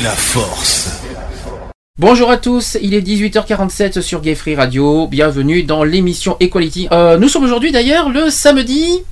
la force. Bonjour à tous, il est 18h47 sur Gay Free Radio. Bienvenue dans l'émission Equality. Euh, nous sommes aujourd'hui d'ailleurs le samedi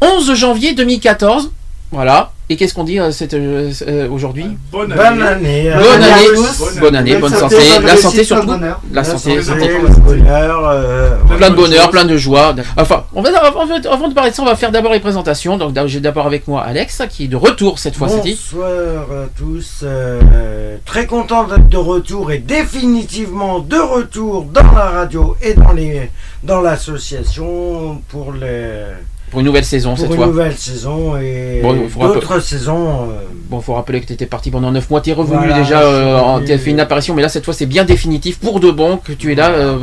11 janvier 2014. Voilà. Et qu'est-ce qu'on dit euh, euh, euh, aujourd'hui Bonne Bonne année. année. Bonne à année, tous. bonne année, bonne santé, la santé surtout, bonheur. la santé, Le santé. bonheur, euh, plein de bonheur, plein de joie. Enfin, on va, avant, avant de parler de ça, on va faire d'abord les présentations. Donc j'ai d'abord avec moi Alex qui est de retour cette fois-ci. Bonsoir à tous. euh, très content d'être de retour et définitivement de retour dans la radio et dans les dans l'association pour les Pour une nouvelle saison pour cette une fois. nouvelle saison et Bon, d'autres saisons. euh, Bon, faut rappeler que tu étais parti pendant 9 mois, tu es revenu Voilà, déjà, suis euh, tu as fait une apparition, mais là cette fois c'est bien définitif pour de bon que tu es là euh,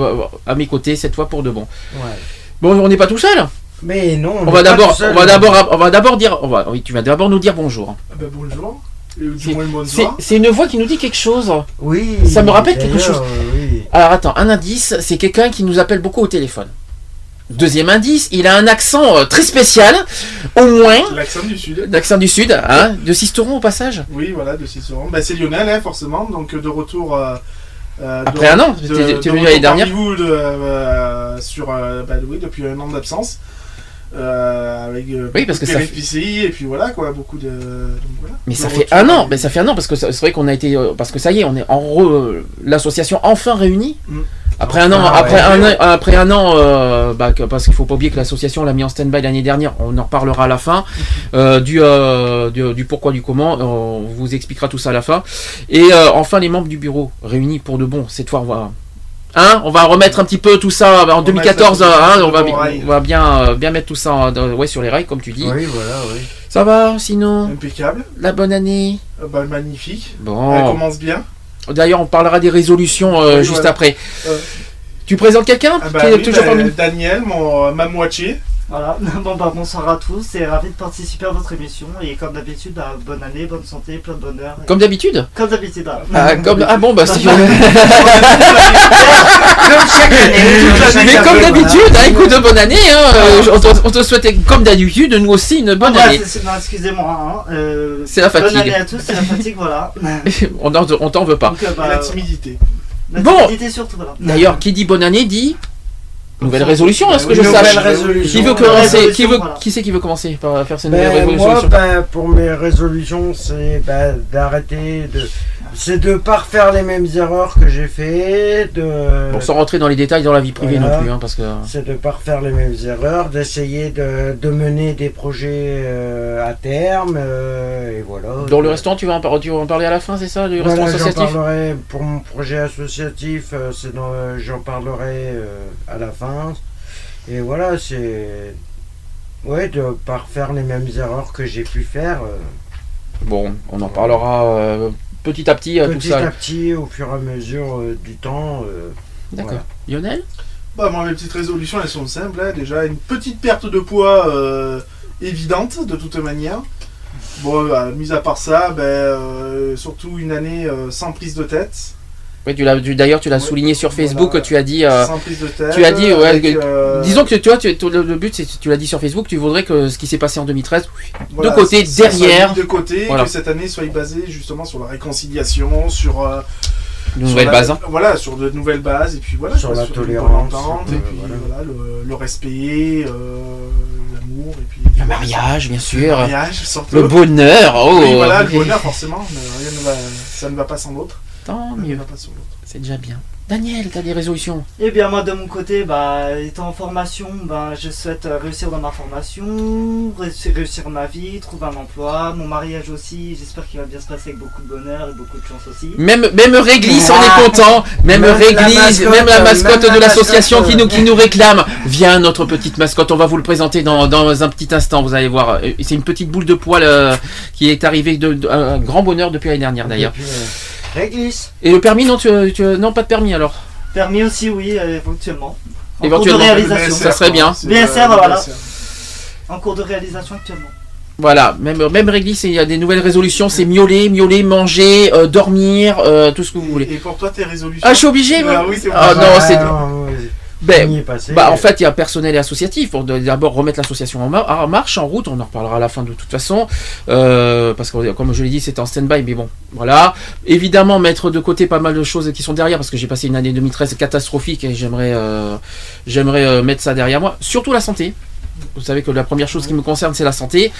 à mes côtés cette fois pour de bon. ouais. Bon, on n'est pas tout seul. Mais non. On n'est va pas d'abord, tout seul. on va d'abord, on va d'abord dire, on va, oui, tu vas d'abord nous dire bonjour. Ah bah bonjour. C'est- une voix qui nous dit quelque chose. Oui. Ça me rappelle quelque chose. Oui. Alors attends, un indice, c'est quelqu'un qui nous appelle beaucoup au téléphone. Deuxième indice, il a un accent euh, très spécial, au moins, L'accent du sud. d'accent du sud, hein, de Sisteron au passage. Oui, voilà, de Cicéron. Bah, c'est Lionel, hein, forcément. Donc, de retour. euh, euh, de- Après un an, t'es de venu l'année dernière. euh, sur, euh, bah, oui, depuis un an d'absence. Avec Oui, parce que ça fait- et puis voilà, quoi, beaucoup de. voilà. Mais ça fait un an, mais ça fait un an parce que c'est vrai qu'on a été, parce que ça y est, on est en re- l'association enfin réunie. Mm. Après un an, Ah, après ouais. un an, après un an, euh, bah, parce qu'il faut pas oublier que l'association l'a mis en stand-by l'année dernière. On en reparlera à la fin euh, du, euh, du, du pourquoi du comment. On vous expliquera tout ça à la fin. Et euh, enfin les membres du bureau réunis pour de bon. Cette fois, on va, hein, on va remettre un petit peu tout ça en Remettre 2014. un peu hein, on va, on va bien, euh, bien mettre tout ça en- ouais, sur les rails comme tu dis. Oui, voilà, oui. Ça va, sinon? Impeccable. la bonne année. Euh, bah, magnifique. Elle Bon. commence bien. D'ailleurs, on parlera des résolutions euh, Oui, juste voilà. après. Euh. Tu présentes quelqu'un Ah bah oui, bah, Daniel, mon, ma moitié. Voilà, bon bah bonsoir à tous et ravi de participer à votre émission et comme d'habitude, bah, bonne année, bonne santé, plein de bonheur. Comme d'habitude Comme d'habitude, voilà. ah, comme... ah bon, bah si. Comme chaque année. Mais comme d'habitude, hein, écoute, bonne année. Hein, euh, on, te, on te souhaitait, comme d'habitude, nous aussi une bonne Ah, année. c'est- c'est- non, excusez-moi, hein, euh, C'est la Bonne année fatigue. à tous, c'est la fatigue, voilà. on t'en veut pas. Donc, euh, bah, la timidité. la Bon. timidité surtout, voilà. D'ailleurs, qui dit bonne année dit nouvelle résolution, est-ce que je sache nouvelle. Qui veut Nouvelle commencer Qui veut voilà. Qui c'est qui veut commencer par faire cette nouvelle Ben, moi, résolution ben, pour mes résolutions, c'est ben, d'arrêter de. C'est de pas refaire les mêmes erreurs que j'ai fait, de. Bon, sans rentrer dans les détails dans la vie privée Voilà. non plus, hein, parce que. C'est de pas refaire les mêmes erreurs, d'essayer de, de mener des projets euh, à terme, euh, et voilà. Dans le restaurant, tu vas en, par- tu vas en parler à la fin, c'est ça, du Voilà, restaurant associatif? parlerai pour mon projet associatif, euh, c'est dans- j'en parlerai euh, à la fin. Et voilà, c'est. Ouais, de pas refaire les mêmes erreurs que j'ai pu faire. euh, Bon, on en parlera euh, petit à petit, euh, tout petit ça. à petit, au fur et à mesure euh, du temps. euh, D'accord. Lionel? Bah, moi, mes petites résolutions, elles sont simples. hein. Déjà, une petite perte de poids euh, évidente, de toute manière. Bon, euh, mis à part ça, ben, euh, surtout une année euh, sans prise de tête. Oui, tu l'as, tu- d'ailleurs, tu l'as Ouais, souligné sur Facebook, voilà. tu as dit. euh, sans prise de tête. tu as dit, ouais, avec, que- euh, Disons que tu vois, tu, le, le but, c'est tu l'as dit sur Facebook, tu voudrais que ce qui s'est passé en 2013, voilà, de côté, derrière. de côté, Voilà. que cette année soit basée justement sur la réconciliation, sur. euh, de sur nouvelles bases. hein. Voilà, sur de nouvelles bases, et puis voilà. Sur quoi, la bonne tolérance, et puis voilà. voilà, le, le respect, euh, l'amour, et puis. Le mariage, bien Le sûr. mariage, surtout. Le bonheur. Oh, Oui, voilà, le bonheur, forcément. mais rien ne va, ça ne va pas sans l'autre. Tant mieux. C'est déjà bien. Daniel, t'as des résolutions Eh bien moi de mon côté, bah, étant en formation, bah, je souhaite euh, réussir dans ma formation, réussir, ma vie, trouver un emploi, mon mariage aussi, j'espère qu'il va bien se passer avec beaucoup de bonheur et beaucoup de chance aussi. Même, même Réglisse, on est content. Même, Même la Réglisse, mascotte, même la euh, mascotte même de la l'association qui nous, euh. qui nous réclame. Viens, notre petite mascotte. On va vous le présenter dans, dans un petit instant. Vous allez voir. C'est une petite boule de poil euh, qui est arrivée de, de- un grand bonheur depuis l'année dernière d'ailleurs. Réglisse. Et le permis, non, tu, tu- non, pas de permis alors. Permis aussi, oui, éventuellement. En Éventuellement. cours de réalisation. Ça serait bien. BSR, euh, voilà. BSR. En cours de réalisation actuellement. Voilà, même, même Réglisse, il y a des nouvelles résolutions. C'est miauler, miauler, manger, euh, dormir, euh, tout ce que vous voulez. Et pour toi, tes résolutions Ah, je suis obligé, moi Ah oui, c'est Ah non, c'est. ouais, Ben, on y est passé. Bah, en fait, il y a personnel et associatif pour d'abord remettre l'association en, mar- en marche, en route. On en reparlera à la fin de toute façon, Euh, parce que comme je l'ai dit, c'était en stand-by. Mais bon, voilà. Évidemment, mettre de côté pas mal de choses qui sont derrière, parce que j'ai passé une année 2013 catastrophique et j'aimerais, euh, j'aimerais euh, mettre ça derrière moi. Surtout la santé. Vous savez que la première chose qui me concerne, c'est la santé.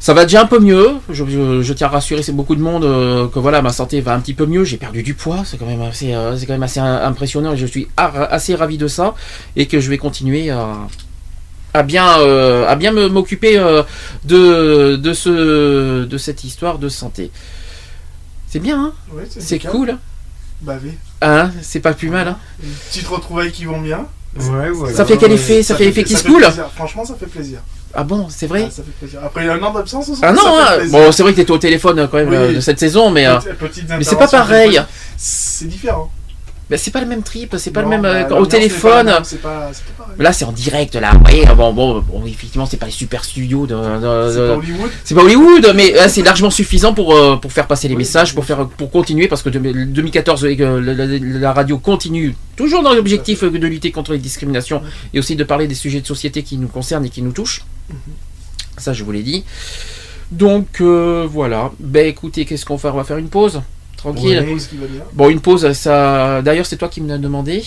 Ça va déjà un peu mieux. Je, je- je tiens à rassurer c'est beaucoup de monde euh, que voilà ma santé va un petit peu mieux. J'ai perdu du poids, c'est quand même assez, euh, c'est quand même assez euh, impressionnant et je suis assez ravi de ça et que je vais continuer à, à bien, euh, à bien me- m'occuper de, de ce, de cette histoire de santé. C'est bien, hein? Ouais, c'est cool. hein? Bavé. Hein c'est pas plus mal. Hein? Une petite retrouvaille qui vont bien? Ouais, voilà. ça fait quel effet Ça fait effet qui se coule. Franchement, ça fait plaisir. Ah bon, c'est vrai Ah, ça fait plaisir. Après, il y a un an d'absence aussi. Ah non, hein. bon, c'est vrai que t'étais au téléphone euh, quand même Oui. euh, de cette saison, mais, euh, mais c'est pas pareil. C'est différent. Ben, c'est pas le même trip, c'est pas Non, le même bah, euh, l'ambiance au téléphone. pas, pas. Là, c'est en direct, là. Oui, bon, bon, bon, effectivement, c'est pas les super studios de. de- C'est de- pas Hollywood. C'est pas Hollywood, mais là, c'est largement suffisant pour, euh, pour faire passer les messages, pour, faire, pour continuer, parce que de- 2014, euh, la, la- la radio continue, toujours dans l'objectif euh, de lutter contre les discriminations et aussi de parler des sujets de société qui nous concernent et qui nous touchent. Ça, je vous l'ai dit. Donc, euh, voilà. Ben, écoutez, qu'est-ce qu'on fait On va faire une pause? Tranquille. Pause qui va bien. Bon, une pause, ça. D'ailleurs, c'est toi qui me l'as demandé.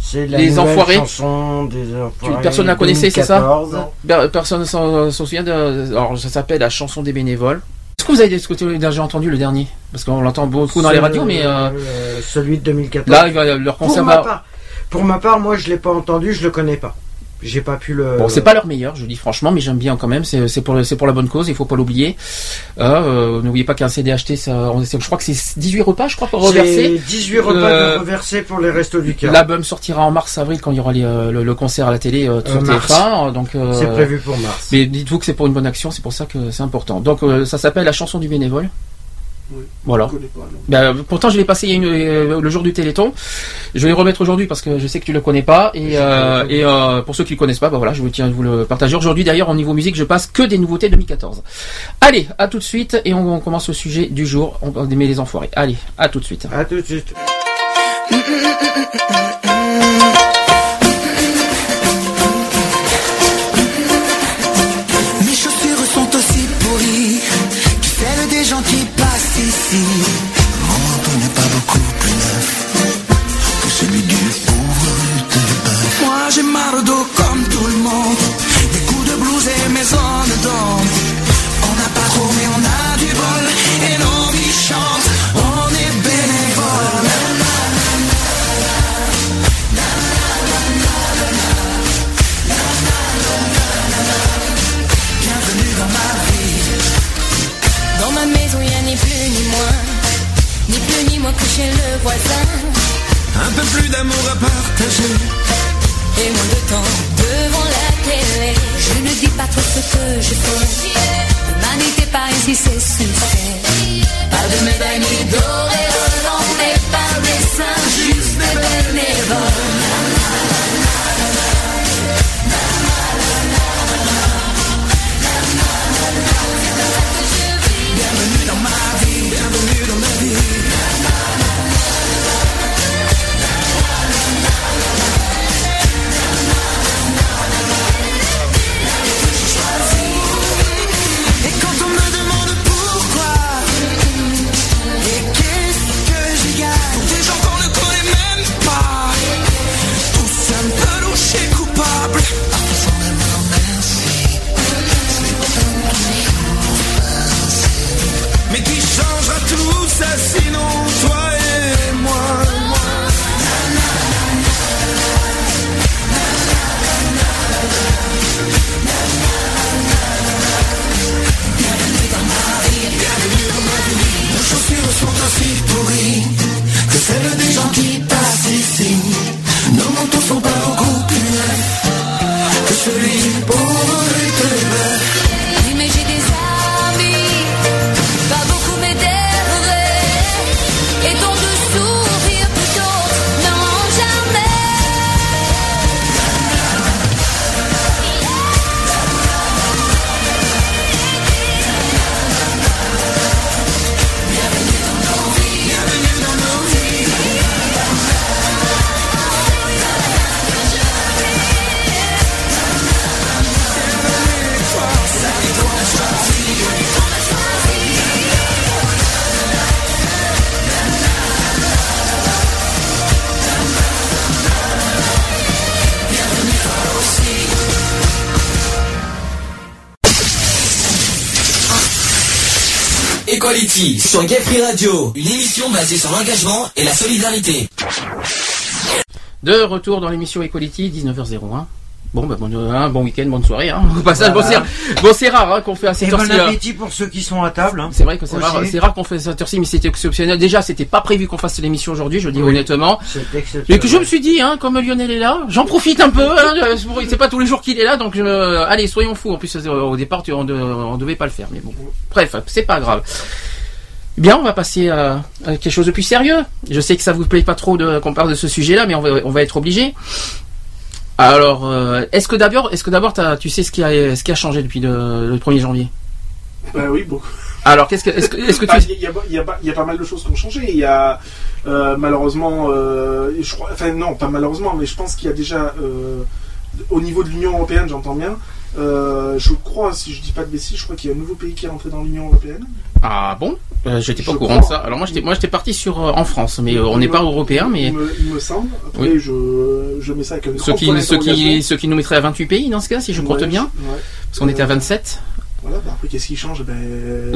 C'est la Les Enfoirés. chanson des enfoirés. personne la connaissait, c'est ça 2014. Non. Per- Personne ne s'en souvient de. Alors, ça s'appelle La chanson des bénévoles. Est-ce que vous avez écouté- déjà entendu le dernier? Parce qu'on l'entend beaucoup dans les radios, mais euh, euh, celui de 2014. là, il va leur pour concert ma va- part, pour ma part, moi je l'ai pas entendu, je le connais pas. J'ai pas pu le. Bon, c'est pas leur meilleur, je le dis franchement, mais j'aime bien quand même. C'est pour, la bonne cause, il faut pas l'oublier. Euh, euh, N'oubliez pas qu'un CD acheté, ça, on- je crois que c'est 18 repas, je crois, pour reverser. C'est 18 repas Euh, de reversés pour les restos du cœur. L'album sortira en mars-avril quand il y aura les, euh, le, le concert à la télé euh, sur Euh, mars. TF1. Donc, C'est prévu pour mars. Mais dites-vous que c'est pour une bonne action, c'est pour ça que c'est important. Donc ça s'appelle la chanson du bénévole. Oui. Voilà. Je pas. Ben, pourtant, je l'ai passé il y a une- euh, le jour du Téléthon. Je vais le remettre aujourd'hui parce que je sais que tu le connais pas. Et, euh, et euh, pour ceux qui le connaissent pas, ben voilà, je vous tiens à vous le partager. Aujourd'hui, d'ailleurs, au niveau musique, je passe que des nouveautés 2014. Allez, à tout de suite et on, on commence le sujet du jour. On va aimer les enfoirés. Allez, à tout de suite. À tout de suite. ici. Mon n'est pas beaucoup plus neuf que celui du pauvre Rutebeuf. Moi j'ai mal au dos comme tout le monde, des coups de blues et mes zones d'ombre. Ni plus ni moins que chez le voisin. Un peu plus d'amour à partager. Et moins de temps devant la télé. Je ne dis pas trop ce que je fais. L'humanité par ici, c'est suspect. Pas de médaille ni d'auréole, mais par des saints juste des bénévoles. Equality sur Gay Free Radio, une émission basée sur l'engagement et la solidarité. De retour dans l'émission Equality, 19h01. Bon, bah, bon, euh, hein, bon week-end, bonne soirée. Hein. Au passage, bon, c'est bon, c'est rare hein, qu'on fait à Et cette bon heure-ci. là. appétit pour ceux qui sont à table. hein. C'est vrai que c'est rare, c'est rare qu'on fait cette heure-ci, mais c'était exceptionnel. Déjà, c'était pas prévu qu'on fasse l'émission aujourd'hui, je le dis Oui. honnêtement. Exceptionnel. que je me suis dit, hein, comme Lionel est là, j'en profite un peu. Hein, c'est pas tous les jours qu'il est là, donc je, allez, soyons fous. En plus, euh, au départ, on, on devait pas le faire, mais bon. Bref, c'est pas grave. Bien, on va passer à, à quelque chose de plus sérieux. Je sais que ça vous plaît pas trop de, qu'on parle de ce sujet-là, mais on va, on va être obligé. Alors, euh, est-ce que d'abord, est-ce que d'abord, tu sais ce qui a, ce qui a changé depuis le, le 1er janvier? Bah oui, beaucoup. Alors, qu'est-ce que, est-ce que, est-ce que tu, Il y, a, il y a pas- il y a pas mal de choses qui ont changé. Il y a euh, malheureusement, euh, je crois, enfin non, pas malheureusement, mais je pense qu'il y a déjà euh, au niveau de l'Union européenne, j'entends bien. Euh, je crois, si je dis pas de bêtises, je crois qu'il y a un nouveau pays qui est rentré dans l'Union européenne. Ah bon? Euh, J'étais pas Je au courant de ça. Alors moi j'étais moi j'étais parti sur euh, en France, mais euh, on n'est pas européen, mais Il me, il me semble. Après, Oui. je, je mets ça avec un ceux qui ceux qui ceux qui nous mettraient à 28 pays dans ce cas, si je compte bien, ouais. parce qu'on était à Euh, 27. Voilà, bah après, qu'est-ce qui change? Ben,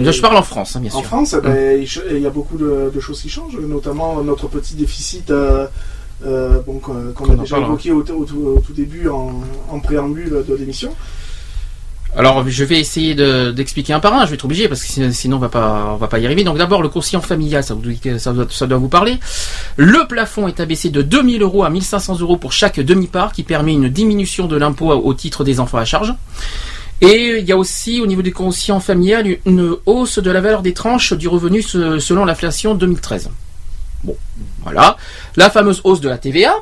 Là, je parle en France, hein, bien sûr. En France, eh ben, il ch- il y a beaucoup de, de choses qui changent, notamment notre petit déficit euh, euh, bon, qu'on a déjà évoqué au, au tout- au tout début en, en préambule de l'émission. Alors je vais essayer de- d'expliquer un par un. Je vais être obligé parce que sin- sinon on va pas on va pas y arriver. Donc d'abord le quotient familial, ça, vous, ça, doit, ça doit vous parler. Le plafond est abaissé de 2000 euros à 1500 euros pour chaque demi-part, qui permet une diminution de l'impôt au titre des enfants à charge. Et il y a aussi au niveau du quotient familial une hausse de la valeur des tranches du revenu se- selon l'inflation 2013. Bon, voilà. La fameuse hausse de la TVA.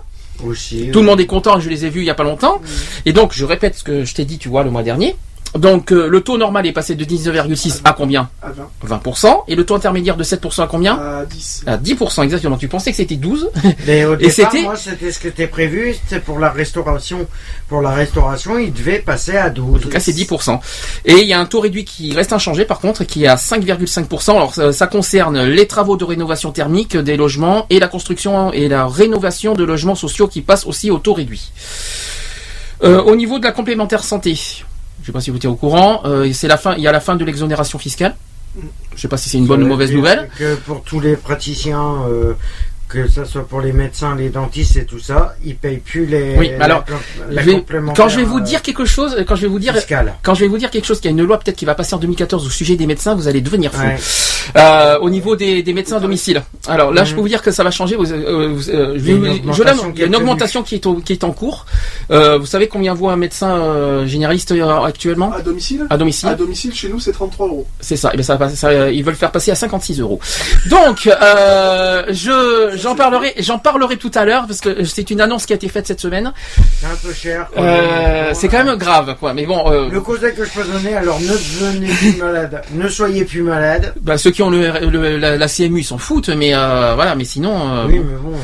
Aussi. Tout le monde est content, je les ai vus il y a pas longtemps. Et donc, je répète ce que je t'ai dit, tu vois, le mois dernier. Donc, euh, le taux normal est passé de 19,6 à combien À 20, 20%. Et le taux intermédiaire de 7% à combien à 10. À 10% exactement. Tu pensais que c'était 12 Mais au Et départ, c'était- moi, c'était ce qui était prévu, c'était pour la restauration. Pour la restauration, il devait passer à 12. En tout cas, c'est 10%. Et il y a un taux réduit qui reste inchangé, par contre, qui est à 5,5%. Alors, ça, ça concerne les travaux de rénovation thermique des logements et la construction et la rénovation de logements sociaux qui passent aussi au taux réduit. Euh, au niveau de la complémentaire santé, je sais pas si vous êtes au courant, euh, c'est la fin, il y a la fin de l'exonération fiscale. Je sais pas si c'est une bonne ou mauvaise nouvelle. Que pour tous les praticiens, euh, que ce soit pour les médecins, les dentistes et tout ça, ils payent plus les. Oui, mais alors, la, la Je vais- complémentaire, quand je vais vous euh, dire quelque chose, quand je vais vous dire, fiscale. quand je vais vous dire quelque chose, qu'il y a une loi peut-être qui va passer en 2014 au sujet des médecins, vous allez devenir fou. Ouais. Euh, au niveau des, des médecins à domicile. Alors là, Mhm. je peux vous dire que ça va changer. Vous, euh, vous- euh, je Il y a une je augmentation l'annonce. qui Il y a est une augmentation qui est, au- qui est en cours. Euh, vous savez combien vaut un médecin euh, généraliste euh, actuellement? À domicile? À domicile À domicile, chez nous, c'est 33 euros. C'est ça. Et bien ça, va passer- ça, ils veulent faire passer à 56 euros. Donc, euh, je j'en parlerai, j'en parlerai tout à l'heure parce que c'est une annonce qui a été faite cette semaine. C'est un peu cher. Euh, c'est quand même grave, quoi. Mais bon, euh, Le conseil que je peux donner, alors ne devenez plus malade. Ne soyez plus malade. bah, ceux qui ont le, le- la, la CMU s'en foutent, mais euh, voilà. Mais sinon, Oui, mais bon.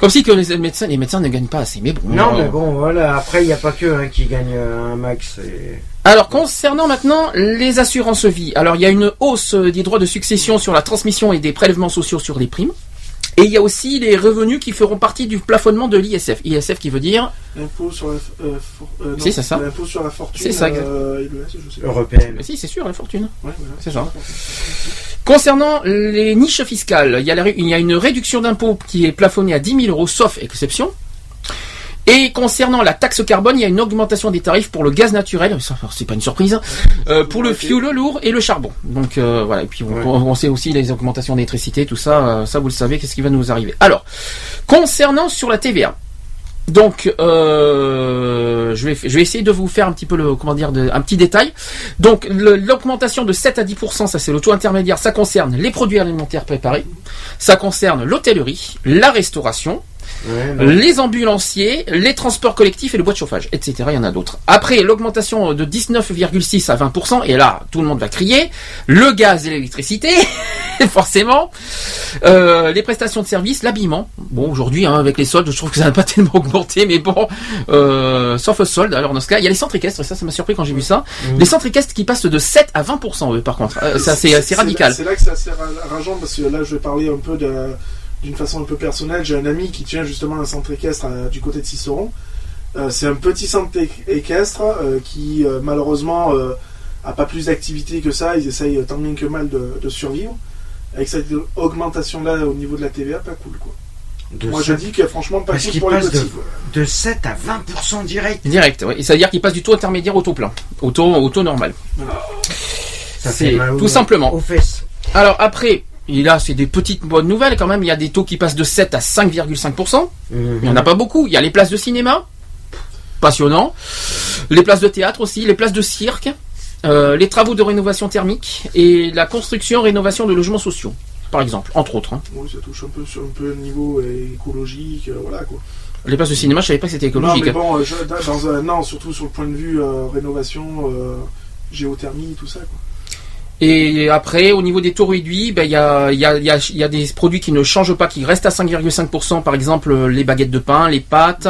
comme si que les médecins, les médecins ne gagnent pas assez. Mais bon. Non, mais bon, voilà. Après, il n'y a pas que hein, qui gagne un max. et- Alors concernant maintenant les assurances vie, alors il y a une hausse des droits de succession sur la transmission et des prélèvements sociaux sur les primes. Et il y a aussi les revenus qui feront partie du plafonnement de l'ISF. ISF qui veut dire L'impôt sur la, euh, for- euh, non, Si, c'est ça. L'impôt sur la fortune. C'est ça, euh. Européenne. Mais si c'est sûr la fortune. Ouais, voilà. C'est ça. Concernant les niches fiscales, il y a, la il y a une réduction d'impôt qui est plafonnée à 10 000 euros sauf exception. Et concernant la taxe carbone, il y a une augmentation des tarifs pour le gaz naturel, c'est pas une surprise, euh, pour le fioul lourd et le charbon. Donc euh, voilà, et puis on, on sait aussi les augmentations d'électricité, tout ça, euh, ça vous le savez, qu'est-ce qui va nous arriver. Alors, concernant sur la TVA, donc, je vais je vais essayer de vous faire un petit peu le comment dire de- un petit détail. Donc, l'augmentation de 7 à 10% ça c'est le taux intermédiaire. Ça concerne les produits alimentaires préparés, ça concerne l'hôtellerie, la restauration, les ambulanciers, les transports collectifs et le bois de chauffage, etc. Il y en a d'autres. Après, l'augmentation de 19,6 à 20%, et là, tout le monde va crier, le gaz et l'électricité, forcément, Euh, les prestations de services, l'habillement. Bon, aujourd'hui, hein, avec les soldes, je trouve que ça n'a pas tellement augmenté, mais bon, euh, sauf soldes. Alors, dans ce cas, il y a les centres équestres, et ça, ça m'a surpris quand j'ai vu ça. Les centres équestres qui passent de 7 à 20%, eux, par contre. Euh, ça, c'est c'est radical. C'est là que c'est assez ra- rageant parce que là, je vais parler un peu de- d'une façon un peu personnelle. J'ai un ami qui tient justement un centre équestre euh, du côté de Ciceron. Euh, c'est un petit centre équestre euh, qui, euh, malheureusement, euh, a pas plus d'activité que ça. Ils essayent tant bien que mal de, de survivre. Avec cette augmentation-là au niveau de la TVA, pas cool quoi. De Moi, je dis que franchement, pas Parce cool pour les passe de, petits. quoi. de 7 à 20% direct. Direct, oui. C'est-à-dire qu'il passe du taux intermédiaire au taux plein, au taux, au taux normal. Ça C'est fait mal tout simplement. Aux fesses. Alors après, et là c'est des petites bonnes nouvelles quand même. Il y a des taux qui passent de 7 à 5,5%. Il n'y en a pas beaucoup. Il y a les places de cinéma, passionnant. Les places de théâtre aussi, les places de cirque, euh, les travaux de rénovation thermique et la construction rénovation de logements sociaux, par exemple, entre autres. hein. Oui, ça touche un peu sur un peu le niveau euh, écologique, euh, voilà quoi. Les places de cinéma, je savais pas que c'était écologique. Non, mais bon, euh, je- dans un, non, surtout sur le point de vue rénovation, géothermie, tout ça. Quoi. Et après, au niveau des taux réduits, ben, il y, a, y, a, y, a, y a des produits qui ne changent pas, qui restent à 5,5%, par exemple euh, les baguettes de pain, les pâtes,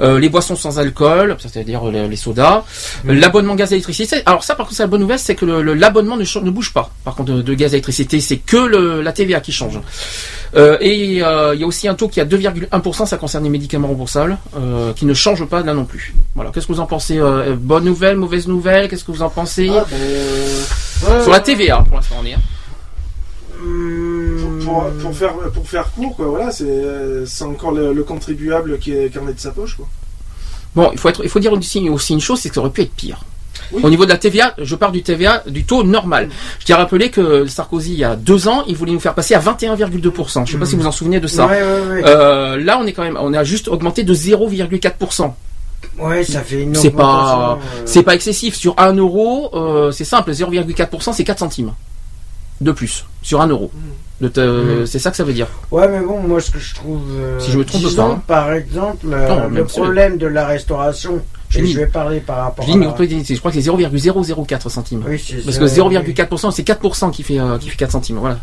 euh, les boissons sans alcool, c'est-à-dire les, les sodas, euh, l'abonnement gaz électricité. Alors ça, par contre, c'est la bonne nouvelle, c'est que l'abonnement ne, change- ne bouge pas. Par contre, de, de gaz électricité, c'est que le, la TVA qui change. Euh, et euh, il y a aussi un taux qui est à 2,1%, ça concerne les médicaments remboursables, euh, qui ne change pas là non plus. Voilà. Qu'est-ce que vous en pensez euh, Bonne nouvelle, mauvaise nouvelle Qu'est-ce que vous en pensez? Ah, ben, Sur la TVA, pour l'instant, on est. hein. pour, pour faire, pour faire court, quoi, voilà, c'est c'est encore le, le contribuable qui, est, qui en est de sa poche. Quoi. Bon, il faut, être, il faut dire aussi, aussi une chose, c'est que ça aurait pu être pire. Oui. Au niveau de la TVA, je pars du TVA, du taux normal. Je tiens à rappeler que Sarkozy, il y a deux ans, il voulait nous faire passer à 21,2%. Je sais pas si vous vous en souvenez de ça. Ouais, ouais, ouais. Euh, là, on est quand même, on a juste augmenté de 0,4%. Ouais, ça fait une C'est pas, euh, c'est pas excessif. Sur 1 euro, euh, c'est simple, 0,4%, c'est 4 centimes de plus sur 1 euro. Te- Mm. C'est ça que ça veut dire. Ouais, mais bon, moi, ce que je trouve. euh, Si je me trompe disons, pas, hein. par exemple, euh, Non, le problème de la restauration, J'ai et je vais parler par rapport Je, à. dis, la- mais je crois que c'est 0,004 centimes. Oui, c'est Parce que zéro- 0,4%, c'est 4% qui fait, euh, qui fait 4 centimes. Voilà.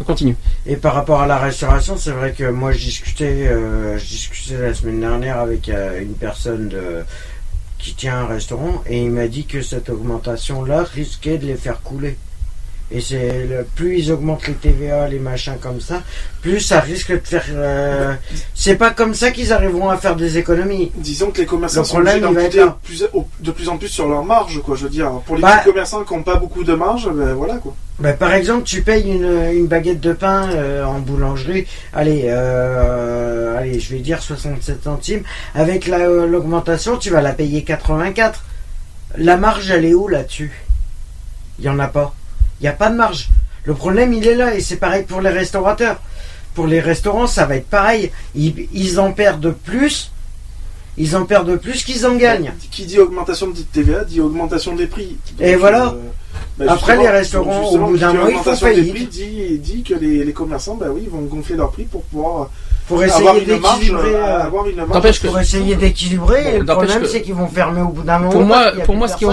On continue. Et par rapport à la restauration, c'est vrai que moi, je discutais, euh, je discutais la semaine dernière avec euh, une personne de- qui tient un restaurant et il m'a dit que cette augmentation-là risquait de les faire couler. Et c'est le, plus ils augmentent les TVA, les machins comme ça, plus ça risque de faire. euh, c'est pas comme ça qu'ils arriveront à faire des économies. Disons que les commerçants Le sont obligés plus- au- de plus en plus sur leur marge, quoi. Je veux dire, pour les Bah- petits commerçants qui n'ont pas beaucoup de marge, ben voilà, quoi. Bah, par exemple, tu payes une, une baguette de pain euh, en boulangerie, allez, euh, allez, je vais dire 67 centimes. Avec la- l'augmentation, tu vas la payer 84. La marge, elle est où là-dessus? Il n'y en a pas. Il n'y a pas de marge. Le problème, il est là, et c'est pareil pour les restaurateurs. Pour les restaurants, ça va être pareil. Ils, ils en perdent plus. Ils en perdent plus qu'ils en gagnent. Qui dit augmentation de TVA dit augmentation des prix. Et voilà. euh, ben Après, les restaurants, au bout d'un mois, ils font faillite. prix dit, dit que les, les commerçants, ben oui, vont gonfler leurs prix pour pouvoir Pour essayer d'équilibrer. euh, euh, marge. N'empêche que- pour essayer d'équilibrer. Le problème, que- c'est qu'ils vont fermer au bout d'un moment. Pour moi, pour moi, ce qui,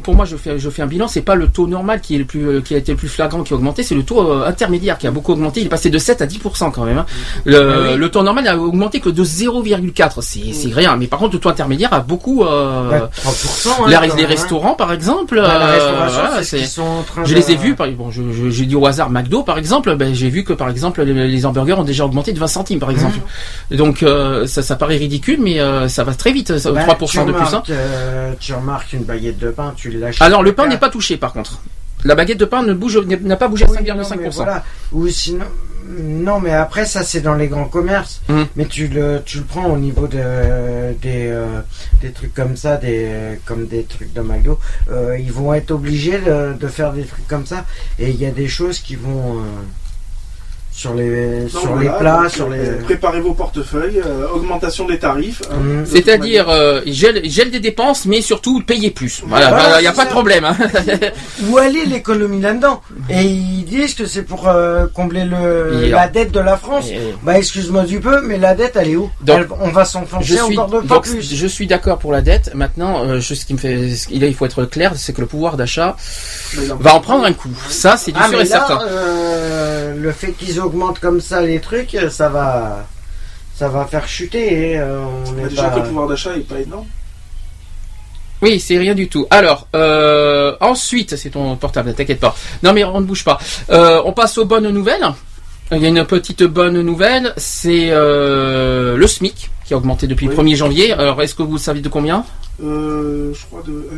pour moi, je fais, je fais un bilan. C'est pas le taux normal qui est le plus, euh, qui a été le plus flagrant, qui a augmenté. C'est le taux euh, intermédiaire qui a beaucoup augmenté. Il est passé de 7 à 10% quand même. hein. Le, Ah oui. le taux normal a augmenté que de 0,4. C'est, c'est rien. Mais par contre, le taux intermédiaire a beaucoup. Euh, Bah, 3%. hein, la- les même, hein. restaurants, par exemple. Bah, la euh, restauration, voilà, c'est ce qu'ils c'est- sont en train je de- les ai vus, par, bon, j'ai dit au hasard McDo par exemple, ben, j'ai vu que par exemple les, les hamburgers ont déjà augmenté de 20 centimes par exemple. Mmh. Donc euh, ça, ça paraît ridicule, mais euh, ça va très vite, ça, Bah, 3% tu de plus. hein. euh, tu remarques une baguette de pain, tu lâches. Alors le pain n'est pas touché par contre. La baguette de pain ne bouge, n'a pas bougé à Oui, non, 5,5%. mais voilà. Ou sinon, non, mais après ça c'est dans les grands commerces. Mhm. Mais tu le, tu le prends au niveau de, des, euh, des trucs comme ça, des, comme des trucs de McDo. Euh, ils vont être obligés de, de faire des trucs comme ça. Et il y a des choses qui vont euh, sur les, sur voilà, les plats, donc, sur les. euh, Préparez vos portefeuilles, euh, augmentation des tarifs. hein, Mhm. de C'est-à-dire, euh, gel, gel des dépenses, mais surtout payer plus. Voilà, Voilà, il n'y a c'est pas ça. de problème. hein. Où est l'économie là-dedans Et ils disent que c'est pour euh, combler le, la dette de la France. Et- Bah excuse-moi du peu, mais la dette elle est où Donc, Elle- On va s'enfoncer suis, encore de donc, plus. je suis d'accord pour la dette. Maintenant, euh, je- ce qui me fait, ce- là, il faut être clair, c'est que le pouvoir d'achat va en prendre un coup. Ça, c'est du Ah sûr mais et là, certain. euh, le fait qu'ils augmentent comme ça les trucs, ça va, ça va faire chuter. Et, euh, on Bah, est déjà pas- que le pouvoir d'achat est pas énorme. Oui, c'est rien du tout. Alors, euh, ensuite, c'est ton portable, ne t'inquiète pas. Non, mais on ne bouge pas. Euh, on passe aux bonnes nouvelles. Il y a une petite bonne nouvelle, c'est euh, le SMIC qui a augmenté depuis Oui. le 1er janvier. Alors, est-ce que vous savez de combien? Euh, je crois de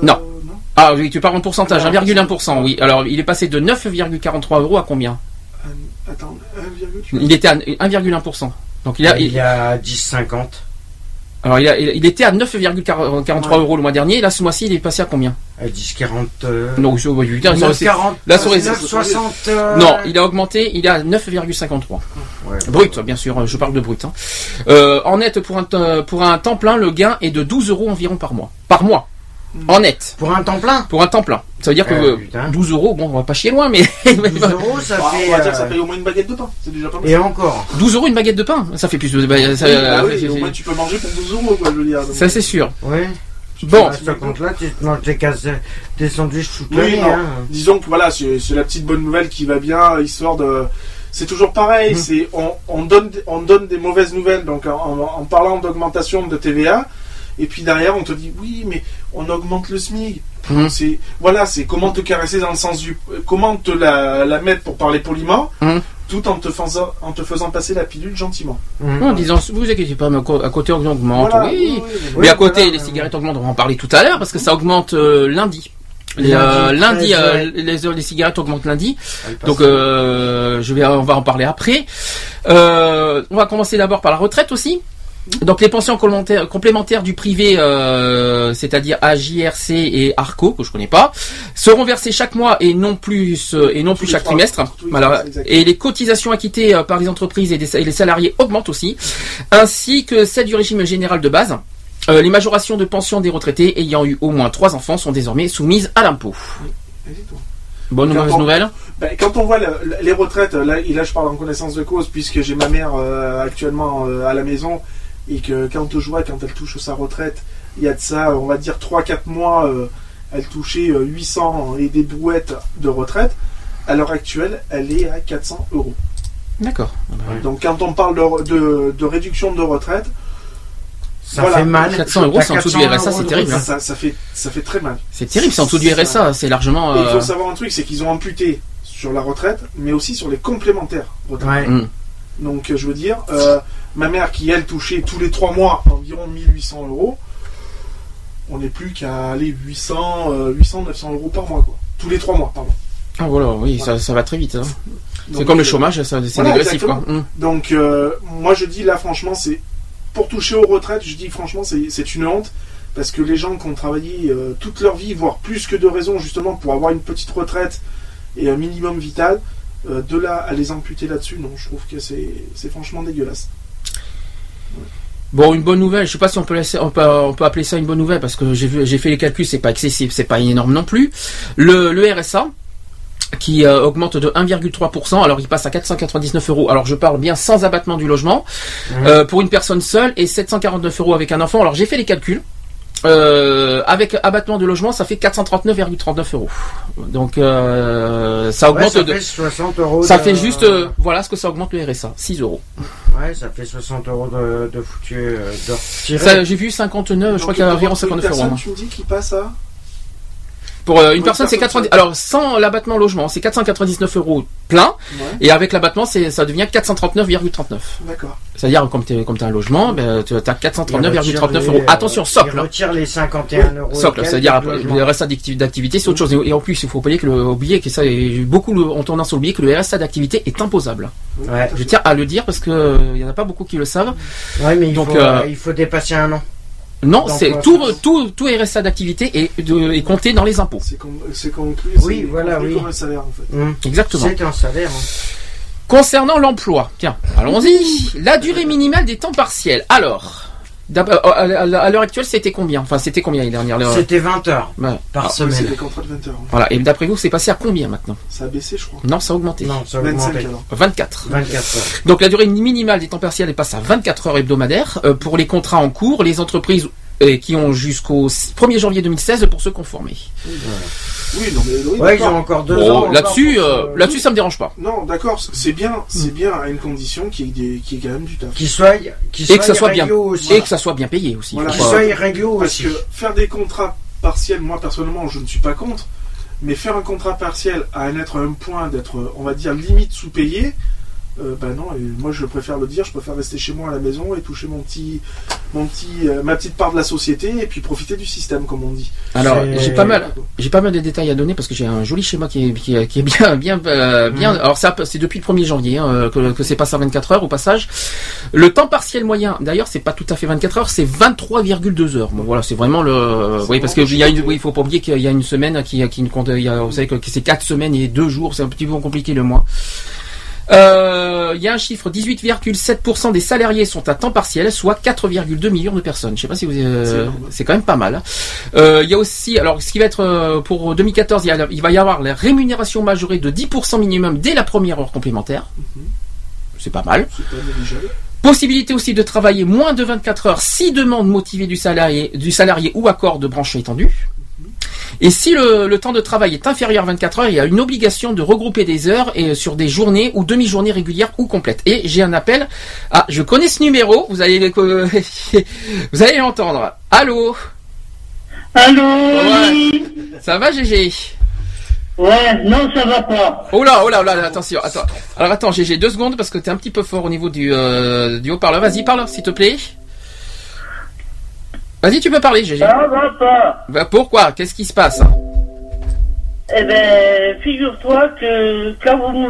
1, Non. non? Ah oui, tu parles en pourcentage, Non, 1,1%, oui. Alors, il est passé de 9,43 euros à combien? Un- Attends, 1, Il était à 1,1%. Donc il a, Il il- y a 10-50. alors il, a- il- il était à 9,43 Ouais. euros le mois dernier. Là, ce mois-ci, il est passé à combien? À 10-40. Euh, Non, je- oui, putain, ça, c'est- 9,40. là, ça aurait- 9,60. euh, Non, il a augmenté, il est à 9,53. ouais. Brut, bien sûr, je parle de brut. hein. Euh, en net, pour un, pour un temps plein, le gain est de 12 euros environ par mois. Par mois. En net. Pour un temps plein Pour un temps plein. Ça veut dire que Euh, euh, putain. 12 euros, bon, on va pas chier loin, mais 12 euros, ça Bah, fait. on va dire euh, que ça paye au moins une baguette de pain. C'est déjà pas mal. Et encore. 12 euros une baguette de pain. Ça fait plus de. bah, ça, Oui, bah oui, au moins tu peux manger pour 12 euros, quoi, je veux dire. Donc, ça, c'est sûr. Oui. Bon. À ce compte-là, tu te manges cases, tes sandwichs toute Oui. Hein. Disons que voilà, c'est la petite bonne nouvelle qui va bien, histoire de. C'est toujours pareil, Mhm. c'est on, on donne des- on donne des mauvaises nouvelles, donc en, en- en parlant d'augmentation de TVA, et puis derrière on te dit oui, mais on augmente le SMIC. C'est voilà, c'est comment te caresser dans le sens du, comment te la, la mettre pour parler poliment, Mhm. tout en te faisant en te faisant passer la pilule gentiment. En disant, vous inquiétez pas, mais à côté on augmente, Voilà, oui. oui, oui, Mais à côté, voilà. les cigarettes augmentent, on va en parler tout à l'heure, parce que ça augmente euh, lundi. Les, Lundi, euh, lundi, 13, euh, ouais. les, les cigarettes augmentent lundi. Donc, euh, je vais, on va en parler après. Euh, on va commencer d'abord par la retraite aussi. Donc, les pensions complémentaires, du privé, euh, c'est-à-dire AJRC et ARCO, que je connais pas, seront versées chaque mois et non plus euh, et non plus chaque trois. trimestre. Voilà. Et les cotisations acquittées euh, par les entreprises et, des- et les salariés augmentent aussi, ainsi que celles du régime général de base. Euh, les majorations de pension des retraités ayant eu au moins trois enfants sont désormais soumises à l'impôt. Bonne ou mauvaise nouvelle Ben, quand on voit le- le- les retraites, là, je parle en connaissance de cause, puisque j'ai ma mère euh, actuellement à la maison, et que quand je vois, quand elle touche sa retraite, il y a de ça, on va dire 3-4 mois, euh, elle touchait euh, 800 et des brouettes de retraite. À l'heure actuelle, elle est à 400 euros. D'accord. Donc quand on parle de, de- de réduction de retraite, Ça voilà. fait mal. 400 euros, c'est en dessous du 400 RSA, c'est terrible, ça, hein. ça- ça fait, ça fait très mal. C'est terrible, c'est en dessous du RSA, c'est largement. Il euh, faut savoir un truc, c'est qu'ils ont amputé sur la retraite, mais aussi sur les complémentaires retraite. Ouais. hum. Donc euh, je veux dire, euh, ma mère qui elle touchait tous les 3 mois environ 1800 euros, on n'est plus qu'à aller 800, euh, 800, 900 euros par mois quoi. Tous les 3 mois, pardon. Ah voilà, oui, ça, ça va très vite. hein. C'est comme le euh, chômage, c'est voilà, quoi. Hum. Donc euh, moi je dis là franchement c'est pour toucher aux retraites, je dis franchement c'est une honte parce que les gens qui ont travaillé euh, toute leur vie, voire plus que de raison justement pour avoir une petite retraite et un minimum vital, euh, de là à les amputer là-dessus, non, je trouve que c'est franchement dégueulasse. Bon, une bonne nouvelle. Je sais pas si on peut, laisser, on peut, on peut appeler ça une bonne nouvelle parce que j'ai vu, j'ai fait les calculs, c'est pas excessif, c'est pas énorme non plus. Le, le RSA qui euh, augmente de 1,3%, alors il passe à 499 euros. Alors je parle bien sans abattement du logement Mhm. euh, pour une personne seule et 749 euros avec un enfant. Alors j'ai fait les calculs. Euh, avec abattement de logement, ça fait 439,39 euros. Donc euh, ça Ouais, augmente ça de. fait 60 euros. Ça de- fait juste, euh, voilà ce que ça augmente le RSA, 6 euros. Ouais, ça fait 60 euros de, de foutu euh, J'ai vu 59, je crois qu'il y a environ une 59 euros. hein. Tu me dis qu'il passe à Pour euh, une personne, c'est 90. Alors sans l'abattement logement, c'est 499 euros plein, Ouais. et avec l'abattement, c'est ça devient 439,39. D'accord. C'est-à-dire comme tu comme as un logement, ben, tu as Il retire 439,39 les, euros. Attention, socle. Retire les 51 euros. Socle, c'est-à-dire le RSA d'acti- d'activité, c'est autre chose. Et en plus, il faut pas oublier que le, oublier que ça, et beaucoup ont tendance à oublier que le RSA d'activité est imposable. Ouais. Je tiens à le dire parce que euh, il y en a pas beaucoup qui le savent. Ouais, mais il, Donc, faut, euh, euh, il faut dépasser un an. Non, c'est tout, tout, tout RSA d'activité est, de- est compté dans les impôts. C'est conclu. Oui, voilà, oui. comme un salaire en fait. Hum. Exactement. C'est un salaire. hein. Concernant l'emploi, tiens, allons-y. La durée minimale des temps partiels. Alors, à à l'heure actuelle, c'était combien? Enfin, c'était combien l'année dernière l'heure- C'était 20 heures Ouais. par Ah, semaine. des contrats de 20 heures. hein. Voilà. Et d'après vous, c'est passé à combien maintenant? Ça a baissé, je crois. Non, ça a augmenté. Non, ça a 25 augmenté. alors. 24. 24 heures. Donc la durée minimale des temps partiels est passée à 24 heures hebdomadaires. Euh, pour les contrats en cours, les entreprises euh, qui ont jusqu'au 1er janvier 2016 pour se conformer. Oui, non, mais oui, Ouais, ils d'accord. ont encore deux Bon, ans. là-dessus, euh, euh, là-dessus, ça me dérange pas. Non, d'accord, c'est bien, c'est bien à une condition qui est, des- qui est quand même du taf. Qu'ils soient, qu'ils Et que ça soit bien, aussi. et que ça soit bien payé aussi. Voilà. Parce que faire des contrats partiels, moi personnellement, je ne suis pas contre, mais faire un contrat partiel à en être à un point d'être, on va dire, limite sous-payé, euh, ben non, et moi je préfère le dire, je préfère rester chez moi à la maison et toucher mon petit, mon petit, euh, ma petite part de la société et puis profiter du système, comme on dit. Alors, j'ai pas mal, j'ai pas mal de détails à donner parce que j'ai un joli schéma qui est, qui est, qui est bien, bien, euh, bien. Mhm. Alors ça, c'est depuis le 1er janvier hein, que, que c'est passé à 24 heures au passage. Le temps partiel moyen, d'ailleurs, c'est pas tout à fait 24 heures, c'est 23,2 heures. Bon voilà, c'est vraiment le, oui, parce que il y a une, chiant. oui, il faut pas oublier qu'il y a une semaine qui, qui ne compte, il y a, vous savez que c'est quatre semaines et deux jours, c'est un petit peu compliqué le mois. Euh, Il y a un chiffre, 18,7% des salariés sont à temps partiel, soit 4,2 millions de personnes. Je sais pas si vous, euh, C'est quand même pas mal. hein. Euh, il y a aussi, alors ce qui va être euh, pour 2014, il, y a- il va y avoir la rémunération majorée de 10% minimum dès la première heure complémentaire. C'est pas mal. C'est pas négligeable. Possibilité aussi de travailler moins de 24 heures si demande motivée du salarié, du salarié ou accord de branche étendu. Et si le, le temps de travail est inférieur à 24 heures, il y a une obligation de regrouper des heures et sur des journées ou demi-journées régulières ou complètes. Et j'ai un appel. Ah, je connais ce numéro. Vous allez, le- vous allez l'entendre. Allô? Allô Ouais. Ça va, GG Ouais, non, ça va pas. Oh là, oh là, oh là, attention, attends. Alors attends, GG, deux secondes parce que t'es un petit peu fort au niveau du, euh, du haut-parleur. Vas-y, parle, s'il te plaît. Vas-y, tu peux parler, GG. Ça va pas. Bah, pourquoi? Qu'est-ce qui se passe? Eh ben, figure-toi que quand vous,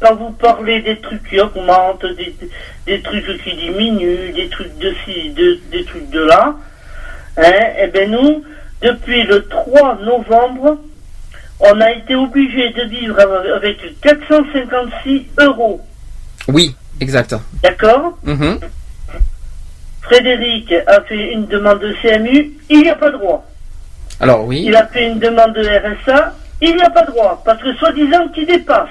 quand vous parlez des trucs qui augmentent, des, des trucs qui diminuent, des trucs de ci, de, des trucs de là, hein, eh ben nous, depuis le 3 novembre, on a été obligé de vivre avec 456 euros. Oui, exact. D'accord? Mhm. Frédéric a fait une demande de CMU, il n'y a pas droit. Alors oui. Il a fait une demande de RSA, il n'y a pas droit, parce que soi-disant qu'il dépasse.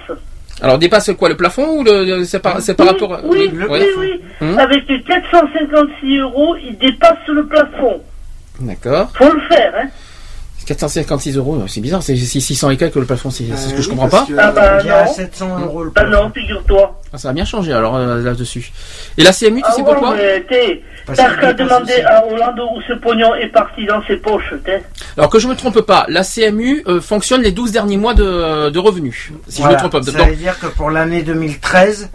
Alors dépasse quoi le plafond ou le, c'est par, c'est par oui, rapport oui, oui, oui, oui. Hum. Avec 456 euros, il dépasse le plafond. D'accord. Faut le faire, hein. 456 euros, c'est bizarre, c'est c'est 600 et quelques le plafond, c'est ce que je oui, comprends pas. Ah bah Il y a non. 700 euros le Bah plafond. non, figure-toi. Ah, ça a bien changé alors euh, là-dessus. Et la CMU, tu Ah sais ouais, pourquoi T'as qu'à demander à Hollande où ce pognon est parti dans ses poches, t'es. Alors que je me trompe pas, la CMU euh, fonctionne les 12 derniers mois de, de revenus. Si Voilà. je me trompe pas. Ça veut dire que pour l'année 2013,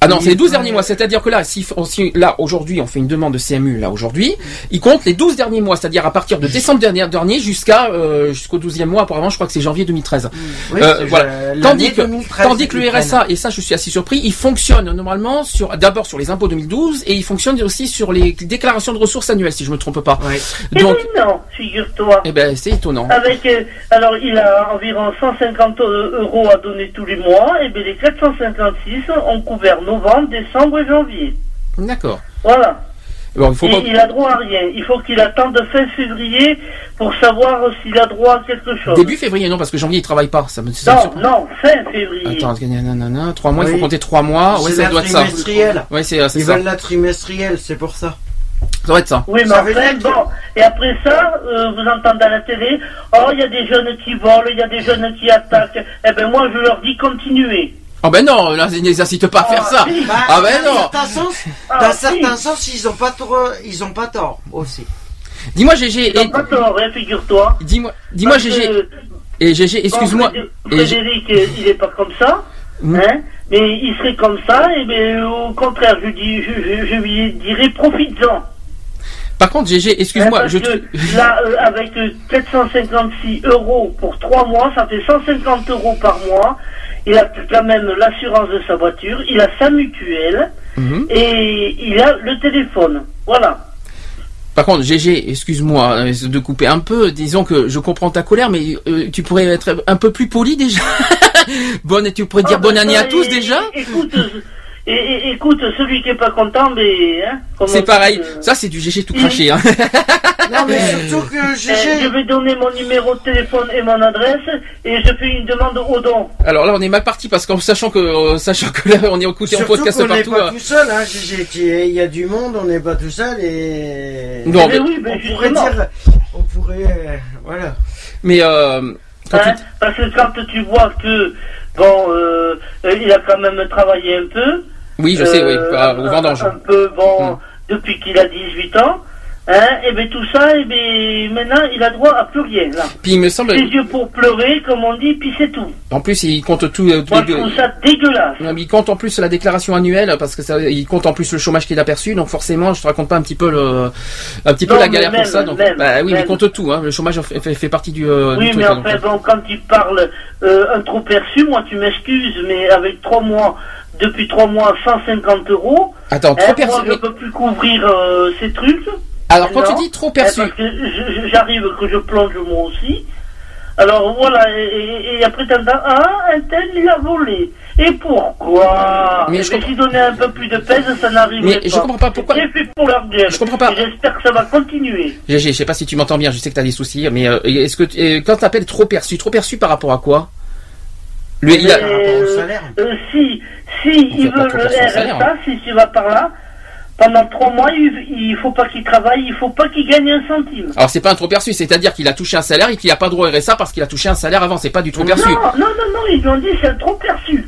Ah non, c'est les 12 Il- derniers mois. C'est-à-dire que là, si, si- là aujourd'hui, on fait une demande de CMU là aujourd'hui, il compte les 12 derniers mois, c'est-à-dire à partir de décembre dernier, dernier jusqu'à euh, jusqu'au 12e mois. Apparemment, je crois que c'est janvier 2013. oui, Euh, voilà. Tandis que, 2013, tandis que le. RSA, et ça je suis assez surpris, il fonctionne normalement sur d'abord sur les impôts 2012 et il fonctionne aussi sur les déclarations de ressources annuelles, si je me trompe pas. Eh Donc, oui, non, figure-toi. eh ben c'est étonnant. Avec, euh, alors il a environ 150 euros à donner tous les mois, et bien les 456 ont couvert novembre, décembre et janvier. D'accord. Voilà. Bon, il faut Et pas. il a droit à rien. Il faut qu'il attende fin février pour savoir s'il a droit à quelque chose. Début février, non, parce que janvier il travaille pas. Ça me, ça me non, non, fin février. Attends, nanana, trois mois, il faut compter trois mois. Ouais, ça la doit être ça. trimestrielle. Ouais, c'est c'est Ils ça. veulent la trimestrielle, c'est pour ça. Ça doit être ça. Oui, mais Ça bon. Et après ça, euh, vous entendez à la télé, oh, il y a des jeunes qui volent, il y a des jeunes qui attaquent. Eh ben moi, je leur dis continuez. Oh ben non, là, ils n'incitent pas à faire ça. si. Bah, Ah ben dans non. un certain sens, Ah, dans un si. certain sens, ils ont pas tort, ils ont pas tort aussi. Dis-moi, GG. Ils n'ont pas tort, hein, figure-toi. Dis-moi, dis-moi, GG. que Et GG, excuse-moi. Frédéric, euh, il n'est pas comme ça. Hmm. Hein, mais il serait comme ça, et ben, au contraire, je, dis, je, je- je lui dirais profites-en. Par contre, GG, excuse-moi, parce je. là, euh, avec euh, 456 euros pour 3 mois, ça fait 150 euros par mois. Il a quand même l'assurance de sa voiture, il a sa mutuelle Mhm. et il a le téléphone. Voilà. Par contre, GG, excuse-moi euh, de couper un peu. Disons que je comprends ta colère, mais euh, tu pourrais être un peu plus poli déjà. bonne, tu pourrais dire Ah, bonne bah, année à tous déjà. Écoute, euh, et, et- écoute, celui qui est pas content, mais. Hein, C'est pareil. euh, Ça, c'est du GG tout craché. Hein. Non, mais surtout que euh, GG. je vais donner mon numéro de téléphone et mon adresse et je fais une demande au don. Alors là, on est mal parti parce qu'en sachant que, euh, sachant que là, on est écouté en Surtout podcast qu'on n'est partout. pas euh, tout seul, hein, GG. Il y a du monde, on n'est pas tout seul et. Non, mais mais- oui, mais on pourrait dire. On pourrait. euh, Voilà. Mais euh, quand Hein, tu- parce que quand tu vois que, bon, euh, euh, il a quand même travaillé un peu. Oui, je sais, oui, euh, ah, au vendange. Un peu, bon, Hmm. depuis qu'il a 18 ans. Hein, et bien tout ça, et bien maintenant, il a droit à plus rien, là. Puis il me semble, Les yeux pour pleurer, comme on dit, puis c'est tout. en plus, il compte tout. euh, tous Moi, les je trouve ça dégueulasse. Non, mais Il compte en plus la déclaration annuelle parce que ça, il compte en plus le chômage qu'il a perçu, donc forcément, je te raconte pas un petit peu le, un petit peu la galère même, pour ça. Donc, même, bah oui, même. il compte tout. Hein, le chômage fait, partie du. euh, du Oui, truc, mais hein, enfin, bon, quand il parle euh, un trop perçu, moi, tu m'excuses, mais avec trois mois, depuis trois mois, 150 euros, Attends, trop perçu. moi, je mais- peux plus couvrir euh, ces trucs. Alors quand Non. tu dis trop perçu, Eh, Parce que j'arrive que je plonge moi aussi. Alors voilà, et, après t'entends, ah, un tel il a volé. Et pourquoi Mais Eh je ben, comprends- s'il donnait un peu plus de pèse, ça n'arriverait Mais pas. je comprends pas pourquoi- C'est fait pour leur gueule. Je comprends pas. J'espère que ça va continuer. GG, je sais pas si tu m'entends bien, je sais que tu as des soucis, mais euh, est-ce que tu- euh, quand tu appelles trop perçu, trop perçu par rapport à quoi? Lui, il a. Mais, Par rapport au euh, salaire. euh, si si il veut le salaire, RSA, si tu vas par là, pendant trois mois, il, il faut pas qu'il travaille, il faut pas qu'il gagne un centime. Alors c'est pas un trop perçu, c'est-à-dire qu'il a touché un salaire et qu'il a pas droit au RSA parce qu'il a touché un salaire avant, c'est pas du trop perçu. Non, non, non, non, ils lui ont dit c'est un trop perçu.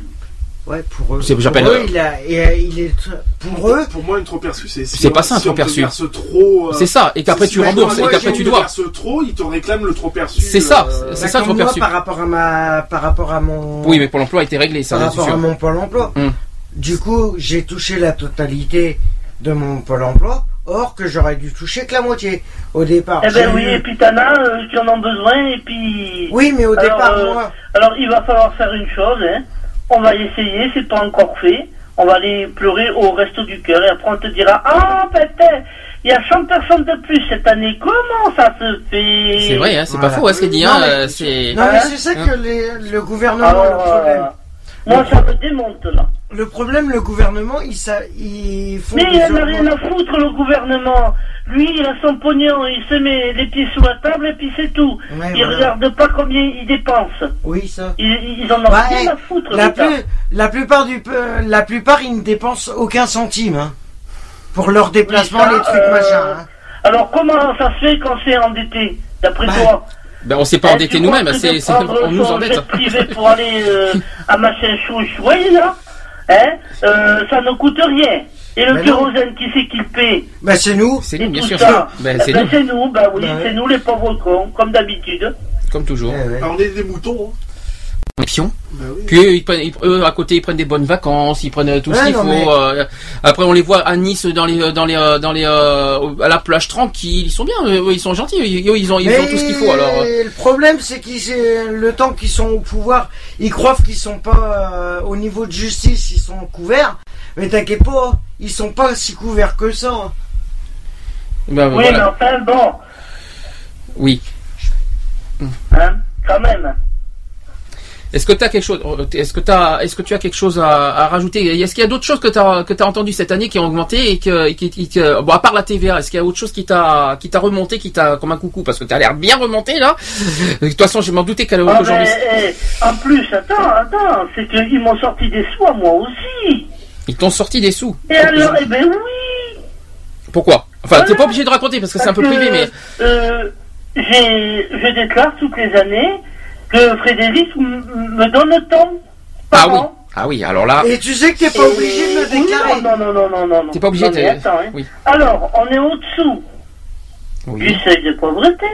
Ouais, pour eux. C'est- pour eux, il, a, il, a- il est. Pour eux. Pour moi, une trop perçue, c'est si C'est pas ça, un si trop perçu. trop. euh, C'est ça, et qu'après si tu moi, rembourses, et qu'après si tu dois. verse trop, il te réclame le trop perçu. C'est ça, euh, c'est Bah, ça le trop moi, perçu. par rapport à ma, par rapport à mon. Oui, mais pour l'emploi a été réglé, ça, par rapport à mon pôle emploi. Hum. Du coup, j'ai touché la totalité de mon pôle emploi, or que j'aurais dû toucher que la moitié au départ. Eh ben oui, eu- et puis t'en as euh, qui en ont besoin, et puis... Oui, mais au Alors, départ, euh, moi. Alors il va falloir faire une chose, hein. On va essayer, c'est pas encore fait, on va aller pleurer au resto du cœur, et après on te dira, ah peut-être, il y a 100 personnes de plus cette année, comment ça se fait? C'est vrai, hein, c'est Voilà. pas faux, hein, ce qu'il dit, Non, hein, mais- euh, c'est. Non, mais Hein c'est ça Hein que les- le gouvernement, Alors, le problème. Moi ça me démonte là. Le problème, le gouvernement, il, ça, il faut. Mais il n'a rien à foutre le gouvernement. Lui, il a son pognon, il se met les pieds sous la table et puis c'est tout. Ouais, il voilà. regarde pas combien il dépense. Oui, ça. Ils, ils en ont rien à foutre. La, l'État. plus, la plupart du la plupart ils ne dépensent aucun centime hein, pour leur déplacement, Oui, ça, les trucs euh, machin. hein. Alors comment ça se fait quand c'est endetté, d'après Bah, toi? Ben, on s'est pas Hein, endetté nous-mêmes, on nous endette. pour aller euh, à machin chou chouette, là, hein, euh, ça ne coûte rien. Et le kérosène, qui c'est qui le paie Bah c'est nous. C'est nous, bien sûr. ça. Ben, Eh c'est ben, nous, c'est nous, bah oui, c'est nous les pauvres cons, comme d'habitude. comme toujours. Eh ouais. on est des moutons. Hein. Pion. Bah oui. Puis eux, ils prennent, ils- eux, à côté, ils prennent des bonnes vacances, ils prennent tout ce qu'il faut. mais- euh, après, on les voit à Nice dans les, dans les, euh, dans les, euh, à la plage tranquille. Ils sont bien, ils sont gentils. Ils, ils ont, ils ont tout ce qu'il faut. Alors, le problème c'est qu'ils c'est le temps qu'ils sont au pouvoir, ils croient qu'ils sont pas euh, au niveau de justice, ils sont couverts. Mais t'inquiète pas, ils sont pas si couverts que ça. hein. ben, Oui, voilà. mais enfin, bon, Oui. hein, quand même. Est-ce que tu as quelque chose, euh, est-ce que t'as, est-ce que tu as quelque chose à, à rajouter? Est-ce qu'il y a d'autres choses que tu as, que t'as entendu cette année qui ont augmenté et que, et qui, qui- que- bon, à part la TVA, est-ce qu'il y a autre chose qui t'a, qui t'a remonté, qui t'a, comme un coucou, parce que tu as l'air bien remonté là. De toute façon, je m'en doutais qu'elle Ah, qu'aujourd'hui. mais, eh, en plus, attends, attends, c'est qu'ils m'ont sorti des sous à moi aussi. Ils t'ont sorti des sous? Et alors, eh ben oui Pourquoi? Enfin, t'es Voilà. pas obligé de raconter parce que c'est un peu privé, mais euh, j'ai, je déclare toutes les années que Frédéric me donne tant par ah oui, ah oui. Alors là, Et tu sais que t'es pas Et- obligé de le déclarer. Non, non, non, non, non, non. T'es pas obligé Non, de- attends, hein. oui. Alors, on est au-dessous. Oui. du seuil de pauvreté.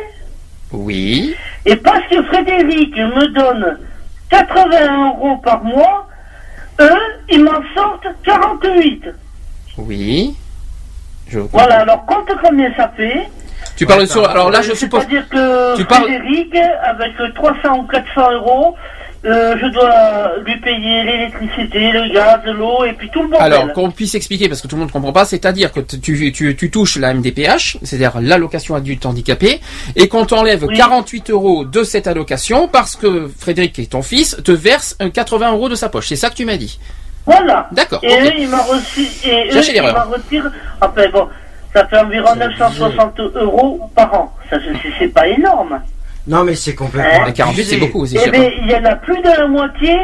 Oui. Et parce que Frédéric me donne 80 euros par mois, eux, ils m'en sortent 48. Oui. Je Voilà, alors compte combien ça fait. Tu parles sur. Alors là, je Euh, suppose. C'est-à-dire que Tu parles- Frédéric, avec 300 ou 400 euros, euh, je dois lui payer l'électricité, le gaz, l'eau et puis tout le bordel. Alors, qu'on puisse expliquer, parce que tout le monde ne comprend pas, c'est-à-dire que tu, tu, tu touches la MDPH, c'est-à-dire l'allocation adulte handicapé, et qu'on t'enlève 48 euros de cette allocation parce que Frédéric, qui est ton fils, te verse un 80 euros de sa poche. C'est ça que tu m'as dit? Voilà. D'accord. Et eux, ils m'en reçu- et eux, ils l'erreur. m'en retirent. Enfin bon, ça fait environ 960 euros par an. Ça, c'est- pas énorme. Non, mais c'est complètement. Hein 48, c'est beaucoup, c'est Eh bien, il y en a plus de la moitié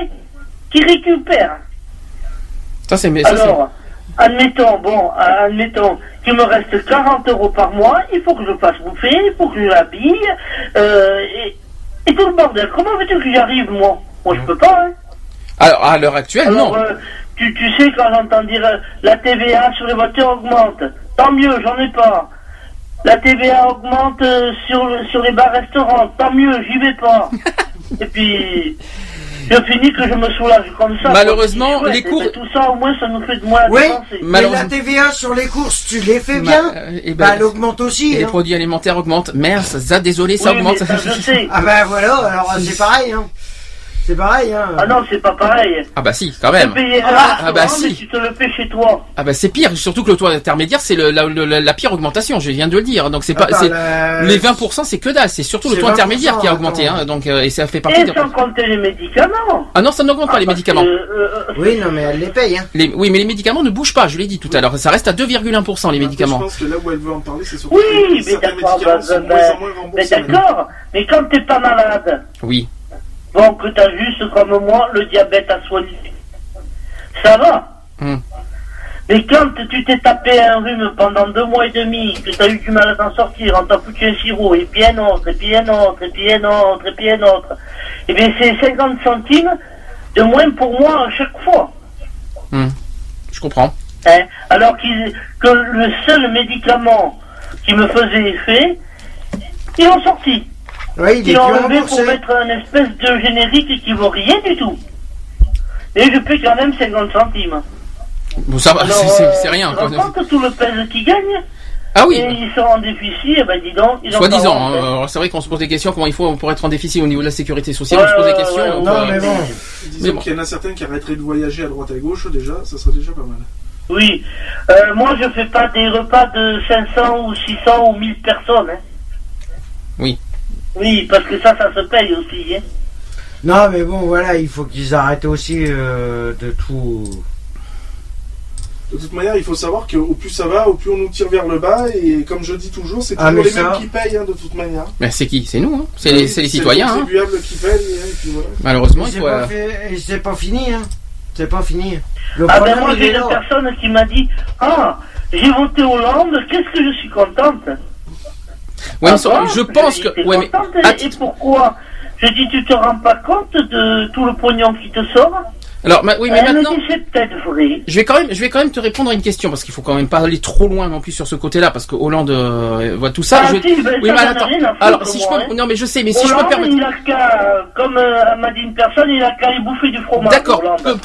qui récupèrent. Ça, c'est. ça, Alors, admettons, bon, admettons qu'il me reste 40 euros par mois, il faut que je fasse bouffer, il faut que je l'habille, euh, et, et tout le bordel. Comment veux-tu que j'y arrive, moi? Moi, je peux pas, hein. Alors, à l'heure actuelle, Alors, non. euh, tu, tu sais, quand j'entends dire euh, la TVA sur les voitures augmente, tant mieux, j'en ai pas. La TVA augmente euh, sur, le- sur les bars-restaurants, tant mieux, j'y vais pas. Et puis, je finis que je me soulage comme ça. Malheureusement, quoi. les Et cours- ben, tout ça, au moins, ça nous fait de moins Oui, dépenser. mais la TVA sur les courses, tu les fais bien euh, eh Bah, ben, elle augmente aussi. Et les hein. produits alimentaires augmentent. Merde, ça, désolé, ça Oui, augmente. mais ça, je sais. Ah bah voilà, alors c'est pareil. Hein. C'est pareil. Hein. Ah non, c'est pas pareil. Ah bah si, quand même. Tu payes un Ah, bah mais si. tu te le fais chez toi. Ah bah c'est pire, surtout que le taux intermédiaire c'est la, le- la- la pire augmentation, je viens de le dire. Donc c'est pas la- les 20% c'est que dalle, c'est surtout le taux intermédiaire 20%, qui a augmenté hein, donc euh, et ça fait partie Et sans compter les médicaments. Ah non, ça n'augmente pas les médicaments. Euh, euh, Oui, non, mais elle les paye. Hein. Les- oui, mais les médicaments ne bougent pas, je l'ai dit tout à l'heure, ça reste à 2,1% les Je médicaments. pense que là où elle veut en parler, c'est surtout Oui, que mais d'accord, médicaments bah, bah, mais d'accord. Mais quand t'es pas malade, Oui. Bon, que t'as juste comme moi le diabète à soigner, ça va. Hmm. Mais quand tu t'es tapé un rhume pendant deux mois et demi, que t'as eu du mal à t'en sortir, on t'a foutu un sirop, et puis un autre, et puis un autre, et puis un autre, et puis un autre, et bien c'est 50 centimes de moins pour moi à chaque fois. Hmm. Je comprends. Hein, alors que le seul médicament qui me faisait effet, ils l'ont sorti. Oui, il est enlevé pour mettre un espèce de générique qui vaut rien du tout. Et je paie quand même 50 centimes. Bon, ça va, c'est- euh, rien te rends compte tout le pèse qu'ils gagnent Ah oui. Et ils sont en déficit, et ben dis donc, ils ont Soit disant, hein, alors c'est vrai qu'on se pose des questions comment il faut pour être en déficit au niveau de la sécurité sociale, on se pose des questions. ouais, Non, mais bon. Disons Mais bon. qu'il y en a certains qui arrêteraient de voyager à droite et à gauche, déjà, ça serait déjà pas mal. Oui. Euh, moi, je fais pas des repas de 500 ou 600 ou 1000 personnes. Hein. Oui. Oui, parce que ça, ça se paye aussi. Hein. Non, mais bon, voilà, il faut qu'ils arrêtent aussi euh, de tout. De toute manière, il faut savoir qu'au plus ça va, au plus on nous tire vers le bas, et comme je dis toujours, c'est Ah, toujours les ça- mêmes qui payent, hein, de toute manière. Mais c'est qui? C'est nous, hein. c'est les, c'est les citoyens. les hein. contribuables qui payent, hein, et puis voilà. Malheureusement, Et il c'est faut. pas, euh, fait- et c'est pas fini, hein. C'est pas fini. Le Ah ben moi, j'ai une personne qui m'a dit Ah, j'ai voté Hollande, qu'est-ce que je suis contente? Ouais, Ah bon je pense que. Ouais, mais. Et pourquoi Je dis Tu te rends pas compte de tout le pognon qui te sort Alors, ma- oui, mais Elle maintenant. vrai. Je vais quand même, je vais quand même te répondre à une question parce qu'il faut quand même pas aller trop loin non plus sur ce côté-là parce que Hollande euh, voit tout ça. Ah, je... si, ben, oui, ça, mais attends. Alors, si je moi, peux, hein. non mais je sais, mais si je peux me permettre. il a qu'à, comme euh, m'a dit une personne, il a qu'à aller bouffer du fromage. D'accord. Peu,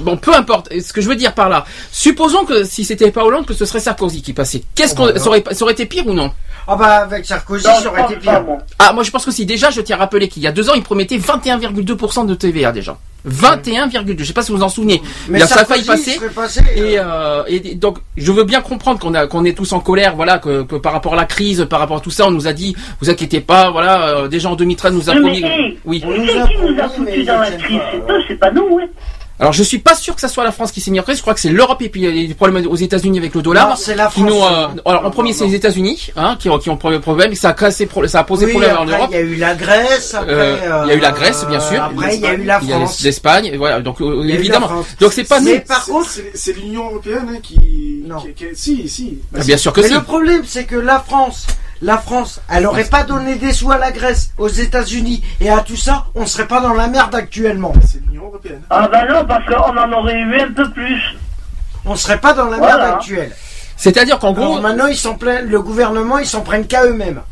bon, peu importe. Ce que je veux dire par là, supposons que si c'était pas Hollande, que ce serait Sarkozy qui passait. Qu'est-ce Oh, qu'on, ça aurait, ça aurait été pire ou non? Ah bah, avec Sarkozy, Non, ça je aurait été pire. moi. Ah, moi je pense que si. Déjà, je tiens à rappeler qu'il y a deux ans, il promettait 21,2% de TVA déjà. 21,2. Je sais pas si vous vous en souvenez. Mais Il a- ça a failli passer. passé, Et, euh, euh, et donc, je veux bien comprendre qu'on a, qu'on est tous en colère, voilà, que, que par rapport à la crise, par rapport à tout ça, on nous a dit, vous inquiétez pas, voilà, euh, déjà en 2013, on nous a Oui, promis. mais, hey, oui. Qui c'est qui nous a foutu dans la crise? C'est eux, c'est pas nous. Hein. Alors, je suis pas sûr que ça soit la France qui s'est mis en crise. Je crois que c'est l'Europe et puis il y a des problèmes aux États-Unis avec le dollar. Non, c'est la qui France. euh, alors, en premier, c'est les États-Unis, hein, qui, ont- qui ont le problème. Ça a cassé, ça a posé oui, problème en Europe. il y a eu la Grèce, après. Euh, il y a eu la Grèce, bien sûr. Après, il y a eu la Il y a France. l'Espagne, et voilà. Donc, euh, évidemment. Donc, c'est pas nous. Mais par C'est- contre, c'est- c'est l'Union Européenne hein, qui, Non. qui- qui- Si, si. Bah, Ah, bien sûr que mais si. le problème, c'est que la France, la France, elle aurait pas donné des sous à la Grèce, aux États-Unis et à tout ça, on serait pas dans la merde actuellement. C'est l'Union Européenne. Ah ben non, parce qu'on en aurait eu un peu plus. On serait pas dans la Voilà. merde actuelle. C'est-à-dire qu'en gros, Alors maintenant, ils s'en prennent, le gouvernement, ils s'en prennent qu'à eux-mêmes.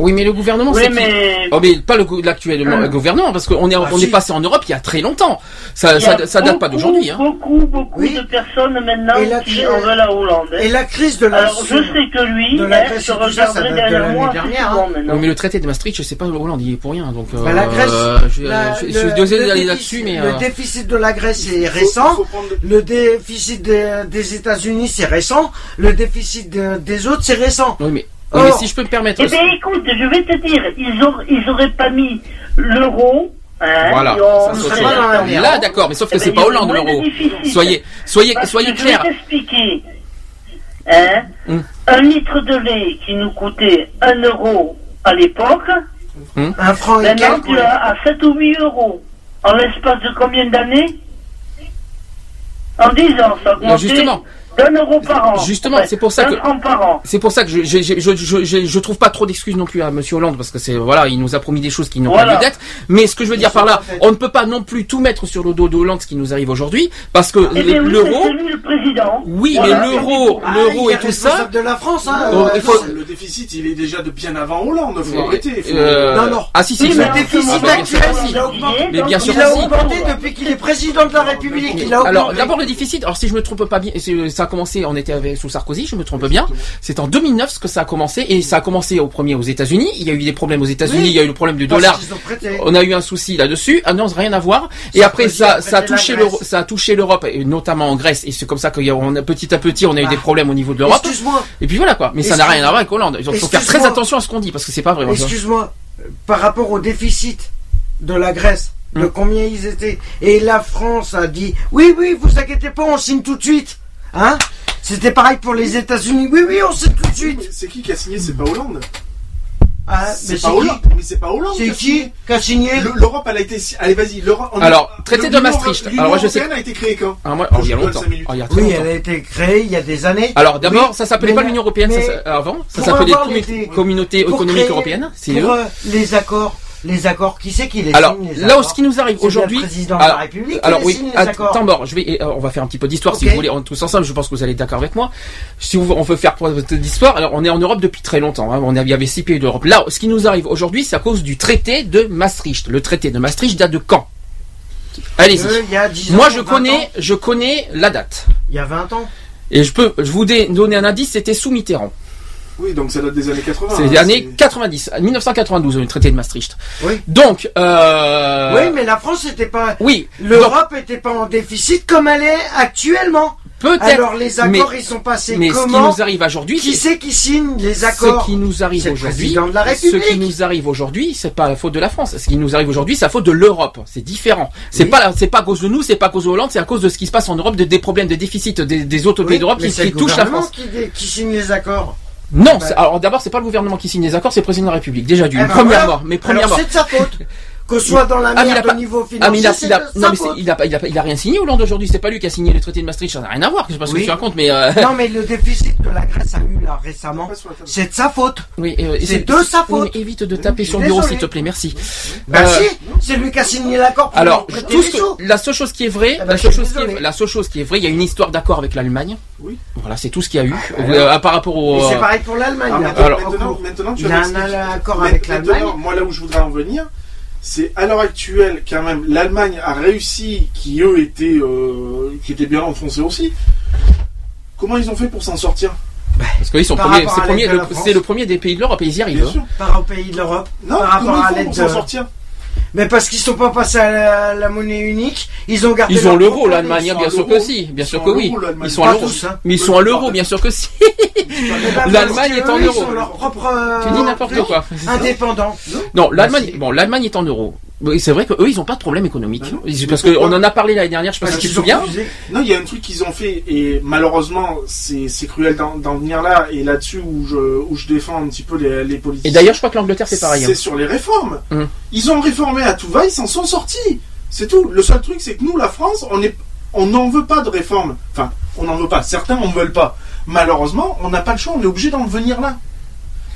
Oui, mais le gouvernement, Oui, c'est mais- Oh, mais pas le l'actuel Ah. gouvernement, parce qu'on est, Ah, on si. est passé en Europe il y a très longtemps. Ça, Il y a ça, ça date pas beaucoup, d'aujourd'hui. Hein. Beaucoup, beaucoup Oui. de personnes maintenant Et la qui crise- en veulent à Hollande. hein. Et la crise de la Alors, je sais que lui, de la hein, Grèce je ça, ça regarderai de derrière l'année moi dernière, hein. Oui, mais le traité de Maastricht, je sais pas, Hollande, il est pour rien. Donc, euh, Bah, la Grèce, je, la- je- je le- suis désolé le d'aller déficit- là-dessus, mais. Le euh, déficit de la Grèce est récent. Le déficit des, États-Unis, c'est récent. Le déficit de- des autres, c'est récent. Oui, mais, oui, mais si je peux me permettre. Eh bien, écoute, je vais te dire, ils auraient, ils auraient pas mis l'euro. Hein, Voilà, ça, Là, d'accord, mais sauf que Eh c'est ben, pas Hollande, l'euro. Soyez, soyez, Parce soyez que clairs. Je vais t'expliquer. Hein, Hum. Un litre de lait qui nous coûtait 1 euro à l'époque, Un franc et maintenant quelques. tu as à 7 ou 8 euros. En l'espace de combien d'années? En 10 ans, ça a Non, augmenté justement. D'un euro par an. Justement, Ouais, c'est pour ça d'un que- franc par an. C'est pour ça que je, je, je, je, je, trouve pas trop d'excuses non plus à Monsieur Hollande parce que c'est voilà, il nous a promis des choses qui n'ont Voilà. pas lieu d'être. Mais ce que je veux dire par là, on ne peut pas non plus tout mettre sur le dos de Hollande ce qui nous arrive aujourd'hui parce que Eh l'euro, oui, Voilà. mais l'euro, Ah, l'euro et tout ça. de la France, hein. Euh, il faut- Le déficit, il est déjà de bien avant Hollande. Faut Euh, arrêter. Faut... euh, Non, non. Ah si si. Oui, si. mais Le déficit bien sûr que actuel, il a augmenté. Mais bien sûr Il a augmenté depuis qu'il est président de la République. Alors d'abord le déficit. Alors si je me trompe pas bien, c'est- ça a commencé, on était avec, sous Sarkozy, je me trompe bien. C'est en 2009 que ça a commencé et ça a commencé au premier aux États-Unis. Il y a eu des problèmes aux États-Unis, Oui. il y a eu le problème du dollar. On a eu un souci là-dessus. Ah non, rien à voir. Et après ça, a touché l'Europe, ça a touché l'Europe et notamment en Grèce. Et c'est comme ça qu'on a petit à petit, on a eu Ah. des problèmes au niveau de l'Europe. Excuse-moi, Et puis voilà quoi. Mais ça n'a rien à voir avec Hollande. Il faut faire très attention à ce qu'on dit parce que c'est pas vrai. moi, ça. excuse-moi. Par rapport au déficit de la Grèce, de Hum. combien ils étaient, et la France a dit oui, oui, vous inquiétez pas, on signe tout de suite. Hein C'était pareil pour les États-Unis. Oui, oui, on signe tout de suite. C'est qui qui a signé C'est pas Hollande. Ah, mais C'est pas qui Hollande. Mais c'est pas Hollande. C'est qui a signé. qui a signé Le- L'Europe, elle a été. Allez, vas-y. l'Europe- Alors, traité de Maastricht. L'Union Alors, moi, je sais- européenne a été créée quand Ah, moi, oh, il y a longtemps. Oh, Oui, longtemps. elle a été créée il y a des années. Alors d'abord, Oui, ça s'appelait pas l'Union européenne, avant, ça s'appelait Communauté économique européenne. C'est euh, les accords, les accords, qui c'est qui les Alors signe les là où accords ce qui nous arrive aujourd'hui, le président de alors, la République alors oui, signe les att- accords. attends, bon, je vais, euh, on va faire un petit peu d'histoire si vous voulez, on- tous ensemble. Je pense que vous allez être d'accord avec moi. Si vous- on veut faire d'histoire, alors on est en Europe depuis très longtemps. hein. On il y avait six pays d'Europe. Là, ce qui nous arrive aujourd'hui, c'est à cause du traité de Maastricht. Le traité de Maastricht date de quand? Allez-y. Euh, il y a 10 ans, Moi, je 20 connais, ans. je connais la date. Il y a 20 ans. Et je peux, je vous donner un indice, c'était sous Mitterrand. Oui, donc ça date des années 80. C'est hein, les années 90, 1992, le traité de Maastricht. Oui. Donc, euh, Oui, mais la France n'était pas. oui, L'Europe n'était pas en déficit comme elle est actuellement. peut-être. Alors les accords, mais- ils sont passés Mais ce qui comment nous arrive aujourd'hui, Qui c'est qui signe les accords ce qui nous arrive aujourd'hui. de la Ce qui République. nous arrive aujourd'hui, c'est pas la faute de la France. Ce qui nous arrive aujourd'hui, c'est la faute de l'Europe. C'est différent. C'est Oui. pas, c'est pas à cause de nous, c'est pas à cause de Hollande, c'est à cause de ce qui se passe en Europe, de, des problèmes de déficit des, des autres Oui, pays d'Europe qui, touchent la France. qui, qui signe les accords. Non, Bah. alors d'abord, c'est pas le gouvernement qui signe les accords, c'est le président de la République. Déjà d'une. Eh ben premièrement, voilà. mais premièrement. c'est de sa faute. Que ce soit dans la Ah, merde pas- au niveau Ah mais il financier, a, non mais il a pas, il a pas, il a rien signé Hollande aujourd'hui. C'est pas lui qui a signé le traité de Maastricht. Ça n'a rien à voir. Je sais pas ce que tu racontes, mais euh, Non mais le déficit de la Grèce a eu là récemment, c'est de sa faute. oui, euh, et C'est de sa faute. évite de taper sur le bureau, s'il te plaît. Merci. Euh, si, c'est lui qui a signé l'accord Alors, la seule chose qui est vraie, Ah bah, la, seule chose qui est, désolé. la seule chose qui est vraie, il y a une histoire d'accord avec l'Allemagne. Oui. Voilà, c'est tout ce qu'il y a eu. Euh, par rapport au. C'est pareil pour l'Allemagne. Là. maintenant, tu il vas a un accord avec l'Allemagne. Moi, là où je voudrais en venir, c'est à l'heure actuelle, quand même, l'Allemagne a réussi, qui eux étaient, euh, qui étaient bien enfoncés aussi. Comment ils ont fait pour s'en sortir? Parce qu'ils sont Par premiers, rapport c'est le- premier des pays de l'Europe et ils y arrivent. Bien hein. sûr. Par rapport aux pays de l'Europe. Non, Par rapport comment à ils font l'aide pour de- s'en sortir Mais parce qu'ils sont pas passés à la, la monnaie unique, ils ont gardé Ils ont leur l'euro, l'Allemagne, hein, bien à sûr que si, bien sûr que oui. Ils sont à l'euro. hein. Mais ils sont à l'euro, bien sûr que si. L'Allemagne est en euro. Ils sont leur propre. Tu dis n'importe quoi. Indépendant. Non, l'Allemagne, bon, l'Allemagne est en euros. Oui, c'est vrai qu'eux, ils n'ont pas de problème économique. Bah non. Parce qu'on en a parlé l'année dernière, je sais pas Parce si tu te souviens. Non, il y a un truc qu'ils ont fait, et malheureusement, c'est cruel d'en venir là, et là-dessus où je, où je défends un petit peu les, les politiciens. Et d'ailleurs, je crois que l'Angleterre, c'est pareil. hein. C'est sur les réformes. Hum. Ils ont réformé à tout va, ils s'en sont sortis. C'est tout. Le seul truc, c'est que nous, la France, on est, on n'en veut pas de réforme. Enfin, on n'en veut pas. Certains en veulent pas. Malheureusement, on n'a pas le choix. On est obligé d'en venir là.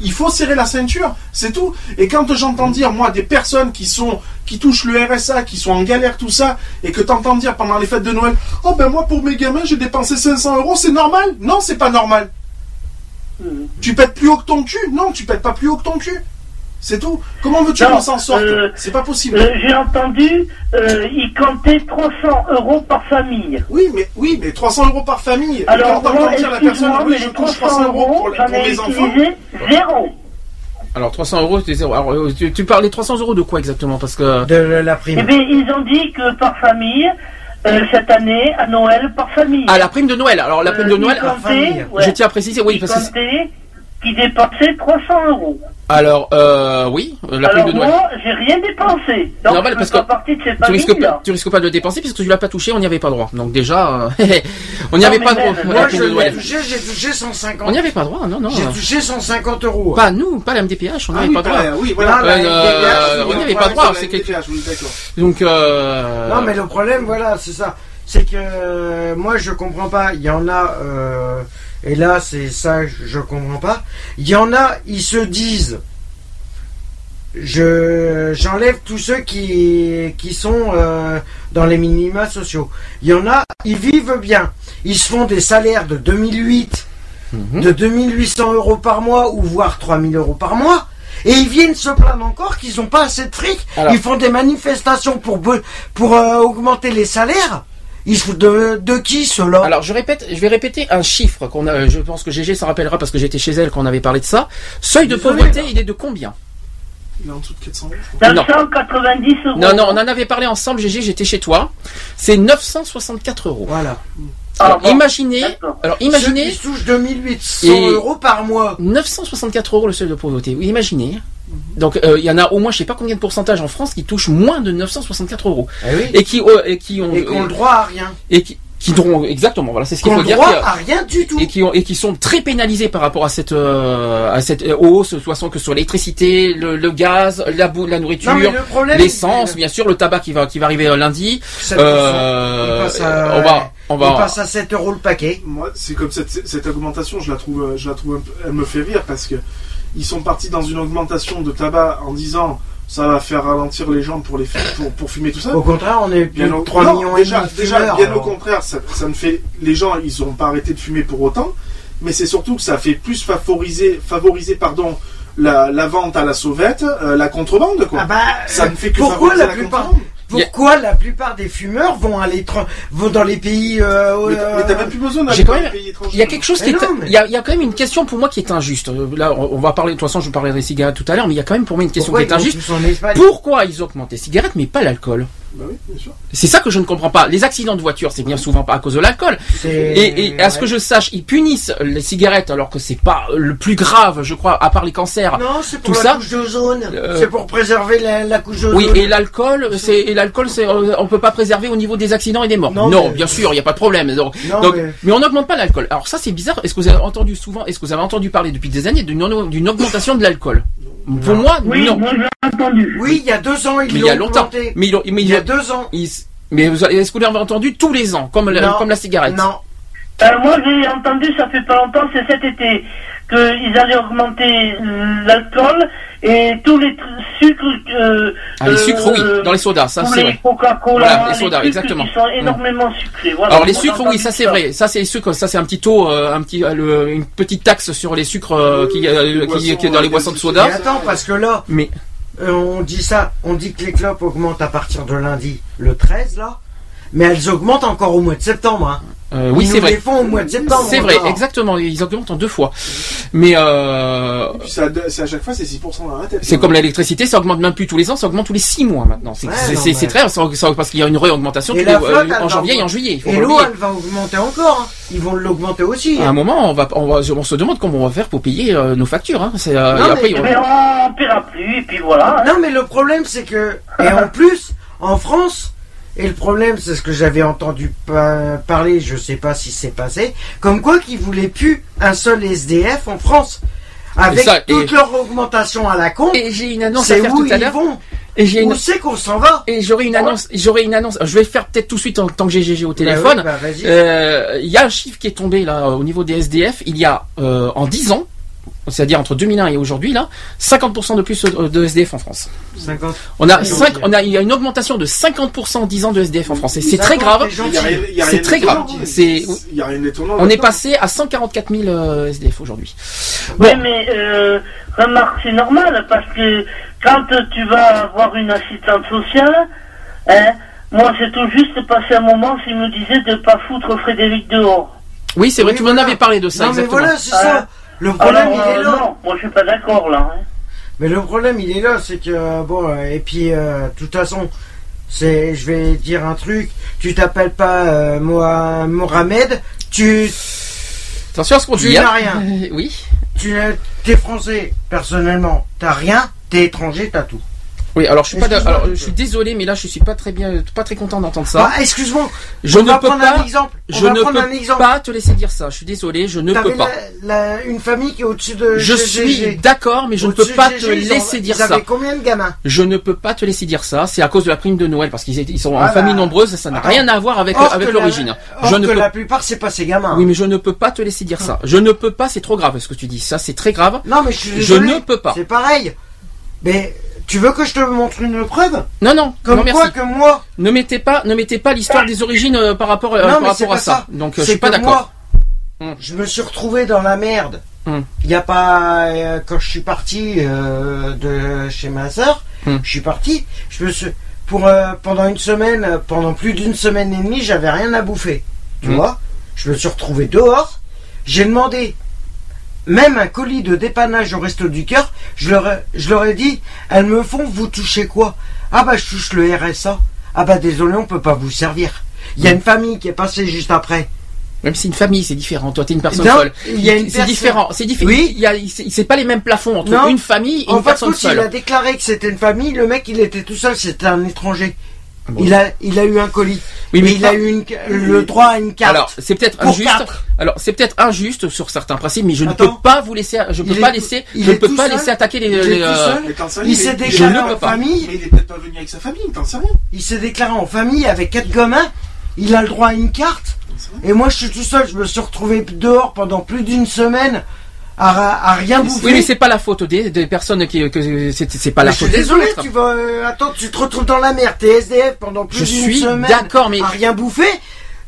Il faut serrer la ceinture, c'est tout. Et quand j'entends dire, moi, des personnes qui sont, qui touchent le RSA, qui sont en galère, tout ça, et que t'entends dire pendant les fêtes de Noël, oh ben moi, pour mes gamins, j'ai dépensé 500 euros, c'est normal? Non, c'est pas normal. Tu pètes plus haut que ton cul? Non, tu pètes pas plus haut que ton cul. C'est tout. Comment veux-tu qu'on s'en sorte euh, C'est pas possible. Euh, J'ai entendu, euh, il comptait 300 euros par famille. Oui, mais oui, mais 300 euros par famille. Alors, quand moi, dire la personne, oui, mais je les touche 300 300 euros pour, j'en pour mes enfants. zéro. Alors 300 euros, c'est zéro. Alors, euh, tu, tu parles des 300 euros de quoi exactement? Parce que de la Eh bien, ils ont dit que par famille, euh, cette année, à Noël, par famille. ah la prime de Noël. Alors la prime de Noël, comptait, ouais. je tiens à préciser, oui, Il parce que qui dépensait 300 euros. alors euh, oui, la prime Alors de Noël. moi, j'ai rien dépensé. Donc, Normal, je parce que partie de ces Tu risques, pas, tu risques pas de le dépenser puisque tu l'as pas touché, on n'y avait pas droit. Donc déjà, euh, on n'y avait pas droit. Moi, je l'ai touché, j'ai touché 150. On n'y avait pas droit, non, non. J'ai touché 150 euros. Pas nous, pas la MDPH, on n'y Ah avait oui, pas droit. oui, voilà. Ah, la Euh, MDPH, on n'y avait pas droit. c'est quelque... Donc, euh... Non, mais le problème, voilà, c'est ça. C'est que euh, moi, je comprends pas. Il y en a, euh, et là, c'est ça, je, je comprends pas. Il y en a, ils se disent, je j'enlève tous ceux qui qui sont euh, dans les minima sociaux. Il y en a, ils vivent bien. Ils se font des salaires de 2008, Mhm. de 2800 euros par mois ou voire 3000 euros par mois. Et ils viennent se plaindre encore qu'ils n'ont pas assez de fric. Alors- Ils font des manifestations pour euh, augmenter les salaires. Ils se foutent de, de qui ceux-là? Alors je répète, je vais répéter un chiffre qu'on a. Je pense que GG s'en rappellera parce que j'étais chez elle quand on avait parlé de ça. Seuil de Désolé, pauvreté, il est de combien? Il est en dessous de 400 euros. je crois. Non. 990 euros. Non, non, on en avait parlé ensemble, GG, j'étais chez toi. C'est 964 euros. Voilà. Alors, Ah bon, imaginez, alors Ceux imaginez qui touchent 2800 Et- euros par mois. 964 euros le seuil de pauvreté. Oui, imaginez. Donc euh, il y en a au moins, je sais pas combien de pourcentage en France qui touchent moins de 964 euros Eh oui. et qui euh, et qui ont Et le droit à rien. et qui qui exactement voilà c'est ce qu'il faut le dire droit à rien du tout. et qui ont et qui sont très pénalisés par rapport à cette euh, à cette euh, hausse façon que sur l'électricité le, le gaz la boue la nourriture le l'essence bien sûr le tabac qui va qui va arriver euh, lundi 7%. Euh, il passe à, on va on va il passe à 7 euros le paquet. Moi, c'est comme cette, cette augmentation, je la trouve, euh, je la trouve, un peu- elle me fait rire parce que ils sont partis dans une augmentation de tabac en disant ça va faire ralentir les gens pour les pour, pour fumer tout ça. Au contraire, on est Bien au, 3 non, millions déjà, et demi de déjà, fumeurs, bien au contraire, ça, ça ne fait les gens, ils n'ont pas arrêté de fumer pour autant, mais c'est surtout que ça fait plus favoriser, favoriser pardon, la, la vente à la sauvette, euh, la contrebande quoi. Ah bah, ça ne fait que pourquoi favoriser la plupart pourquoi la plupart des fumeurs vont aller tra- vont dans les pays euh, Mais, euh, t'as même plus besoin d'aller dans les pays étrangers. Il y a quelque chose qui Mais est, non, mais- il y a, il y a quand même une question pour moi qui est injuste. Euh, Là, on va parler, de toute façon, je parlerai des cigarettes tout à l'heure, mais il y a quand même pour moi une question pourquoi qui est injuste. tous en Espagne? Pourquoi ils augmentent les cigarettes mais pas l'alcool? Bah oui. C'est ça que je ne comprends pas. Les accidents de voiture, c'est bien souvent pas à cause de l'alcool. Et, et à ce que je sache, ils punissent les cigarettes alors que c'est pas le plus grave, je crois, à part les cancers. Non, c'est pour Tout la ça, couche d'ozone. euh, C'est pour préserver la, la couche d'ozone. Oui, et l'alcool, c'est et l'alcool, c'est euh, on peut pas préserver au niveau des accidents et des morts. Non, Non, mais- bien sûr, il y a pas de problème. Donc, Non, donc- mais- mais... on n'augmente pas l'alcool. Alors ça, c'est bizarre. Est-ce que vous avez entendu souvent, est-ce que vous avez entendu parler depuis des années d'une augmentation de l'alcool? Pour moi, Oui, non. moi entendu. Oui, il y a deux ans, ils Mais il l'ont y a longtemps. augmenté. Mais, Il y a deux ans. ils- mais vous avez- est-ce que vous l'avez entendu tous les ans, comme la, comme la cigarette Non. Euh, moi j'ai entendu, ça fait pas longtemps, c'est cet été, qu'ils allaient augmenter l'alcool et tous les sucres. Euh, Ah, les euh, sucres, oui, dans les sodas, ça c'est les vrai. Coca-Cola, Voilà, les les sodas, trucs exactement. qui sont énormément sucrés. Voilà, Alors les sucres, oui, ça c'est vrai. Ça c'est les sucres, ça c'est un petit taux, euh, un petit, euh, le- une petite taxe sur les sucres euh, qui, euh, les qui, boissons, qui est dans les boissons de Mais soda. attends, parce que là, Mais on dit ça, on dit que les clopes augmentent à partir de lundi, le 13 là, mais elles augmentent encore au mois de septembre. Hein. euh, oui, c'est nous vrai. les font au mois de septembre. C'est vrai, exactement. Ils augmentent en deux fois. Mais euh, Et puis ça, c'est à chaque fois c'est 6% dans la tête. c'est comme l'électricité, ça augmente même plus tous les ans, ça augmente tous les six mois maintenant. C'est Ouais, mais- très, ça- ça- parce qu'il y a une réaugmentation Et tous les- la flotte, euh, en va janvier et en juillet. Et l'eau, elle va augmenter encore. hein. Ils vont l'augmenter aussi. À un hein. moment, on va, on va, on se demande comment on va faire pour payer euh, nos factures. Hein. C'est, euh, Non, et après, mais- on- Mais on paiera plus, et puis voilà. hein. Non, mais le problème, c'est que. Et en plus, en France. Et le problème, c'est ce que j'avais entendu pa- parler, je sais pas si c'est passé, comme quoi qu'ils voulaient plus un seul SDF en France. Avec ça, toute et- leur augmentation à la con, Et j'ai une annonce à c'est faire où tout à ils l'heure. vont Et j'ai une, Où c'est qu'on s'en va et j'aurai une annonce, j'aurai une annonce. Je vais faire peut-être tout de suite en tant que j'ai GG au téléphone. Bah oui, bah. Euh, Il y a un chiffre qui est tombé là au niveau des SDF. Il y a euh, en 10 ans, c'est-à-dire entre 2001 et aujourd'hui, là, 50% de plus euh, de SDF en France. 50. On a, on a, il y a une augmentation de 50% en 10 ans de SDF en France. Et c'est très grave. Il y a rien- il y a C'est très grave. C'est, on est passé à 144 000 euh, SDF aujourd'hui. Oui, mais euh, remarque, c'est normal parce que quand tu vas avoir une assistante sociale, hein, moi c'est tout juste passé un moment s'il me disait de pas foutre Frédéric dehors. Oui, c'est vrai, Oui, tu m'en voilà. avais parlé de ça, Non, mais voilà, c'est Ah. ça. Le problème, Alors, il est euh, là. non, moi je suis pas d'accord là. hein. Mais le problème, il est là, c'est que euh, bon, euh, et puis euh, de toute façon, c'est, je vais dire un truc. Tu t'appelles pas euh, Moha- Mohamed, tu, Attention à ce qu'on tu dit. n'as hein. rien. Euh, Oui. Tu es français, personnellement, t'as rien. T'es étranger, t'as tout. Oui, alors je suis pas, Excuse-moi, alors, je je- suis désolé, mais là je suis pas très bien, pas très content d'entendre ça. Bah, excuse-moi. je on ne va peux prendre pas, un exemple. On je va ne prendre peux un exemple. pas te laisser dire ça. Je suis désolé, je ne T'avais peux pas. la- la- une famille qui est au-dessus de Je GG. suis d'accord, mais je ne peux pas te ont- laisser dire ça. combien de gamins Je ne peux pas te laisser dire ça. C'est à cause de la prime de Noël parce qu'ils étaient- ils sont en famille nombreuse. Ça n'a Attends. rien à voir avec Or avec la- l'origine. or Je ne que peux. la plupart, c'est pas ces gamins. Oui, mais je ne peux pas te laisser dire ça. Je ne peux pas. C'est trop grave ce que tu dis. Ça, c'est très grave. Non, mais je suis Je ne peux pas. C'est pareil. Mais tu veux que je te montre une preuve Non, non. Comme non, quoi merci. que moi, Ne mettez pas, ne mettez pas l'histoire des origines euh, par rapport, euh, Non, par mais c'est rapport à ça. ça. Donc, euh, je suis pas d'accord. moi, Hum. je me suis retrouvé dans la merde. Hum. Il y a pas euh, quand je suis parti euh, de chez ma sœur, Hum. je suis parti. Je me suis pour euh, pendant une semaine, euh, pendant plus d'une semaine et demie, j'avais rien à bouffer. Tu Hum. vois? Je me suis retrouvé dehors. J'ai demandé même un colis de dépannage au resto du cœur. Je leur ai, je leur ai dit, elles me font, vous touchez quoi? Ah bah je touche le RSA. Ah bah désolé, on peut pas vous servir. Il y a une famille qui est passée juste après. Même si une famille, c'est différent. Toi, t'es une personne Non, C'est différent. C'est différent. Oui. Il y a, il- c'est pas les mêmes plafonds entre Non. une famille et En une fait, personne il a déclaré que c'était une famille. Le mec, il était tout seul. C'était un étranger. Bon. Il a, il a eu un colis. Oui, mais mais il pas- a eu une, le droit à une carte. Alors, c'est peut-être injuste. quatre. Alors, c'est peut-être injuste sur certains principes, mais je ne peux pas vous laisser, je ne peux Il pas est- laisser, il je ne est peux tout pas seul laisser attaquer les, Il est les, tout euh, seul. Il s'est déclaré en famille. Mais il est peut-être pas venu avec sa famille, t'en sais rien. Il s'est déclaré en famille avec quatre gamins. Il a le droit à une carte. Et moi, je suis tout seul. Je me suis retrouvé dehors pendant plus d'une semaine à, à rien bouffer. Oui, mais c'est pas la faute des, des personnes qui, c'est pas Mais la je suis faute des désolé, autres. tu vas, euh, attends, tu te retrouves dans la merde, t'es SDF pendant plus Je d'une suis semaine d'accord, mais à rien bouffer.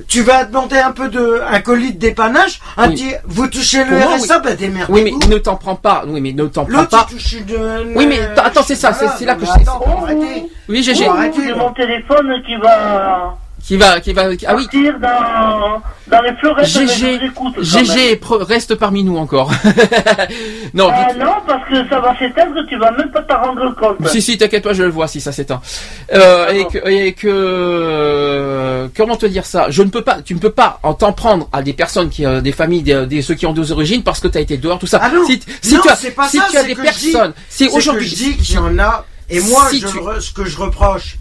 Tu vas demander un peu de, un colis de dépannage, un Oui. petit, vous touchez le RSA, bah démerdez-vous. oui, mais ne t'en prends pas. Oui, mais ne t'en prends L'autre, pas. il touche une, Oui, mais euh, attends, c'est ça, c'est- là que je- attends, faut arrêter. Oui, GG, là. mon téléphone qui va qui va, qui va, ah oui. partir dans, dans les GG. GG reste parmi nous encore. non, Ah dites- non, parce que ça va s'éteindre, tu vas même pas t'en rendre compte. Si, si, t'inquiète pas, je le vois si ça s'éteint. Euh, et que, et que euh, comment te dire ça? Je ne peux pas, tu ne peux pas en t'en prendre à des personnes qui, euh, des familles, des, des- ceux qui ont deux origines parce que tu as été dehors, tout ça. Ah non, si si non, tu as, c'est pas si ça, tu as c'est des que je dis- personnes, si C'est aujourd'hui, je dis qu'il y en a, et moi, Si je tu- ce que je reproche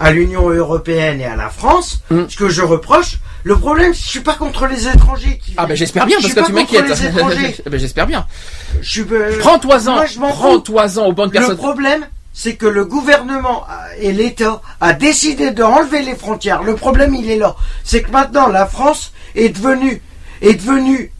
à l'Union Européenne et à la France, Mm. ce que je reproche, le problème, je suis pas contre les étrangers qui ah ben j'espère bien parce que tu m'inquiètes. les étrangers. Ah ben j'espère bien. Je suis, euh, Prends-toi-en, prends-toi-en aux bonnes Le personnes. problème, c'est que le gouvernement et l'État a décidé de enlever les frontières. Le problème, il est là. C'est que maintenant, la France est devenue, est devenue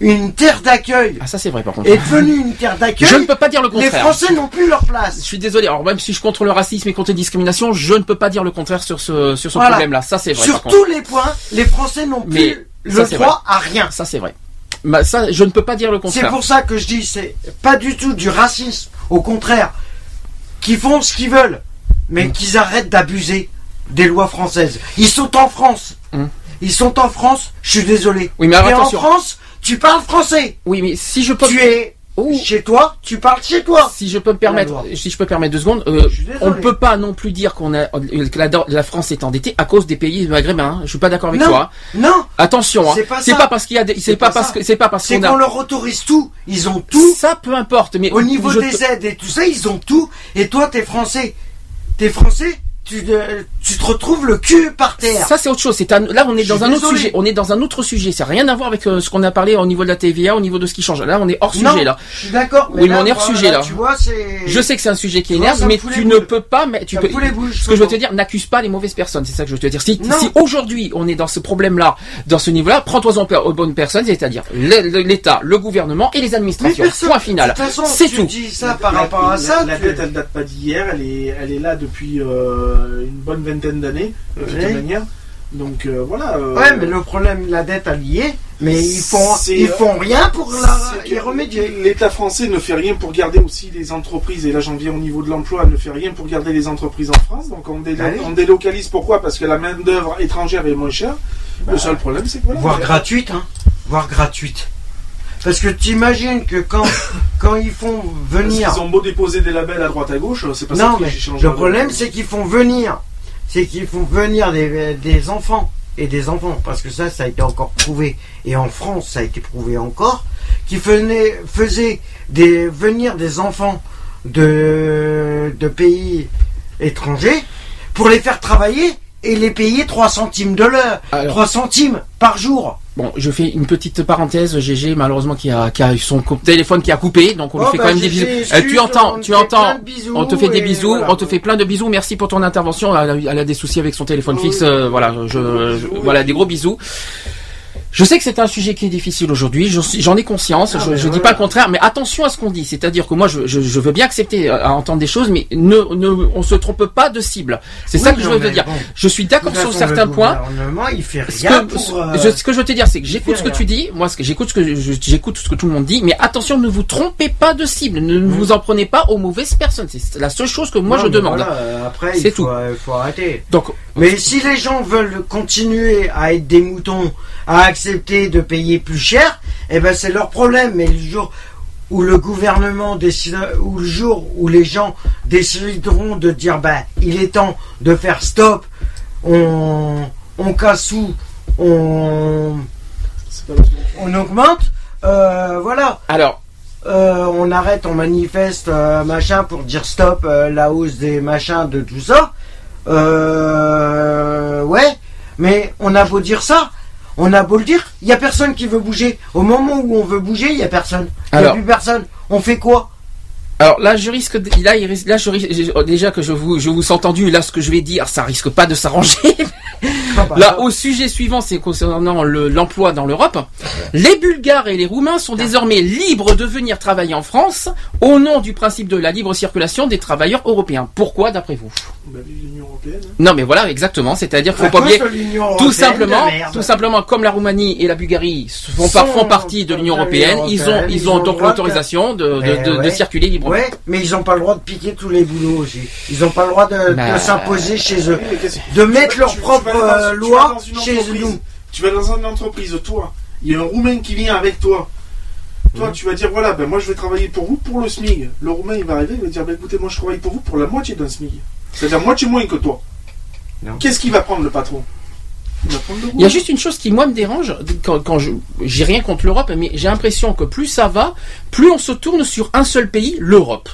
une terre d'accueil. Ah ça c'est vrai par contre. Est devenue une terre d'accueil. Je ne peux pas dire le Les contraire. Français n'ont plus leur Je place. suis désolé. Alors même si je suis contre le racisme et contre les discriminations, je ne peux pas dire le contraire sur ce sur ce Voilà. problème-là. Ça c'est vrai. Sur par contre. tous les points, les Français n'ont plus le c'est droit à rien. Ça c'est vrai. Bah, ça, je ne peux pas dire le C'est contraire. pour ça que je dis, c'est pas du tout du racisme. Au contraire, qu'ils font ce qu'ils veulent, mais Mm. qu'ils arrêtent d'abuser des lois françaises. Ils sont en France. Mm. Ils sont en France. Je suis désolé. Oui, mais alors Et en attention. France, tu parles français. Oui, mais si je peux, Tu es Oh. chez toi, tu parles chez toi. si je peux me permettre, si je peux permettre deux secondes, euh, on ne peut pas non plus dire qu'on a que la, la France est endettée à cause des pays maghrébins. hein. Je suis pas d'accord avec Non. toi. Non, Attention, hein. C'est pas pas parce qu'il y a, des- c'est pas pas parce que c'est pas parce c'est qu'on qu'on a. leur autorise tout. Ils ont tout. Ça peu importe, mais Au niveau je des aides et tout ça, ils ont tout. Et toi, t'es français. T'es français. Tu, euh, tu te retrouves le cul par terre. Ça c'est autre chose. C'est un- là on est dans un autre sujet. On est dans un autre sujet. Ça n'a rien à voir avec euh, ce qu'on a parlé au niveau de la TVA, au niveau de ce qui change. Là on est hors Non, sujet là. Je suis d'accord. Oui, mais là, on est hors voilà, sujet là. Tu vois, c'est. Je sais que c'est un sujet qui Tu énerve, mais tu ne peux pas. Mais tu peux. ce que je veux te dire, n'accuse pas les mauvaises personnes. C'est ça que je veux te dire. Si, si aujourd'hui on est dans ce problème-là, dans ce niveau-là, prends-toi aux bonnes personnes, c'est-à-dire l'État, le gouvernement et les administrations. personne- Point final. De toute façon, C'est tu tout. dis ça par rapport à ça. La tu- dette, elle date pas d'hier, elle est, elle est là depuis euh, une bonne vingtaine d'années, de toute manière. Donc euh, voilà. euh, Ouais, mais le problème, la dette alliée, mais ils font, ils font rien pour la, y remédier. L'État français ne fait rien pour garder aussi les entreprises, et là j'en viens au niveau de l'emploi, ne fait rien pour garder les entreprises en France. Donc on, délo- oui. on délocalise pourquoi? Parce que la main-d'œuvre étrangère est moins chère. le seul problème, c'est que voilà. Voire gratuite, hein. Voire gratuite. Parce que t'imagines que quand, quand ils font Parce venir. qu'ils ont beau déposer des labels à droite à gauche, c'est pas ça Non, qui mais change le problème, c'est qu'ils font venir. C'est qu'ils font venir des, des enfants. Et des enfants. Parce que ça, ça a été encore prouvé. Et en France, ça a été prouvé encore. Qui faisaient, faisaient des, venir des enfants de, de pays étrangers pour les faire travailler et les payer 3 centimes de l'heure. Alors- 3 centimes par jour. Bon, je fais une petite parenthèse. GG, malheureusement, qui a, qui a eu son téléphone qui a coupé, donc on lui Oh, fait bah, quand même des bisous. Euh, tu entends, tu entends. On te fait des bisous, voilà. on te fait plein de bisous. Merci pour ton intervention. Elle a, elle a des soucis avec son téléphone fixe. euh, voilà, je, voilà, des gros bisous. Je sais que c'est un sujet qui est difficile aujourd'hui. j'en ai conscience. Ah, je, je dis pas le contraire, mais attention à ce qu'on dit. C'est-à-dire que moi, je, je, je veux bien accepter euh, à entendre des choses, mais ne, ne, on se trompe pas de cible. C'est ça que je veux te dire. bon. Je suis d'accord sur certains points. il fait Ce rien que, pour. euh, je- ce que je veux te dire, c'est que j'écoute ce que tu dis. Moi, ce que j'écoute ce que j'écoute ce que tout le monde dit, mais attention, ne vous trompez pas de cible. Ne vous en prenez pas aux mauvaises personnes. C'est la seule chose que moi non, je demande. voilà, euh, après, C'est il faut, tout. euh, faut arrêter. Donc, Mais si les gens veulent continuer à être des moutons, à accepter de payer plus cher, eh ben c'est leur problème. Mais le jour où le gouvernement décide, ou le jour où les gens décideront de dire, ben, il est temps de faire stop, on, on casse tout, on, augmente, euh, voilà. alors, Euh, on arrête, on manifeste, euh, machin, pour dire stop la hausse des machins, de tout ça. Euh, ouais, mais on a beau dire ça, on a beau le dire, il y a personne qui veut bouger. Au moment où on veut bouger, il y a personne. Il y a plus personne. On fait quoi? Alors là, je risque, de- là, là, je risque, je- déjà que je vous, je vous ai entendu. Là, ce que je vais dire, ça risque pas de s'arranger. Ah bah, Là, au sujet suivant, c'est concernant le- l'emploi dans l'Europe. Les Bulgares et les Roumains sont désormais libres de venir travailler en France au nom du principe de la libre circulation des travailleurs européens. Pourquoi, d'après vous? Bah, vive l'Union Européenne. hein. Non, mais voilà, exactement. C'est-à-dire qu'il faut pas oublier. Tout simplement, tout simplement, comme la Roumanie et la Bulgarie font, font partie de l'Union européenne, ils ont, ils ont donc de- l'autorisation de, ouais. circuler librement. Ouais, mais ils n'ont pas le droit de piquer tous les boulots aussi. Ils n'ont pas le droit de, Bah, de s'imposer chez eux. Oui, De mettre tu- vas dans- euh, tu dans une chez entreprise. nous. Tu vas dans une entreprise, toi, il y a un Roumain qui vient avec toi. Toi, tu vas dire, voilà, ben moi je vais travailler pour vous pour le SMIG. Le Roumain, il va arriver, il va dire, ben écoutez, moi je travaille pour vous pour la moitié d'un SMIG. C'est-à-dire moitié moins que toi. Qu'est-ce qu'il va prendre le patron? Il y a juste une chose qui moi me dérange quand, quand je j'ai rien contre l'Europe, mais j'ai l'impression que plus ça va, plus on se tourne sur un seul pays, l'Europe.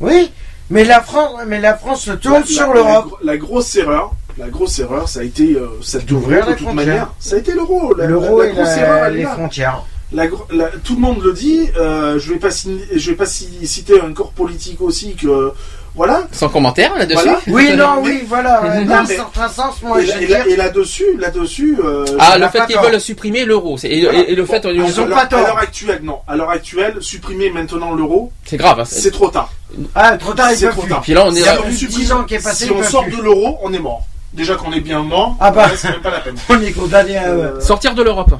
Oui, mais la France, mais la France se tourne La- sur la- l'Europe. La, la grosse erreur, la grosse erreur, ça a été euh, cette D'ouvrir de les toute frontières. manière. Ça a été l'euro. La, L'euro la- la et grosse la- erreur, les là. frontières. La gro- la- tout le monde le dit. euh, je vais pas je vais pas ci- citer un corps politique aussi que voilà. Sans commentaire là-dessus. Voilà. Oui, non, oui, voilà. Dans un certain sens, moi, et, je et dire, et là-dessus, là-dessus, euh, Ah, On le fait qu'ils veulent supprimer l'euro, et, voilà. et- et le fait, Bon, on- ils ont pas tort. À l'heure actuelle, non. À l'heure actuelle, supprimer maintenant l'euro, c'est grave. hein. c'est trop tard. ah, trop tard, C'est trop plus. tard. Puis là, on est a là- plus de supprime- 10 ans qui est passé, Si on sort plus. de l'euro, on est mort. Déjà qu'on est bien mort, Ah bah. c'est même pas la peine. On est condamné à. Sortir de l'Europe.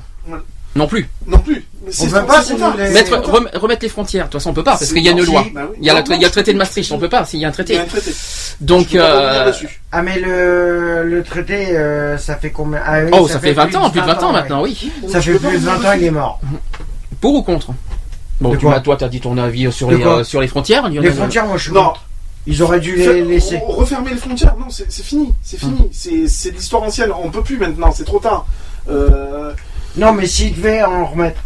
Non plus. Non plus. On peut pas, tard. nous les- Mettre, remettre les frontières. De toute façon, on peut pas parce qu'il y a une loi. si. Bah oui. Il y a, la Non, tra- il y a non, le traité de Maastricht, on peut pas. S'il y a un Il y traité. a un traité. Donc, pas euh. Ah, mais le, le traité, euh, ça fait combien ah, oui, oh, ça, fait 20 plus ans, plus de 20 ans ouais. maintenant, oui. Ça fait pas plus de 20 revenir ans, il est mort. Pour ou contre Bon, tu m'as- toi, t'as dit ton avis sur les euh, sur les frontières. il y en Les frontières, moi, je suis Non. contre. Ils auraient dû les Fait- laisser. re- Refermer les frontières, non, c'est fini, c'est fini, c'est c'est l'histoire ancienne, on peut plus maintenant, c'est trop tard. Euh, Non, mais s'ils devaient en remettre,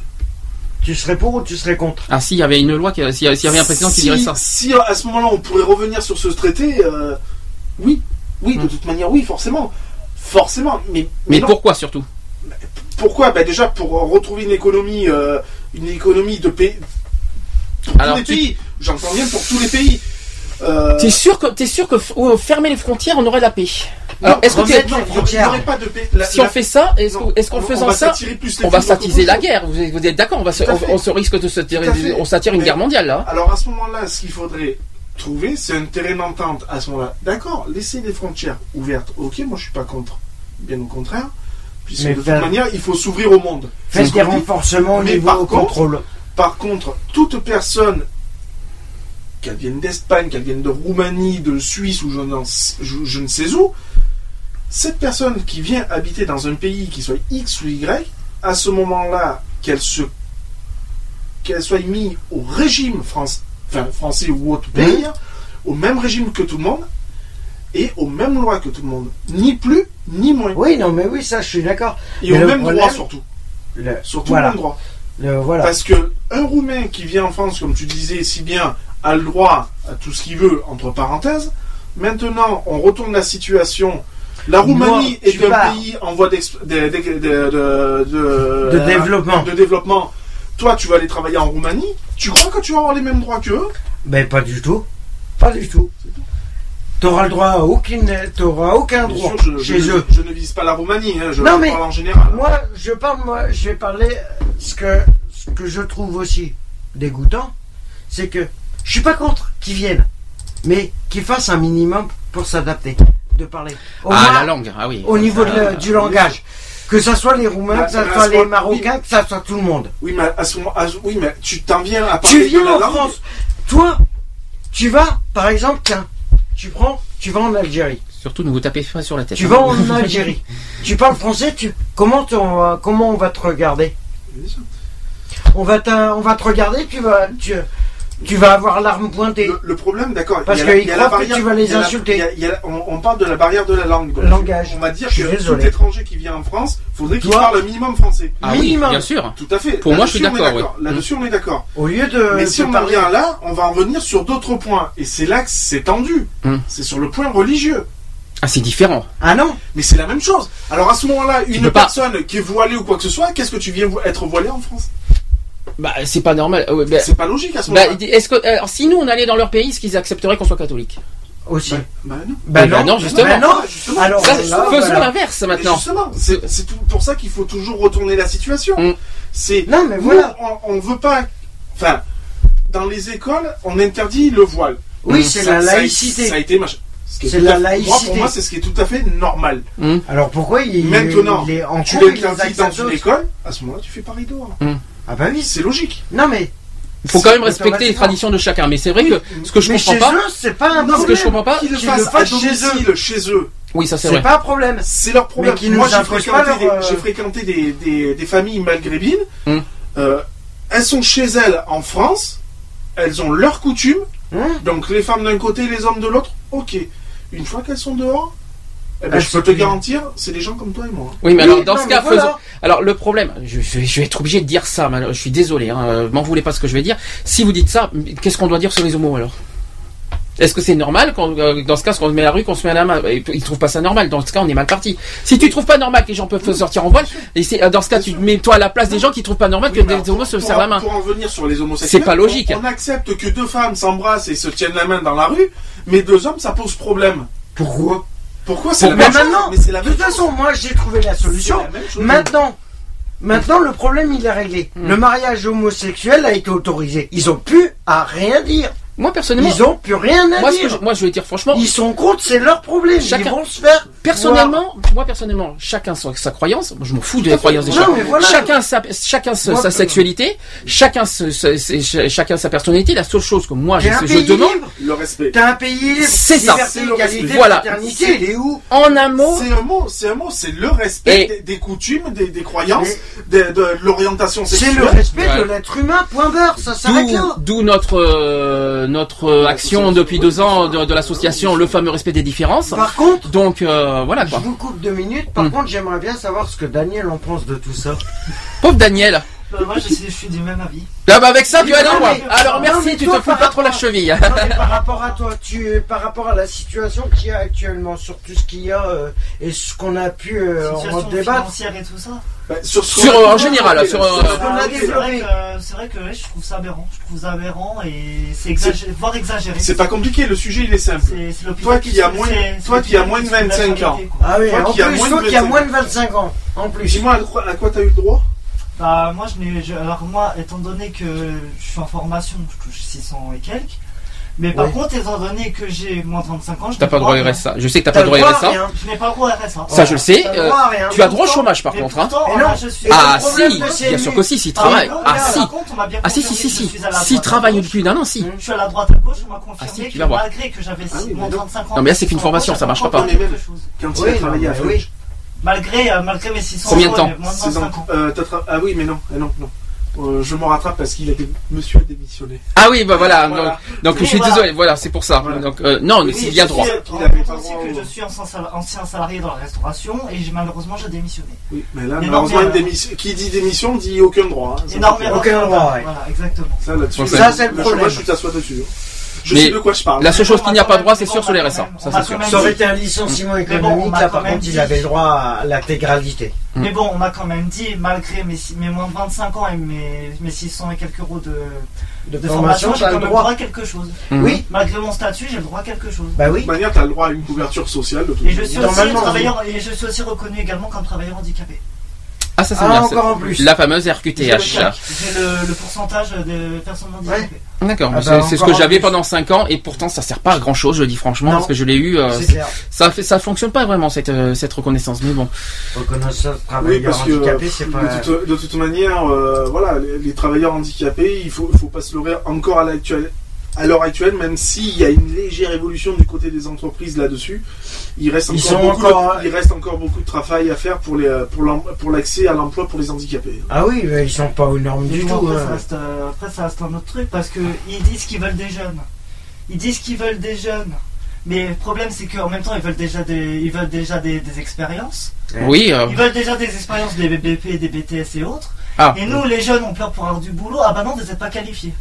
tu serais pour ou tu serais contre Ah, s'il y avait une loi, qui- s'il y, avait un président qui dirait ça. Si à ce moment-là on pourrait revenir sur ce traité, euh, oui, Oui, de toute manière, oui, forcément. Forcément. Mais, Mais non. pourquoi surtout Pourquoi? Ben Déjà, pour retrouver une économie, euh, une économie de pays. Pour Alors, tous les tu- pays. J'entends bien pour tous les pays. Euh, T'es sûr que t'es sûr que oh, fermer les frontières, on aurait la paix? Alors, non, est-ce que. Il n'y aurait pas de paix. La- si on la- fait ça, est-ce Non, que- est-ce qu'en on- on faisant va ça, s'attirer on va s'attiser la guerre? Vous êtes, êtes d'accord? On va se, on, on se risque de se tirer, Tout à fait. on s'attire une guerre mondiale là. Alors à ce moment-là, ce qu'il faudrait trouver, c'est un terrain d'entente. À ce moment-là, d'accord, laissez les frontières ouvertes. Ok, moi je suis pas contre. Bien au contraire. Puisque Mais de faire- toute manière, il faut s'ouvrir au monde. Faites des qu'on renforcements au Mais niveau par au contre, contrôle. Par contre, toute personne, qu'elle vienne d'Espagne, qu'elle vienne de Roumanie, de Suisse ou je, n'en- je- je ne sais où, cette personne qui vient habiter dans un pays qui soit X ou Y, à ce moment-là, qu'elle se qu'elle soit mise au régime France, enfin, français ou autre pays, au même régime que tout le monde, et aux mêmes lois que tout le monde. Ni plus, ni moins. Oui, non, mais oui, ça, je suis d'accord. Et Mais au même problème- droit surtout. Le- Surtout voilà. au même droit. Le- voilà. Parce que un Roumain qui vient en France, comme tu disais si bien, a le droit à tout ce qu'il veut, entre parenthèses. Maintenant, on retourne la situation. La Roumanie Moi, est tu un pars. pays en voie de, de- développement. de développement. Toi, tu vas aller travailler en Roumanie. Tu crois que tu vas avoir les mêmes droits qu'eux? Ben, pas du tout. Pas du tout. T'auras le droit à aucune, t'auras aucun Bien droit sûr, je, chez je- eux. je ne vise pas la Roumanie, hein, je, Non, mais parle en général. Moi, je parle, moi, je vais parler ce que, ce que je trouve aussi dégoûtant, c'est que je suis pas contre qu'ils viennent, mais qu'ils fassent un minimum pour s'adapter, de parler. Au Ah, moins, la langue, ah oui. Au niveau de Ah, du langage. Que ça soit les Roumains, Bah, que ça à soit les moment- Marocains, que ça soit tout le monde. Oui, mais à ce moment, à oui, mais tu t'en viens à Tu parler viens de la en langue. France, toi, tu vas, par exemple, tiens, tu prends, tu vas en Algérie. Surtout, ne vous tapez pas sur la tête. Tu hein. vas en Algérie. tu parles français, tu comment comment on va te regarder? On va te, on va te regarder, tu vas tu, tu vas avoir l'arme pointée. Le, le problème, d'accord. Parce il y a la- qu'ils croient que barrière- tu vas les la- insulter. il y a- il y a la- on, on parle de la barrière de la langue. Langage. On va dire que tout désolé. étranger qui vient en France, faudrait qu'il parle un minimum français. Ah oui, minimum. bien sûr. Tout à fait. Pour moi, je suis d'accord. Là-dessus, on est d'accord. Au lieu de Mais si on en parler- vient là, on va en venir sur d'autres points. Et c'est là que c'est tendu. Hum. C'est sur le point religieux. Ah, c'est différent. Ah non Mais c'est la même chose. Alors à ce moment-là, une pas- personne qui est voilée ou quoi que ce soit, qu'est-ce que tu viens être voilé en France? Bah, c'est pas normal. Euh, ouais, bah, C'est pas logique à ce bah, moment-là. est-ce que, alors, si nous on allait dans leur pays, est-ce qu'ils accepteraient qu'on soit catholique aussi. Bah non. Bah bah non, justement. Bah non. Ah, justement. Alors Ça, là, faisons l'inverse maintenant. justement, c'est pour ça qu'il faut toujours retourner la situation. Mm. C'est Non, mais nous, voilà. on, on veut pas. Enfin, dans les écoles, on interdit le voile. Oui, Mm. c'est la ça a- laïcité. Ça a été. Ce est C'est tout la fait- Moi, laïcité. pour moi, c'est ce qui est tout à fait normal. Alors pourquoi il, Maintenant, il est en tu l'interdis dans une école, à ce moment-là, tu fais pareil dehors. Ah bah oui. C'est logique. Non mais. Il faut quand même c'est respecter les traditions de chacun. Mais c'est vrai que ce que je mais comprends chez pas, eux, c'est pas un Non, ce que je problème. comprends pas, Qu'ils le fassent chez domicile, chez eux. oui, ça c'est C'est vrai. pas un problème. C'est leur problème. Mais Moi, j'ai imposent fréquenté, pas leur, des, euh, j'ai fréquenté des, des- des familles maghrébines. Hum. Euh, elles sont chez elles en France. Elles ont leurs coutumes. Hein Donc les femmes d'un côté, les hommes de l'autre. Ok. Une fois qu'elles sont dehors, eh ben, Elles je peux te garantir, c'est des gens comme toi et moi. Oui, mais Oui, alors dans non, ce cas, voilà. faisons. Alors le problème, je, je- je vais être obligé de dire ça. Je suis désolé. Hein, euh, M'en voulez pas ce que je vais dire. Si vous dites ça, qu'est-ce qu'on doit dire sur les homos alors? Est-ce que c'est normal quand, euh, dans ce cas, qu'on se met à la rue, qu'on se met à la main? Ils trouvent pas ça normal. Dans ce cas, on est mal parti. Si tu trouves pas normal que les gens peuvent sortir en voile, et c'est euh, dans ce cas, tu mets toi à la place des gens qui trouvent pas normal que Oui, des homos se serrent la main. Pour en venir sur les homosexuels, C'est pas logique. On, on accepte que deux femmes s'embrassent et se tiennent la main dans la rue, mais deux hommes, ça pose problème. Pourquoi? Pourquoi c'est la même chose maintenant, Mais c'est la de toute façon, moi j'ai trouvé la solution. La chose. Maintenant, maintenant le problème il est réglé. Hmm. Le mariage homosexuel a été autorisé. Ils ont plus à rien dire. Moi personnellement, Ils ont plus rien à moi, ce que dire. je, moi je vais dire franchement, Ils sont contre, c'est leur problème. Chacun- Ils vont se faire. Personnellement, moi personnellement, chacun sa, sa croyance. Moi, je m'en fous des croyances des Non, chacun. mais voilà. Chacun sa, chacun sa, Moi, sa euh, sexualité, chacun se- ch- chacun sa personnalité. La seule chose que moi je, je demande, libre. Le respect. T'es un pays libre. C'est ça. C'est respect. Voilà. est où en un mot, C'est un mot, c'est un mot, c'est le respect Et- des, des coutumes, des, des croyances, de, de l'orientation C'est sexuelle. le respect Ouais. de l'être humain. Point barre. Ça s'arrête d'où là. d'où notre euh, notre euh, action depuis deux ans de, de l'association, le fameux respect des différences. Par contre, Donc euh, voilà je quoi. vous coupe deux minutes. Par Hmm. contre, j'aimerais bien savoir ce que Daniel en pense de tout ça. Pauvre Daniel. Bah, moi, je, suis- je suis du même avis. Ah bah avec ça, tu as le Non, droit. mais- Alors non, merci, tu te fous pas trop la cheville. Non, mais par rapport à toi, tu, par rapport à la situation qu'il y a actuellement, sur tout ce qu'il y a euh, et ce qu'on a pu euh, en débattre. et tout ça. Bah, sur Sur, euh, en général, sur, euh, qu'on a Ah oui, c'est vrai que, c'est vrai que ouais, je trouve ça aberrant. Je trouve ça aberrant et c'est exagéré, voire exagéré. C'est pas compliqué, le sujet il est simple. C'est- c'est l'hôpital Toi qui as moins, toi qui as l'hôpital moins de se fout la 25 ans. Ah oui, Toi en qui as plus, moins de toi qui as 25 moins de 25 ans. En plus. Dis-moi à quoi, à quoi t'as eu le droit? Bah, moi, je n'ai, je- alors moi, étant donné que je suis en formation, je touche 600 et quelques. Mais par Ouais. contre, étant donné que j'ai moins de 25 ans, je n'ai pas le droit à. RSA. Je sais que t'as T'as pas le droit à RSA. rien. Je n'ai pas le droit au RSA. Ça, je le sais. Euh, à. Tu as droit au chômage par Mais contre. hein. pourtant, Et voilà, non. je suis. Et Ah si, bien sûr que si, si, Ah, travaille. mais non, Ah mais si. par contre, on m'a bien Ah si, si, confirmé si, que je si. suis à la Si droite à travaille gauche. depuis d'un an, si. Je suis à la droite à gauche, on m'a confirmé Ah, si, tu que vas voir. malgré que j'avais Ah moins mais de non. 25 ans. Non, mais là, c'est qu'une 600 formation, ça marchera j'avais pas. Quand a travaillé non, à oui. Malgré, euh, malgré mes 600 Combien de euros, temps et moins de C'est 25 dans- ans. euh, Ah oui, mais non, non, non. Euh, je me rattrape parce qu'il a dé- Monsieur a démissionné. Ah oui, bah voilà. Voilà. Donc, donc Oui, je suis voilà. désolé. Voilà, c'est pour ça. Voilà. Donc euh, non, mais Oui, c'est je bien suis- droit. Il avait pas le aussi droit que au- je suis ancien sal- ancien salarié dans la restauration et malheureusement j'ai démissionné. Oui, mais là, malheureusement, euh, démission- qui dit démission dit aucun droit. hein. Aucun droit, ouais. Voilà, exactement. Ça, là-dessus, Ça, c'est le problème. chômage, tu t'assois dessus. hein. Je Mais sais de quoi je parle. La seule chose qu'il n'y a pas droit, c'est sûr sur les même- Ça c'est sûr. Ça aurait été un licenciement bon, économique, là par contre il dit- avait le droit à l'intégralité. Mais bon, on m'a quand même dit, malgré mes, mes moins de 25 ans et mes, mes 600 et quelques euros de, De, de formation, j'ai quand le même droit. droit à quelque chose. Mhm. Oui, Malgré mon statut, j'ai le droit à quelque chose. bah De toute manière, t'as le droit à une couverture sociale. De toute Et je suis, aussi travailleur, et je suis aussi reconnu également comme travailleur handicapé. Ça c'est Ah, bien. encore en plus. La fameuse RQTH. j'ai le, le pourcentage de personnes handicapées. D'accord. Ah c'est bah, c'est ce que j'avais pendant 5 ans et pourtant ça sert pas à grand chose. Je le dis franchement Non. parce que je l'ai eu. euh, C'est clair. ça fait, ça fonctionne pas vraiment cette euh, cette reconnaissance. Mais bon. Reconnaissance Oui, travailleur parce que handicapé, c'est pas. de, toute, de toute manière, euh, voilà, les, les travailleurs handicapés, il faut, faut pas se leurrer encore à l'actuel- à l'heure actuelle, même s'il y a une légère évolution du côté des entreprises là-dessus, il reste Ils encore, sont beaucoup, encore- de, il reste encore beaucoup de travail à faire pour les, pour l'em- pour l'accès à l'emploi pour les handicapés. Ah oui, mais ils sont pas aux normes Mais du tout. après, hein. ça reste, euh, après, ça reste un autre truc parce que ils disent qu'ils veulent des jeunes. Ils disent qu'ils veulent des jeunes. Mais le problème, c'est qu'en même temps, ils veulent déjà des, ils veulent déjà des, des expériences. Oui. euh, Ils veulent déjà des expériences des BP, des BTS et autres. Ah. Et nous, les jeunes, on peur pour avoir du boulot. Ah bah non, vous n'êtes pas qualifiés.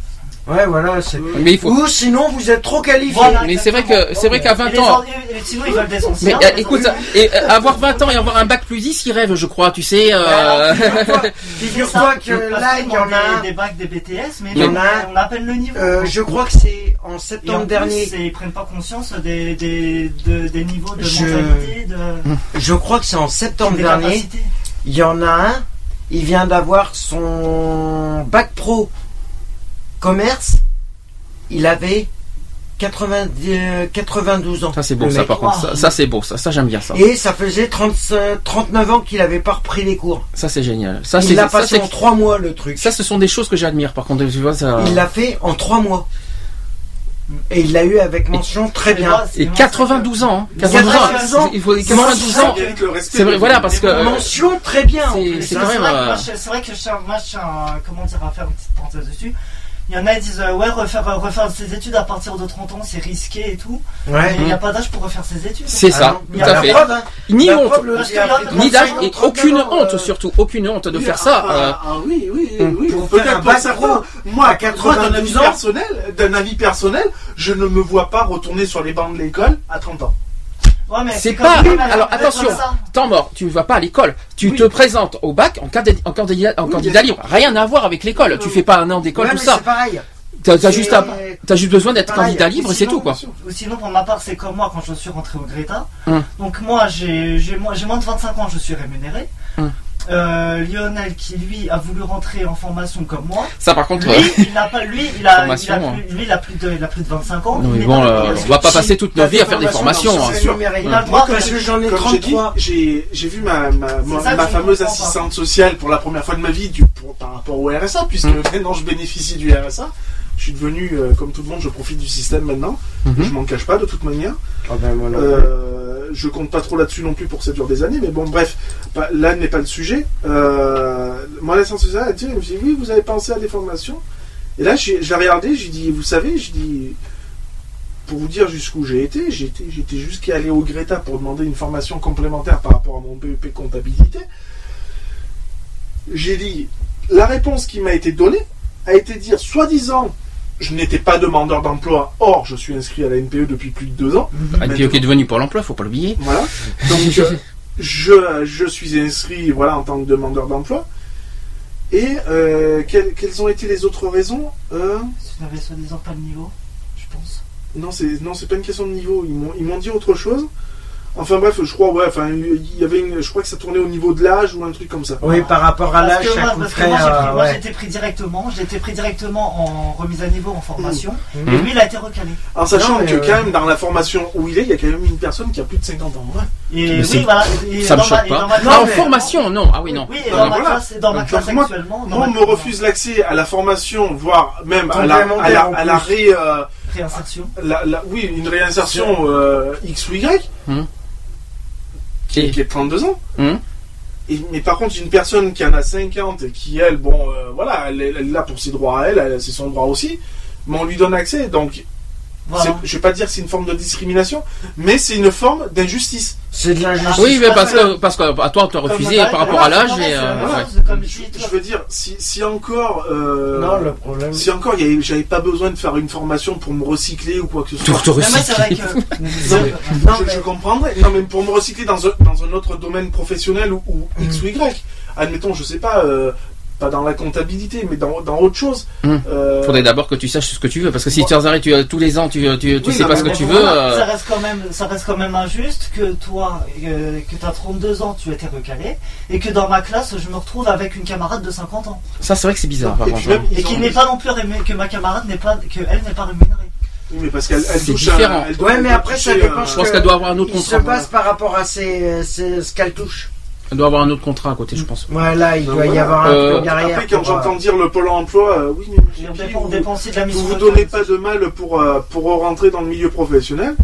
Ouais, voilà. c'est- mais il faut. Ou sinon, vous êtes trop qualifié. Voilà, Mais c'est vrai que c'est vrai qu'à Et 20 les ans. sinon, ils veulent des Mais anciens. euh, écoute, et, euh, avoir 20 ans et avoir un bac plus 10, ils rêvent, je crois, tu sais. euh, Alors, figure-toi- Figure-toi que là, il y en a un. des, des bacs des BTS, mais Il y en on, a un. on appelle le niveau. Euh, je crois que c'est en Et en septembre plus, dernier. c'est- ils prennent pas conscience des, des, de- des niveaux de Je- mentalité, de, Je crois que c'est en septembre des dernier. capacités. Il y en a un. Il vient d'avoir son bac pro commerce. Il avait 90, euh, 92 ans. Ça c'est beau, ça par contre. Ça, ça, c'est beau, ça. Ça j'aime bien ça. Et ça faisait 30, euh, 39 ans qu'il avait pas repris les cours. Ça c'est génial. Ça il c'est l'a passé en 3 mois le truc. ça, ce sont des choses que j'admire. Par contre, tu vois ça. Il l'a fait en 3 mois. Et il l'a eu avec mention très bien. moi, Et moi, 92 ans. hein. 92 92 ans. Il faut 92 ans. mérite le respect. C'est vrai, voilà, parce que. Euh, Mention très bien. en c'est- vrai, que euh, moi, je- c'est vrai que moi, je comment dire, à faire une petite parenthèse dessus. Il y en a qui disent, euh, ouais, refaire, euh, refaire ses études à partir de 30 ans, c'est risqué et tout. Ouais. Mais il n'y a pas d'âge pour refaire ses études. C'est Ah ça, non, tout à fait. preuve, hein. Ni honte, preuve, ni d'âge 35 et ans, 39 aucune honte euh, surtout, aucune honte de Oui, faire ah, ça. ah, ah oui, oui, oui. Pour faire un pro Moi, à moi, d'un 92 avis ans. personnel, d'un avis personnel, je ne me vois pas retourner sur les bancs de l'école à 30 ans. Ouais, mais C'est pas- alors, attention. Temps mort, tu ne vas pas à l'école. Tu Oui. te présentes au bac en, candid- en candidat, en Oui, candidat bien libre. Rien à voir avec l'école. Tu fais pas un an d'école, tout mais ça. c'est pareil. T'as c'est- juste, à- t'as juste besoin d'être candidat libre et c'est tout, quoi. Ou sinon, pour ma part, c'est comme moi quand je suis rentré au Greta. Hum. Donc, moi, j'ai moins, j'ai moins de 25 ans, je suis rémunéré. Hum. Euh, Lionel, qui lui a voulu rentrer en formation comme moi, Ça, par contre, lui, euh, il n'a pas, lui, il a, il a Formation, hein. plus, lui, il a plus de, il a plus de 25 ans. non, il mais bon, euh, on va pas passer toute notre vie à faire des formations. hein. j'en ai Comme j'ai dit, 33. j'ai j'ai vu ma, ma, ma, ça fameuse pas. assistante sociale pour la première fois de ma vie du, pour- par rapport au RSA, puisque Mm. maintenant je bénéficie du RSA. Je suis devenu, euh, comme tout le monde, je profite du système maintenant. Mhm. Je m'en cache pas de toute manière. Ah ben, non. Euh, je compte pas trop là-dessus non plus pour que ça dure des années, mais bon, bref, pas- là n'est pas le sujet. Euh, moi, l'assistante sociale, elle, dit, elle me dit Oui, vous avez pensé à des formations Et là, je l'ai regardé, j'ai dit Vous savez, j'ai dit pour vous dire jusqu'où j'ai été, j'étais, j'étais jusqu'à aller au Greta pour demander une formation complémentaire par rapport à mon BEP comptabilité. J'ai dit, la réponse qui m'a été donnée a été de dire, soi-disant, je n'étais pas demandeur d'emploi, or je suis inscrit à la NPE depuis plus de deux ans. Ah, Et puis qui est devenu pour l'emploi, faut pas l'oublier. Voilà. Donc euh, je, je suis inscrit voilà, en tant que demandeur d'emploi. Et euh, quelles, quelles ont été les autres raisons Euh, Tu n'avais soi-disant pas le niveau, je pense. Non, c'est non, c'est pas une question de niveau. Ils m'ont ils m'ont dit autre chose. Enfin bref, je crois ouais, enfin il y avait une, je crois que ça tournait au niveau de l'âge ou un truc comme ça. Oui, par rapport à l'âge, ça moi, parce que coûterait. moi, j'ai pris- euh, été pris directement, j'ai été pris directement en remise à niveau en formation, Mhm. et lui il a été recalé. En sachant que euh, quand même dans la formation où il est, il y a quand même une personne qui a plus de 50 ans. Ouais. Et oui, c'est- voilà. et Ça me choque pas. en formation, non. Ah oui, non. Oui, dans ma voilà. classe, dans ma Donc, classe moi- actuellement, on me refuse l'accès à la formation, voire même à la, à la, en à la réinsertion. la- la- oui, une réinsertion euh, X ou Y, Hum. qui, Et- qui est de 32 ans. Et, mais par contre, une personne qui en a 50 et qui, elle, bon, euh, voilà, elle, est- elle est là pour ses droits à elle, elle, c'est son droit aussi, mais on lui donne accès. Donc, Voilà. je vais pas dire que c'est une forme de discrimination, mais c'est une forme d'injustice. C'est de l'injustice. Oui, mais parce que parce que à toi on t'a refusé Comme- par rapport à l'âge euh, ouais. Je, veux dire, si, si encore, euh, Non, le problème. si encore, j'avais pas besoin de faire une formation pour me recycler ou quoi que ce soit. Te vrai que. Non, Non, je, mais- je comprendrais. Non, mais pour me recycler dans un, dans un autre domaine professionnel ou, ou X ou Y. Admettons, je sais pas, euh, pas dans la comptabilité, mais dans, dans autre chose. Hum. Euh, Faudrait d'abord que tu saches ce que tu veux parce que si Bon. tu arrêtes tu, tous les ans tu tu, tu Oui, sais non, pas ce que tu veux. Voilà, euh, ça reste quand même, ça reste quand même injuste que toi, euh, que tu as 32 ans, tu étais recalé, et que dans ma classe, je me retrouve avec une camarade de 50 ans, Ça c'est vrai que c'est bizarre. par et contre, hein. et qui n'est pas non plus rémunérée, que ma camarade n'est pas, que elle n'est pas rémunérée. Oui, mais parce qu'elle elle C'est touche différent. un- elle doit- Ouais, elle mais après, ça dépend Je pense qu'elle doit avoir un autre Il se contrat. passe par rapport à ses, ses- ce qu'elle touche. Elle doit avoir un autre contrat à côté, je pense. Voilà, il Non, doit y avoir un Euh, truc derrière. Après, quand pour, euh, j'entends dire le pôle emploi, euh, oui, mais on vous- de la mission. vous vous donnez pas de mal pour, euh, pour rentrer dans le milieu professionnel.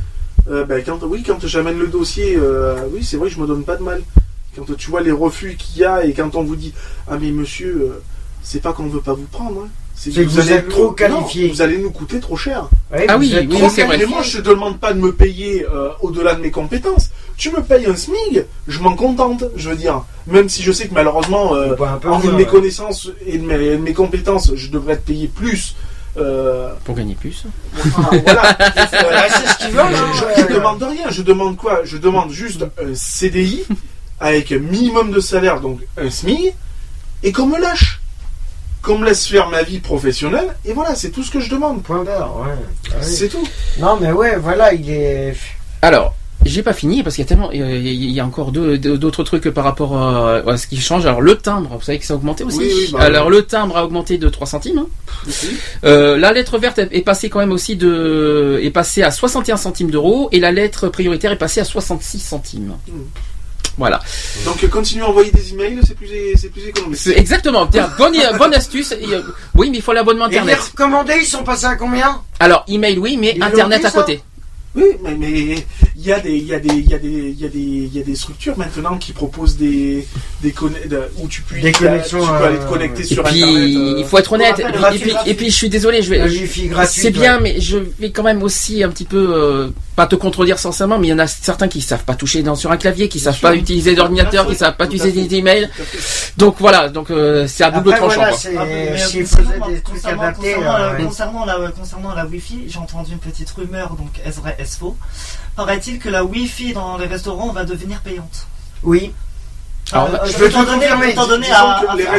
Euh, ben, quand, oui, quand j'amène le dossier, euh, oui, c'est vrai, je me donne pas de mal. Quand tu vois les refus qu'il y a et quand on vous dit Ah, mais monsieur, euh, c'est pas qu'on veut pas vous prendre, hein. C'est que vous êtes nous- trop non, qualifié. vous allez nous coûter trop cher. ouais, Ah vous oui, êtes c'est vrai. Moi, je te demande pas de me payer euh, au-delà de mes compétences. Tu me payes un SMIG, je m'en contente, je veux dire. Même si je sais que malheureusement, euh, peu en vue de mes ouais. connaissances et de mes, de mes compétences, je devrais être payé plus. Euh, Pour gagner plus. voilà. C'est ce qu'ils veulent. hein. Je, je demande rien. Je demande quoi? Je demande juste un CDI avec un minimum de salaire, donc un SMIG, et qu'on me lâche. Qu'on me laisse faire ma vie professionnelle, et voilà, c'est tout ce que je demande. Point barre, ouais. Ah oui. C'est tout. Non, mais ouais, voilà, il est. Alors, j'ai pas fini parce qu'il y a tellement, il y a- il y a encore d'autres trucs par rapport à, à ce qui change. Alors le timbre, vous savez que ça a augmenté aussi. Oui, oui, bah, Alors le timbre a augmenté de 3 centimes. hein. Euh, la lettre verte est passée quand même aussi de, est passée à 61 centimes d'euros et la lettre prioritaire est passée à 66 centimes. Mm. Voilà. Donc euh, continuez à envoyer des emails, c'est plus, c'est plus économique. C'est exactement. Tiens, bonne, bonne astuce. Euh, Oui, mais il faut l'abonnement Et les internet. recommandés, ils sont passés à combien Alors email oui, mais Ils internet dit, à côté. Oui, mais mais il y a des il y a des il y a des il y a des il y a des structures maintenant qui proposent des des de- où tu peux Des tu connexions, peux aller te euh, connecter Et sur puis, internet. euh, il faut être honnête. Et rappelle, puis, gratuit, et puis, gratuit. et puis, je suis désolé, je vais. C'est bien, ouais. mais je vais quand même aussi un petit peu, euh, pas te contredire sincèrement, mais il y en a certains qui savent pas toucher dans, sur un clavier, qui savent sûr. pas utiliser d'ordinateur, qui savent pas utiliser des emails. Donc voilà, donc euh, c'est à double Après, tranchant. voilà, des trucs adaptés. Euh, ouais. concernant, la, concernant la Wi-Fi, j'ai entendu une petite rumeur, donc est-ce vrai, est-ce faux? Paraît-il que la Wi-Fi dans les restaurants va devenir payante. Oui. Alors, Euh, je peux étant te donné, confirmer. étant donné à, que à- les, à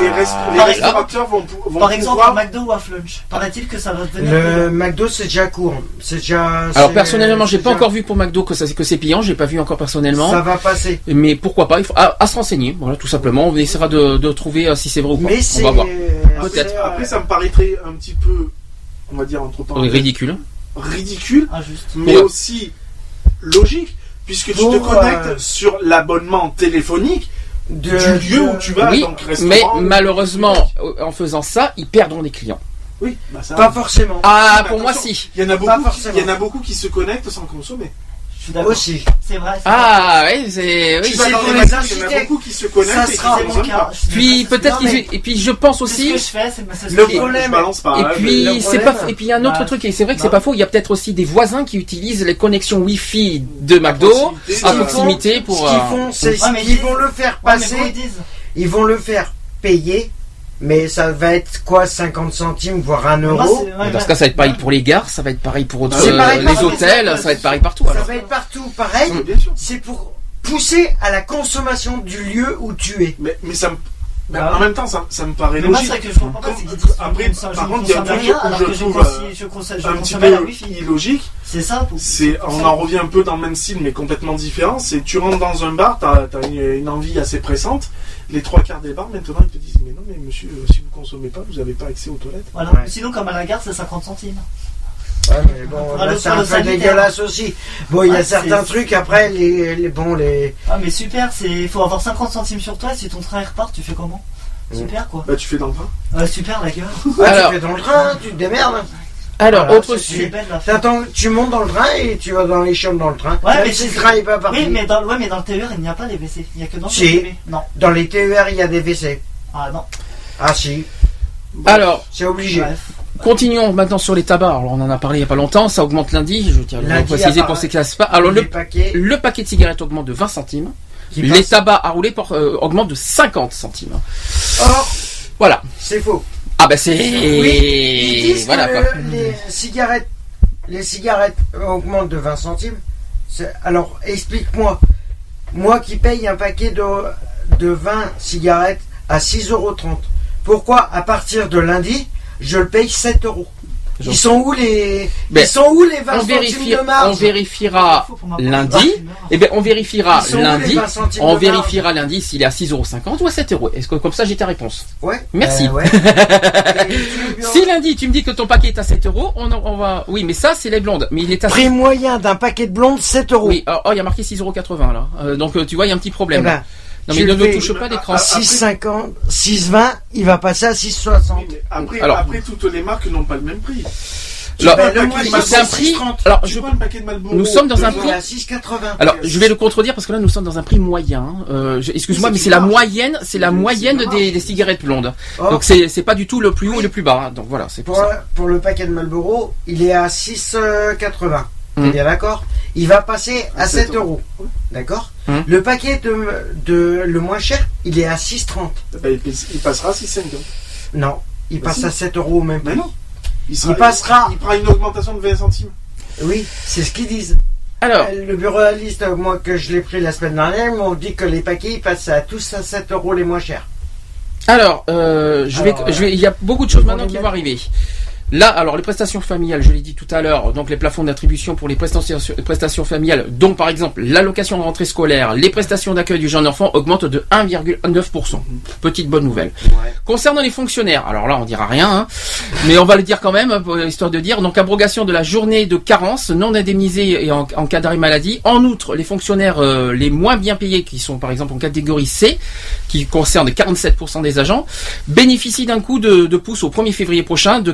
les, rest- les Par restaurateurs vont, vont par exemple, pouvoir McDo ou à Flunch, paraît-il que ça va devenir Le. McDo, c'est déjà court. C'est déjà. Alors personnellement, j'ai pas déjà- encore vu pour McDo que ça que c'est payant, j'ai pas vu encore personnellement. Ça va passer. Mais pourquoi pas, il faut à, à se renseigner, voilà tout simplement. On essaiera de, de trouver euh, si c'est vrai ou pas. Mais On c'est. va voir. Après, Peut-être. après, ça me paraîtrait un petit peu, on va dire entre parenthèses, ridicule. ridicule, Injuste. mais Ouais. aussi logique, puisque tu te connectes euh, sur l'abonnement téléphonique de- du lieu où tu vas, Oui, donc mais malheureusement, euh, en faisant ça, ils perdront des clients. Oui, bah ça. Pas forcément. Ah, Mais pour moi si. Il y en a Pas beaucoup, qui, forcément. il y en a beaucoup qui se connectent sans consommer. Je suis d'accord. Aussi. C'est vrai. Ah, oui, c'est. Oui. Tu vas c'est dans pour les les magasins, il y en a inciter. beaucoup qui se connectent Ça et qui consomment cas. Puis c'est- peut-être et puis je pense ce aussi que je fais, c'est c'est ce Le problème- et hein, puis c'est pas et puis il y a un autre Bah, truc et c'est vrai que c'est bah. pas faux, il y a peut-être aussi des voisins qui utilisent les connexions Wi-Fi de McDo à proximité pour Ce qu'ils font, c'est Ouais, mais qu'ils ils vont le faire passer. Ils vont le faire payer Mais ça va être quoi 50 centimes, voire 1 Moi, euro ouais, Dans ce cas, ça va être pareil pour les gares, ça va être pareil pour pareil euh, partout, les hôtels, ça- ça va être pareil partout. Ça alors. va être partout pareil. Sûr. C'est pour pousser à la consommation du lieu où tu es. Mais, mais ça me. mais Bah en même temps, ça, ça me paraît Mais moi, logique. que je comprends pas, disent Après, je ne consomme- par je contre, il y a un truc que je trouve, euh, un petit peu wifi. illogique. C'est ça. C'est, on en revient un peu dans le même style, mais complètement différent. C'est tu rentres dans un bar, t'as as une, une envie assez pressante. Les trois quarts des bars, maintenant, ils te disent Mais non, mais monsieur, euh, si vous consommez pas, vous n'avez pas accès aux toilettes. Voilà. Ouais. Sinon, comme à la gare, c'est 50 centimes. Ouais, mais bon, là, c'est un peu dégueulasse aussi. Bon, il y a Ah, certains trucs, après, les, les bon, les... Ah, mais super, il faut avoir 50 centimes sur toi. Si ton train il repart, tu fais comment? Mm. Super quoi. Bah, tu fais dans le train. Ouais, super la gueule. Ah, Alors- tu fais dans le train, tu te démerdes. Alors, Voilà, autre sujet. tu montes dans le train et tu vas dans les chiottes dans le train. Ouais, Même mais si c'est- le train n'est pas parti. Oui, mais dans, ouais, mais dans le TER, il n'y a pas les WC. Il n'y a que dans le Si. TGV. Non. Dans les TER, il y a des WC. Ah non. Ah si, Alors, c'est obligé. Bref. continuons maintenant sur les tabacs. Alors, on en a parlé il n'y a pas longtemps, ça augmente lundi, je tiens à le préciser pour ces classes pas. Alors, le, paquets le paquet de cigarettes augmente de 20 centimes, les tabacs à rouler euh, augmentent de 50 centimes. Or, Voilà. c'est faux. Ah bah c'est... Oui, ils disent voilà que quoi. les cigarettes, les cigarettes augmentent de 20 centimes. C'est- Alors, explique-moi. Moi qui paye un paquet de, de 20 cigarettes à 6,30 euros, pourquoi à partir de lundi, je le paye 7 euros? Ils sont où les, Ben, ils sont où les 20 On, centimes vérifie, de marge on vérifiera lundi. Eh on vérifiera lundi. les 20 centimes On vérifiera lundi s'il est à 6,50€ ou à 7€. Est-ce que comme ça j'ai ta réponse Ouais. Merci. Euh, ouais. Si lundi tu me dis que ton paquet est à 7€, on, en- on va. Oui, mais ça c'est les blondes. Mais il est à. Prix moyen d'un paquet de blondes, 7 euros. Oui, alors, oh, il y a marqué 6,80€ là. Euh, donc euh, tu vois, il y a un petit Eh problème. ben, non mais ne, le touche pas l'écran. à 6,50, 6,20, il va passer à 6,60. Oui, après, Alors- après, toutes les marques n'ont pas le même prix. Alors, c'est un prix. 6,30. Alors je. Nous sommes dans un prix- Il est vingt, à 6,80. Alors je vais le contredire parce que là nous sommes dans un prix moyen. Euh, je- Excuse-moi, Mais c'est la moyenne, c'est la moyenne des, des cigarettes blondes. Or, Donc c'est pas du tout le plus haut et le plus bas. hein. Donc voilà, c'est pour pour, ça. pour le paquet de Marlboro, il est à 6,80. Mhm. bien d'accord? Il va passer à À 7 7 euros. D'accord? Mhm. Le paquet de, de le moins cher, il est à 6,30. bah, il, il passera à 6,50. Non, il Bah passe si. à 7 euros au même Mais prix. non. Il, sera- Il passera. Il, prend une augmentation de 20 centimes. Oui, c'est ce qu'ils disent. Alors, Euh, Le buraliste, moi que je l'ai pris la semaine dernière, m'ont dit que les paquets ils passent à tous à 7 euros les moins chers. alors, euh, je vais, je vais, il y a beaucoup de choses maintenant qui vont arriver. Là, alors les prestations familiales, je l'ai dit tout à l'heure, donc les plafonds d'attribution pour les prestations, prestations familiales, dont par exemple l'allocation de rentrée scolaire, les prestations d'accueil du jeune enfant augmentent de 1,9%. Petite bonne nouvelle. Concernant les fonctionnaires, alors là on dira rien, hein, mais on va le dire quand même, histoire de dire, donc abrogation de la journée de carence non indemnisée et en, en cas d'arrêt maladie. En outre, les fonctionnaires euh, les moins bien payés, qui sont par exemple en catégorie C, qui concerne 47% des agents, bénéficient d'un coup de, de pouce au 1er février prochain de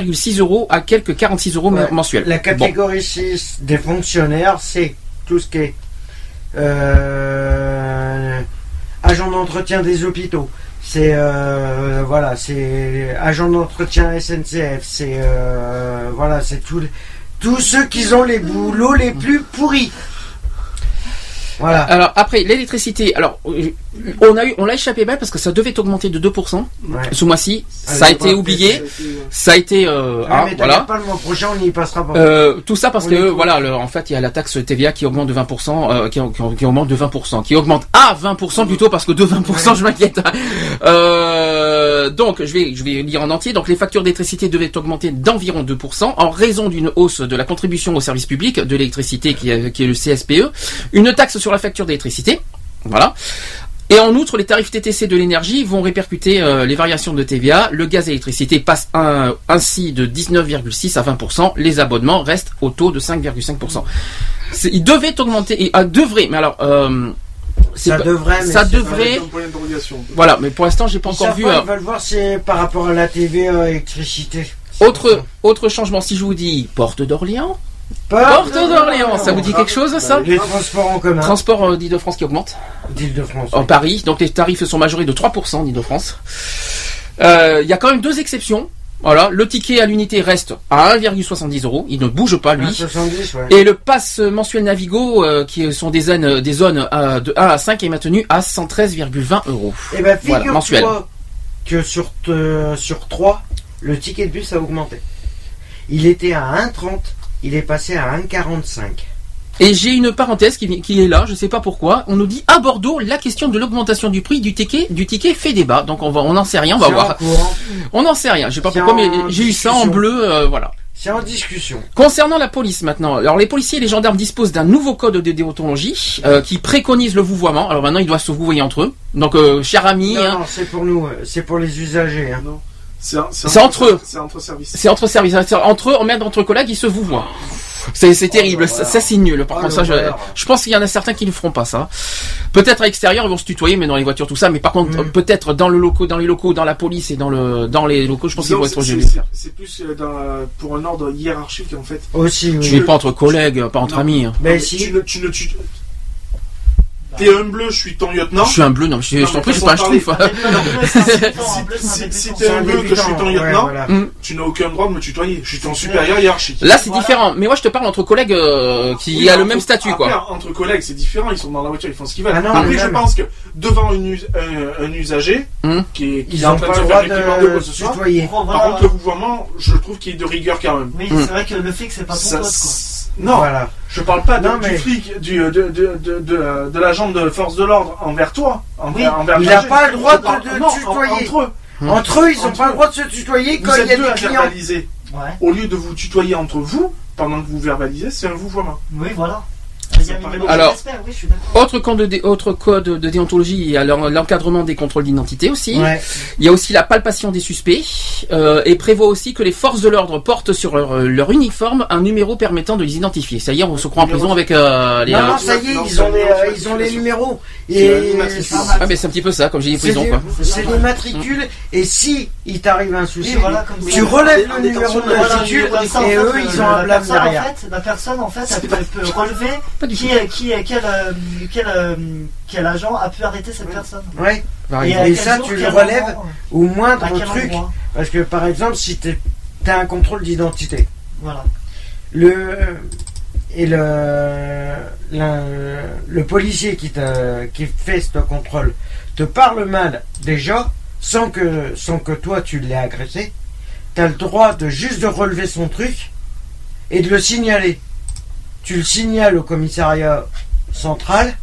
4,6 euros à quelques 46 euros Ouais. mensuels. La Bon. catégorie 6 des fonctionnaires, c'est tout ce qui est euh, agent d'entretien des hôpitaux. C'est euh, voilà, c'est agent d'entretien SNCF. C'est euh, voilà, c'est tous les- tous ceux qui ont les boulots les plus pourris. Voilà. Alors après l'électricité, alors euh, on a eu, on l'a échappé belle parce que ça devait augmenter de 2% Ouais. ce mois-ci. Ah, Ça a été oublié, Ça, c'est- ça a été euh, Ouais, hein, mais voilà. pas, le mois prochain, on y passera pas. Euh, tout ça parce On que voilà, le- en fait, il y a la taxe TVA qui augmente de 20%, euh, qui, qui- qui augmente de 20%, qui augmente à 20% plutôt parce que de 20%, je m'inquiète. Euh, donc, je vais, je vais lire en entier. Donc, les factures d'électricité devaient augmenter d'environ 2% en raison d'une hausse de la contribution au service public de l'électricité qui est le CSPE, une taxe sur la facture d'électricité, voilà. Et en outre, les tarifs TTC de l'énergie vont répercuter euh, les variations de TVA. Le gaz et l'électricité passent un- ainsi de 19,6 à 20%. Les abonnements restent au taux de 5,5%. C'est- Il devait augmenter, et, ah, devrait, mais alors, euh, c'est ça pas- devrait, mais ça c'est- devrait- C'est voilà, mais pour l'instant, j'ai pas encore vu. pas, euh, Ils veulent voir si par rapport à la TV euh, électricité. C'est autre, autre changement, si je vous dis Porte d'Orléans, Porte d'Orléans, ça vous dit quelque chose, ça Les transports en commun Transport euh, d'Île-de-France qui augmente. d'Île-de-France. en Paris. Donc les tarifs sont majorés de 3% en Ile-de-France. Euh, Il y a quand même deux exceptions. Voilà, le ticket à l'unité reste à 1,70 euros. Il ne bouge pas lui. 70, ouais. Et le pass mensuel Navigo, euh, qui sont des zones, des zones euh, de 1 à 5, est maintenu à 113,20 euros. Eh ben, Voilà, mensuel. que sur, sur 3, le ticket de bus a augmenté. Il était à 1,30, il est passé à 1,45. Et j'ai une parenthèse qui, qui est là, je sais pas pourquoi. On nous dit à Bordeaux, la question de l'augmentation du prix du ticket, du ticket fait débat. Donc on va, on n'en sait rien, on va voir. On n'en sait rien. Je sais pas pourquoi, mais j'ai eu ça en discussion. bleu, euh, voilà. C'est en discussion. Concernant la police maintenant, alors les policiers et les gendarmes disposent d'un nouveau code de déontologie euh, qui préconise le vouvoiement. Alors maintenant ils doivent se vouvoyer entre eux. Donc euh, cher ami, Non, hein, non, c'est pour nous, c'est pour les usagers. hein. Non. C'est entre eux. C'est entre services. c'est entre services, entre eux, en merde entre collègues, ils se vouvoient. C'est c'est terrible, ça, ça, c'est nul. Par Oh, contre ça, je, pense qu'il y en a certains qui ne feront pas ça. Peut-être à l'extérieur ils vont se tutoyer, mais dans les voitures tout ça. Mais par contre Mm. peut-être dans le locaux, dans les locaux, dans la police et dans le dans les locaux, je pense qu'ils vont être de c'est- plus euh, dans, pour un ordre hiérarchique en fait. Aussi, oui. Je vais pas entre collègues, pas entre Non. amis. hein. Mais Non, mais si. Tu ne, tu ne, tu... T'es un bleu, je suis ton lieutenant. Je suis un bleu, non, je, t'en mais prie, je suis pas un schtroumpf. Un un Si, t'es un bleu, que je suis ton lieutenant, tu n'as aucun droit de me tutoyer. Je suis ton supérieur hiérarchique. Là, c'est différent. Mais moi, je te parle entre collègues euh, qui a le même statut, quoi. Entre collègues, c'est différent. Ils sont dans la voiture, ils font ce qu'ils veulent. Ah après, mais je pense que devant un, un usager Hum. qui est, en n'ont train pas de faire droit réprimander ou quoi de que ce soit. Par contre, le vouvoiement, je trouve qu'il est de rigueur quand même. Oui, Mm. c'est vrai que le flic, c'est pas ton pote, quoi. Non, Voilà. je parle pas de- Non, du flic, du, de, de, de, de, de l'agent de force de l'ordre envers toi. Oui, Envers, envers il Berger. a pas le droit de- parle- de non, en- tutoyer. Entre eux. Hum. Entre eux, ils n'ont pas le droit de se tutoyer Vous quand il y a deux à des clients. verbaliser. Ouais. Au lieu de vous tutoyer entre vous, pendant que vous verbalisez, c'est un vouvoiement. Oui, voilà. Alors-. Autre code, de, dé- autre code de déontologie, il y a l'en- l'encadrement des contrôles d'identité aussi. Ouais. Il y a aussi la palpation des suspects euh, et prévoit aussi que les forces de l'ordre portent sur leur, euh, leur uniforme un numéro permettant de les identifier. Ça y est, on se croit en prison avec euh, les. Non, non, ça y est, Non, ils ont les, euh, ils ont les numéros. Et. Ah, mais c'est un petit peu ça, comme j'ai dit c'est prison, c'est des matricules. Et si il t'arrive un souci, Oui, voilà, comme tu relèves le numéro de matricule et eux, ils ont un la blâme derrière. fait, la personne, en fait, elle peut, relever qui, qui, est- quel, euh, quel, euh, quel agent a pu arrêter cette personne? Ouais. Par Et ça, jour, tu le relèves moment, Au moindre à quel truc. endroit? Parce que par exemple, si tu as un contrôle d'identité, Voilà. le et le le, le policier qui fait ce contrôle te parle mal déjà sans que sans que toi tu l'aies agressé, tu as le droit de juste de relever son truc et de le signaler. Tu le signales au commissariat central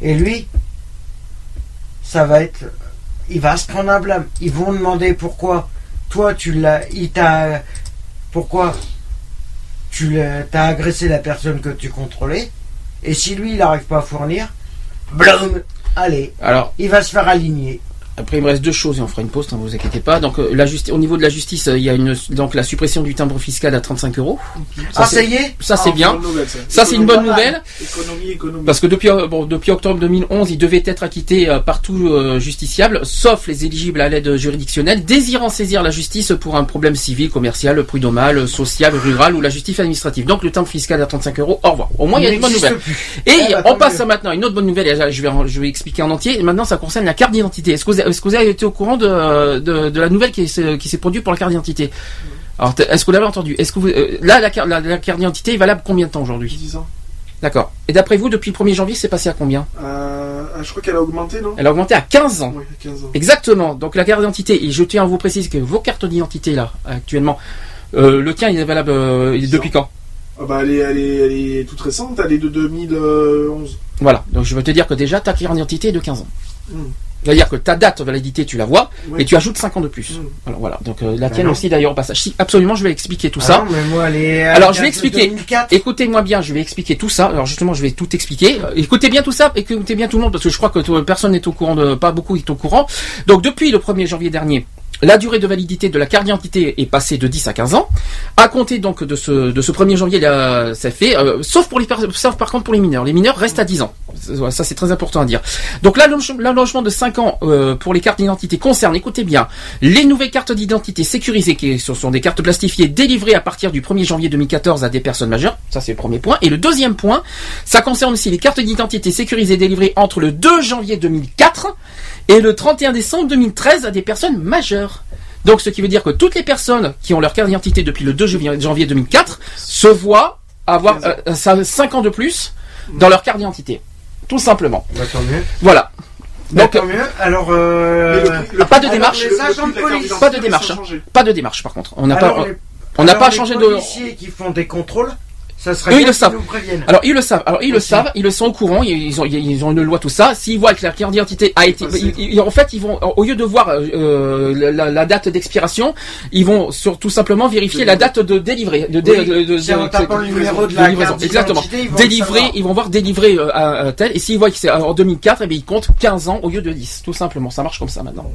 et lui ça va être il va se prendre un blâme. Ils vont demander pourquoi toi tu l'as il t'a pourquoi tu l'as- t'as agressé la personne que tu contrôlais, et si lui il n'arrive pas à fournir, blum, allez, Alors, il va se faire aligner. Après, il me reste deux choses et on fera une pause, ne vous inquiétez pas. Donc, euh, la au niveau de la justice, euh, il y a une, donc la suppression du timbre fiscal à 35 euros. ah, ça y est Ça, c'est Ah, bien. nouvelle, ça. Ça, c'est une bonne nouvelle. Économie, économie. Parce que depuis, euh, bon, depuis octobre 2011, il devait être acquitté par tout justiciable, sauf les éligibles à l'aide juridictionnelle, désirant saisir la justice pour un problème civil, commercial, prud'homal, social, rural ou la justice administrative. Donc, le timbre fiscal à 35 euros, au revoir. Au moins, il y a une bonne nouvelle. plus. Et Eh bah, on passe mieux. maintenant à une autre bonne nouvelle, et je vais, en- je vais expliquer en entier. Et maintenant, ça concerne la carte d'identité. Est-ce que, vous est-ce que vous avez été au courant de, de, de la nouvelle qui s'est qui s'est produite pour la carte d'identité Alors, est-ce que vous l'avez entendu? Est-ce que vous, euh, là, la, carte- la, la carte d'identité est valable combien de temps aujourd'hui? 10 ans. D'accord. Et d'après vous, depuis le 1er janvier, c'est passé à combien? Euh, ah, je crois qu'elle a augmenté, non? Elle a augmenté à 15 ans. Oui, 15 ans. Exactement. Donc la carte d'identité, et je tiens à vous préciser que vos cartes d'identité là, actuellement, euh, le tien il est valable depuis quand? Ah bah, elle, est, elle, est, elle est toute récente, elle est de 2011. Voilà. Donc je veux te dire que déjà ta carte d'identité est de 15 ans. Hmm. C'est-à-dire que ta date de validité, tu la vois, Oui. et tu ajoutes 5 ans de plus. Alors voilà. Donc euh, la Bah tienne aussi d'ailleurs au passage. Si, absolument, je vais expliquer tout Ah ça. non, mais moi, elle est à Alors, je vais expliquer. 2004. Écoutez-moi bien, je vais expliquer tout ça. Alors justement, je vais tout expliquer. Euh, Écoutez bien tout ça, écoutez bien tout le monde, parce que je crois que personne n'est au courant de, pas beaucoup est au courant. Donc depuis le 1er janvier dernier, la durée de validité de la carte d'identité est passée de 10 à 15 ans. À compter donc de ce, de ce 1er janvier, là, ça fait, euh, sauf pour les sauf par contre pour les mineurs. Les mineurs restent à 10 ans. Ça, c'est très important à dire. Donc l'allonge- l'allongement de 5 ans euh, pour les cartes d'identité concerne, écoutez bien, les nouvelles cartes d'identité sécurisées, qui sont des cartes plastifiées délivrées à partir du 1er janvier 2014 à des personnes majeures. Ça, c'est le premier point. Et le deuxième point, ça concerne aussi les cartes d'identité sécurisées délivrées entre le 2 janvier 2004 et le 31 décembre 2013 à des personnes majeures. Donc, ce qui veut dire que toutes les personnes qui ont leur carte d'identité depuis le 2 janvier janvier 2004 se voient avoir 5 ans de plus dans leur carte d'identité. Tout simplement. Bah. Voilà. Donc, tant mieux. Alors, euh, le le pas de démarche. les agents de police. Pas de démarche, pas de démarche par contre. On n'a pas. les- On n'a pas les changé de. policiers qui font des contrôles, ça serait Eux, bien ils le savent. nous préviennent. Alors ils le savent. Alors ils le savent. Ils le sont au courant. Ils, ont, ils ont une loi tout ça. S'ils voient que la carte d'identité a été, Facile. ils- ils- en fait, ils vont au lieu de voir euh, la, la date d'expiration, ils vont sur tout simplement vérifier la date de délivré, de, dé- Oui, de, de- c'est en de- tapant de- le numéro de de la livraison. carte Exactement. ils savoir. ils vont voir délivré euh, à, à tel. Et s'ils voient que c'est en 2004, eh bien ils comptent 15 ans au lieu de 10. Tout simplement. Ça marche comme ça maintenant.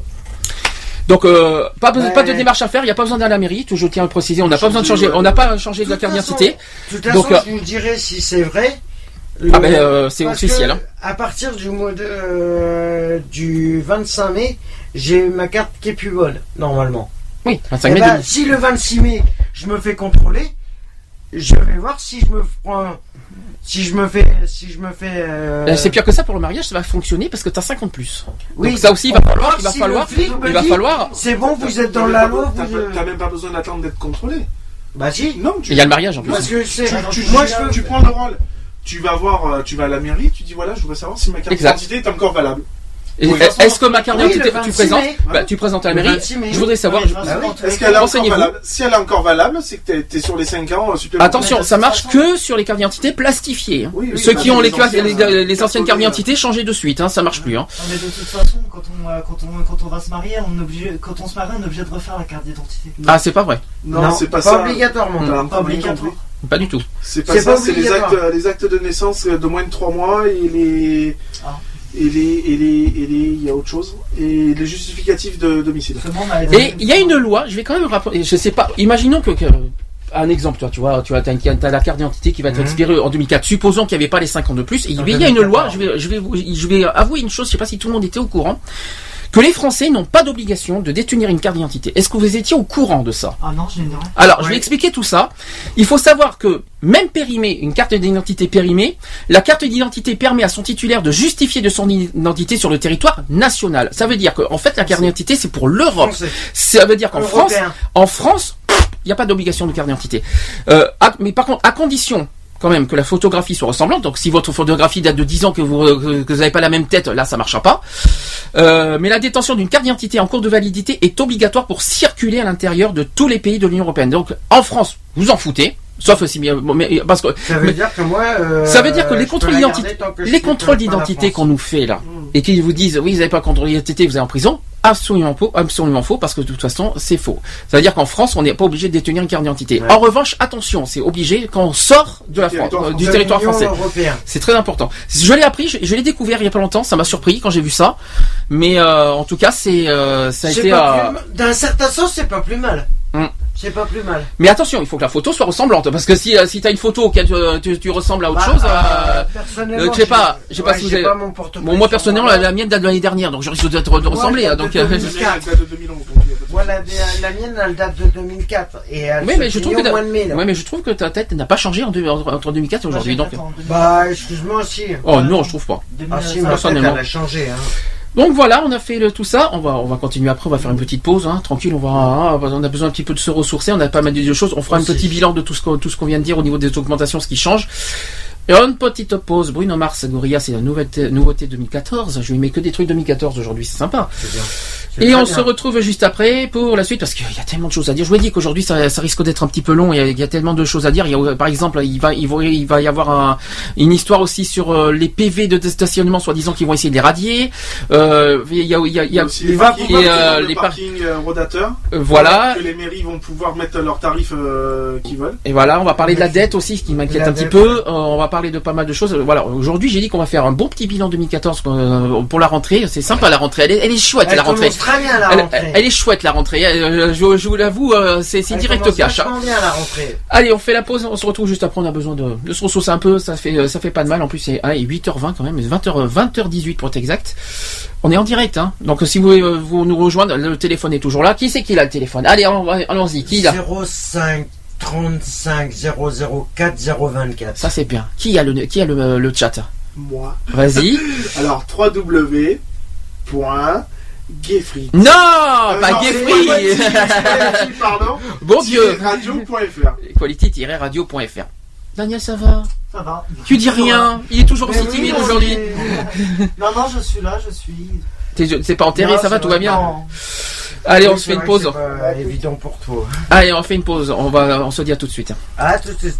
Donc euh, pas, besoin- Ouais. pas de démarche à faire, il n'y a pas besoin d'aller à la mairie, tout je tiens à le préciser, on n'a pas besoin de changer, on n'a pas changé de la carte d'identité. De toute façon, Donc, euh, je vous dirai si c'est vrai. Ah ben, euh, c'est officiel, hein. À partir du mois de, euh, du 25 mai, j'ai ma carte qui est plus bonne, normalement. Oui, 25 Eh mai ben, 2000. si le 26 mai, je me fais contrôler, je vais voir si je me prends, si je me fais, si je me fais. euh, Euh, C'est pire que ça pour le mariage, ça va fonctionner parce que t'as 50 plus. Oui, Donc ça aussi, il va falloir, il va si falloir, le flic me il va dit, falloir. C'est bon, vous êtes dans la loi, t'as vous. pas- euh, T'as même pas besoin d'attendre d'être contrôlé. Bah si. Non, tu, Il y a le mariage en plus. Parce que c'est. tu, tu- moi, tu- je veux. tu prends le rôle. Tu vas voir, euh, tu vas à la mairie, tu dis voilà, je voudrais savoir si ma carte d'identité est encore valable. Oui. Est-ce que ma carte Oui, tu 26 présentes mai. bah, Tu présentes à la mairie. 26 mai. Je voudrais savoir. Ah oui. que- Est-ce qu'elle est encore Renseignez-vous. valable Si elle est encore valable, c'est que t'es- t'es sur les 5 ans euh, supplémentaires. Attention, ça marche que sur les cartes d'identité plastifiées. hein. Oui, oui, Ceux bah, qui ont les les, anciennes, les- les anciennes cartes d'identité, changez de suite, hein, ça marche plus. Hein. Non, mais de toute façon, quand on, euh, quand on, quand on va se marier, on est obligé, quand on se marie, on est obligé de refaire la carte d'identité. Ah, c'est pas vrai. Non, c'est pas, ça. obligatoirement. Pas obligatoire. Pas du tout. C'est pas ça, c'est les actes, de naissance euh, de moins de 3 mois et les. Et les. Et les. Et les. Il y a autre chose. Et les justificatifs de domicile. Et il y a une loi, je vais quand même rappeler, je sais pas, imaginons que, que- un exemple, toi, tu vois, tu as, t'as, une- t'as la carte d'identité qui va être Mhm. expirée en 2004. Supposons qu'il n'y avait pas les 5 ans de plus. Et il y a une 2014. loi, je vais, je vais, vous- je vais avouer une chose, je sais pas si tout le monde était au courant, que les Français n'ont pas d'obligation de détenir une carte d'identité. Est-ce que vous étiez au courant de ça? Ah non, je. Alors, je vais expliquer tout ça. Il faut savoir que même périmée, une carte d'identité périmée, la carte d'identité permet à son titulaire de justifier de son identité sur le territoire national. Ça veut dire que, en fait, la carte d'identité, c'est pour l'Europe. Ça veut dire qu'en France, en France, il n'y a pas d'obligation de carte d'identité. Euh, mais par contre, à condition quand même que la photographie soit ressemblante. Donc si votre photographie date de 10 ans que vous euh, que vous n'avez pas la même tête, là ça marchera pas. Euh, mais la détention d'une carte d'identité en cours de validité est obligatoire pour circuler à l'intérieur de tous les pays de l'Union européenne. Donc en France, vous en foutez. Sauf si bien, mais parce que Ça veut mais- dire que moi. euh, ça veut dire que les contrôles d'identité, les contrôles d'identité qu'on nous fait là, et qu'ils vous disent oui vous n'avez pas contrôle d'identité, vous êtes en prison, absolument faux, absolument faux, parce que de toute façon c'est faux. Ça veut dire qu'en France on n'est pas obligé de détenir une carte d'identité. Ouais. En revanche, attention, c'est obligé quand on sort de la France, euh, du territoire français. C'est très important. Je l'ai appris, je, je l'ai découvert il y a pas longtemps, ça m'a surpris quand j'ai vu ça. Mais euh, en tout cas, c'est ça a été. D'un certain sens, c'est pas plus mal. Hum. C'est pas plus mal. Mais attention, il faut que la photo soit ressemblante, parce que si euh, si t'as une photo auquel tu, tu, tu ressembles à autre Bah, chose. euh, euh, personnellement, euh, je sais pas, je sais pas ouais, si vous j'ai avez- pas mon portefeuille Bon, moi personnellement, moi. la, la mienne date de l'année dernière, donc je risque de, de, de ressembler. De donc, euh, 2004. La date de 2011, donc il y a pas de Voilà, la, mienne, elle date de 2004. Et elle Oui, mais je trouve que au mois de mai, là. ouais, mais je trouve que ta tête n'a pas changé en deux- entre entre 2004 et aujourd'hui. Donc, Bah, excuse-moi aussi. oh non, je trouve pas. Ah si, ma tête, personnellement. elle a changé. Hein. Donc voilà, on a fait le, tout ça. On va, on va continuer après. On va faire une petite pause, hein, tranquille. On va, ah, on a besoin un petit peu de se ressourcer. On a pas mal de choses. On fera un petit bilan de tout ce qu'on, tout ce qu'on vient de dire au niveau des augmentations, ce qui change. Et une petite pause. Bruno Mars, Gorilla, c'est la nouveauté, nouveauté 2014. Je lui mets que des trucs 2014 aujourd'hui, c'est sympa. C'est bien. Et on bien. se retrouve juste après pour la suite parce qu'il y a tellement de choses à dire. Je vous ai dit qu'aujourd'hui ça, ça risque d'être un petit peu long. Il y, a, il y a tellement de choses à dire. Il y a, par exemple, il va, il va, il va y avoir un- une histoire aussi sur euh, les PV de stationnement, soi-disant qu'ils vont essayer de les radier. Euh, il y a, il y a, il y a- les parkings, et, euh, le les par- parkings euh, rodateurs. euh, voilà. Que les mairies vont pouvoir mettre leurs tarifs euh, qu'ils veulent. Et voilà, on va parler de la dette aussi, ce qui m'inquiète un petit peu. Euh, on va parler de pas mal de choses. Voilà, aujourd'hui j'ai dit qu'on va faire un bon petit bilan 2014 euh, pour la rentrée. C'est sympa la rentrée. Elle est, elle est chouette la rentrée. Très bien la Elle, rentrée. elle est chouette la rentrée. Euh, Je, je vous l'avoue, euh, c'est Elle direct commence cash. hein. vachement bien la rentrée. Allez, on fait la pause, on se retrouve juste après, on a besoin de, de se ressourcer un peu, ça fait, euh, ça fait pas de mal, en plus c'est ah, 8h20 quand même, 20h, 20h18 pour être exact. On est en direct, hein. Donc si vous voulez vous nous rejoindre, le téléphone est toujours là. Qui c'est qui a le téléphone? Allez, allons-y, qui l'a 05 35 004 024. Ça c'est bien. Qui a le, qui a le, le chat? Moi. Vas-y. Alors, www.gayfree. non, Euh, pas Geoffrey c'est- Pardon. Bon Dieu Radio.fr. Quality-radio.fr Daniel, ça va Ça va. Tu dis rien. Il est toujours Mais aussi oui, timide aujourd'hui. non, non, je suis là, je suis. T'es t'es pas enterré, Non, ça va, c'est tout va bien non. Allez, on se c'est fait une pause. C'est pas évident pour toi. Allez, on fait une pause. On va, on se dit à tout de suite. À tout de suite.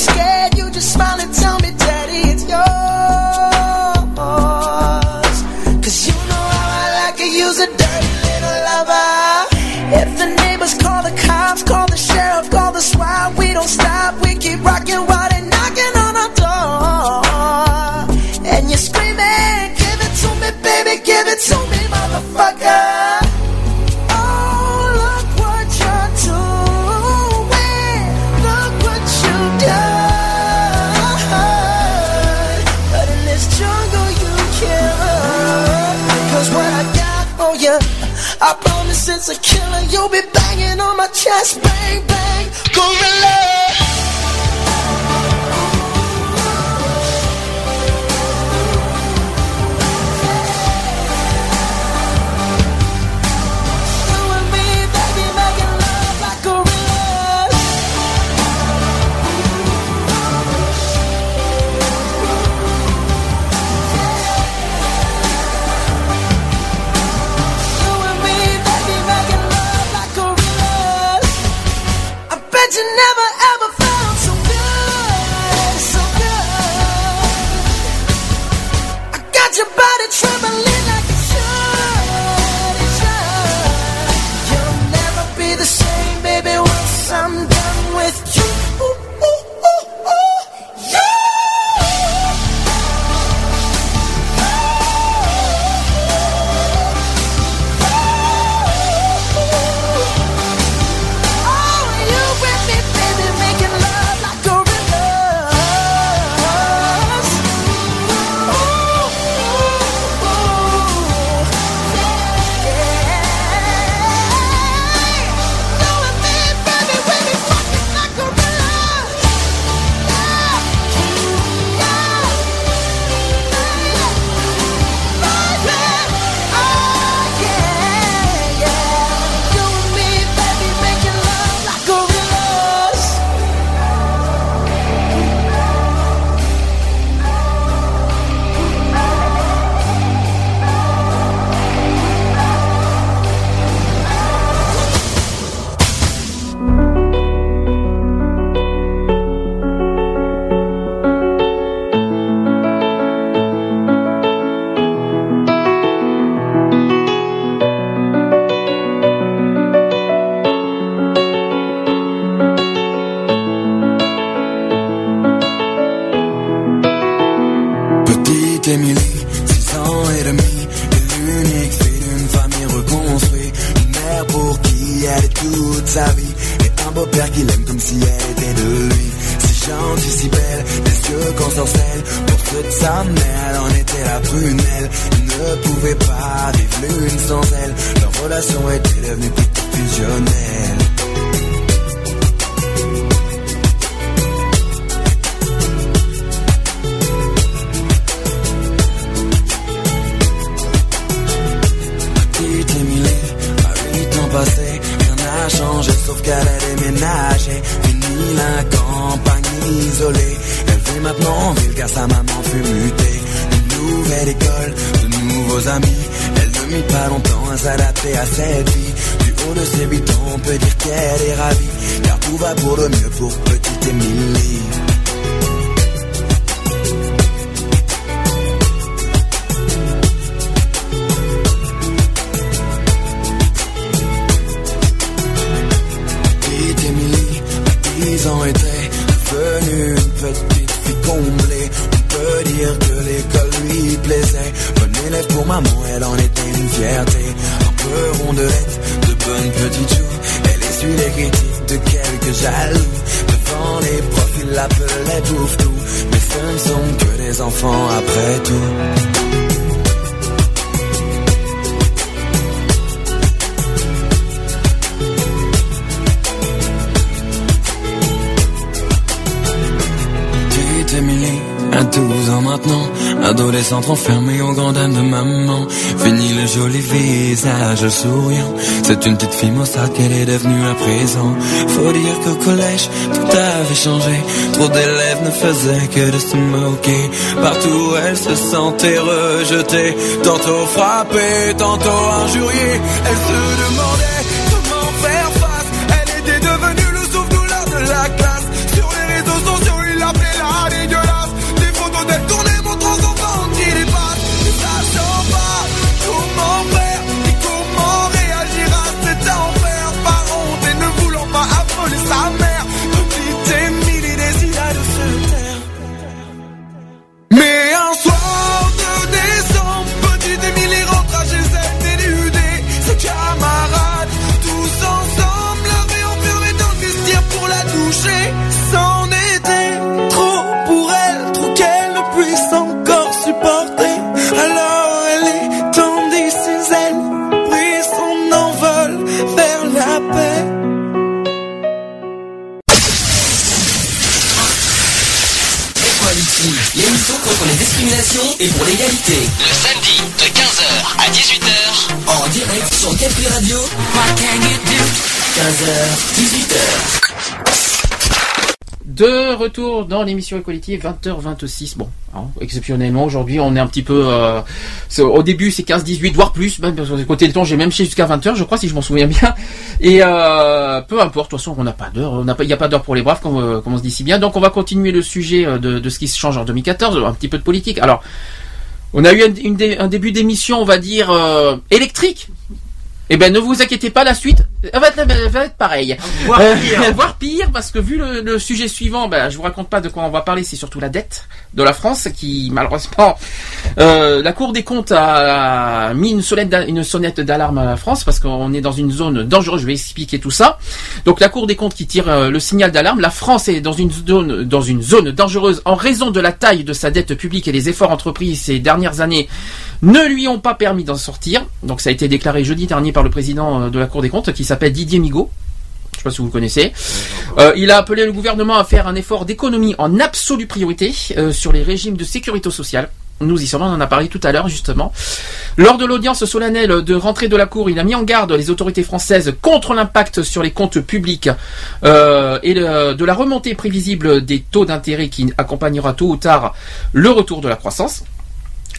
Scared. You just smile and tell me, Daddy, it's yours. Cause you know how I like to use a dirty little lover. If the neighbors call the cops, call the sheriff, call the SWAT, we don't stop. We keep rocking while they're knocking on our door. And you're screaming, give it to me, baby, give it to me, motherfucker. It's a killer. You'll be banging on my chest, bang, bang, gorilla. Your body trembling qui l'aime comme si elle était de lui. Si gentille, si belle, des yeux qu'on sorcelle. Pour de sa mère, elle en était la prunelle. Il ne pouvait pas vivre l'une sans elle. Leur relation était devenue plutôt fusionnelle. changé, sauf qu'elle a déménagé. Fini la campagne isolée. Elle vit maintenant en ville car sa maman fut mutée. Une nouvelle école, de nouveaux amis. Elle ne mit pas longtemps à s'adapter à cette vie. Du haut de ses 8 ans, on peut dire qu'elle est ravie. Car tout va pour le mieux pour petite Émilie. Adolescente enfermée au grand dame de maman. Fini le joli visage souriant, c'est une petite fille maussade qu'elle est devenue à présent. Faut dire qu'au collège, tout avait changé, trop d'élèves ne faisaient que de se moquer. Partout elle se sentait rejetée, tantôt frappée, tantôt injuriée. Elle se demandait l'émission Equality, 20h26. Bon, hein, exceptionnellement aujourd'hui, on est un petit peu. euh, au début, c'est 15-18, voire plus. Même parce que côté le temps, j'ai même chez jusqu'à 20h, je crois, si je m'en souviens bien. Et euh, peu importe, de toute façon, on n'a pas d'heure. Il n'y a pas d'heure pour les braves, comme, euh, comme on se dit si bien. Donc, on va continuer le sujet de, ce qui se change en 2014, un petit peu de politique. Alors, on a eu un, début d'émission, on va dire, électrique. Eh ben, ne vous inquiétez pas, la suite va être, va être pareil. Voire Euh, pire. voire pire, parce que vu le, le sujet suivant, ben, je vous raconte pas de quoi on va parler, c'est surtout la dette de la France qui, malheureusement, euh, la Cour des comptes a mis une sonnette, une sonnette d'alarme à la France parce qu'on est dans une zone dangereuse. Je vais expliquer tout ça. Donc la Cour des comptes qui tire euh, le signal d'alarme. La France est dans une zone, dans une zone dangereuse en raison de la taille de sa dette publique et les efforts entrepris ces dernières années ne lui ont pas permis d'en sortir. Donc ça a été déclaré jeudi dernier par le président euh, de la Cour des comptes qui s'appelle Didier Migaud. Je sais pas si vous le connaissez. Euh, il a appelé le gouvernement à faire un effort d'économie en absolue priorité euh, sur les régimes de sécurité sociale. Nous y sommes, on en a parlé tout à l'heure justement. Lors de l'audience solennelle de rentrée de la Cour, il a mis en garde les autorités françaises contre l'impact sur les comptes publics euh, et le- de la remontée prévisible des taux d'intérêt qui accompagnera tôt ou tard le retour de la croissance.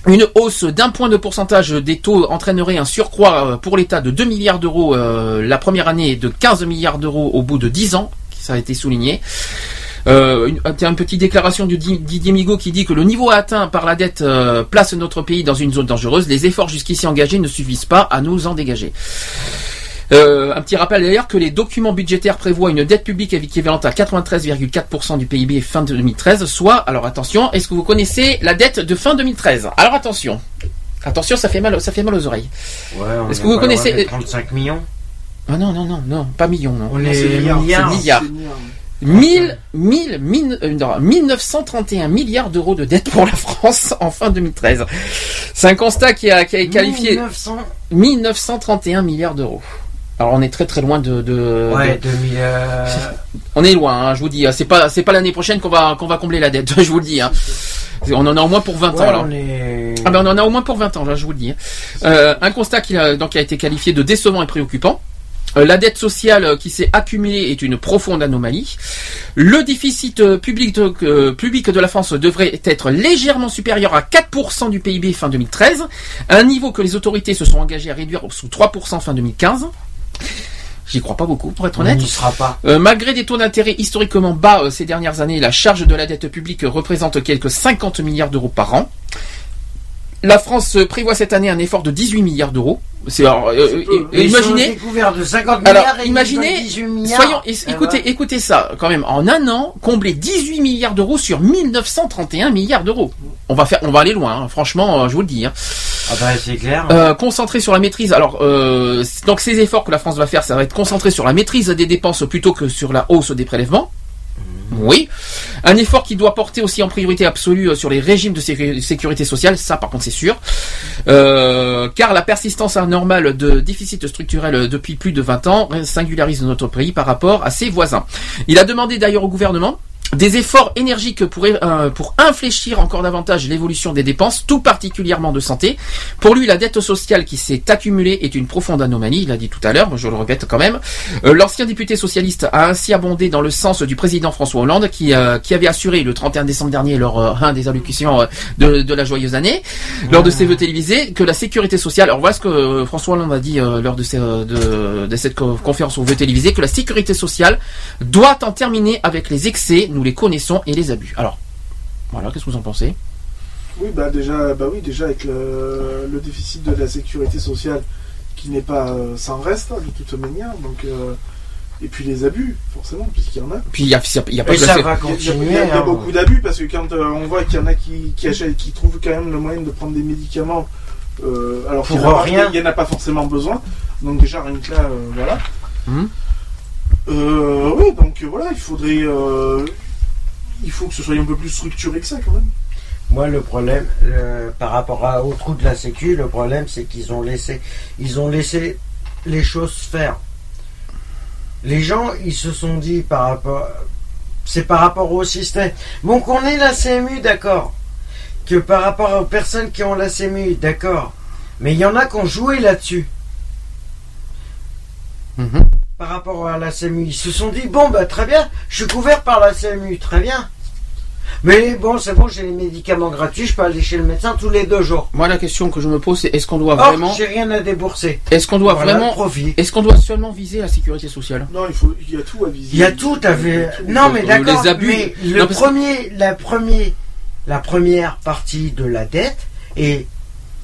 Une hausse d'un point de pourcentage des taux entraînerait un surcroît euh, pour l'État de 2 milliards d'euros euh, la première année et de 15 milliards d'euros au bout de 10 ans, ça a été souligné. Euh, une, un- une petite déclaration Di- Didier Migaud qui dit que le niveau atteint par la dette euh, place notre pays dans une zone dangereuse. Les efforts jusqu'ici engagés ne suffisent pas à nous en dégager. Euh, un petit rappel d'ailleurs que les documents budgétaires prévoient une dette publique équivalente à 93,4% du PIB fin 2013, soit, alors attention, est-ce que vous connaissez la dette de fin 2013 Alors attention, attention, ça fait mal, ça fait mal aux oreilles. Ouais, Est-ce est que vous connaissez des 35 millions? Ah non, non, non, non, pas millions, non. On Non, est c'est milliards. C'est milliards. 1000, 1000, 1000, euh, non, 1931 milliards d'euros de dette pour la France en fin 2013. C'est un constat qui a, qui a qualifié 1900. 1931 milliards d'euros. Alors on est très très loin de. de- Ouais, de- 2000. euh, on est loin, hein, je vous dis. hein. C'est pas c'est pas l'année prochaine qu'on va qu'on va combler la dette. Je vous le dis. hein. On en a au moins pour 20 ouais, ans. Alors. on est. Ah ben on en a au moins pour 20 ans, là, je vous le dis. Euh, un constat qui a, donc, a été qualifié de décevant et préoccupant. Euh, La dette sociale qui s'est accumulée est une profonde anomalie. Le déficit public de, euh, public de la France devrait être légèrement supérieur à 4% du PIB fin 2013, un niveau que les autorités se sont engagées à réduire sous 3% fin 2015. J'y crois pas beaucoup, pour être On honnête. n'y sera pas. Euh, malgré des taux d'intérêt historiquement bas euh, ces dernières années, la charge de la dette publique représente quelques 50 milliards d'euros par an. La France prévoit cette année un effort de 18 milliards d'euros. C'est alors, euh, euh, imaginez. de 50 Alors, milliards et ils imaginez, donnent 18 milliards. soyons, Eh écoutez, ben, écoutez ça, quand même, en un an, combler 18 milliards d'euros sur 1931 milliards d'euros. On va faire, on va aller loin, hein, franchement, euh, je vous le dis. hein. Ah bah c'est clair. Euh, concentré sur la maîtrise. Alors, euh, donc ces efforts que la France va faire, ça va être concentré sur la maîtrise des dépenses plutôt que sur la hausse des prélèvements. Oui. Un effort qui doit porter aussi en priorité absolue euh, sur les régimes de sécu- sécurité sociale, ça par contre c'est sûr. Euh, car la persistance anormale de déficit structurel euh, depuis plus de 20 ans singularise notre pays par rapport à ses voisins. Il a demandé d'ailleurs au gouvernement des efforts énergiques pour, euh, pour infléchir encore davantage l'évolution des dépenses, tout particulièrement de santé. Pour lui, la dette sociale qui s'est accumulée est une profonde anomalie, il l'a dit tout à l'heure, je le répète quand même. Euh, L'ancien député socialiste a ainsi abondé dans le sens du président François Hollande, qui, euh, qui avait assuré le 31 décembre dernier, lors euh, un des allocutions euh, de, de la joyeuse année, lors de ses vœux télévisés, que la sécurité sociale, alors voilà ce que euh, François Hollande a dit lors de, de, de cette co- conférence aux vœux télévisés, que la sécurité sociale doit en terminer avec les excès, les connaissons, et les abus. Alors, voilà, qu'est-ce que vous en pensez? Oui, bah déjà, bah oui, déjà avec le, le déficit de la sécurité sociale qui n'est pas euh, sans reste hein, de toute manière, donc euh, et puis les abus forcément puisqu'il y en a. Puis il y a, il y a pas ça va continuer. il y a- il y a hein. beaucoup d'abus parce que quand euh, on voit qu'il y en a qui, qui achètent, qui trouvent quand même le moyen de prendre des médicaments, euh, alors qu'il y en a Pour pas- rien. il y en a pas forcément besoin. Donc déjà rien que là, euh, voilà. Euh, oui, donc voilà, il faudrait, euh, il faut que ce soit un peu plus structuré que ça quand même. Moi, le problème, euh, par rapport à, au trou de la Sécu, le problème, c'est qu'ils ont laissé, ils ont laissé les choses faire. Les gens, ils se sont dit par rapport, c'est par rapport au système. Bon, qu'on ait la CMU, d'accord. Que par rapport aux personnes qui ont la CMU, d'accord. Mais il y en a qui ont joué là-dessus. Mhm. Par rapport à la CMU, ils se sont dit bon, bah très bien, je suis couvert par la CMU, très bien. Mais bon, c'est bon, j'ai les médicaments gratuits, je peux aller chez le médecin tous les deux jours. Moi, la question que je me pose, c'est est-ce qu'on doit Or, vraiment, j'ai rien à débourser. est-ce qu'on doit Voilà vraiment, est-ce qu'on doit seulement viser la sécurité sociale? Non, il faut, il y a tout à viser. Il y a tout à ver- Non, mais d'accord. les abus. Mais le Non, parce- premier, la, premier, la première partie de la dette, et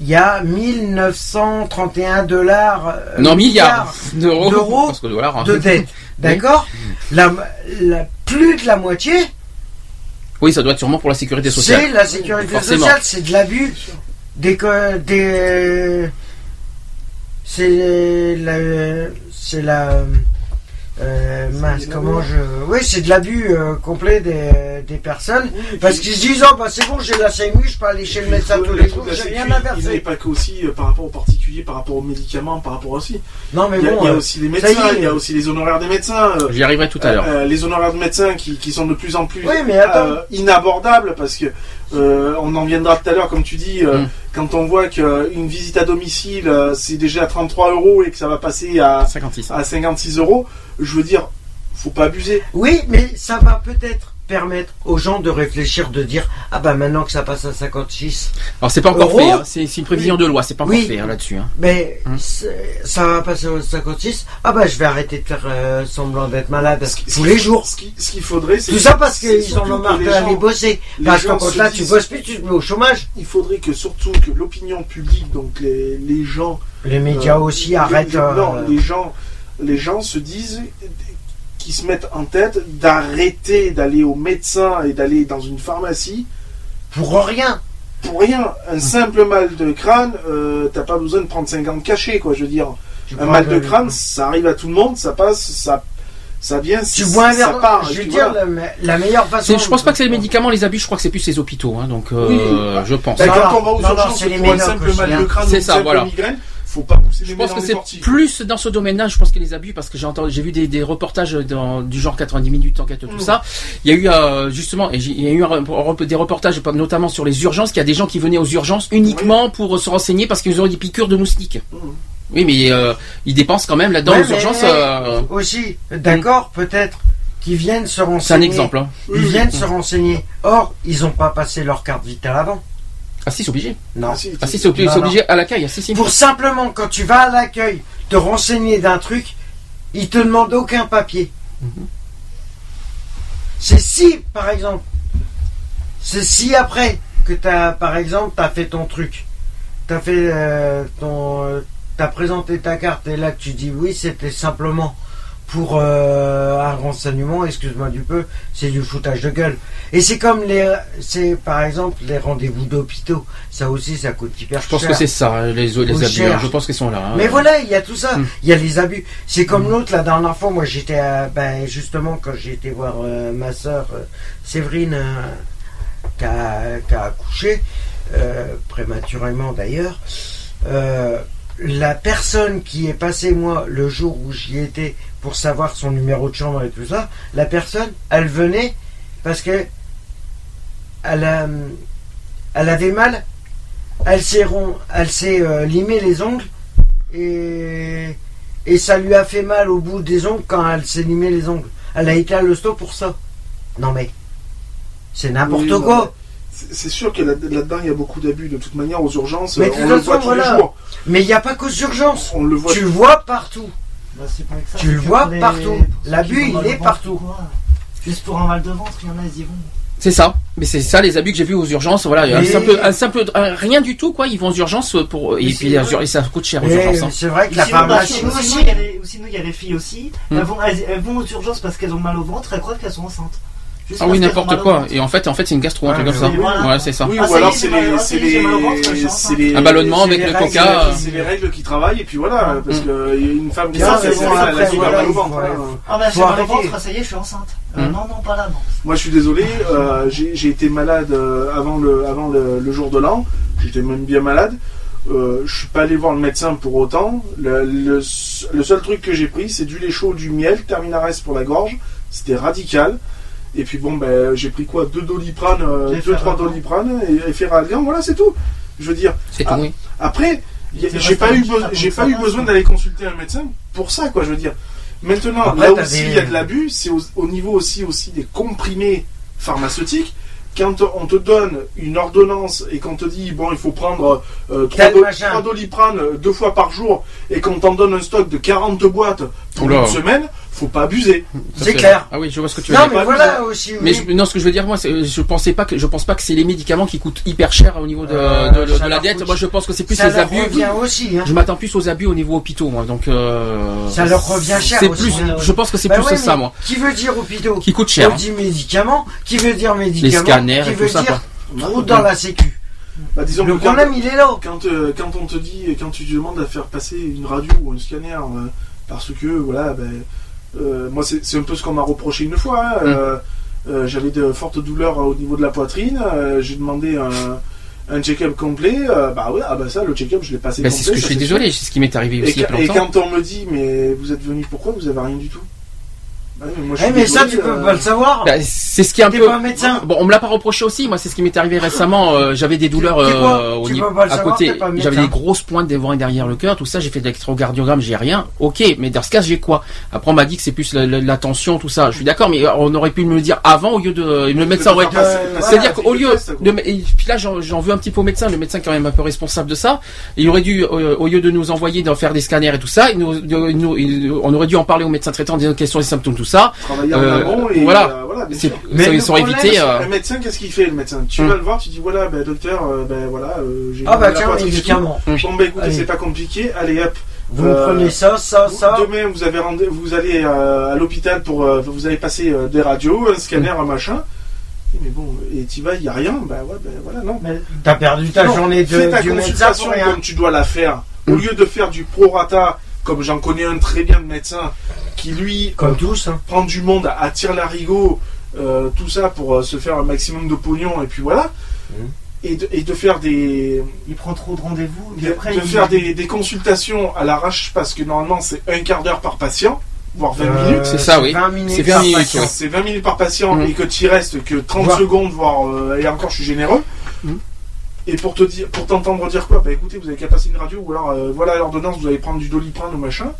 il y a 1931 dollars. euh, Non, milliards d'euros. hein. de dette. D'accord la, la- Plus de la moitié, Oui, ça doit être sûrement pour la sécurité sociale. c'est la sécurité Forcément. sociale, c'est de l'abus. Des, des, c'est la, c'est la, euh, mince, comment je, oui, c'est de l'abus euh, complet des, des personnes. Parce qu'ils se disent, oh bah c'est bon, j'ai la CMU, je peux aller chez le médecin tous les jours, j'ai rien à Il n'est verser. pas qu'aussi euh, par rapport aux particuliers, par rapport aux médicaments, par rapport aussi. Non mais Il y a, bon, il y a euh, aussi les médecins, il y a aussi les honoraires des médecins. euh, J'y arriverai tout à l'heure. euh, les honoraires de médecins qui, qui sont de plus en plus Oui, mais attends. euh, inabordables parce que euh, on en viendra tout à l'heure comme tu dis euh, Mm. quand on voit qu'une visite à domicile euh, c'est déjà 33 euros et que ça va passer à, 56. à 56 euros je veux dire faut pas abuser Oui, mais ça va peut-être permettre aux gens de réfléchir, de dire, ah bah maintenant que ça passe à 56, Alors c'est pas encore Euros fait, hein. c'est une prévision de loi, c'est pas encore Oui. fait hein, là-dessus. hein. Mais Hum. ça va passer au 56. Ah bah je vais arrêter de faire euh, semblant d'être malade Ce qui- ce tous les jours. ce qui- ce qu'il faudrait c'est Tout ça parce qu'ils en ont marre les d'aller bosser. les Parce gens qu'en se là tu bosses plus, tu te mets au chômage. il faudrait que surtout que l'opinion publique donc les, les gens Les médias Euh, aussi arrêtent. les- euh, non, les gens, les gens se disent qui se mettent en tête d'arrêter d'aller au médecin et d'aller dans une pharmacie pour rien. pour rien. Un simple mal de crâne, euh, t'as pas besoin de prendre 50 cachets, quoi. Je veux dire, Tu un mal de crâne, ça arrive à tout le monde, ça passe, ça, ça vient, Tu bois un ça verre. part. je veux dire, la, la meilleure façon. Je pense pas que c'est les médicaments, les abus, je crois que c'est plus les hôpitaux, hein, donc euh, je pense. Non, quand non, on va aux non, urgences c'est les pour un médocs simple aussi, mal hein. de crâne, C'est ou une ça, simple voilà. migraine, faut pas pousser les Je pense que c'est plus dans ce domaine-là, je pense que les abus, parce que j'ai entendu, j'ai vu des, des reportages dans, du genre 90 minutes enquête, tout Mm. ça. Il y a eu euh, justement, et il y a eu un des reportages, notamment sur les urgences, qu'il y a des gens qui venaient aux urgences uniquement pour se renseigner parce qu'ils auraient des piqûres de moustiques. Mm. Oui, mais euh, ils dépensent quand même là-dedans Ouais, aux urgences. mais euh, Aussi, d'accord, peut-être qu'ils viennent se renseigner. exemple, hein. Ils viennent oui. se renseigner. Or, ils n'ont pas passé leur carte vitale avant. Ah si, c'est obligé. Non. Ah si, c'est obligé, Non, c'est non. obligé à l'accueil. Ah, si, si. Pour simplement, quand tu vas à l'accueil, te renseigner d'un truc, ils te demandent aucun papier. Mhm. C'est si, par exemple, c'est si après que tu as, par exemple, tu as fait ton truc, tu as fait euh, ton. euh, t'as présenté ta carte et là tu dis oui, c'était simplement pour euh, un renseignement, excuse-moi du peu, c'est du foutage de gueule. Et c'est comme les, c'est par exemple les rendez-vous d'hôpitaux, ça aussi ça coûte hyper Je cher. pense que c'est ça, les, les abus. cher. hein. Je pense qu'ils sont là. hein. Mais voilà, il y a tout ça. Mm. Il y a les abus. C'est comme l'autre, la dernière fois, moi j'étais ben, justement quand j'ai été voir euh, ma soeur Séverine euh, qui, a, a accouché, prématurément d'ailleurs. la personne qui est passée moi le jour où j'y étais pour savoir son numéro de chambre et tout ça, la personne, elle venait parce que elle, a- elle avait mal, elle s'est elle s'est euh, limé les ongles et, et ça lui a fait mal au bout des ongles quand elle s'est limé les ongles. Elle a été à l'hosto pour ça. Non mais c'est n'importe Oui, quoi. c'est- sûr que là- là-dedans, il y a beaucoup d'abus. De toute manière, aux urgences, Mais de on toute le façon, voit tous voilà. les jours. Mais il n'y a pas qu'aux urgences. On le voit Tu le vois partout. Bah, c'est pas que ça, Tu le vois les- partout. L'abus, il est partout. Juste pour un mal de ventre, il y en a, ils y vont. C'est ça. Mais c'est ça les abus que j'ai vus aux urgences. Voilà, un simple, un simple, un- rien du tout quoi. Ils vont aux urgences pour et puis et ça coûte cher aux Mais urgences. hein. c'est vrai que la pharmacie sinon, aussi. sinon, il y a les- filles aussi. Hmm. Elles, vont, elles, elles vont aux urgences parce qu'elles ont mal au ventre, elles croient qu'elles sont enceintes. Ah parce oui, n'importe quoi. Et en fait, en fait, c'est une gastro, un truc Ouais, comme ça. Ouais, c'est ça. Oui, Ah, ou alors est, c'est les, ah, c'est les, Un ballonnement avec le coca. règles, c'est les règles qui travaillent et puis voilà, parce Mm. qu'il y a une femme qui ça, c'est. Ah bah j'ai mal au ventre, ça y est, je suis enceinte. Euh, Hmm. Non, non, pas là, non. Moi, je suis désolé, euh, j'ai été malade euh, avant le, avant le, le jour de l'an. J'étais même bien malade. Euh, je suis pas allé voir le médecin pour autant. Le, le, le seul truc que j'ai pris, c'est du lait chaud, du miel, Terminares pour la gorge. C'était radical. Et puis bon, ben, j'ai pris quoi Deux doliprane, euh, deux, trois doliprane et, et voilà, c'est tout. Je veux dire, C'est tout. Oui. après, j'ai pas eu, j'ai pas eu besoin d'aller consulter un médecin pour ça, quoi. Je veux dire. Maintenant, Après, là aussi, des- il y a de l'abus. C'est au, au niveau aussi, aussi des comprimés pharmaceutiques. Quand on te donne une ordonnance et qu'on te dit bon, il faut prendre euh, trois, Tel do- machin. trois doliprane euh, deux fois par jour et qu'on t'en donne un stock de 40 boîtes pour Oula. une semaine, faut pas abuser. C'est clair. Ah oui, je vois ce que tu veux Non dire. mais pas voilà aussi. Mais je, non, ce que je veux dire, moi, c'est- je pensais pas que, je pense pas que c'est les médicaments qui coûtent hyper cher au niveau de, Euh, de- de ça la coûte- Moi, je pense que c'est plus ça les leur abus. revient aussi. Hein. Je m'attends plus aux abus au niveau hôpitaux, moi. Donc, euh, Ça leur revient cher C'est plus, hein. je pense que c'est Bah plus ouais, ça, mais moi. Qui veut dire hôpitaux? Qui coûte cher. On dit médicaments. Qui veut dire médicaments? scanners Qui et veut tout ça, dire trou dans la sécu Bah, disons Le que quand- problème il est là. quand, euh, quand on te dit, quand tu demandes à faire passer une radio ou un scanner, euh, parce que voilà, ben, euh, moi c'est un peu ce qu'on m'a reproché une fois. hein, euh, euh, J'avais de fortes douleurs au niveau de la poitrine. J'ai demandé un, un check-up complet. bah ouais, ah bah ça, le check-up je l'ai passé complet. c'est ce que je suis désolé, c'est ce qui m'est arrivé aussi Et, il y a quand- pas et quand on me dit, mais vous êtes venu pourquoi Vous avez rien du tout? Bah ouais, moi, je Eh mais ça tu peux euh, pas le savoir. Ben, c'est ce qui est un peu. pas un médecin. Bon, on me l'a pas reproché aussi. Moi, c'est ce qui m'est arrivé récemment. euh, j'avais des douleurs euh, au niveau à savoir, côté. J'avais des grosses pointes devant et derrière le cœur. Tout ça, j'ai fait de l'électrocardiogramme. J'ai rien. Ok, mais dans ce cas, j'ai quoi? Après, on m'a dit que c'est plus la, la- la tension, tout ça. Je suis d'accord, mais euh, on aurait pu me le dire avant au lieu de le médecin aurait. Euh, C'est-à-dire qu'au lieu de, et puis là j'en j'en veux un petit peu au médecin, le médecin est quand même un peu responsable de ça. Il aurait dû, euh, au lieu de nous envoyer d'en faire des scanners et tout ça, il nous- de- nous- il- on aurait dû en parler au médecin traitant, en disant quels sont les symptômes, tout ça. Travailler en Euh, amont et voilà. euh, voilà. Mais ils sont évités. euh, Le médecin, qu'est-ce qu'il fait le médecin? Tu Hmm. vas le voir, tu dis voilà, ben, docteur, ben voilà, euh, j'ai Ah bah tiens tout. médicaments. Bon ben écoutez, Allez. c'est pas compliqué, allez hop. Vous Euh, prenez ça, ça, vous- ça. Demain vous avez rendez- vous allez euh, à l'hôpital pour euh, vous avez passé euh, des radios, un scanner, un machin. Mais bon, et tu vas, il y a rien, ben ouais, ben voilà, non. Mais T'as perdu ta Non, journée fais de, ta du médecin consultation comme tu dois la faire. Au lieu de faire du prorata, comme j'en connais un très bien de médecin, qui lui Comme tous. Hein. prend du monde, attire l'arigot, euh, tout ça pour euh, se faire un maximum de pognon, et puis voilà. Mhm. Et, de, et de faire des, il prend trop de rendez-vous. de, Et après, de il- faire des, des consultations à l'arrache parce que normalement c'est un quart d'heure par patient, voire 20 Euh, minutes. C'est ça, oui. 20 minutes. C'est 20 par minutes, ouais. C'est 20 minutes par patient Mhm. et que tu restes que 30 Voire- secondes, voire euh, et encore je suis généreux. Mhm. Et pour te dire, pour t'entendre dire quoi Bah écoutez, vous avez qu'à passer une radio, ou alors euh, voilà l'ordonnance, vous allez prendre du doliprane ou machin.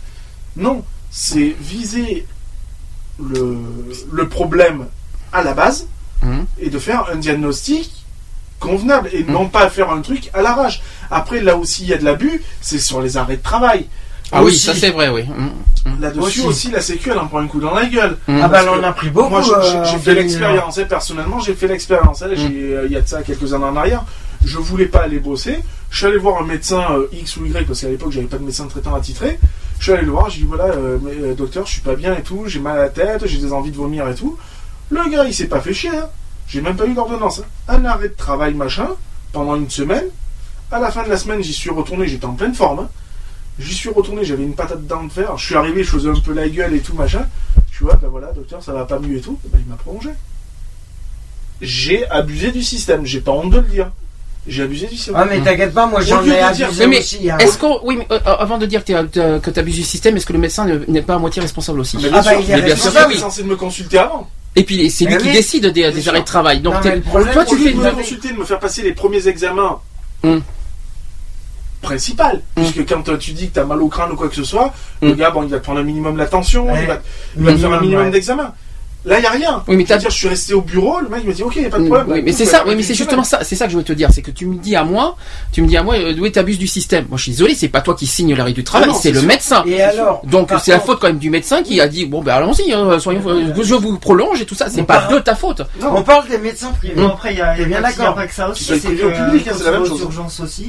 Non, c'est viser le, le problème à la base Hum. et de faire un diagnostic convenable et non pas faire un truc à l'arrache. Après, là aussi, il y a de l'abus, c'est sur les arrêts de travail. Ah oui, ça c'est vrai, oui. Hum. Là-dessus Aussi. aussi. la Sécu, elle en prend un coup dans la gueule. Ah bah elle en a pris beaucoup. Moi, j'ai- euh, j'ai fait 2001. l'expérience, hein, personnellement, j'ai fait l'expérience. hein, euh, Il y a de ça quelques années en arrière. Je voulais pas aller bosser. Je suis allé voir un médecin euh, X ou Y, parce qu'à l'époque, j'avais pas de médecin traitant attitré. Je suis allé le voir, j'ai dit voilà, euh, euh, docteur, je suis pas bien et tout, j'ai mal à la tête, j'ai des envies de vomir et tout. Le gars, il s'est pas fait chier. hein. J'ai même pas eu d'ordonnance. hein. Un arrêt de travail, machin, pendant une semaine. À la fin de la semaine, j'y suis retourné, j'étais en pleine forme. hein. J'y suis retourné, j'avais une patate dans le fer. Je suis arrivé, je faisais un peu la gueule et tout, machin. Je ouais, ben voilà, docteur, ça va pas mieux et tout. Ben, il m'a prolongé. J'ai abusé du système, j'ai pas honte de le dire. J'ai abusé du système. Ah mais t'inquiète pas, moi j'en ai abusé mais aussi. hein. est-ce qu'on, oui, mais, euh, avant de dire que tu abuses du système, est-ce que le médecin ne- n'est pas à moitié responsable aussi Mais Ah bien bah, sûr, il est mais bien sûr oui. censé de me consulter avant. Et puis c'est lui qui décide des, des sûr. arrêts de travail. Donc Non, t'es- mais le problème, toi tu fais de me consulter, de me faire passer les premiers examens Hum. principal. Puisque quand euh, tu dis que tu as mal au crâne ou quoi que ce soit, Hum. le gars, bon, il va te prendre un minimum l'attention, Ouais. il va, il va te faire un Minimum, minimum ouais. d'examen. Là, il n'y a rien. Oui, mais Je veux t'as- dire, je suis resté au bureau, le mec m'a dit ok, il n'y a pas de Oui, problème. oui, mais c'est ça, oui, mais c'est justement ça, c'est ça que je voulais te dire, c'est que tu me dis à moi, tu me dis à moi, euh, oui, t'abuses du système. Moi, je suis désolé, c'est pas toi qui signe l'arrêt du travail, Ah non, c'est le sûr. médecin. Et alors Donc c'est la faute quand même du médecin qui a dit bon ben allons-y, hein, soyons, euh, je vous prolonge et tout ça, c'est pas parle- de ta faute. On parle des médecins privés. Bon, après, il y a, bien d'accord pas que ça aussi. C'est ou public, hein, c'est la tu même chose. aussi.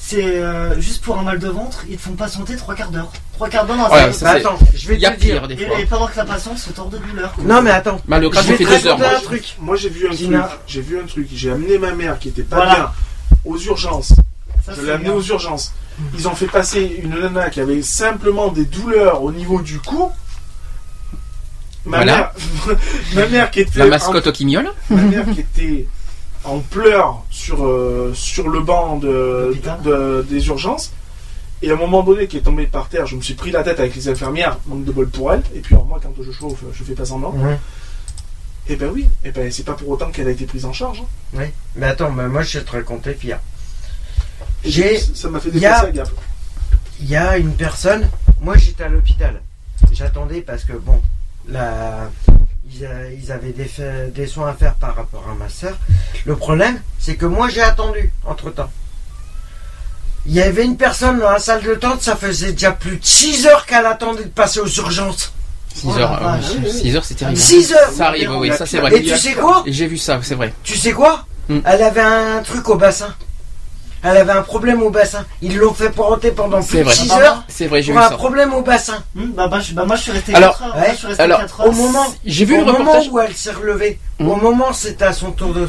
C'est euh, juste pour un mal de ventre, ils te font patienter trois quarts d'heure. Trois quarts d'heure dans ça, Bah, attends, je vais y a te dire. pire des et, fois. et pendant que la patiente se tord de douleur. quoi. Non mais attends. Au Je ça vais fait te deux heures. raconter moi. un truc. Moi, j'ai vu un Gina. truc. J'ai vu un truc. J'ai amené ma mère qui était pas Voilà. bien aux urgences. Ça, Je l'ai amenée aux urgences. Ils ont fait passer une nana qui avait simplement des douleurs au niveau du cou. Ma, Voilà. mère, ma mère qui était La en- mascotte qui miaule. ma mère qui était en pleurs sur, euh, sur le banc de, L'hôpital. de- des urgences. Et à un moment donné, qui est tombée par terre, je me suis pris la tête avec les infirmières, manque de bol pour elle. Et puis alors, moi, quand je chauffe, je fais pas semblant. Ouais. Et ben oui, et ben c'est pas pour autant qu'elle a été prise en charge. hein. Oui. Mais attends, mais moi je vais te raconter. Et J'ai- ça m'a fait déplacer à Gap. Il y a une personne. Moi j'étais à l'hôpital. J'attendais parce que bon, la, ils, a- ils avaient des, fa- des soins à faire par rapport à ma soeur. Le problème, c'est que moi j'ai attendu entre temps. Il y avait une personne dans la salle de tente, ça faisait déjà plus de 6 heures qu'elle attendait de passer aux urgences. 6 Oh la heures, vache. euh, 6 heures c'est terrible. 6 heures Ça arrive, oui, ça c'est vrai. Et tu sais quoi? Et J'ai vu ça, c'est vrai. Tu sais quoi? Hmm. Elle avait un truc au bassin. Elle avait un problème au bassin. Ils l'ont fait porter pendant C'est plus de vrai. 6 Ah, heures C'est vrai, j'ai vu un ça. problème au bassin. Hum, bah, bah, je, bah, moi je suis resté Alors, 4 heures. ouais, Moi, je suis resté alors, 4 heures. Au moment, J'ai vu au le moment reportage. où elle s'est relevée, Hmm. au moment c'était à son tour de,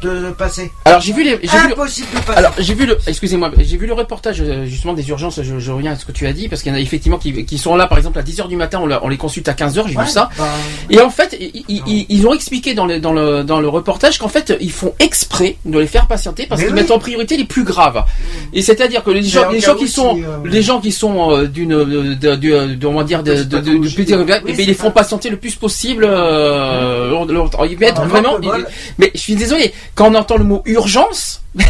de, passer. Alors j'ai vu les, j'ai vu le- Impossible de passer. Alors j'ai vu le, excusez-moi, j'ai vu le reportage euh, justement des urgences. Je, je reviens à ce que tu as dit parce qu'il y en a effectivement qui, qui sont là, par exemple à 10 h du matin, on, la- on les consulte à 15 h J'ai Ouais, vu ça. bah, Et en fait, ils, ils- ils ont expliqué dans le, dans le, dans le reportage qu'en fait, ils font exprès de les faire patienter parce qu'ils oui. mettent en priorité les plus graves. Et c'est-à-dire que les gens, les qui aussi, sont, euh, les gens qui sont euh, d'une, de, de, de- de- on va dire, de, de, de, de pathologie. petits- eh ben, Oui, ils les font patienter le plus possible. Euh, temps. ils mettent Ah, vraiment. mais je suis désolé, quand on entend le mot urgence,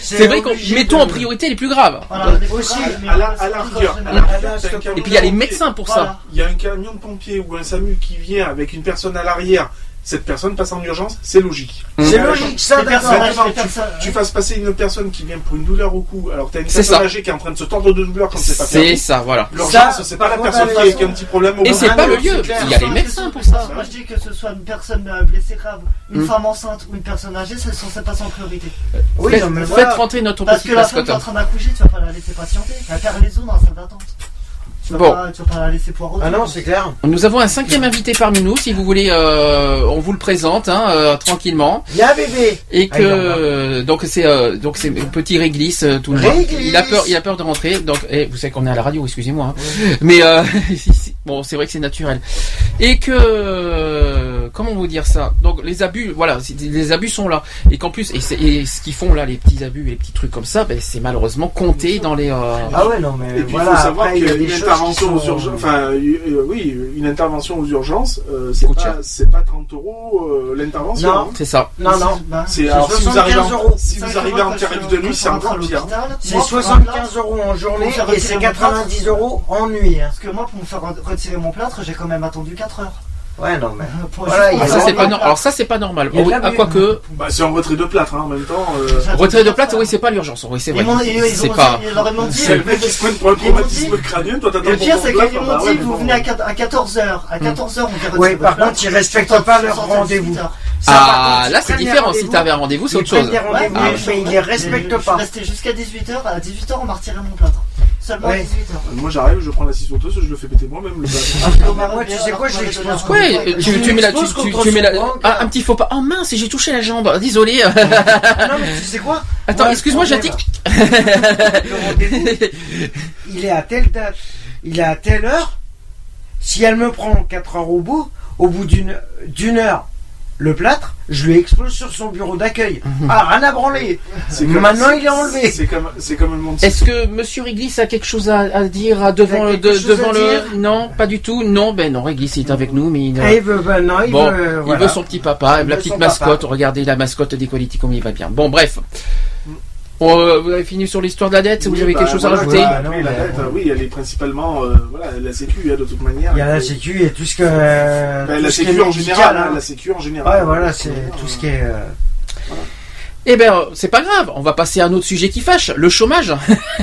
c'est vrai qu'on mettons de- en priorité les plus graves. voilà, les Aussi, mais à la- à la rigueur. Ah, Et puis il y a les médecins pour ça. Il y a un camion de pompiers ou un SAMU qui vient avec une personne à l'arrière, cette personne passe en urgence, c'est logique. C'est Mmh. logique, ça d'accord. personnes- Tu fasses passer une personne qui vient pour une douleur au cou, alors que t'as une C'est personne ça. âgée qui est en train de se tordre de douleur quand c'est pas C'est ça, voilà. L'urgence, c'est pas la personne qui a, qui a un petit problème au Et c'est pas le lieu. c'est. Il y a les médecins pour ça. Moi je dis que ce soit une personne euh, blessée grave, une Mm. femme enceinte ou une personne âgée, c'est censé passer en priorité. Oui, Faites, rentrer notre Parce que la femme qui est en train d'accoucher, tu vas pas la laisser patienter. Elle perd les os dans la salle d'attente. Tu vas, Bon. pas, tu vas pas la laisser poireauter. Ah non, c'est clair. Nous avons un cinquième invité parmi nous, si vous voulez, euh, on vous le présente hein, euh, tranquillement. Viens bébé. Et Ah, que donc c'est euh, donc c'est petit réglisse euh, tout le monde. Il a peur, il a peur de rentrer. Donc et vous savez qu'on est à la radio, excusez-moi. hein. Mais euh, bon, c'est vrai que c'est naturel. Et que euh, comment vous dire ça? Donc les abus, voilà, les abus sont là, et qu'en plus, et, ce qu'ils font là, les petits abus, et les petits trucs comme ça, ben, c'est malheureusement compté dans les. euh, Ah ouais, non, mais Et puis voilà, il faut savoir après, il y a des qu'une choses intervention qui aux sont- urgences, enfin euh, euh, oui, une intervention aux urgences, euh, c'est pas, cher. c'est pas 30 euros euh, l'intervention. Non. hein. C'est ça. Non, non. Bah, C'est C'est alors si vous arrivez 75 en, euros. si vous arrivez en tarif de nuit, c'est encore pire. C'est 75 euros en journée et c'est retirer mon 90 euros en nuit. hein. Parce que moi, pour me faire re- retirer mon plâtre, j'ai quand même attendu 4 heures. Ouais, non, mais. Pour Voilà, juste il y a Ah, ça c'est vraiment- pas nor- Alors ça c'est pas normal. Il y a de Ah, l'abus. quoi que Bah, c'est un retrait de plâtre hein, en même temps. euh, retrait de plate, oui c'est pas l'urgence, oui c'est Ils vrai. m'ont- ils- ils C'est ont- pas. ils leur ont dit. C'est le mec qui se pointe pour un traumatisme crânien, toi t'attends Le pour pire, ton c'est plâtre, qu'ils bah m'ont ouais, dit, mais vous bon. venez à 14h. À 14h, on retirer Ouais, par plâtre. contre, ils respectent pas leurs rendez-vous. Ça, par Ah contre, là ils c'est prennent différent. Si rendez-vous, t'avais un rendez-vous c'est ils autre chose. prennent des rendez-vous, Ah, mais ils les respectent Je suis pas. resté jusqu'à 18h. À 18h, on m'a retiré mon plâtre. Seulement Ouais. 18h. Moi j'arrive, je prends la scie sauteuse, je le fais péter moi-même le moi, tu sais quoi, je l'explose. Ouais, tu, tu mets la, tu, mets la, ah, un petit faux pas. Oh mince, j'ai touché la jambe. Désolé. Non, mais tu sais quoi? Attends, Moi, excuse-moi, j'ai il est à telle date, il est à telle heure. Si elle me prend 4 heures au bout, au bout d'une d'une heure, le plâtre, je lui explose sur son bureau d'accueil. Ah, rien à branler. C'est comme- Maintenant, il est enlevé. C'est comme, c'est comme le monde. Est-ce que Monsieur Réglis a quelque chose à, à dire à- devant, de- devant à le, dire non, pas du tout. Non, ben non, Réglis est avec nous, mais il, il veut, ben non, il bon, veut, il voilà. veut son petit papa, Il la petite mascotte. papa. Regardez la mascotte d'Equality comme il va bien. Bon, bref. Bon, euh, vous avez fini sur l'histoire de la dette. Vous Oui, avez bah, quelque chose à rajouter voilà, non, oui, la dette, bon. oui, elle est principalement euh, voilà, la sécu hein, de toute manière. Il y a la sécu et tout ce que. Tout la ce qui sécu est en médical, général, hein. hein, la sécu en général. Ouais, voilà, c'est tout ce qui est. euh, Eh ben, euh, c'est pas grave. On va passer à un autre sujet qui fâche, le chômage.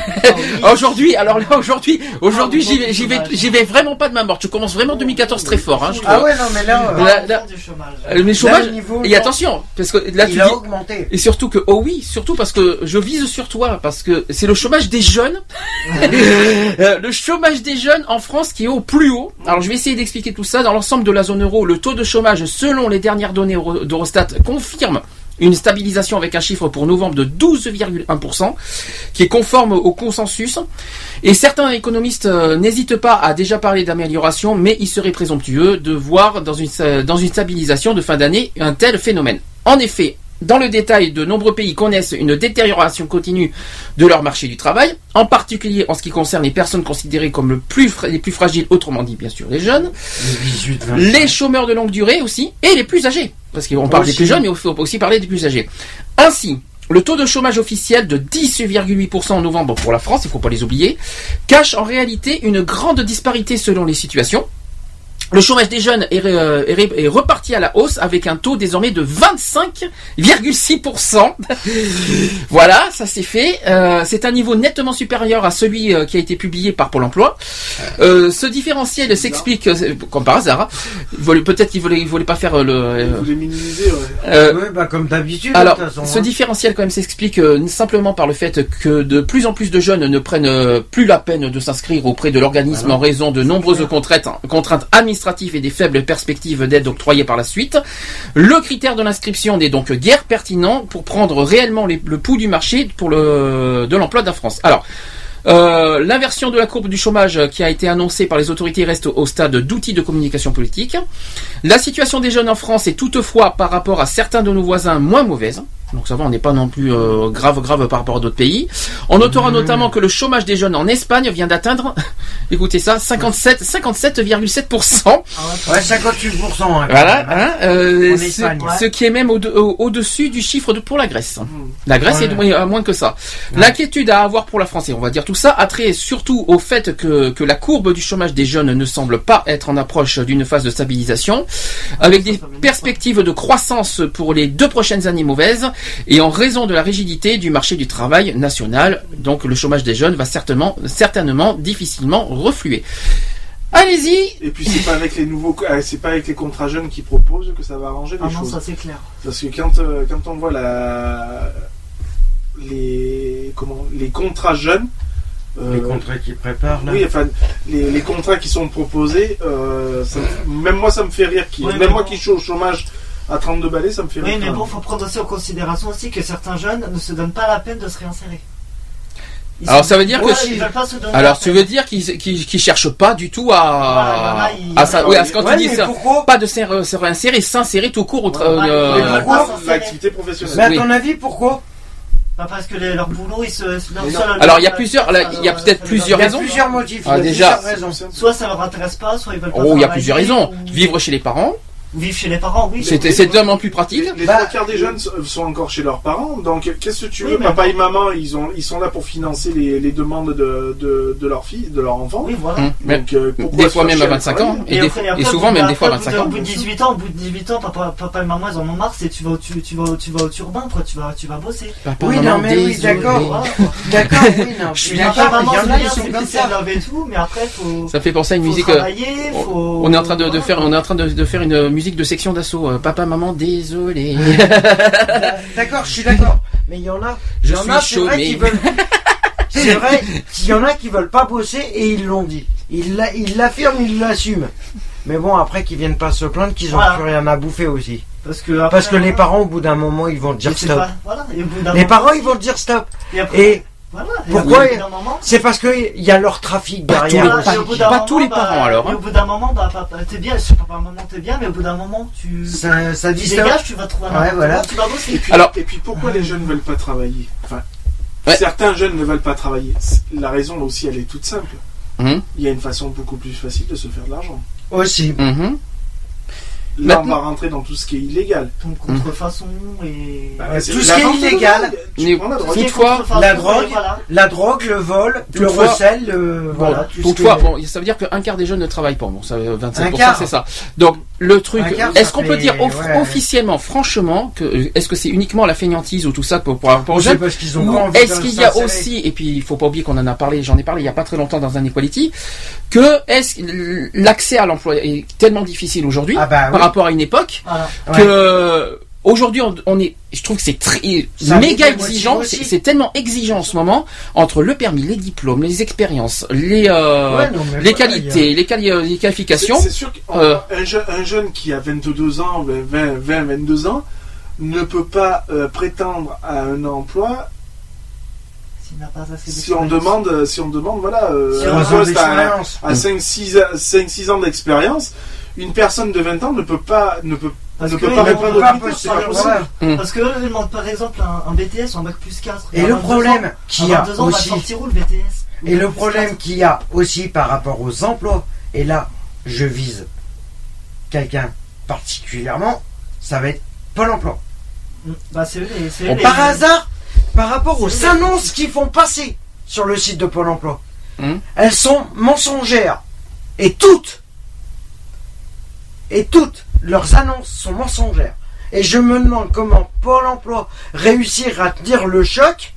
aujourd'hui, alors là, aujourd'hui, aujourd'hui, Ah, j'y vais, j'y vais, j'y vais vraiment pas de ma morte. Je commence vraiment 2014 très fort, hein, je trouve. Ah ouais, non, mais là. euh, Là, là- du chômage. Mais chômage, le niveau, et attention, parce que là tu il a dis, augmenté. et surtout que, oh oui, surtout parce que je vise sur toi, parce que c'est le chômage des jeunes, Euh, le chômage des jeunes en France qui est au plus haut. Alors je vais essayer d'expliquer tout ça. Dans l'ensemble de la zone euro, le taux de chômage, selon les dernières données Euro- d'Eurostat, confirme une stabilisation avec un chiffre pour novembre de 12,1%, qui est conforme au consensus. Et certains économistes euh, n'hésitent pas à déjà parler d'amélioration, mais il serait présomptueux de voir dans une, euh, dans une stabilisation de fin d'année un tel phénomène. En effet, dans le détail, de nombreux pays connaissent une détérioration continue de leur marché du travail, en particulier en ce qui concerne les personnes considérées comme le plus fra- les plus fragiles, autrement dit bien sûr les jeunes, Les 18, 20. les chômeurs de longue durée aussi, et les plus âgés. Parce qu'on parle des plus jeunes, mais il faut aussi parler des plus âgés. Ainsi, le taux de chômage officiel de 10,8% en novembre pour la France, il ne faut pas les oublier, cache en réalité une grande disparité selon les situations. Le chômage des jeunes est, euh, est reparti à la hausse avec un taux désormais de 25,6%. voilà, ça c'est fait. Euh, c'est un niveau nettement supérieur à celui euh, qui a été publié par Pôle Emploi. Euh, ce différentiel s'explique, comme par hasard, hein. Il voulait- peut-être qu'il voulait, il voulait pas faire le... euh, Vous les minimiser, ouais. euh, Ouais, bah, comme d'habitude, alors, façon, ce hein. différentiel quand même s'explique euh, simplement par le fait que de plus en plus de jeunes ne prennent plus la peine de s'inscrire auprès de l'organisme en raison de nombreuses contraintes, contraintes administratives et des faibles perspectives d'aide octroyées par la suite. Le critère de l'inscription n'est donc guère pertinent pour prendre réellement le pouls du marché de l'emploi de la France. Alors, euh, L'inversion de la courbe du chômage qui a été annoncée par les autorités reste au stade d'outils de communication politique. La situation des jeunes en France est toutefois, par rapport à certains de nos voisins, moins mauvaise. Donc ça va, on n'est pas non plus euh, grave grave par rapport à d'autres pays. On notera notamment que le chômage des jeunes en Espagne vient d'atteindre, écoutez ça, 57 57,7%. Ouais, 58%. hein, Voilà, quand même, hein, euh, En ce, Espagne, ouais. ce qui est même au- au- au-dessus du chiffre de, pour la Grèce. La Grèce Ouais. est de à moins que ça. L'inquiétude à avoir pour la France, et on va dire tout ça, a trait surtout au fait que, que la courbe du chômage des jeunes ne semble pas être en approche d'une phase de stabilisation, avec des perspectives de croissance pour les deux prochaines années mauvaises, et en raison de la rigidité du marché du travail national, donc le chômage des jeunes va certainement, certainement difficilement refluer. Allez-y Et puis c'est pas avec les nouveaux, euh, c'est pas avec les contrats jeunes qui proposent que ça va arranger les Ah non, choses. ça c'est clair. Parce que quand, euh, quand on voit la, les, comment, les contrats jeunes, Les euh, contrats qui préparent, là. oui, enfin, les, les contrats qui sont proposés, euh, ça même moi ça me fait rire. Qui, même moi qui suis au chômage à 32 balais, ça me fait Oui, mais bon, faut prendre aussi en considération aussi que certains jeunes ne se donnent pas la peine de se réinsérer. Ils Alors sont- ça veut dire Ouais, que se alors tu veux dire qu'ils qu'ils qu'ils cherchent pas du tout à à ça oui à ce quand Ouais, tu dis mais ça pourquoi pas de s'in- se réinsérer s'insérer tout court au tra- Ouais, euh, l'activité professionnelle Mais à ton avis, pourquoi? Bah, parce que les- leur boulot, ils se. leur seul- Alors, il y a plusieurs- il y a ça- peut-être plusieurs Il y a raisons. plusieurs motifs. Ah, il y a déjà- plusieurs raisons. Soit ça leur intéresse pas, soit ils veulent pas. oh il y a plusieurs raisons ou- vivre chez les parents Vivre chez les parents, oui. c'est c'est tellement plus pratique Les, les Bah, trois quarts des jeunes sont- encore chez leurs parents, donc qu'est-ce que tu veux Papa et maman, ils, ont, ils sont là pour financer les, les demandes de, de, de leur fille, de leur enfant. Oui, voilà. Mais Donc, euh, pourquoi des fois même à le 25 travail ans et, des- après- après, et souvent au bout même de- des fois à après, 25 Au ans bout de 18 ans, au bout de 18 ans, papa, papa et maman, ils en ont marre, c'est tu vas, au- tu, tu vas, tu vas au turbin, quoi, tu vas, tu vas bosser. Papa, Oui, maman, non, mais oui, d'accord. D'accord, oui, non. Je suis d'accord, maman, il y en a, ils sont comme ça. love et tout, mais après, faut. ça fait penser à une faut musique euh, on est en train de, faire on est en train de, de faire une musique de section d'assaut euh, papa maman désolé D'accord, je suis d'accord. Mais il y en a, il Je y en suis a, chaud, vrai mais- qui veulent. C'est vrai qu'il y en a qui veulent pas bosser et ils l'ont dit. Ils l'a- ils l'affirment, ils l'assument. Mais bon, après qu'ils viennent pas se plaindre qu'ils ont Voilà. plus rien à bouffer aussi. Parce que, après, Parce que les voilà. parents, au bout d'un moment, ils vont dire stop. pas- Voilà, Les moment- parents, ils vont dire stop. Et après- Et Voilà, pourquoi C'est parce qu'il y a leur trafic Pas tous derrière. les Voilà, pas- et au bout d'un pas moment, tous les bah, parents, alors, et hein. au bout d'un moment, bah, papa, t'es bien, maman, t'es bien, mais au bout d'un moment, tu. Ça, ça tu dit stop. dégages, tu vas trouver un Ouais, emploi, voilà. tu vas bosser. Et puis, Alors- et puis pourquoi les jeunes ne veulent pas travailler? Enfin, Ouais. Certains jeunes ne veulent pas travailler. La raison aussi, elle est toute simple. Mhm. Il y a une façon beaucoup plus facile de se faire de l'argent. Aussi. Mhm. Là, on va rentrer dans tout ce qui est illégal. Ton contrefaçon et. Bah, Euh, c'est tout ce qui est illégal. Mais prends la drogue. toutefois, la drogue, voilà. La drogue, le vol, le recel, le. Bon, voilà. tout ce toutefois, bon, ça veut dire qu'un quart des jeunes ne travaillent pas. Bon, ça, euh, 25%, Un quart. c'est ça. Donc, le truc, quart, est-ce qu'on peut dire off- ouais. officiellement, franchement, que euh, est-ce que c'est uniquement la fainéantise ou tout ça pour, pour rapport aux jeunes est-ce qu'il y a aussi, et puis il faut pas oublier qu'on en a parlé, j'en ai parlé il y a pas très longtemps dans un Equality, que est-ce l'accès à l'emploi est tellement difficile aujourd'hui Ah bah par rapport à une époque. Ouais. que aujourd'hui on, on est, je trouve que c'est méga exigeant, c'est tellement exigeant en ce moment entre le permis, les diplômes, les expériences, les euh, Ouais, non, mais les voilà, qualités, les, quali- les qualifications. C'est sûr qu'un Euh. un jeune, un jeune qui a 22 ans, 20, 20, 22 ans, ne peut pas euh, prétendre à un emploi S'il n'a pas assez si on demande, si on demande voilà, euh, un poste à, à 5-6 ans d'expérience. Une personne de 20 ans ne peut pas, ne peut, Parce ne que peut pas répondre aux pas critères, c'est pas postuler, possible. voilà. Parce que eux, ils demandent par exemple un, un BTS ou un bac plus 4. Et le problème qu'il y a ans, aussi- sortir où le BTS Et le problème qu'il y a aussi par rapport aux emplois, et là, je vise quelqu'un particulièrement, ça va être Pôle emploi. Bah, c'est les- par hasard, par rapport aux les- annonces qu'ils font passer sur le site de Pôle emploi, Hum. elles sont mensongères. Et toutes, et toutes leurs annonces sont mensongères. Et je me demande comment Pôle emploi réussir à tenir le choc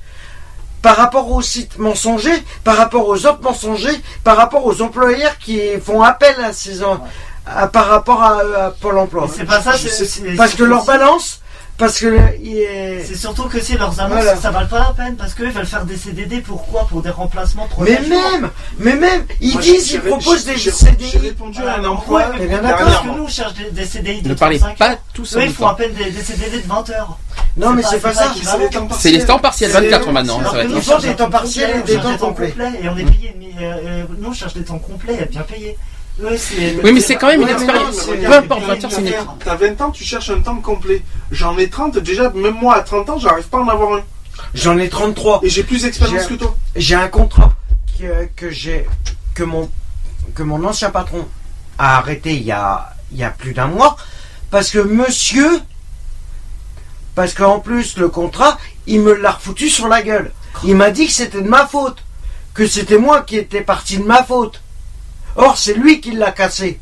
par rapport aux sites mensongers, par rapport aux autres mensongers, par rapport aux employeurs qui font appel à ces en- à- par rapport à, à Pôle emploi. C'est pas ça, c'est- Parce que leur balance, parce que il est- C'est surtout que si leurs annonces, Voilà. ça valent pas la peine parce qu'eux veulent faire des CDD. Pourquoi? Pour des remplacements Mais même, mais même, ils Moi, disent, ils proposent des CDI. J'ai répondu à un emploi Ouais, mais bien parce que nous, on cherche des, des CDI de Ne parlez 35 pas Eux, même ils font temps. à peine des, des CDD de 20 heures. Non, mais c'est pas pas ça. C'est les temps C'est les temps partiels, C'est- 24 maintenant, Alors ça va que être. nous, Ils on font cherche des temps partiels et des temps complets. Et on est payé, mais euh, nous, on cherche des temps complets et bien payés. Oui, mais c'est quand même une Ouais, expérience. non, Peu importe, 20 heures, c'est une T'as 20 ans, tu cherches un temps complet. J'en ai 30, déjà, même moi à 30 ans, j'arrive pas à en avoir un. J'en ai 33. Et j'ai plus d'expérience que toi. J'ai un contrat que, que j'ai que mon que mon ancien patron a arrêté il y a il y a plus d'un mois parce que monsieur parce qu'en plus le contrat il me l'a refoutu sur la gueule. Il m'a dit que c'était de ma faute, que c'était moi qui étais parti de ma faute. Or c'est lui qui l'a cassé.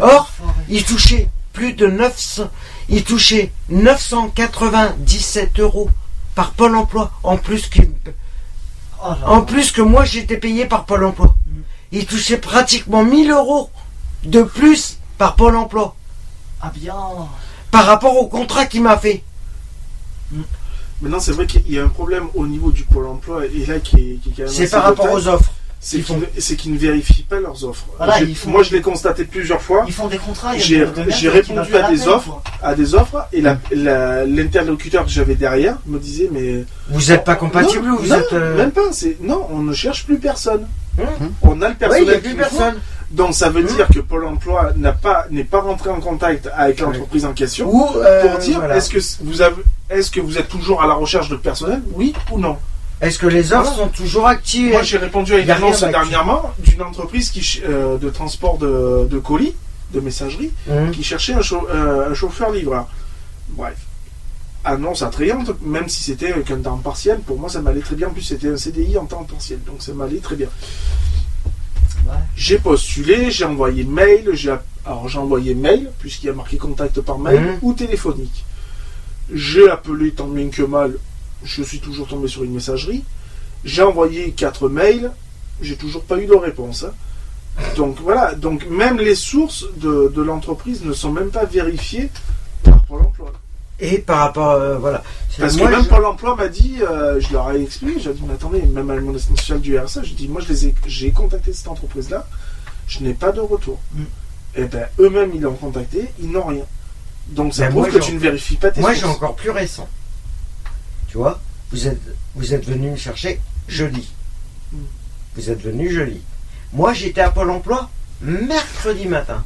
Or, il touchait plus de 900, il touchait 997 euros par Pôle emploi, en plus, qu'il- Oh en plus que moi j'étais payé par Pôle emploi. Il touchait pratiquement 1000 euros de plus par Pôle emploi, Ah bien. par rapport au contrat qu'il m'a fait. Maintenant, c'est vrai qu'il y a un problème au niveau du pôle emploi, et là, qui est, qui C'est par rapport aux offres. C'est qu'ils ne- vérifient pas leurs offres. Voilà, font- Moi, je l'ai constaté plusieurs fois. Ils font des contrats. J'ai de- répondu à des offres, quoi. à des offres, et l'interlocuteur que j'avais derrière me disait mais Vous êtes pas compatible non, ou vous non, êtes. euh, même pas. Non, on ne cherche plus personne. Hum. On a le Ouais, personnel. il y a plus personne. Donc ça veut Hum. dire que Pôle Emploi n'a pas n'est pas rentré en contact avec l'entreprise en question Ou, euh, pour dire voilà. est-ce que vous avez est-ce que vous êtes toujours à la recherche de personnel, oui ou non? Est-ce que les offres Voilà. sont toujours actives Moi, j'ai répondu à une annonce dernièrement d'une entreprise qui, euh, de transport de, de colis, de messagerie, Hum. qui cherchait un, euh, un chauffeur-livreur. Bref. Annonce attrayante, même si c'était qu'un temps partiel, pour moi ça m'allait très bien. En plus, c'était un CDI en temps partiel, donc ça m'allait très bien. J'ai postulé, j'ai envoyé mail, j'ai alors j'ai envoyé mail, puisqu'il y a marqué contact par mail Mhm. ou téléphonique. J'ai appelé tant bien que mal, je suis toujours tombé sur une messagerie. J'ai envoyé quatre mails, j'ai toujours pas eu de réponse. hein. Donc voilà, donc même les sources de, de l'entreprise ne sont même pas vérifiées par Pôle emploi. Et par rapport. euh, voilà. C'est- Parce moi, que même je- Pôle emploi m'a dit, euh, je leur ai expliqué, j'ai dit, mais attendez, même à mon social du RSA, j'ai dit, moi je les ai- j'ai contacté cette entreprise-là, je n'ai pas de retour. Mm. Et ben eux-mêmes ils l'ont contacté, ils n'ont rien. Donc ça Ben, prouve moi, que tu ne vérifies pas tes Moi, sources. j'ai encore plus récent. Tu vois, vous êtes, vous êtes venu me chercher jeudi. Mm. Vous êtes venu jeudi. Moi, j'étais à Pôle emploi mercredi matin.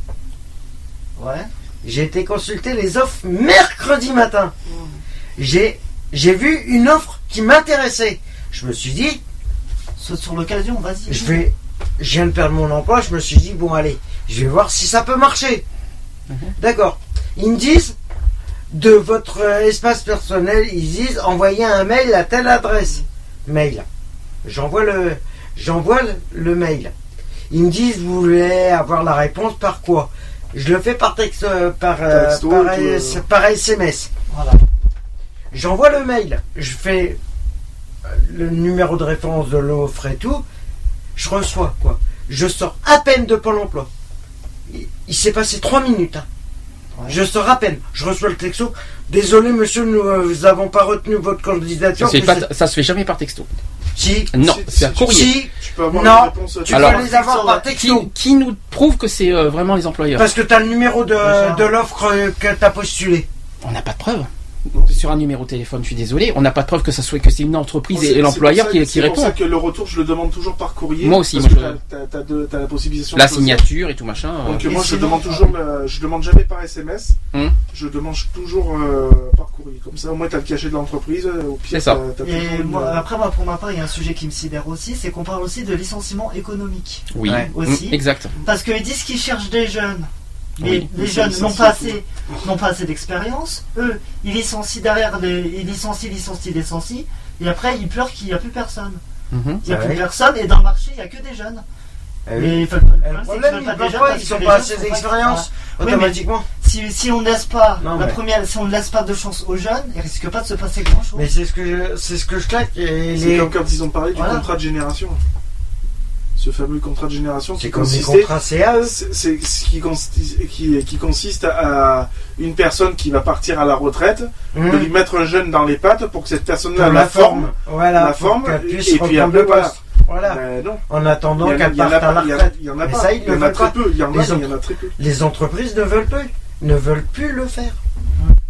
Ouais. J'ai été consulter les offres mercredi matin. J'ai, j'ai vu une offre qui m'intéressait. Je me suis dit, Saute sur l'occasion, vas-y. je vais, je viens de perdre mon emploi. Je me suis dit, bon, allez, je vais voir si ça peut marcher. D'accord. Ils me disent, de votre espace personnel, ils disent, envoyez un mail à telle adresse. Mail. J'envoie le, j'envoie le, le mail. Ils me disent, vous voulez avoir la réponse par quoi? Je le fais par texte, euh, par, Texto, par, tout, euh, par SMS. Voilà. J'envoie le mail. Je fais euh, le numéro de référence de l'offre et tout. Je reçois quoi Je sors à peine de Pôle emploi. Il, il s'est passé trois minutes. hein. Je à peine. Je reçois le texto. Désolé monsieur, nous n'avons pas retenu votre Ça candidature. Vous pas- ça se fait jamais par texto. Si. Non, Si- c'est un si tu- courrier. Si. Tu peux avoir Non, une réponse tu Alors, peux les avoir par texto. Qui, qui nous prouve que c'est euh, vraiment les employeurs? Parce que tu as le numéro de, l'offre euh, que tu as postulé. On n'a pas de preuve. Sur un numéro de téléphone, je suis désolé, on n'a pas de preuve que ça soit que c'est une entreprise et, l'employeur qui, qui C'est pour répond. ça que le retour, je le demande toujours par courrier. Moi aussi, Parce moi, que je- t'as- t'as la possibilité de La signature et tout machin. euh. Donc Et moi je demande toujours, le- je demande jamais par SMS, Hum. je demande toujours euh, par courrier. Comme ça au moins t'as le cachet de l'entreprise, euh, au pire C'est ça. t'as Et toujours une- moi, après, moi, pour ma part, il y a un sujet qui me sidère aussi, c'est qu'on parle aussi de licenciement économique. Oui, Ouais. Aussi. Exact. Parce qu'ils disent qu'ils cherchent des jeunes. Les Ils jeunes n'ont pas assez, n'ont pas assez d'expérience. Eux, ils licencient derrière, les, ils licencient, licencient, licencient. Et après, ils pleurent qu'il n'y a plus personne. Mhm. Il n'y a Ah plus ouais. personne et dans le marché, il n'y a que des jeunes. Eh oui. Mais il faut- le Et problème, Le ils jeunes pas, ils sont les pas assez d'expérience. Automatiquement. Si, si on ne laisse pas Non, la mais- première, si on ne laisse pas de chance aux jeunes, il risque pas de se passer grand chose. Mais c'est ce que je, c'est ce que je claque. Et C'est les- comme quand ils ont parlé du Voilà. contrat de génération. Ce fameux contrat de génération qui C'est comme les contrats c'est ce qui, qui, qui consiste à une personne qui va partir à la retraite, de Hum. lui mettre un jeune dans les pattes pour que cette personne-là Pour la forme, Voilà, la forme, puisse et puis après le voilà. poste. Voilà. Ben non. En attendant qu'elle parte à la il y en a- retraite. il y en a pas. Il y en a très peu. Il y en a, Les très peu. Entreprises ne veulent plus. Ne veulent plus le faire.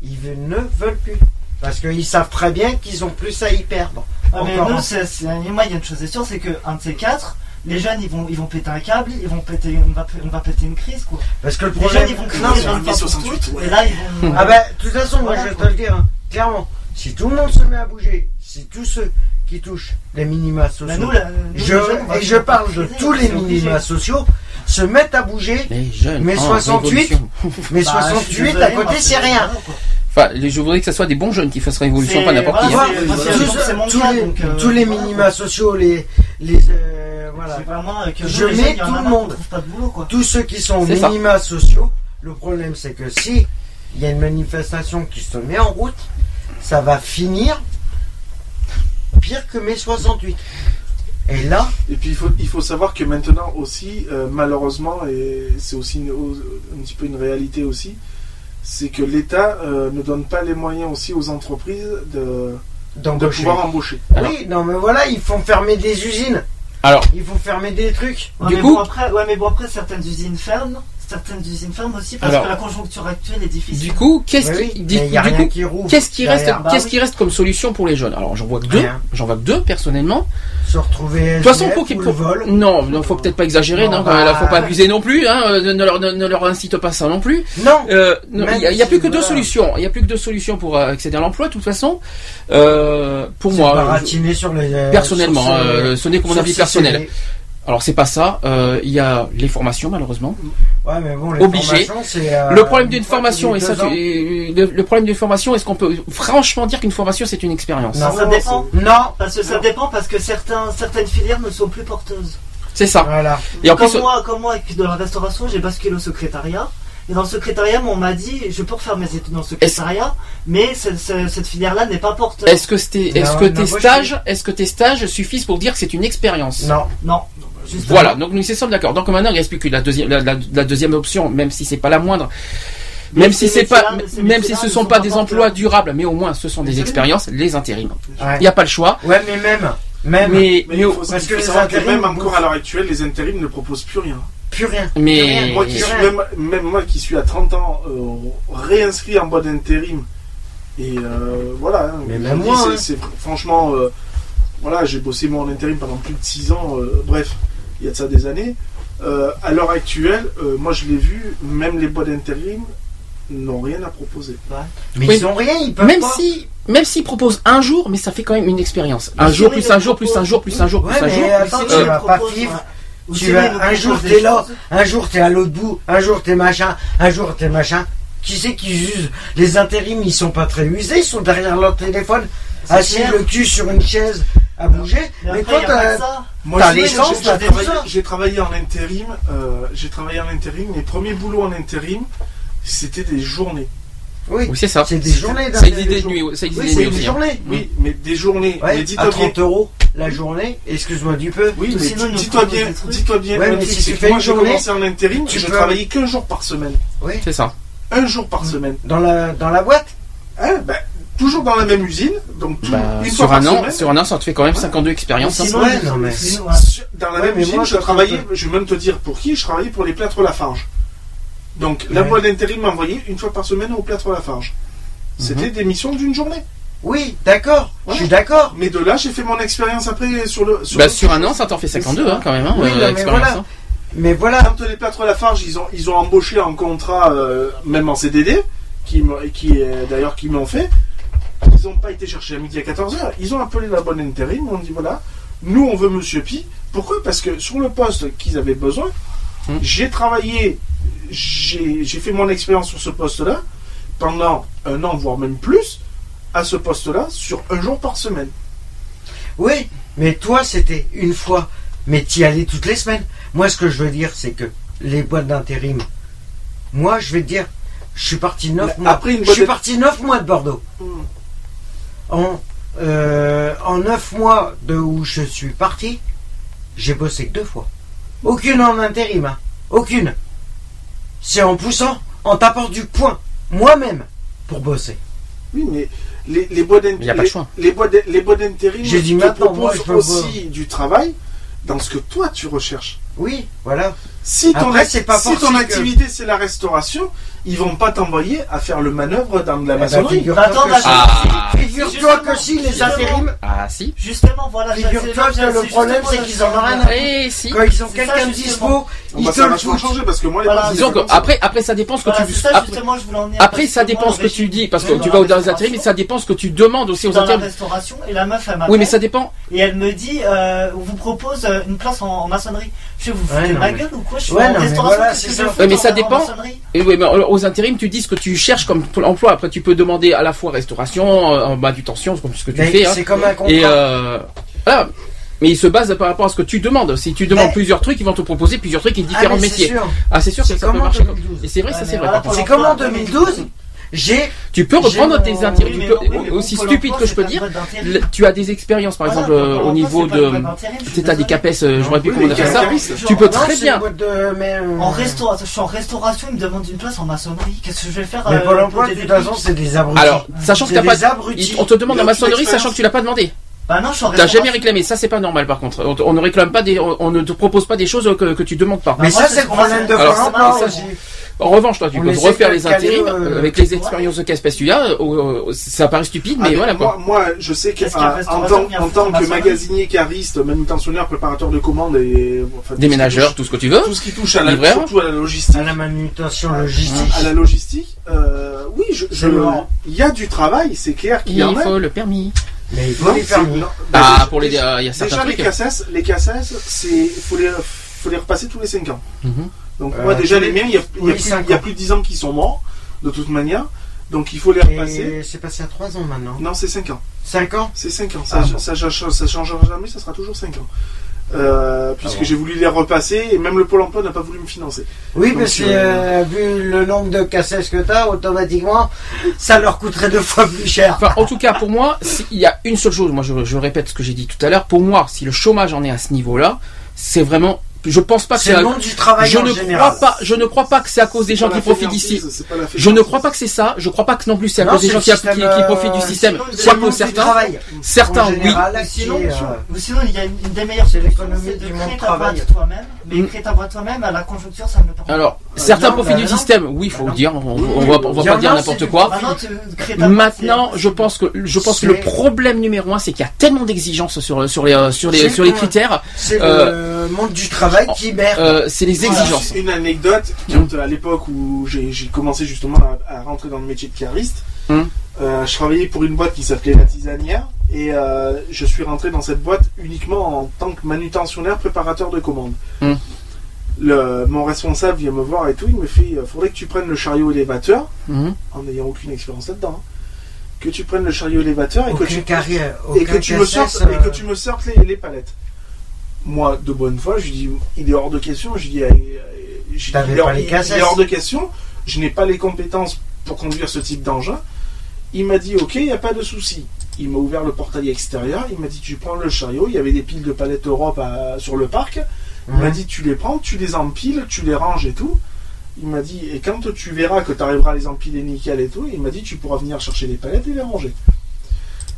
Ils ne veulent plus. Parce qu'ils savent très bien qu'ils ont plus à y perdre. Ah, mais nous, c'est, moi, il y a une chose est sûre, c'est que un de ces quatre, les jeunes, ils vont, ils vont péter un câble, ils vont péter, on va, on va péter une crise, quoi. Parce que le Les problème. jeunes, ils vont crier 68, ouais. et là, ils vont. Ah ben, de toute façon, moi Voilà, je vais te quoi. le dire, hein, clairement, si tout le monde se met à bouger, si tous ceux qui touchent les minima sociaux, Mais nous, la- nous, je, les jeunes, on va et je parle de tous les minima sociaux, se mettent à bouger, Les jeunes. mais en 68, révolution. mais Bah, je suis 68 désolé, à côté c'est rien. quoi. Enfin, les- je voudrais que ce soit des bons jeunes qui fassent révolution, pas n'importe qui. tous, c'est mon tous cas, les, euh, les minima sociaux, les, les euh, voilà, C'est vraiment euh, que Je mets tout le monde. qu'on trouve pas de boulot, quoi. tous ceux qui sont aux C'est ça. minima sociaux, le problème c'est que si il y a une manifestation qui se met en route, ça va finir pire que mai 68. Et là, Et puis il faut, il faut savoir que maintenant aussi, euh, malheureusement, et c'est aussi une- un petit peu une réalité aussi, c'est que l'État euh, ne donne pas les moyens aussi aux entreprises de, de pouvoir embaucher. Alors- Oui, non mais voilà, ils font fermer des usines. Alors, Il faut fermer des trucs. Ouais, Du mais coup- bon, après, ouais, mais bon, après, certaines usines ferment. Certaines usines ferment aussi parce Alors- que la conjoncture actuelle est difficile. Du coup, qu'est-ce Oui, qui, oui, du, mais y a du rien coup, qui rouvre qu'est-ce qui reste, derrière. Bah qu'est-ce oui. qui reste comme solution pour les jeunes? Alors, j'en vois que deux. Rien. J'en vois que deux personnellement. Se retrouver De toute façon, pour qu'ils pour- vol. non, non, faut peut-être pas exagérer, Non, non, bah- là, faut pas abuser non plus, hein, euh, ne, leur, ne, ne leur incite pas ça non plus. Non. Euh, il y a, plus que deux solutions. Il y a plus que deux solutions pour euh, accéder à l'emploi. De toute façon, euh, pour C'est moi, baratiner sur les. personnellement, sur ce- euh, ce n'est que mon avis personnel. Alors c'est pas ça. euh, Il y a les formations malheureusement. Ouais, mais bon, les Obligé. formations, c'est, euh, le problème d'une formation et ça, tu- le, le problème d'une formation, est-ce qu'on peut franchement dire qu'une formation c'est une expérience? Non. Ça dépend. Non. Parce que ça dépend parce que certains, certaines filières ne sont plus porteuses. C'est ça. Voilà. Et en comme plus, moi, comme moi, avec de la restauration, j'ai basculé au secrétariat. Et dans le secrétariat, on m'a dit, je peux refaire mes études dans le secrétariat, mais ce- ce- cette filière-là n'est pas porteuse. est-ce que, c'était- est-ce Non, que non, tes stages, est-ce que tes stages suffisent pour dire que c'est une expérience? Non. Non. Justement. Voilà, donc nous y sommes d'accord. Donc maintenant, il reste plus que la deuxième, la, la- la deuxième option, même si c'est pas la moindre. Même si ces c'est pas, même si ce ne sont pas des emplois durables, mais au moins ce sont des expériences, les intérims. Ouais. Il n'y a pas le choix. Ouais, mais même. Même. Mais, Mais mais, il faut, parce que les intérims même encore à l'heure actuelle, les intérims ne proposent plus rien. Plus rien. mais- Moi qui suis, rien. même, même moi qui suis à 30 ans euh, réinscrit en boîte d'intérim. Et euh, voilà. hein, Mais même moi, c'est- hein. c'est franchement. euh, voilà, j'ai bossé moi en intérim pendant plus de 6 ans. bref, il y a de ça des années. Euh, à l'heure actuelle, euh, moi je l'ai vu, même les boîtes d'intérim n'ont rien à proposer. Mais Oui. ils ont rien, ils peuvent même pas. si, même s'ils proposent un jour, mais ça fait quand même une expérience. Un jour plus un jour plus un jour plus un jour plus Ouais, un mais jour. attends, tu vas pas vivre. Tu vas, un jour t'es là, un jour t'es à l'autre bout, un jour t'es machin, un jour t'es machin. Qui c'est qui use Les intérims, ils sont pas très usés, ils sont derrière leur téléphone, assis clair. le cul sur une chaise à bouger. Mais Mais après, toi, t'as. ça. Moi, T'as j'ai- travaillé, ça. j'ai travaillé en intérim. euh, j'ai travaillé en intérim. Mes premiers boulots en intérim, c'était des journées. Oui, Oui, c'est ça. c'est des journées Ça existe des nuits, ça existe Oui, des des hein. journées. Oui, mais des journées. Ouais, mais à dis-toi bien. 30 euros la journée, excuse-moi du peu. Oui, Ou mais sinon, dis-toi bien, dis-toi bien, Ouais, mais si tu fais moi j'ai commencé en intérim, tu je travaillais qu'un jour par semaine. Oui. C'est ça. Un jour par semaine. Dans la, dans la boîte? Hein, ben, toujours dans la même usine, donc tout- Bah, une sur fois un par an, semaine. sur un an, ça te fait quand même 52 expériences. hein. Ouais, non, mais- Dans la Ouais, même usine, moi, je travaillais, je vais même te dire pour qui, je travaillais pour les plâtres Lafarge. Donc la boîte d'intérim m'envoyait une fois par semaine au plâtre Lafarge. C'était des missions d'une journée. Oui, d'accord, Ouais. je suis d'accord. Mais de là, j'ai fait mon expérience après sur le. Sur Bah, le- sur un an, ça t'en fait 52 hein, quand même. Hein, Oui, euh, non, mais expérience, voilà. hein. Mais voilà, Quand les plâtres Lafarge, ils ont, ils ont embauché en contrat, euh, même en CDD, qui, me- qui euh, d'ailleurs qui m'ont fait. N'ont pas été chercher à midi à 14h. Ils ont appelé la bonne intérim. Ont dit voilà, nous on veut Monsieur Pi. Pourquoi? Parce que sur le poste qu'ils avaient besoin, Hmm. j'ai travaillé, j'ai fait mon expérience sur ce poste-là pendant un an, voire même plus, à ce poste-là, sur un jour par semaine. oui, mais toi c'était une fois, mais t'y allais toutes les semaines. Moi ce que je veux dire c'est que les boîtes d'intérim, moi je vais te dire, je suis parti neuf mois. après une je suis parti neuf mois de Bordeaux. Hmm. En, euh, en neuf mois de où je suis parti, j'ai bossé que deux fois. Aucune en intérim, hein. aucune. C'est en poussant, en tapant du poing, moi-même, pour bosser. Oui, mais les, les boîtes d'intérim. Il y a pas de choix. Les les boîtes d'intérim J'ai dit te maintenant, moi, je peux aussi du travail dans ce que toi tu recherches. Oui, voilà. Si ton, Après, pas si ton que- activité c'est la restauration, ils vont pas t'envoyer à faire le manœuvre dans de la Eh ben, maçonnerie. figure-toi Attends, que bah, si- Ah. Figure-toi que si les Justement. intérims, Ah, si. Justement, voilà. Figure-toi c'est- que le problème, c'est qu'ils en ont rien à- Eh, si. quand ils ont quelqu'un de dispo, ils te le foutent. changé parce que moi les après, après, ça dépend ce que Voilà, tu après, justement, je voulais en venir. après, parce ça dépend ce que tu dis, parce que tu vas au dans les restauration, intérims, mais ça dépend ce que tu demandes aussi aux intérims. restauration et la meuf elle Oui, m'appelle mais ça dépend. et elle me dit euh, on vous propose euh, une place en maçonnerie. Je vais vous Ouais, foutez de non, ma mais- gueule ou quoi? Je suis Ouais, en non, mais restauration. voilà, qu'est-ce c'est que ça. fous Ouais, mais ça en dépend. maçonnerie Et oui, mais aux intérims, tu dis ce que tu cherches comme emploi. Après, tu peux demander à la fois restauration, euh, en bas du tension, comme ce que tu Mais fais. hein. c'est comme un contrat. Et euh, voilà. Mais il se base par rapport à ce que tu demandes. Si tu demandes Mais- plusieurs trucs, ils vont te proposer plusieurs trucs et Ah, différents mais métiers. sûr. Ah, c'est sûr que C'est ça peut comme en marcher. comme- 2012. Et c'est vrai, ça mais c'est vrai. voilà. C'est comme en 2012, j'ai Tu peux reprendre tes tu peux- mais aussi stupide que je peux c'est dire. Tu as des expériences, par Voilà, exemple, euh, au niveau c'est de. sais, t'as des. CAPES, euh, je rappelle plus comment on appelle ça. Tu peux très c'est bien. mais, euh, En restauration, je suis en restauration, il me demande une place en maçonnerie. Qu'est-ce que je vais faire Mais euh, Pôle emploi, de t'aider toute façon, c'est des abrutis. Alors, sachant que C'est t'as pas. On te demande aucune maçonnerie, sachant que tu l'as pas demandé. Bah non, je suis en T'as jamais réclamé, ça c'est pas normal par contre. On, ne réclame pas des, on, on ne te propose pas des choses que, que tu demandes pas. Mais ça, c'est le problème de Pôle emploi. En revanche, toi, tu On peux refaire les intérims euh, avec les expériences de casse tu as. euh, ça paraît stupide, mais Ah, voilà moi, quoi. moi, je sais Qu'est-ce qu'il y a, qu'en tant, il en tant que formation. magasinier, cariste, manutentionnaire, préparateur de commandes et enfin, tout ce qui Déménageur, tout ce que tu veux. tout ce qui touche à la, Livreur. surtout à la logistique, À la manutention logistique. à la logistique, euh, oui, je, il y a du travail, c'est clair qu'il Il y en a. faut le permis. Mais il faut Non, les permis. non, bah, Ah, déjà- pour les, euh, il y a certains Déjà, les trucs. cassettes, les cassettes, c'est, faut les, faut les repasser tous les 5 ans. Mhm. Donc, Euh, moi, déjà, tous les miens, il y a, il y a oui, plus, il y a plus de 10 ans qui sont morts, de toute manière. Donc, il faut les repasser. C'est passé à 3 ans maintenant. Non, c'est 5 ans. 5 ans C'est 5 ans. Ça, Ah bon. ça, ça, ça changera jamais, ça sera toujours 5 ans. Euh, puisque Ah bon. j'ai voulu les repasser et même le Pôle emploi n'a pas voulu me financer. Oui, Donc, parce que euh, euh, vu le nombre de cassettes que t'as, automatiquement, ça leur coûterait deux fois plus cher. Enfin, en tout cas, pour moi, il y a une seule chose. Moi, je, je répète ce que j'ai dit tout à l'heure. Pour moi, si le chômage en est à ce niveau-là, c'est vraiment. Je pense pas que C'est à- du travail je en ne général. crois pas. Je ne crois pas que c'est à cause des gens qui profitent d'ici. Je ne crois pas que c'est ça. Je crois pas que non plus c'est à Non, cause des gens qui, système, qui- qui profitent du euh, système. sinon, C'est Soit le que monde du certains, travail. certains, oui. sinon, euh, sinon, il y a une, des meilleures C'est l'économie du monde travail. toi-même. Mais Mm. créer ta boîte toi-même, à la conjoncture, ça ne le permet pas. Alors, Euh, certains non, profitent bah du non. système. Oui, il faut Bah le dire. On, va, on va pas dire n'importe quoi. Maintenant, je pense que je pense que C'est- le problème numéro un, c'est qu'il y a tellement d'exigences sur sur les euh, sur les C'est sur les con. critères. C'est Euh, le monde du travail qui merde. Euh, c'est les Voilà. exigences. Une anecdote, quand euh, à l'époque où j'ai commencé justement à, à rentrer dans le métier de cariste, euh, je travaillais pour une boîte qui s'appelait La Tisanière et euh, je suis rentré dans cette boîte uniquement en tant que manutentionnaire préparateur de commandes. Le, mon responsable vient me voir et tout, il me fait il faudrait que tu prennes le chariot élévateur, Mhm. en n'ayant aucune expérience là-dedans, hein, que tu prennes le chariot élévateur et que tu, carrière, et aucun que tu me sortes, et que euh, tu me sortes les, les palettes. Moi, de bonne foi, je lui dis, il est hors de question. Je lui dis, euh, euh, je dis, est hors- il est hors de question. Je n'ai pas les compétences pour conduire ce type d'engin. Il m'a dit, ok, il n'y a pas de souci. Il m'a ouvert le portail extérieur. Il m'a dit, tu prends le chariot. Il y avait des piles de palettes Europe à- sur le parc. Il m'a dit, tu les prends, tu les empiles, tu les ranges et tout. Il m'a dit, et quand tu verras que tu arriveras à les empiler nickel et tout, il m'a dit, tu pourras venir chercher les palettes et les ranger.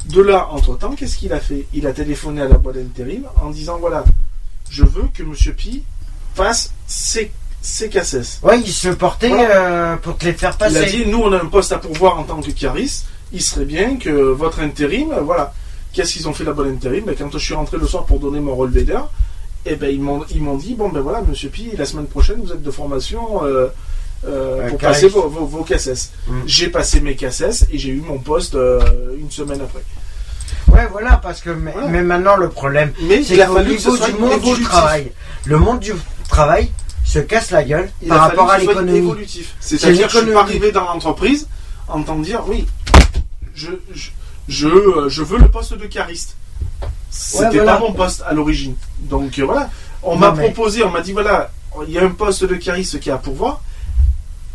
De là, entre-temps, qu'est-ce qu'il a fait? Il a téléphoné à la boîte d'intérim en disant, voilà, je veux que Monsieur Pi fasse ses, cassettes. Ouais, il se portait Voilà. euh, pour te les faire Il a passer. dit, nous, on a un poste à pourvoir en tant que cariste. Il serait bien que votre intérim, euh, voilà. Qu'est-ce qu'ils ont fait la bonne intérim? Ben, Quand je suis rentré le soir pour donner mon relevé d'heure, eh ben, ils m'ont dit, bon ben voilà, Monsieur Pi, la semaine prochaine, vous êtes de formation euh, euh, pour cariste. passer vos, vos, vos cassettes. Mm. J'ai passé mes cassettes et j'ai eu mon poste une semaine après. Ouais, voilà, parce que mais, maintenant le problème, c'est qu'au niveau du monde du travail, le monde du travail se casse la gueule Il par rapport à l'économie. évolutif. C'est-à-dire que je suis pas arrivé dans l'entreprise en de dire oui, je, je, je, euh, je veux le poste de cariste. C'était Ouais, voilà. pas mon poste à l'origine. Donc euh, voilà, on m'a mais- proposé, on m'a dit voilà, il y a un poste de cariste qui est à pourvoir.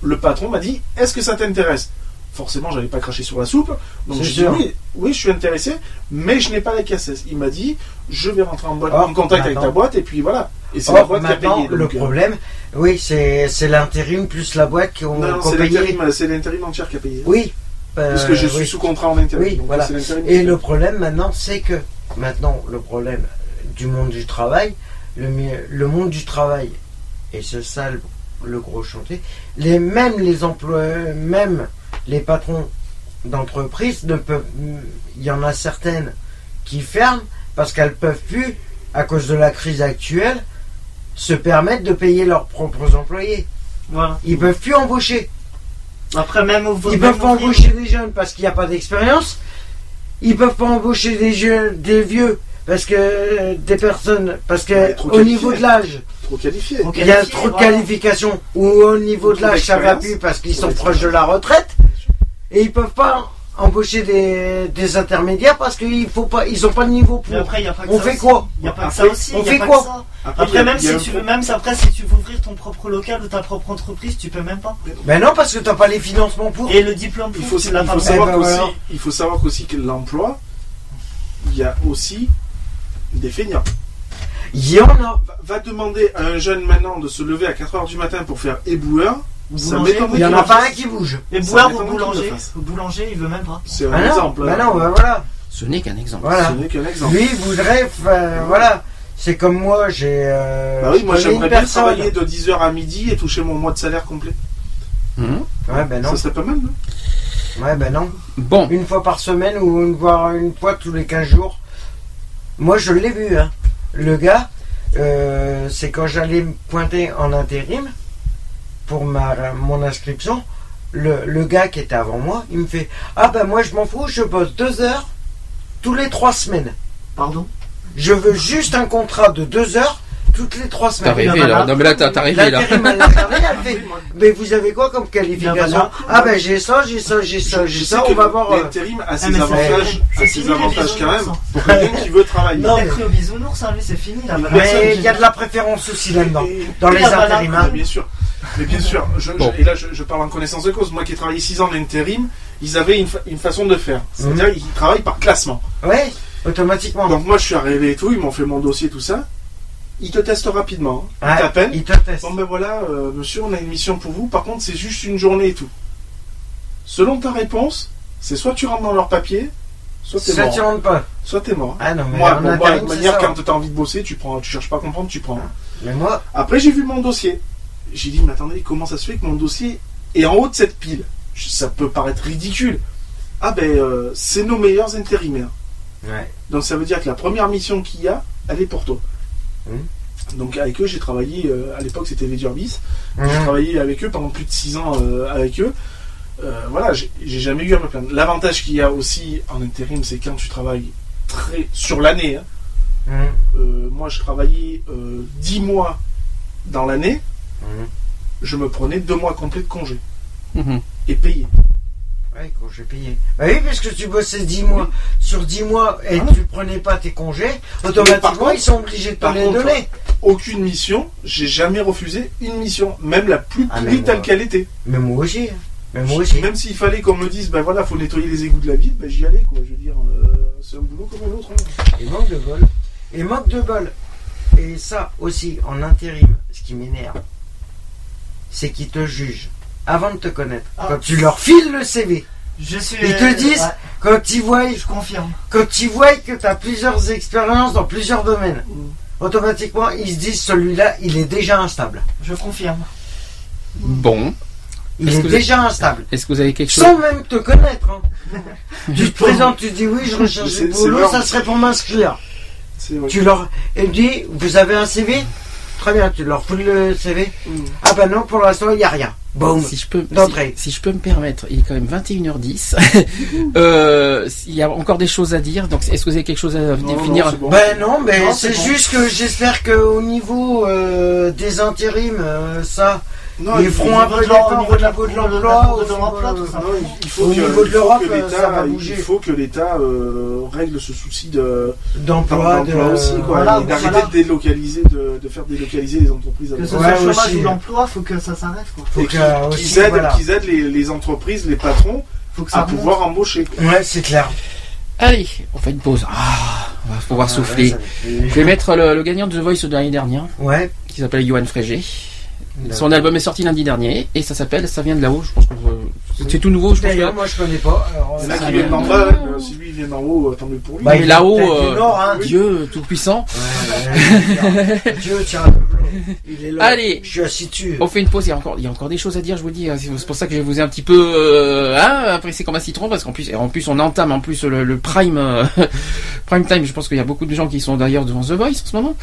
Le patron m'a dit est-ce que ça t'intéresse? Forcément, j'allais pas cracher sur la soupe. Donc dit sûr. oui, oui, je suis intéressé, mais je n'ai pas la casseuse. Il m'a dit je vais rentrer en, boîte- Or, en contact avec ta boîte et puis voilà. Et c'est la boîte qui a maintenant, payé. le donc, euh, problème, oui, c'est c'est l'intérim plus la boîte qui ont, non, qui ont c'est payé. l'intérim, c'est l'intérim entière qui a payé. Oui. euh, Parce que je suis oui. sous contrat en intérim. Oui, donc voilà. Et le problème maintenant, c'est que maintenant, le problème du monde du travail, le, le monde du travail, et c'est ça le, le gros chantier, les, même les employeurs, même les patrons d'entreprise ne peuvent. Il y en a certaines qui ferment parce qu'elles peuvent plus, à cause de la crise actuelle, se permettre de payer leurs propres employés. Voilà. Ils peuvent plus embaucher. Après, même au Ils peuvent pas embaucher des jeunes parce qu'il n'y a pas d'expérience. Ils peuvent pas embaucher des jeunes, des vieux parce que euh, des personnes, parce que Ouais, trop au qualifiés. niveau de l'âge, Trop qualifié. Trop il y a trop de qualifications. Ou au niveau de l'âge, ça va plus parce qu'ils sont proches de la retraite et ils peuvent pas embaucher des, des intermédiaires parce qu'ils faut pas, ils ont pas le niveau pour. Mais après, il n'y a pas que On ça fait aussi. quoi? Il n'y a pas que ça aussi. on il y a fait pas quoi? il y Après, même il y si tu veux, même si après, si tu veux ouvrir ton propre local ou ta propre entreprise, tu peux même pas. Ben non, parce que t'as pas les financements pour. Et le diplôme, Il pour, faut, tu il l'as faut pas. savoir Eh ben qu'aussi, voilà. il faut savoir qu'aussi que l'emploi, il y a aussi des feignants. Il y en a. Va, va demander à un jeune maintenant de se lever à 4h du matin pour faire éboueur. Boulanger. Il y en a pas un qui bouge. Et qu'il le boulanger. Au boulanger, il veut même pas. C'est un Ah non, exemple. ben hein. non, ben voilà. Ce n'est qu'un exemple. Voilà. Ce n'est qu'un exemple. Lui il voudrait, voilà. C'est comme moi, j'ai. euh, Bah oui, je moi j'aimerais bien personne. travailler de 10h à midi et toucher mon mois de salaire complet. Ouais, ben non. Ça serait pas mal, non? Ouais, ben non. Bon. Une fois par semaine ou une fois, une fois tous les 15 jours. Moi, je l'ai vu, hein. Le gars, euh, c'est quand j'allais me pointer en intérim pour ma, mon inscription. Le, le gars qui était avant moi, il me fait Ah ben moi, je m'en fous, je bosse deux heures tous les trois semaines. Pardon? Je veux juste un contrat de deux heures toutes les trois semaines. T'as rêvé, là. Non, mais là, t'as- t'as rêvé, là. Mais vous avez quoi comme qualification Ah ben j'ai ça, j'ai ça, j'ai ça, j'ai ça, on va voir. euh, L'intérim a Ah, ses mais c'est- avantages, c'est a ses avantages quand même pour quelqu'un qui veut travailler. Il a cru au bisounours, lui, c'est fini. Là, Mais il y a de la préférence aussi là-dedans. Dans les hein. Bien sûr. Mais bien sûr, je- et là je, je parle en connaissance de cause. Moi qui ai travaillé 6 ans d'intérim, ils avaient une, fa- une façon de faire. C'est-à-dire Mhm. ils travaillent par classement. Ouais, automatiquement. Donc moi je suis arrivé et tout, ils m'ont fait mon dossier, tout ça. Ils te testent rapidement. Ils Ouais, t'appellent. ils te testent. Bon ben voilà, euh, monsieur, on a une mission pour vous. Par contre, c'est juste une journée et tout. Selon ta réponse, c'est soit tu rentres dans leur papier, soit t'es mort. tu rentres pas. Soit t'es mort. Ah non, mais moi, bon, moi, de manière, ça. quand t'as envie de bosser, tu prends, tu cherches pas à comprendre, tu prends. Mais moi, Après, j'ai vu mon dossier. J'ai dit, mais attendez, comment ça se fait que mon dossier est en haut de cette pile? Ça peut paraître ridicule. Ah ben, euh, c'est nos meilleurs intérimaires. ouais. Donc ça veut dire que la première mission qu'il y a, elle est pour toi. Mhm. Donc avec eux, j'ai travaillé, euh, à l'époque c'était les Durbis, j'ai travaillé avec eux pendant plus de 6 ans euh, avec eux. Euh, voilà, j'ai jamais eu à me plaindre. L'avantage qu'il y a aussi en intérim, c'est quand tu travailles très sur l'année. hein. Moi, je travaillais euh, 10 mois dans l'année, je me prenais 2 mois complets de congé Mhm. et payé. Quand j'ai payé. Bah oui, parce que tu bossais 10 mois. Sur 10 mois et Ah. tu prenais pas tes congés, automatiquement contre- ils sont obligés de te les contre, donner. Aucune mission, j'ai jamais refusé une mission, même la plus Ah, pourrie telle qu'elle était. Mais moi aussi. hein. Mais moi aussi. Même s'il fallait qu'on me dise, ben voilà, faut nettoyer les égouts de la ville, ben j'y allais, quoi. Je veux dire, euh, c'est un boulot comme un autre. hein. Et manque de bol. Et manque de bol. Et ça aussi, en intérim, ce qui m'énerve, c'est qu'ils te jugent avant de te connaître. Ah. Quand tu leur files le CV, Je suis. ils te disent, Ouais, quand ils voient, je confirme. quand ils voient que tu as plusieurs expériences dans plusieurs domaines, automatiquement, ils se disent, celui-là, il est déjà instable. Je confirme. Bon. Il est déjà instable. Est-ce que vous avez quelque chose Sans même te connaître. hein. tu te présentes, tu dis oui, je recherche du boulot, ça serait pour m'inscrire. Tu leur et dis, vous avez un CV Très bien, tu leur fous le CV. Mm. Ah bah non, pour l'instant, il n'y a rien. Boum. si je, peux, D'entrée. si, si je peux me permettre, il est quand même 21h10. euh, il y a encore des choses à dire. Donc, est-ce que vous avez quelque chose à Non, définir non, c'est bon. Ben non, mais c'est c'est bon. juste que j'espère qu'au niveau euh, des intérims, euh, ça, Non, ils il feront faut- un peu au niveau de l'emploi, de au l'emploi, niveau- tout ça. Non, il faut Au que, niveau de il l'Europe, ça va il- bouger. il faut que l'État euh, règle ce souci de d'emploi, de... d'emploi aussi, quoi, Voilà, et d'arrêter voilà. de délocaliser, de, de faire délocaliser les entreprises. Que ce soit Ouais, le chômage aussi. ou l'emploi, faut que ça s'arrête. quoi. Faut qu'ils aident, voilà. qu'ils aident les, les entreprises, les patrons Faut que ça à pouvoir embaucher. Ouais, c'est clair. Allez, on fait une pause. Ah, on va pouvoir Ah, souffler. ouais, Je vais mettre le, le gagnant de The Voice de l'année dernière, Ouais. qui s'appelle Johan Frégé. Son album est sorti lundi dernier et ça s'appelle Ça vient de là-haut. Je pense que vous- c'est tout nouveau. Je pense que moi je connais pas. alors, Il y en euh, a ça qui vient viennent d'en de- bas, si lui il vient d'en haut, euh, tant mieux pour lui. Bah, mais il là-haut, euh, Nord, hein. Dieu tout puissant. ouais, ouais, Dieu, tiens, le bleu. Il est là. Allez. Je. On fait une pause. Il y a encore, il y a encore des choses à dire. Je vous le dis. hein. C'est pour ça que je vous ai un petit peu euh, hein, apprécié comme un citron parce qu'en plus, en plus, on entame en plus le, le prime euh, prime time. Je pense qu'il y a beaucoup de gens qui sont d'ailleurs devant The Voice en ce moment.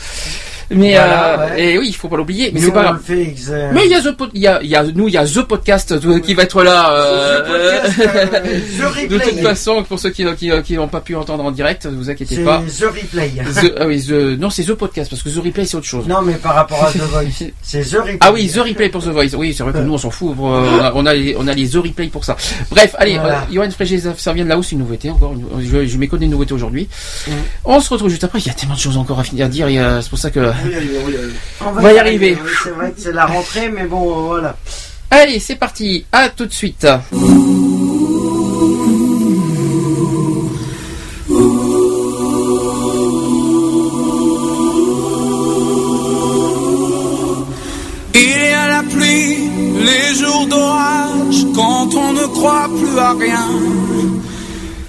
Mais Voilà, euh, ouais. et oui, il faut pas l'oublier. Mais c'est pas grave. il y a The Pod- il y a, il y a nous, il y a The Podcast euh, qui va être là. euh, The Podcast, euh, The de toute façon, pour ceux qui qui qui n'ont pas pu entendre en direct, ne vous inquiétez pas. The Replay. The, ah oui, The- non, c'est The Podcast parce que The Replay c'est autre chose. Non, mais par rapport à The Voice, c'est The Replay. Ah oui, The Replay pour The Voice. Oui, c'est vrai que nous on s'en fout. on, a, on a les, on a les The Replay pour ça. Bref, allez, Voilà. euh, Johan Frégé, ça vient de là-haut, c'est une nouveauté encore. une- je je m'écoute des nouveautés aujourd'hui. Mm. On se retrouve juste après. Il y a tellement de choses encore à, finir à dire. et, euh, C'est pour ça que. Oui, oui, oui, oui. On va y arriver. Oui, c'est vrai que c'est la rentrée, mais bon, euh, voilà. Allez, c'est parti. À tout de suite. Les jours d'orage, quand on ne croit plus à rien.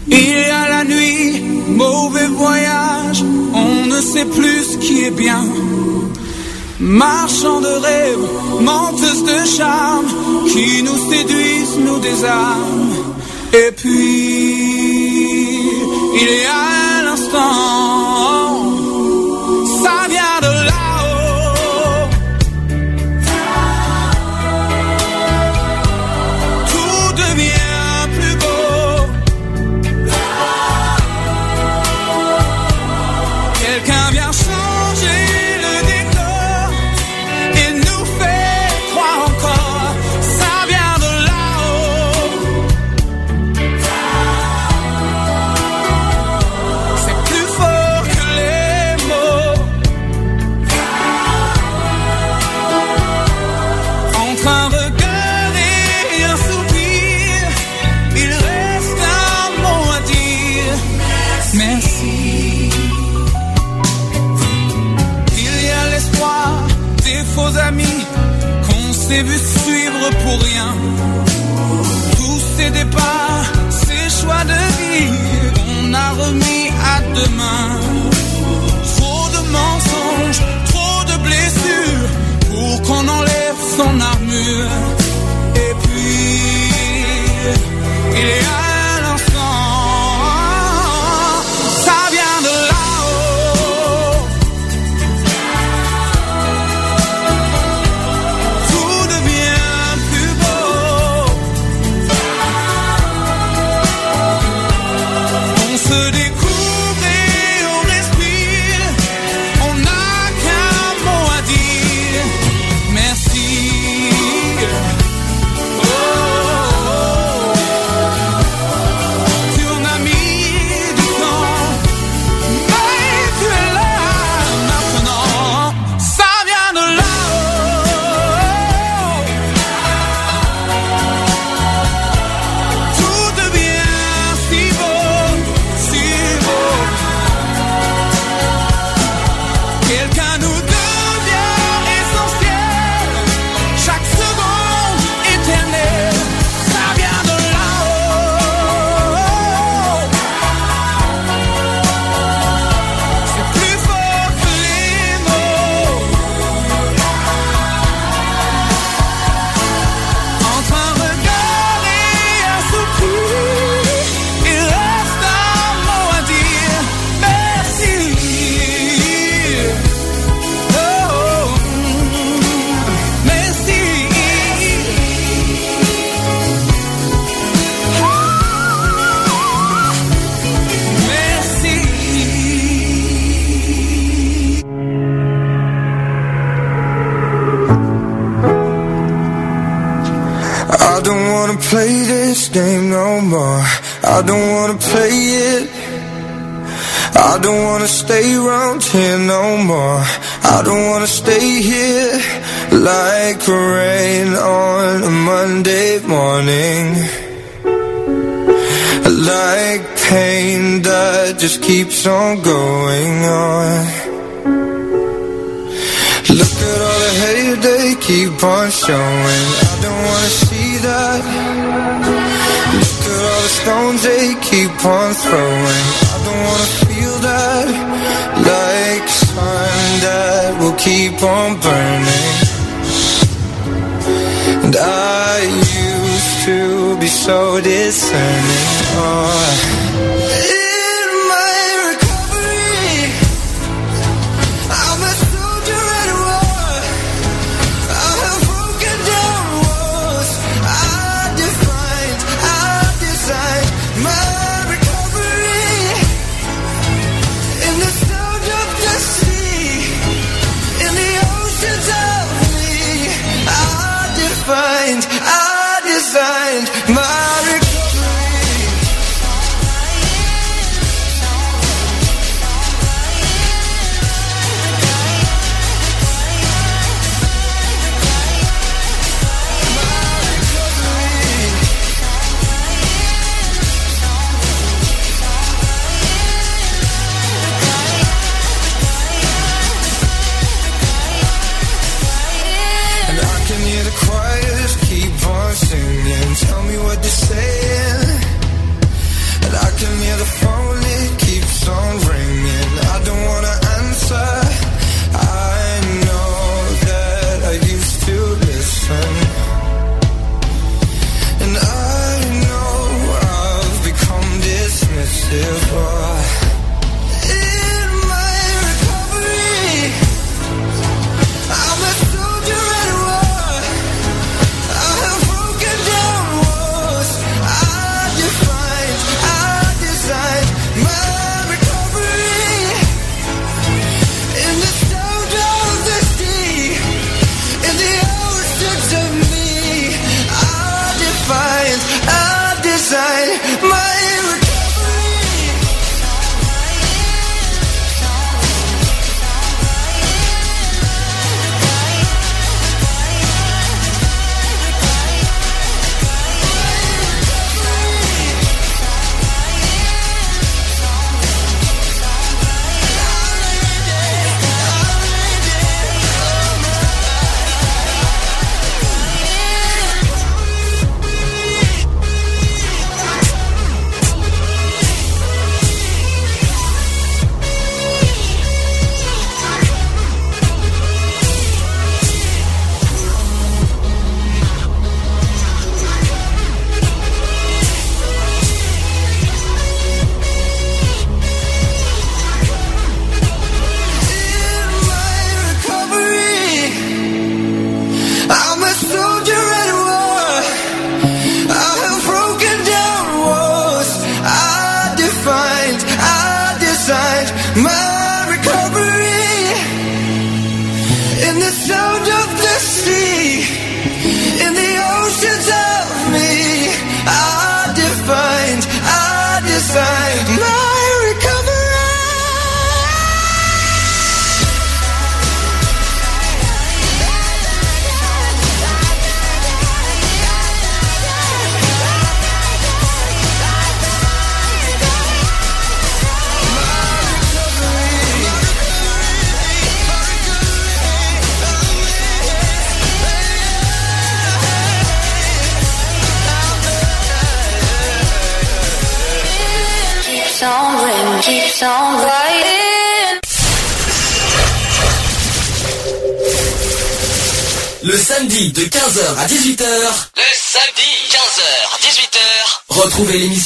Il y a la nuit, mauvais voyage, on ne sait plus ce qui est bien. Marchand de rêves, menteuse de charme, qui nous séduisent, nous désarment. Et puis, il est à l'instant, ça vient de là-haut. Demain. Trop de mensonges, trop de blessures pour qu'on enlève son armure. Game no more. I don't wanna play it. I don't wanna stay around here no more. I don't wanna stay here like rain on a Monday morning. Like pain that just keeps on going on. Look at all the hate they keep on showing. I don't wanna see that. Stones they keep on throwing. I don't wanna feel that. Like sun that will keep on burning. And I used to be so discerning. Oh.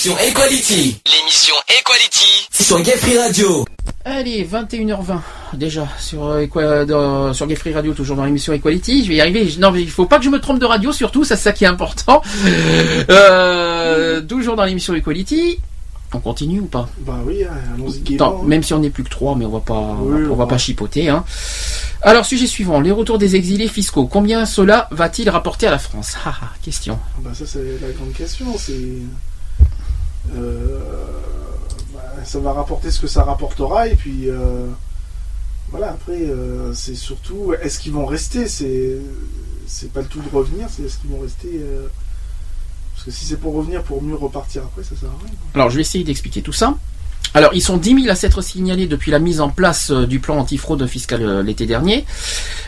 L'émission Equality. L'émission Equality sur Gay Free Radio. Allez, 21h20 déjà sur euh, Equa- dans- sur Gay Free Radio, toujours dans l'émission Equality. Je vais y arriver. Non, mais il faut pas que je me trompe de radio, surtout, ça c'est ça qui est important. Euh, toujours dans l'émission Equality. On continue ou pas? Bah oui, hein, allons-y hein. même si on n'est plus que trois, mais on va pas, Oui, on va on pas chipoter. Hein. Alors, sujet suivant, les retours des exilés fiscaux. Combien cela va-t-il rapporter à la France? Ah, ah, question. Bah ça c'est la grande question, c'est... euh, bah, ça va rapporter ce que ça rapportera et puis euh, voilà après euh, c'est surtout est-ce qu'ils vont rester? C'est c'est pas le tout de revenir c'est est-ce qu'ils vont rester parce que si c'est pour revenir pour mieux repartir après ça sert à rien. Alors, je vais essayer d'expliquer tout ça. Alors, ils sont 10 000 à s'être signalés depuis la mise en place euh, du plan antifraude fiscale euh, l'été dernier.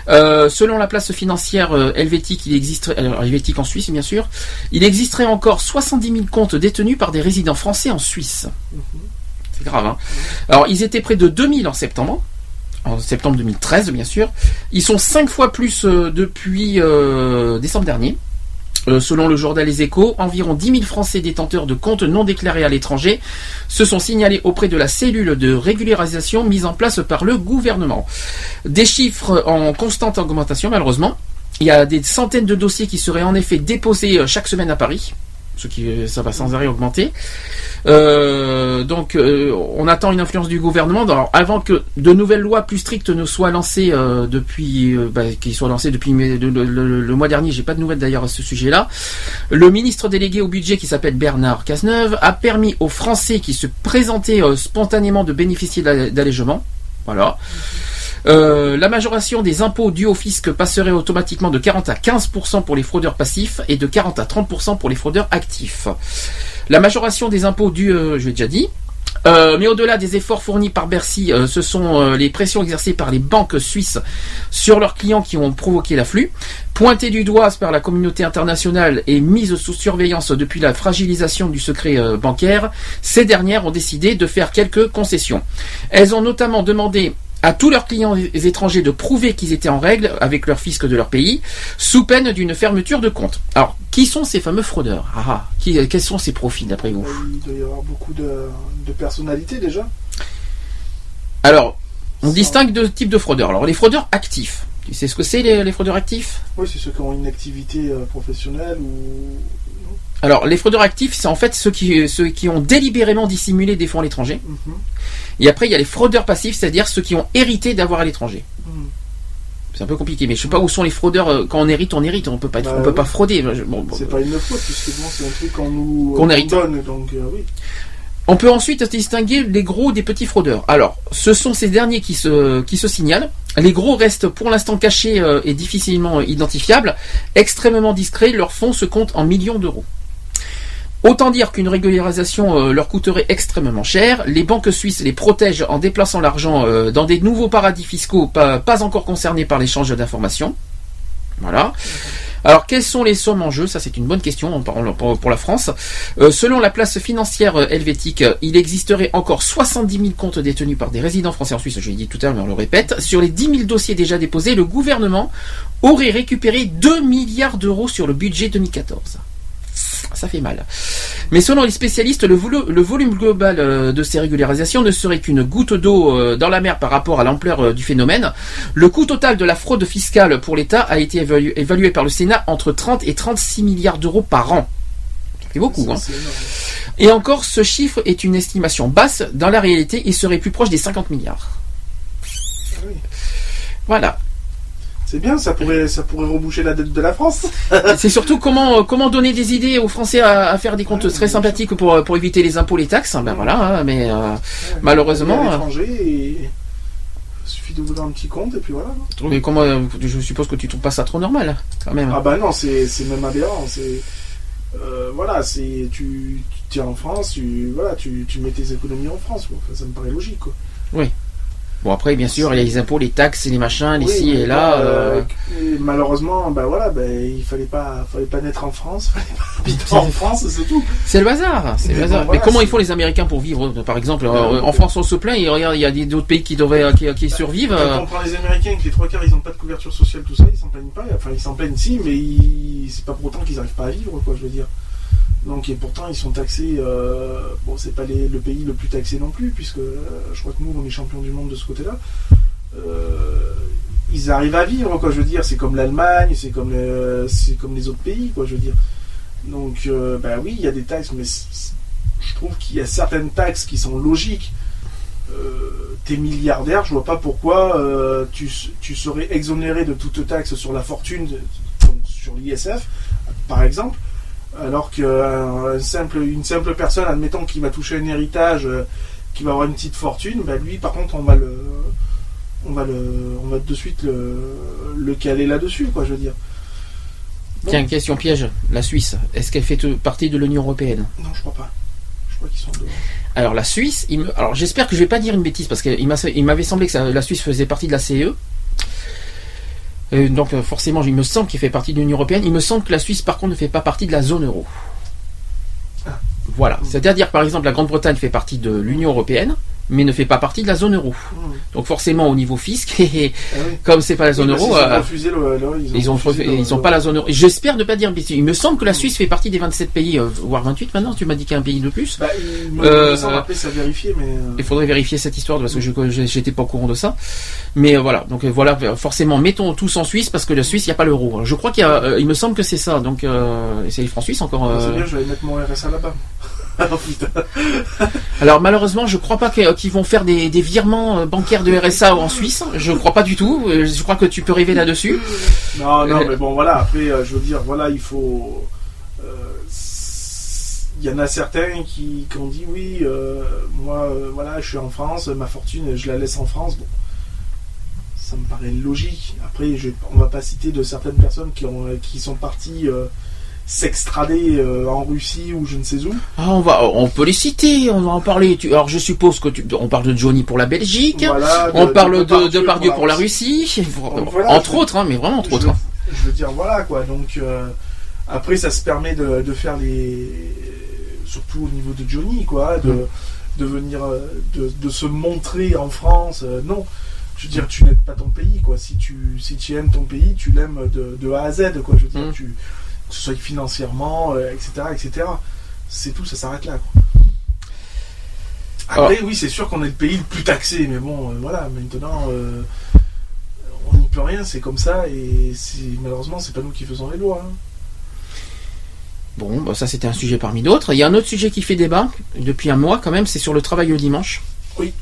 Euh, selon la place financière helvétique, il existerait, alors, helvétique en Suisse, bien sûr, il existerait encore 70 000 comptes détenus par des résidents français en Suisse. C'est grave, hein Alors, ils étaient près de 2000 en septembre. En septembre 2013, bien sûr. Ils sont 5 fois plus euh, depuis euh, décembre dernier. Euh, selon le journal Les Échos, environ 10 000 Français détenteurs de comptes non déclarés à l'étranger se sont signalés auprès de la cellule de régularisation mise en place par le gouvernement. Des chiffres en constante augmentation, malheureusement. Il y a des centaines de dossiers qui seraient en effet déposés euh, chaque semaine à Paris. Ce qui, ça va sans arrêt augmenter. Euh, donc, euh, on attend une influence du gouvernement. Avant que de nouvelles lois plus strictes ne soient lancées euh, depuis, bah, qui soient lancées depuis le, mois dernier, j'ai pas de nouvelles d'ailleurs à ce sujet-là. Le ministre délégué au budget, qui s'appelle Bernard Cazeneuve, a permis aux Français qui se présentaient spontanément de bénéficier d'all- d'allègements. Voilà. Euh, la majoration des impôts dus au fisc passerait automatiquement de 40 à 15% pour les fraudeurs passifs et de 40 à 30% pour les fraudeurs actifs. La majoration des impôts dus, euh, je l'ai déjà dit. Euh, mais au-delà des efforts fournis par Bercy, ce sont les pressions exercées par les banques suisses sur leurs clients qui ont provoqué l'afflux. Pointées du doigt par la communauté internationale et mises sous surveillance depuis la fragilisation du secret bancaire, ces dernières ont décidé de faire quelques concessions. Elles ont notamment demandé à tous leurs clients étrangers de prouver qu'ils étaient en règle avec leur fisc de leur pays, sous peine d'une fermeture de compte. Alors, qui sont ces fameux fraudeurs? Ah, ah, qui, Quels sont ces profils d'après vous? Il doit y avoir beaucoup de, de personnalités déjà Alors, on distingue deux types de fraudeurs. Alors, les fraudeurs actifs. Tu sais ce que c'est les, les fraudeurs actifs? Oui c'est ceux qui ont une activité euh, professionnelle ou Alors, les fraudeurs actifs, c'est en fait ceux qui, ceux qui ont délibérément dissimulé des fonds à l'étranger. Mhm. Et après, il y a les fraudeurs passifs, c'est-à-dire ceux qui ont hérité d'avoir à l'étranger. Mhm. C'est un peu compliqué, mais je sais pas où sont les fraudeurs. euh, Quand on hérite, on hérite. On peut pas, être, Bah on peut oui. pas frauder. Bon, bon, c'est pas une faute puisque bon, c'est un truc qu'on nous Qu'on euh, hérite. donne donc euh, oui On peut ensuite distinguer les gros des petits fraudeurs. Alors, ce sont ces derniers qui se, qui se signalent. Les gros restent pour l'instant cachés et difficilement identifiables. Extrêmement discrets, leurs fonds se comptent en millions d'euros. Autant dire qu'une régularisation euh, leur coûterait extrêmement cher. Les banques suisses les protègent en déplaçant l'argent euh, dans des nouveaux paradis fiscaux pas, encore concernés par l'échange d'informations. Voilà. Alors, quelles sont les sommes en jeu? Ça, c'est une bonne question pour, la France. Euh, selon la place financière helvétique, il existerait encore 70 000 comptes détenus par des résidents français en Suisse. Je l'ai dit tout à l'heure, mais on le répète. Sur les 10 000 dossiers déjà déposés, le gouvernement aurait récupéré 2 milliards d'euros sur le budget 2014. Ça fait mal. Mais selon les spécialistes, le, volu- le volume global euh, de ces régularisations ne serait qu'une goutte d'eau euh, dans la mer par rapport à l'ampleur euh, du phénomène. Le coût total de la fraude fiscale pour l'État a été évalué, évalué par le Sénat entre 30 et 36 milliards d'euros par an. Ça fait beaucoup, hein. C'est. Et encore, ce chiffre est une estimation basse. Dans la réalité, il serait plus proche des 50 milliards. Oui. Voilà. C'est bien ça pourrait ça pourrait reboucher la dette de la France C'est surtout comment, euh, comment donner des idées aux Français à, à faire des comptes très sympathiques pour, pour éviter les impôts, les taxes. Ben voilà, hein, mais euh, malheureusement. à euh, et il suffit d'ouvrir un petit compte et puis voilà Mais comment, euh, je suppose que tu trouves pas ça trop normal, quand même. Ah bah non, c'est c'est même aberrant. C'est euh, voilà, c'est tu tu es en France, tu voilà, tu, tu mets tes économies en France. quoi. Enfin, ça me paraît logique quoi. Oui. Bon après bien sûr il y a les impôts, les taxes, les machins, les Oui, ci et là. euh, et malheureusement, bah voilà, bah, il fallait pas, fallait pas naître en France, fallait pas habiter en France, c'est tout. C'est le bazar, c'est le Mais bazar. bon, voilà, mais comment ils font les Américains pour vivre Par exemple, euh, en France on se plaint, et regarde, il y a d'autres pays qui devraient, euh, qui, qui survivent. Quand euh, on prend les Américains, que les trois quarts ils ont pas de couverture sociale, tout ça, ils s'en plaignent pas. Enfin, ils s'en plaignent si, mais ils- c'est pas pour autant qu'ils arrivent pas à vivre, quoi, je veux dire. Donc, et pourtant, ils sont taxés. euh, Bon, c'est pas le pays le plus taxé non plus, puisque euh, je crois que nous, on est champion du monde de ce côté-là. Euh, ils arrivent à vivre, quoi, je veux dire. C'est comme l'Allemagne, c'est comme, les autres pays, quoi, je veux dire. Donc, euh, bah oui, il y a des taxes, mais je trouve qu'il y a certaines taxes qui sont logiques. T'es milliardaire, je vois pas pourquoi tu, tu serais exonéré de toute taxe sur la fortune, sur l'ISF, par exemple, alors qu'une simple, une simple personne, admettons, qui va toucher un héritage, euh, qui va avoir une petite fortune, bah lui, par contre, on va le, on va le, on va de suite le, le caler là-dessus, quoi, je veux dire. Tiens, question piège. La Suisse, est-ce qu'elle fait partie de l'Union européenne? Non, je crois pas. Je crois qu'ils sont dehors. Alors la Suisse, il me- alors j'espère que je vais pas dire une bêtise parce qu'il m'a- il m'avait semblé que ça- la Suisse faisait partie de la CE. Euh, donc euh, forcément, il me semble qu'il fait partie de l'Union européenne. Il me semble que la Suisse, par contre, ne fait pas partie de la zone euro. Voilà. C'est-à-dire, par exemple, la Grande-Bretagne fait partie de l'Union européenne, mais ne fait pas partie de la zone euro. Donc forcément, au niveau fisc, comme c'est pas la zone Oui, euro, euh, ils ont, refusé le- ils ont pas la zone euro. J'espère ne pas dire bêtise. Il me semble que la Suisse fait partie des 27 pays, euh, voire 28 maintenant. Tu m'as dit qu'il y a un pays de plus. Bah, il Euh, après ça vérifier, mais. euh, il faudrait vérifier cette histoire parce que je j'étais pas au courant de ça. Mais euh, voilà, donc voilà, forcément, mettons tous en Suisse parce que la Suisse, il n'y a pas l'euro. Je crois qu'il il me semble que c'est ça. Donc et c'est les francs suisses encore. C'est euh. bien, je vais mettre mon RSA là-bas. Alors malheureusement, je crois pas qu'ils vont faire des, des virements euh, bancaires de RSA en Suisse. Je crois pas du tout. Euh, Je crois que tu peux rêver là-dessus. Non, non, Euh, mais bon, voilà, après, je veux dire, voilà, il faut. euh, Il y en a certains qui, qui ont dit oui, euh, moi, euh, voilà, je suis en France, ma fortune, je la laisse en France. Bon, ça me paraît logique. Après, je, on va pas citer de certaines personnes qui, ont, qui sont parties s'extrader euh, en Russie ou je ne sais où. Ah, on va, on peut les citer, on va en parler. Tu- alors je suppose que tu, on parle de Johnny pour la Belgique, Voilà, on de- parle de de Depardieu pour la Russie, Donc voilà, entre autres, hein, mais vraiment entre je, autres. hein. Je veux dire, voilà quoi. Donc euh, après, ça se permet de, de faire les. Surtout au niveau de Johnny, quoi. De, Mm. de venir. euh, De, se montrer en France. euh, non. Je veux dire, tu n'aides pas ton pays, quoi. Si tu, si tu aimes ton pays, tu l'aimes de, de A à Z, quoi. Je veux dire, Mm. tu, que ce soit financièrement, euh, etc., etc. C'est tout, ça s'arrête là, quoi. Après, oui, c'est sûr qu'on est le pays le plus taxé, mais bon, euh, voilà, maintenant, euh, on n'y peut rien, c'est comme ça, et malheureusement, c'est pas nous qui faisons les lois. hein. Bon, bah, ça c'était un sujet parmi d'autres. Il y a un autre sujet qui fait débat depuis un mois quand même, c'est sur le travail le dimanche. Oui.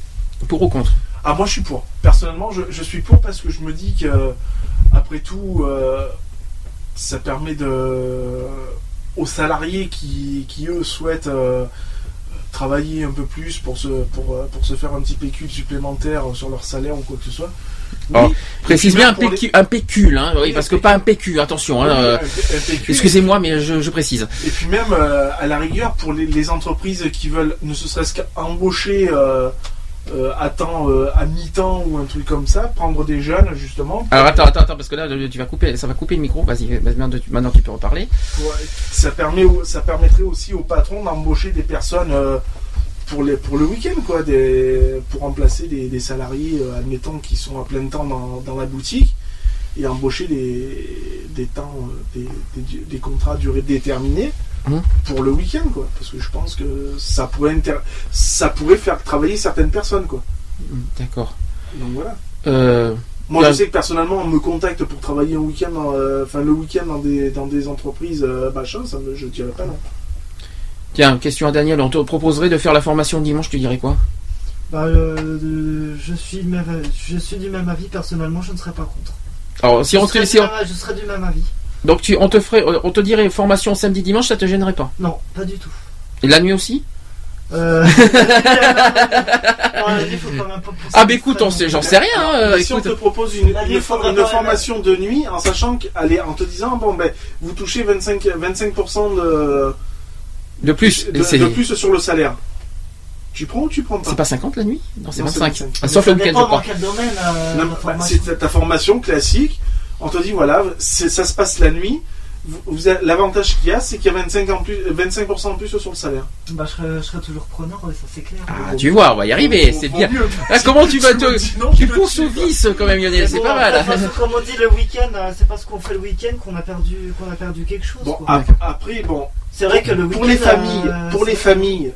Pour ou contre? Ah, moi, je suis pour. Personnellement, je, je suis pour parce que je me dis que, après tout, euh, ça permet de, aux salariés qui, qui eux, souhaitent euh, travailler un peu plus pour se, pour, euh, pour se faire un petit pécule supplémentaire sur leur salaire ou quoi que ce soit. Alors, Oui. précise bien un, PQ, un pécule, hein, oui, Oui, parce que pas un PQ, attention. hein, Oui, euh. Excusez-moi, mais je, je précise. Et puis même, euh, à la rigueur, pour les, les entreprises qui veulent ne serait-ce qu'embaucher euh, euh, à temps, euh, à mi-temps ou un truc comme ça, prendre des jeunes justement. Alors attends, attends, attends, parce que là tu vas couper, ça va couper le micro. Vas-y, maintenant tu, peux reparler. ça, permet, au- ça permettrait aussi aux patrons d'embaucher des personnes euh, pour, les, pour le week-end, quoi, des, pour remplacer des, des salariés, euh, admettons, qui sont à plein temps dans, dans la boutique et embaucher des, des temps, euh, des, des, des contrats à durée déterminée Mhm. pour le week-end, quoi. Parce que je pense que ça pourrait, ça pourrait faire travailler certaines personnes, quoi. D'accord. Donc voilà. Euh, Moi, là- je sais que personnellement, on me contacte pour travailler un week-end, euh, enfin le week-end dans des, dans des entreprises, euh, machin, ça me, je dirais pas non. Tiens, question à Daniel, on te proposerait de faire la formation dimanche, tu dirais quoi? Bah, euh, je, suis du même, je suis du même avis, personnellement, je ne serais pas contre. Alors, si je, on serais te, du si on- même- je serais du même avis. Donc tu, on te ferait, on te dirait formation samedi dimanche, ça te gênerait pas? Non, pas du tout. Et la nuit aussi? Euh... Non, la nuit, faut quand même pas pousser Ah bah écoute, on sait- j'en sais rien. hein, euh, si on écoute. te propose une, formation de nuit en sachant qu'elle est en te disant bon ben vous touchez 25, 25% de, De plus, de, c'est- de plus sur le salaire. Tu prends ou tu prends pas? C'est pas 50 la nuit? Non, c'est Non, 25. 25. Ah, sauf le week-end, je crois. quel domaine euh, Non, la bah, formation. ta formation classique. On te dit voilà, c'est- ça se passe la nuit. Vous- vous avez- L'avantage qu'il y a, c'est qu'il y a 25, en plus, 25% en plus sur le salaire. Bah, je serais, je serais toujours preneur, ouais, ça c'est clair. Ah, tu vois, on va y arriver, c'est bien. Ah, comment tu vas te. Tu pousses au vice quand même, Lionel, c'est bon, pas mal. façon, Comme on dit le week-end, euh, c'est parce qu'on fait le week-end qu'on a perdu, qu'on a perdu quelque chose. Bon, quoi. après, bon. C'est vrai que le pour week-end, les familles, euh, pour les familles,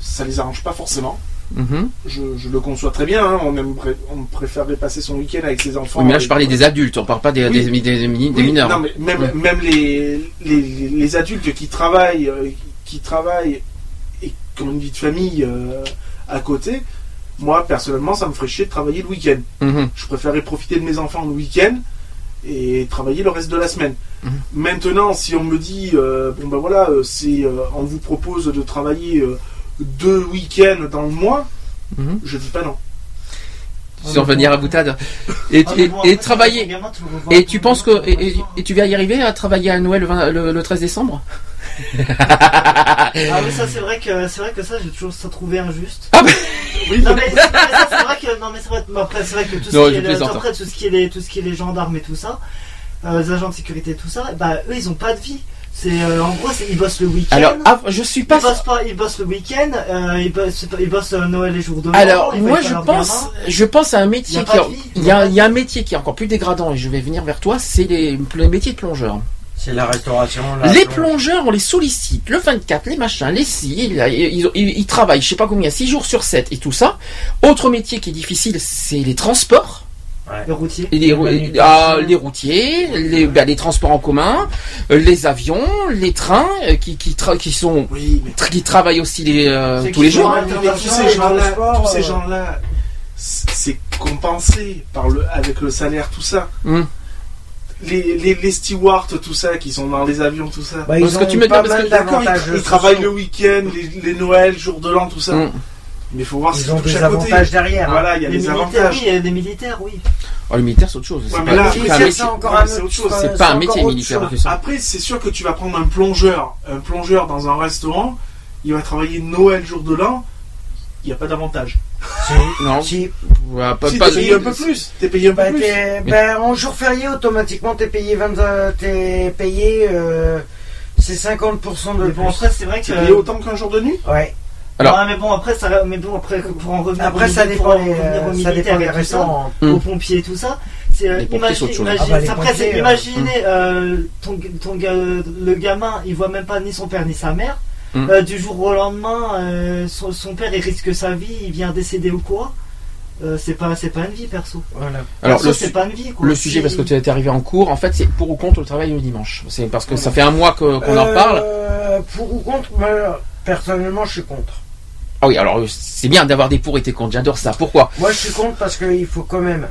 ça les arrange pas forcément. Mhm. Je, je le conçois très bien. hein. On, préférerait passer son week-end avec ses enfants. Oui, mais là, je parlais des adultes, on parle pas des, Oui. des, des- des Oui, mineurs. Non, mais même, Ouais. même les, les, les adultes qui travaillent, euh, qui travaillent et qui ont une vie de famille euh, à côté, moi personnellement, ça me ferait chier de travailler le week-end. Mhm. Je préférerais profiter de mes enfants le week-end et travailler le reste de la semaine. Mhm. Maintenant, si on me dit, euh, bon ben voilà, c'est, on vous propose de travailler deux week-ends dans le mois, Mhm. je dis pas non. Sans venir à boutade. Et, Ah, et, et travailler. Et tu penses que. Et, tu vas y arriver à travailler à Noël le, 20 le- le 13 décembre? Ah oui, ça c'est vrai que c'est vrai que ça j'ai toujours ça trouvé injuste. Ah bah- Non mais, c'est- vrai que non mais c'est vrai, mais après c'est vrai que tout Non, ce qui est le- après tout ce qui est les tout ce qui est les gendarmes et tout ça, euh, les agents de sécurité et tout ça, bah eux ils ont pas de vie. C'est euh, en gros c'est- ils bossent le week-end. Alors, ah, je suis pas. Ils bossent pas, ils bossent le week-end, euh, ils bossent, ils bossent euh, Noël et jour de Alors, moi, je pense, je pense à un métier qui, il y a, il y a un métier qui est encore plus dégradant et je vais venir vers toi, c'est les, le métier de plongeur. C'est la restauration. la Les plonge. plongeurs, on les sollicite, le 24, les machins, les si, ils, ils, ils- ils travaillent, je sais pas combien, 6 jours sur 7 et tout ça. Autre métier qui est difficile, c'est les transports. Les routiers. Les, rou- ah, les routiers, les, bah, les transports en commun, euh, les avions, les trains euh, qui, qui, tra- qui sont tra- qui travaillent aussi les, euh, tous les jours. Tous ces gens-là, c'est compensé par le, avec le salaire, tout ça. Hum. Les, les, les stewards, tout ça, qui sont dans les avions, tout ça. Bah, ils Parce que tu me- pas parce mal que- D'accord, ils, ils travaillent le week-end, les, les Noëls, jour de l'an, tout ça. Hum. Mais il faut voir Ils qui ont des à côté. avantages derrière, hein. Voilà, il y a les des militaires, avantages. oui, il y a des militaires, oui. Oh, le militaire, c'est autre chose. Ouais, C'est pas, c'est pas un métier. encore un Ouais, autre- c'est autre chose. C'est pas un encore métier autre militaire. Après, c'est sûr que tu vas prendre un plongeur, un plongeur dans un restaurant, il va travailler Noël, jour de l'an, il n'y a pas d'avantage. Non. Si. Ouais, pas- Si, t'es payé un peu plus. T'es payé un peu Bah, plus. ben, en jour férié, automatiquement, t'es payé 20, euh, t'es payé, euh, c'est 50% de Mais bon, plus. après, c'est vrai que. T'es payé autant qu'un jour de nuit? Ouais. Alors- Ouais, mais bon, après, ça, mais bon, après, pour en revenir Après, au ça dépend pour en les- revenir aux ça militaires dépend des et tout ça, restaurants. Aux pompiers et tout ça, euh, imagine- imagine- Ah bah, après, pompiers, euh, imaginez, euh, ton, ton ga- le gamin, il voit même pas ni son père ni sa mère, Hum. Euh, du jour au lendemain, euh, son, son père, il risque sa vie, il vient décéder ou quoi, Euh, c'est pas, c'est pas une vie, perso. Voilà. Alors, Perso, le, c'est su- pas une vie, quoi. le sujet, parce que tu es arrivé en cours, en fait, c'est pour ou contre le travail le dimanche. C'est parce que ça fait un mois qu'on en parle. Euh, pour ou contre, personnellement, je suis contre. Ah oui, alors c'est bien d'avoir des pour et des contre, j'adore ça. Pourquoi? Moi, je suis contre parce qu'il faut quand même.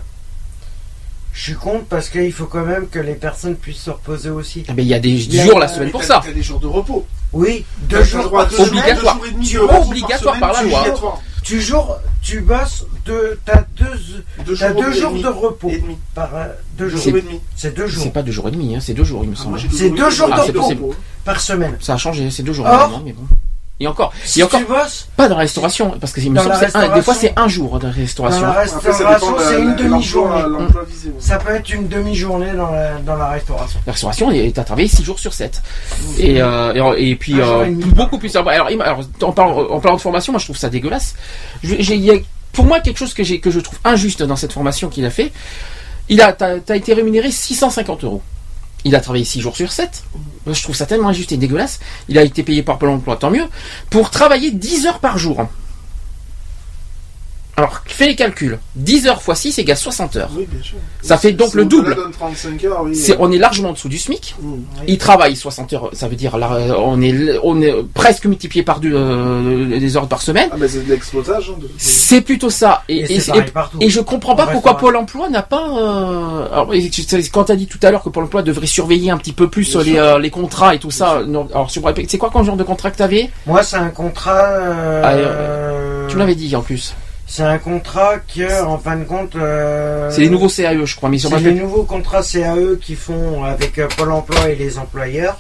Je suis contre parce qu'il faut quand même que les personnes puissent se reposer aussi. Eh ben, Il y a des Il y a- jours la mais semaine pour ça. T'as des jours de repos. Oui, deux jours par semaine. semaines, deux Obligatoire. jours et demi Tu- de repos obligatoire par par la loi. Tu, jours, tu bosses, deux, t'as deux, Deux t'as jours deux jours de repos. Et demi. Par, euh, deux Deux jours. et demi. C'est deux jours C'est pas deux jours et demi, hein, c'est deux jours, il me Ah, semble. C'est deux jours Ah, de repos par semaine. Ça a changé, c'est deux jours. Or, normalement, mais bon. Et encore, Si et encore tu bosses, pas dans la restauration, parce que il me Dans semble la que c'est un- des fois c'est restauration- un jour de dans restauration. la restauration, dépend de c'est la- une demi-journée. Visé. ouais. Ça peut être une demi-journée dans la, dans la restauration. La restauration, t'as travaillé 6 jours sur 7. Et, euh, et, et puis, euh, beaucoup plus. Alors, en, parlant, en parlant de formation, moi je trouve ça dégueulasse. Je- j'ai- il y a, pour moi, quelque chose que, j'ai, que je trouve injuste dans cette formation qu'il a fait, il a, t'as, t'as été rémunéré 650 euros. Il a travaillé 6 jours sur 7. Moi, Je trouve ça tellement injuste et dégueulasse. Il a été payé par Pôle emploi, tant mieux. Pour travailler 10 heures par jour. Alors, fais les calculs. 10 heures x 6 égale 60 heures. Oui, bien sûr. Ça fait donc Si le double. donne 35 heures, oui. C'est, on est largement en dessous du SMIC. Mmh. Il travaille 60 heures, ça veut dire là, on est on est presque multiplié par deux euh, les heures par semaine. Ah, mais c'est de l'exploitage. hein, de. C'est plutôt ça. Et, Et et- et- je comprends pas pourquoi. Pôle Emploi n'a pas. euh, alors, quand tu as dit tout à l'heure que Pôle Emploi devrait surveiller un petit peu plus les, euh, les contrats et tout ça. non, alors, sur- c'est quoi comme genre de contrat que tu avais Moi, c'est un contrat. euh, Ah, euh, Tu me l'avais dit en plus. C'est un contrat que, en fin de compte. euh, C'est les nouveaux CAE, je crois. Mais sur C'est les nouveaux contrats CAE qui font avec euh, Pôle emploi et les employeurs.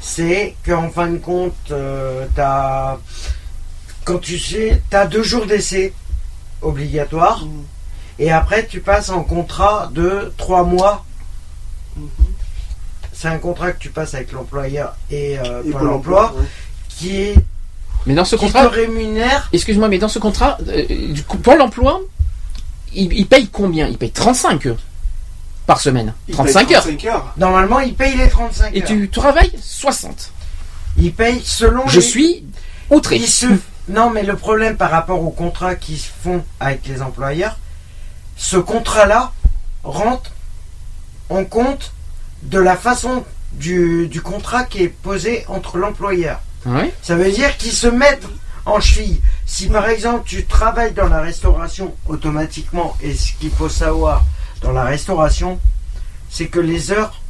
C'est qu'en fin de compte, tu as quand tu sais, tu as deux jours d'essai obligatoires. Mm. Et après, tu passes en contrat de trois mois. Mhm. C'est un contrat que tu passes avec l'employeur et, euh, Et Pôle Pôle emploi, emploi, ouais. qui est Mais dans ce qui contrat, te rémunère. excuse-moi, mais dans ce contrat, euh, du coup, Pôle emploi, il, il paye combien? Il paye 35 eux, par semaine. Il 35 paye heures. 35 heures. Normalement, il paye les 35 Et heures. tu travailles 60. Il paye selon Je les- suis outré. Il se... Non, mais le problème par rapport aux contrats qui se font avec les employeurs, ce contrat-là rentre en compte de la façon du, du contrat qui est posé entre l'employeur. Ouais. Ça veut dire qu'ils se mettent en cheville. Si par exemple tu travailles dans la restauration automatiquement, et ce qu'il faut savoir dans la restauration, c'est que les heures,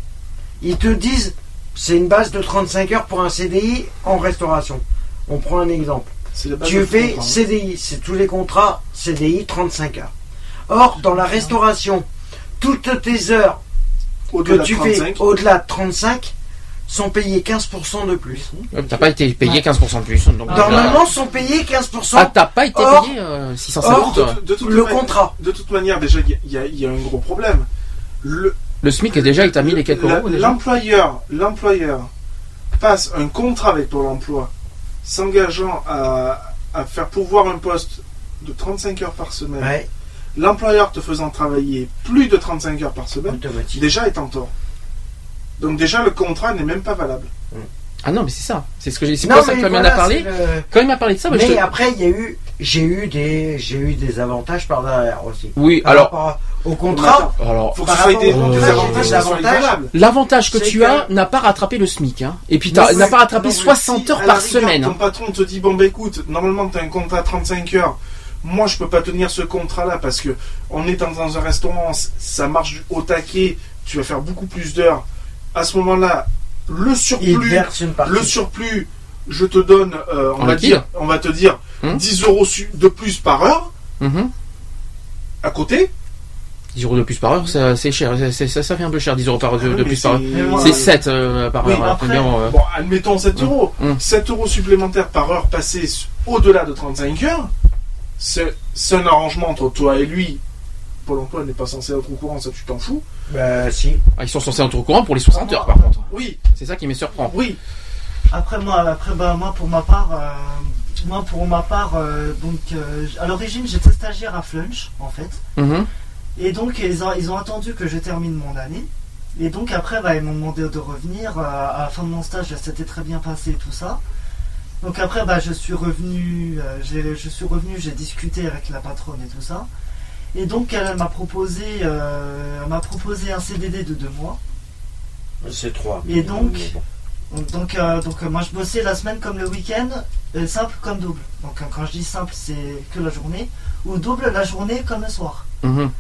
ils te disent, c'est une base de 35 heures pour un CDI en restauration. On prend un exemple. C'est la base Tu fais contrat. CDI, c'est tous les contrats CDI 35 heures. Or, dans la restauration, toutes tes heures que tu fais 35. au-delà de 35 sont payées 15% de plus. T'as pas été payé 15% de plus. Donc, Normalement, euh, sont payés 15%. Ah, t'as pas été Or- payé euh, Or, 650 de, euh, de toute le manière- contrat. De toute manière, déjà, il y a- y, y un gros problème. Le, Le SMIC, déjà, il t'a mis les quelques la- euros déjà L'employeur, l'employeur passe un contrat avec Pôle emploi, s'engageant à, à faire pourvoir un poste de 35 heures par semaine. Ouais, L'employeur te faisant travailler plus de 35 heures par semaine, déjà est en tort. Donc déjà, le contrat n'est même pas valable. Ah non, mais c'est ça. C'est ce que j'ai. C'est Non, pour ça que quand il a parlé, le- quand il m'a parlé de ça, bah, je Mais te- après, il y a eu, j'ai eu des, j'ai eu des avantages par derrière aussi. Oui, Par alors- rapport au contrat. Alors, Faut que Par ce soit rapport des, au des contrat, avantages. L'avantage que tu que- as n'a pas rattrapé le SMIC. Hein. Et puis n'a pas rattrapé non, mais 60 si, heures par rigueur, semaine. Ton hein. patron te dit bon bah écoute, normalement tu as un contrat à 35 heures. Moi je peux pas tenir ce contrat là parce que on est dans, un restaurant, ça marche au taquet, tu vas faire beaucoup plus d'heures. À ce moment-là, le surplus, verse une partie. le surplus, je te donne, euh, on, va dire, on va te dire Hum. 10 euros de plus par heure Mhm. à côté. 10 euros de plus par heure, c'est cher. C'est- c'est- ça, ça fait un peu cher, 10 euros par, de, Ah de plus par heure. c'est- C'est 7 par Oui, heure. hein, après- combien, euh, Bon, admettons 7 euros. Hum. 7 euros supplémentaires par heure passée au-delà de 35 heures, c'est c'est un arrangement entre toi et lui. Pôle emploi n'est pas censé être au courant, ça tu t'en fous. Bah, si. ah, ils sont censés être au courant pour les 60 heures, par contre. Oui, C'est ça qui me surprend. oui. Après moi, après bah, moi pour ma part, euh, moi pour ma part, euh, donc euh, à l'origine j'étais stagiaire à Flunch en fait, Mhm. et donc ils ont, ils ont attendu que je termine mon année, et donc après bah, ils m'ont demandé de revenir à la fin de mon stage, ça s'était très bien passé tout ça. Donc après bah, je suis revenu, je suis revenu, j'ai discuté avec la patronne et tout ça, et donc elle m'a proposé, euh, elle m'a proposé un CDD de deux mois. C'est trois. Et donc, bon. donc, donc, euh, donc, euh, moi je bossais la semaine comme le week-end, euh, simple comme double. Donc euh, quand je dis simple, c'est que la journée, ou double la journée comme le soir. Mhm.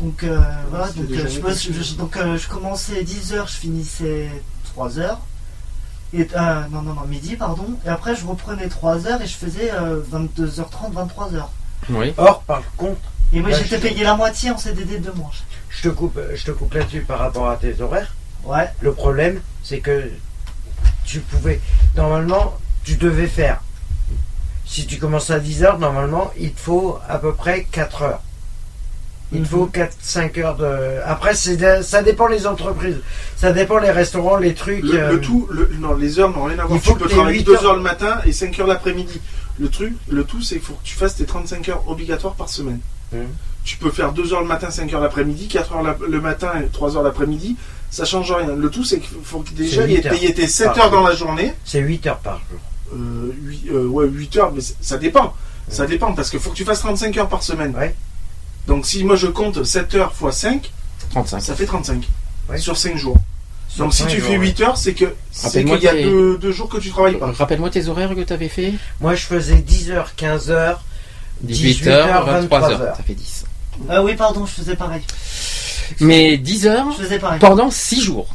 Donc euh, voilà, donc, euh, je, bosse- négocié. je- donc euh, je commençais 10h, je finissais 3h. Et, euh, non, non, non, midi, pardon. Et après, je reprenais 3h et je faisais euh, 22h30, 23h. Oui. Or, par contre, Et moi, Bah, j'étais payé la moitié en CDD de mois. je te coupe, je te coupe là-dessus par rapport à tes horaires. Ouais. Le problème, c'est que tu pouvais. Normalement, tu devais faire. Si tu commences à 10 heures, normalement, il te faut à peu près 4 heures. Il te Mhm. faut 4-5 heures de. Après, de- ça dépend les entreprises. Ça dépend les restaurants, les trucs. Le, euh, le tout, le- non, les heures n'ont rien à voir. Il faut Tu peux travailler huit 2 heures. heures le matin et 5 heures l'après-midi. Le truc, le tout, c'est qu'il faut que tu fasses tes 35 heures obligatoires par semaine. Mhm. Tu peux faire 2 heures le matin, 5 heures l'après-midi, 4 heures la- le matin et 3 heures l'après-midi. Ça change rien. Le tout, c'est qu'il faut que déjà il y ait huit heures payé tes 7 par heures dans jour. la journée. C'est 8 heures par jour. Euh, 8, ouais, 8 heures, mais ça dépend. Ça dépend parce qu'il faut que tu fasses 35 heures par semaine. Ouais. Donc si moi je compte 7 heures x 5, 35. ça fait 35 Ouais. sur 5 jours. Sur Donc si cinq tu jours, fais ouais. 8 heures, c'est que c'est qu'il y a tes- deux, deux jours que tu travailles pas. Rappelle-moi tes horaires que tu avais fait Moi, je faisais 10h, 15h. 18h, 23h. 23h. Ça fait 10. Euh, oui, pardon, je faisais pareil. Mais 10 heures Je faisais pareil. pendant 6 jours.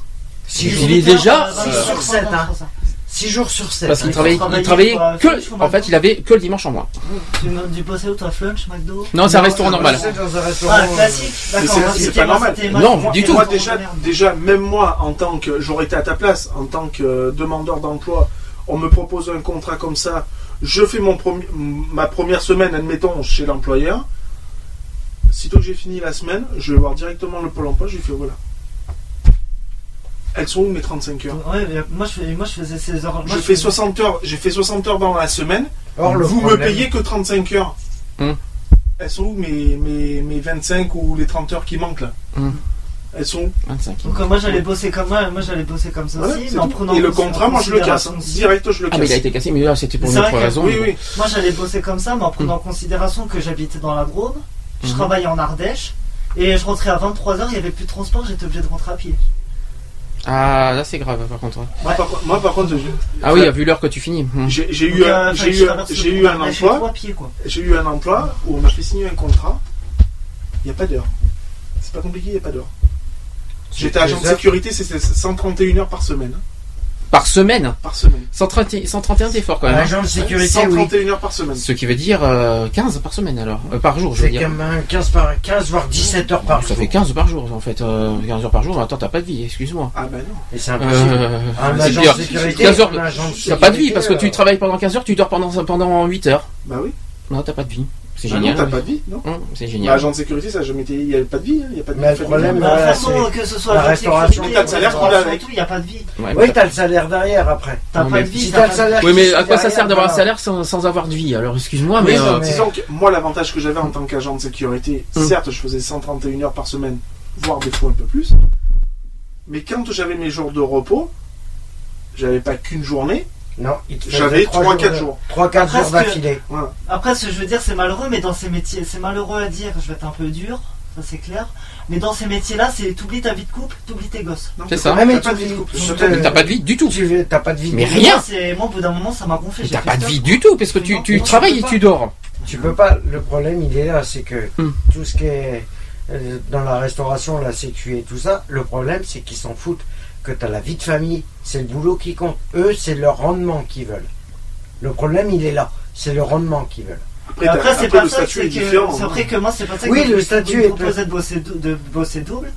Six Il jours. est déjà. Euh, six euh, sur sept, hein. ça. 6 jours sur 7. Parce qu'il il travaillait, il travaillait euh, que. Flunch En fait, il avait que le dimanche en mois. Tu me du possé où toi, Flunch, McDo? Non, c'est un restaurant normal. dans un restaurant. Ah, classique D'accord, c'est- pas normal. Non, moi, du tout. Moi déjà, déjà, même moi, en tant que j'aurais été à ta place, en tant que euh, demandeur d'emploi, on me propose un contrat comme ça. Je fais mon premier- ma première semaine, admettons, chez l'employeur. Sitôt que j'ai fini la semaine, je vais voir directement le pôle emploi, je lui fais voilà. Elles sont où mes 35 heures? Ouais, mais moi je, fais- moi je faisais 16 heures. moi, Je je fais faisais- 60 heures, j'ai fait 60 heures dans la semaine. Or, le vous me problème- payez que 35 heures. Hum. Elles sont où mes, mes, mes 25 ou les 30 heures qui manquent là? Hum. Elles sont où 25. Donc euh, moi j'allais bosser comme moi, moi j'allais bosser comme ça aussi, mais en prenant Et le contrat, moi je le casse. Direct, je le Ah, casse. mais il a été cassé, mais là, c'était pour une autre que- raison. Oui, oui. Moi j'allais bosser comme ça, mais en prenant en considération que j'habitais dans la Drôme, je Mhm. travaillais en Ardèche, et je rentrais à 23h, il n'y avait plus de transport, j'étais obligé de rentrer à pied. Ah, là, c'est grave, par contre. Moi, par, contre- moi, par contre, je- Ah oui, vu l'heure que tu finis. Hum. j'ai eu, euh, j'ai eu, j'ai eu un emploi. J'ai eu un emploi où on m'a fait signer un contrat. Il n'y a pas d'heure. C'est pas compliqué, il n'y a pas d'heure. J'étais agent de sécurité, c'était 131 heures par semaine. Par semaine Par semaine. 130 131 d'efforts quand même. hein. Agent de sécurité, oui. 131 heures par semaine. Ce qui veut dire euh, 15 par semaine alors. Euh, par jour, je veux C'est dire. un 15, par, 15 voire 17 heures par Ça jour. fait 15 par jour en fait. euh, 15 heures par jour, attends, t'as pas de vie, excuse-moi. Ah bah non. Et c'est impossible. Euh, un c'est agent de sécurité, 15 heures, un agent de t'as pas de vie parce que tu euh, travailles pendant 15 heures, tu dors pendant, pendant 8 heures. Bah oui. Non, t'as pas de vie. C'est Bah génial. non, t'as pas de vie, non Hum, c'est Bah, génial. agent de sécurité, ça jamais été. Il n'y a pas de vie. hein, Il y a pas de Mais vie le problème, Bah, de façon, que ce soit la restauration. T'as le salaire qui va avec. il n'y a pas de vie. Ouais, Oui, mais t'as le salaire derrière après. T'as pas mais de vie, Si t'as le salaire Oui, mais à quoi ça sert d'avoir un voilà. salaire sans, sans avoir de vie Alors excuse-moi, mais. euh, mais- Disons que moi, l'avantage que j'avais en tant qu'agent de sécurité, Hum. certes, je faisais 131 heures par semaine, voire des fois un peu plus. Mais quand j'avais mes jours de repos, j'avais pas qu'une journée. Non, il te J'avais faisait trois 3-4 de- jours. 3-4 Après, jours que- d'affilée. Après, ce que je veux dire, c'est malheureux, mais dans ces métiers, c'est malheureux à dire, je vais être un peu dur, ça c'est clair. Mais dans ces métiers-là, c'est t'oublies ta vie de couple, t'oublies tes gosses. Non, C'est t'as ça. t'as pas de tu vie de vis- couple. tu T'as te- pas de vie. Du tout. T'as pas de vie. Mais de- rien. Moi, c'est- moi, au bout d'un moment, ça m'a gonflé. T'as pas de vie du tout parce que tu, tu non, travailles et tu dors. Tu peux pas. Le problème, il est là, c'est que Hum. tout ce qui est euh, dans la restauration, la sécu et tout ça, le problème, c'est qu'ils s'en foutent. Que t'as la vie de famille, c'est le boulot qui compte. Eux, c'est leur rendement qu'ils veulent. Le problème, il est là. C'est le rendement qu'ils veulent. Après, après, c'est après, pas le ça, statut c'est est que, différent. hein. vrai que moi, c'est pas ça que Oui, le statut est de bosser double.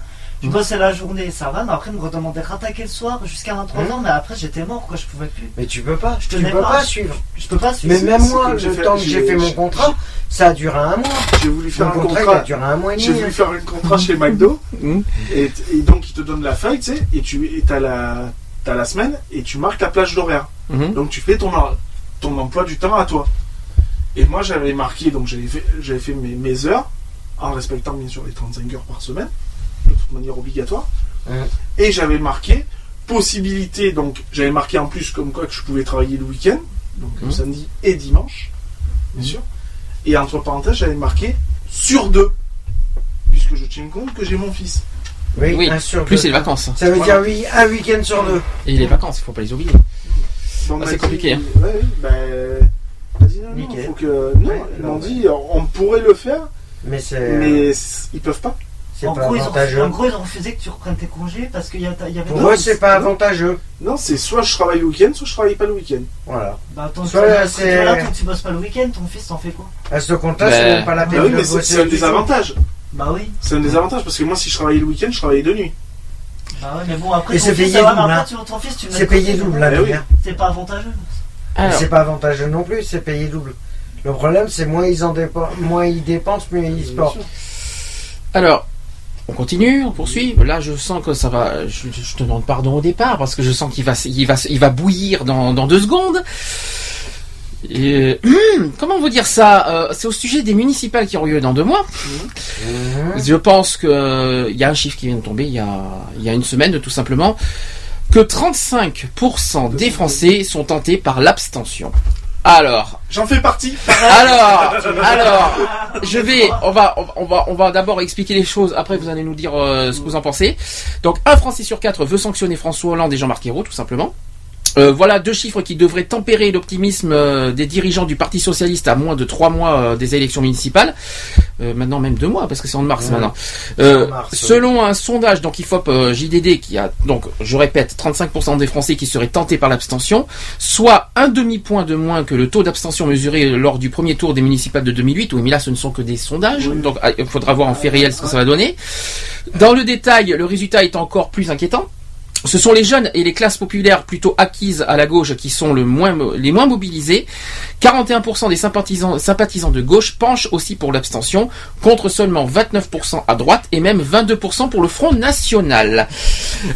Je bossais la journée, ça va, mais après, me redemander de rattaquer le soir jusqu'à 23h, mais après, j'étais mort, quoi, je pouvais plus. Mais tu peux pas. Je tu tenais peux pas. pas suivre. Je peux pas suivre. Mais même moi, j'ai le fait- temps que j'ai j'ai- fait mon j'ai- contrat, ça a duré un mois. J'ai voulu faire Mon un contrat, il contrat. a duré un mois et J'ai demi. voulu faire un contrat chez McDo. Hum. Et, et donc, ils te donnent la feuille, tu sais, et tu et t'as la, t'as la semaine, et tu marques la plage d'horaire. Mhm. Donc, tu fais ton, ton emploi du temps à toi. Et moi, j'avais marqué, donc j'avais fait, j'avais fait mes, mes heures, en respectant bien sûr les 35 heures par semaine, de toute manière obligatoire. Et j'avais marqué possibilité, donc j'avais marqué en plus comme quoi que je pouvais travailler le week-end, donc le Mhm. samedi et dimanche, bien sûr. Et entre parenthèses, j'avais marqué sur deux, puisque je tiens compte que j'ai mon fils. Oui, Oui, un sur plus deux. c'est les vacances. Ça veut Voilà. dire oui, un week-end sur deux. Et les vacances, il faut pas les oublier. Donc, Ah, c'est compliqué, hein. Ouais, oui, dit non, non, faut que. Non, Ouais, ils m'ont ouais. dit, on pourrait le faire, Mais c'est mais ils peuvent pas. C'est En pas gros, ils ont, avantageux. en gros, ils ont refusé que tu reprennes tes congés parce qu'il y, avait. Pour Non, eux, c'est pas avantageux. Non, c'est soit je travaille le week-end, soit je travaille pas le week-end. Voilà. Bah, attends, Soit tu- là, c'est- voilà, tant que tu bosses pas le week-end, ton fils t'en fait quoi? À ce compte-là, c'est même pas la Bah peine oui, de mais c'est bosser c'est un avantages. Bah oui. C'est un des avantages parce que moi, si je travaillais le week-end, je travaillais de nuit. Bah ouais, mais bon, après, Et ton c'est fils, payé double, hein. tu- ton fils, tu C'est payé double, la Eh lumière. C'est pas avantageux. Alors, C'est pas avantageux non plus, c'est payé double. Le problème, c'est moins ils en dépensent, moins ils dépensent, mieux ils se Bien portent. alors, on continue, on poursuit. Là, je sens que ça va. Je, je te demande pardon au départ parce que je sens qu'il va, il va, il va bouillir dans, dans deux secondes. Et, hum, comment vous dire ça Euh, C'est au sujet des municipales qui auront lieu dans deux mois. Mhm. Je pense que euh, il y a un chiffre qui vient de tomber il y a, il y a une semaine, tout simplement, que 35% des Français sont tentés par l'abstention. Alors, J'en fais partie. alors, alors, je vais, on va, on va- on va, d'abord expliquer les choses. Après, vous allez nous dire euh, ce que vous en pensez. Donc, un Français sur quatre veut sanctionner François Hollande et Jean-Marc Ayrault, tout simplement. Euh, voilà deux chiffres qui devraient tempérer l'optimisme euh, des dirigeants du Parti socialiste à moins de trois mois euh, des élections municipales. Euh, maintenant même deux mois parce que c'est en mars maintenant. Euh, en mars, ouais. selon un sondage donc IFOP euh, JDD qui a donc je répète 35% des Français qui seraient tentés par l'abstention, soit un demi point de moins que le taux d'abstention mesuré lors du premier tour des municipales de 2008. Oui, mais là ce ne sont que des sondages, Oui. donc ah, il faudra voir en fait réel ce que ça va donner. Dans le détail, le résultat est encore plus inquiétant. Ce sont les jeunes et les classes populaires plutôt acquises à la gauche qui sont les moins mobilisés. 41% des sympathisants, sympathisants de gauche penchent aussi pour l'abstention, contre seulement 29% à droite et même 22% pour le Front National.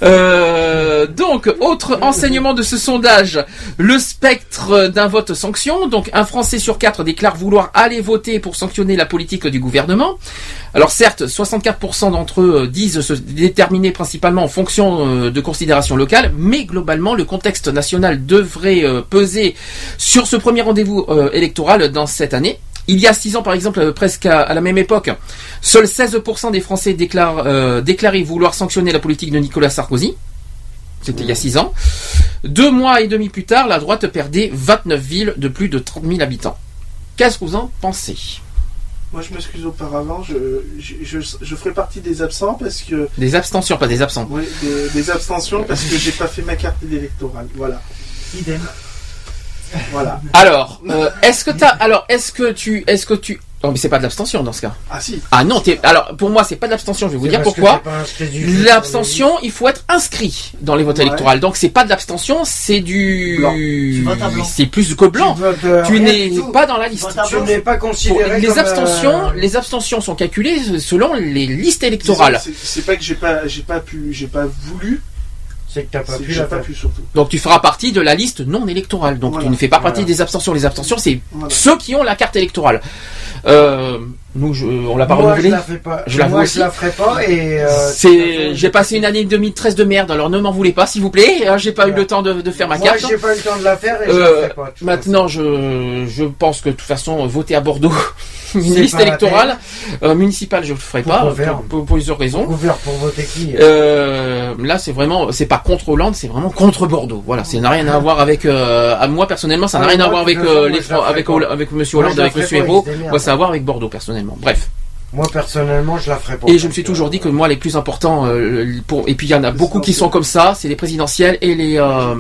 Euh, donc, autre enseignement de ce sondage, le spectre d'un vote sanction. Donc, un Français sur quatre déclare vouloir aller voter pour sanctionner la politique du gouvernement. Alors certes, 64% d'entre eux disent se déterminer principalement en fonction euh, de considérations locales, mais globalement, le contexte national devrait euh, peser sur ce premier rendez-vous euh, électoral dans cette année. Il y a six ans, par exemple, euh, presque à, la même époque, seuls 16% des Français déclarent, déclaraient vouloir sanctionner la politique de Nicolas Sarkozy. C'était il y a six ans. Deux mois et demi plus tard, la droite perdait 29 villes de plus de 30 000 habitants. Qu'est-ce que vous en pensez? Moi, je m'excuse auparavant, je, je, je, je ferai partie des absents parce que. Des abstentions, pas des absents. Oui, des, des abstentions parce que j'ai pas fait ma carte électorale. Voilà. Idem. Voilà. Alors, euh, est-ce que t'as, alors, est-ce que tu, est-ce que tu, non, mais c'est pas de l'abstention dans ce cas. Ah si. Ah non, t'es, alors, pour moi, c'est pas de l'abstention. Je vais vous dire pourquoi. du L'abstention, il faut être inscrit dans les votes Ouais. électoraux. Donc, c'est pas de l'abstention, c'est du, c'est plus que blanc. Tu euh, n'es pas dans la liste. Tu n'es pas considéré Pour- les comme, abstentions, euh, les abstentions sont calculées selon les listes électorales. c'est- C'est pas que j'ai pas, j'ai pas pu, j'ai pas voulu. C'est que t'as pas pu la pas pu surtout. Donc tu feras partie de la liste non électorale. Donc tu ne fais pas partie Voilà. des abstentions. Les abstentions, c'est Voilà. ceux qui ont la carte électorale. Euh, nous, je, on l'a pas Moi, je la fais pas. Je la Moi, je la ferai pas et. euh, C'est, j'ai passé une année 2013 de merde, alors ne m'en voulez pas, s'il vous plaît. hein, J'ai pas eu le temps de, de faire ma Moi, carte. j'ai pas eu le temps de la faire et je la Euh, ferai pas. maintenant, je, je pense que de toute façon, voter à Bordeaux, une liste électorale euh, municipale, je ne le ferai pas pour, pour- pour plusieurs raisons. Ouvert pour voter qui là, c'est vraiment, c'est pas contre Hollande, c'est vraiment contre Bordeaux. Voilà, ça n'a rien à voir avec. À moi personnellement, ça n'a Ah, rien à moi, voir avec les moi, avec Monsieur Moi, Hollande, avec Monsieur Hérault. Moi, ça a à voir avec Bordeaux personnellement. Bref. Moi, personnellement, je la ferai pas. Et je me suis toujours dit que moi, les plus importants, euh, pour et puis il y en a beaucoup qui sont comme ça, c'est les présidentielles et les euh,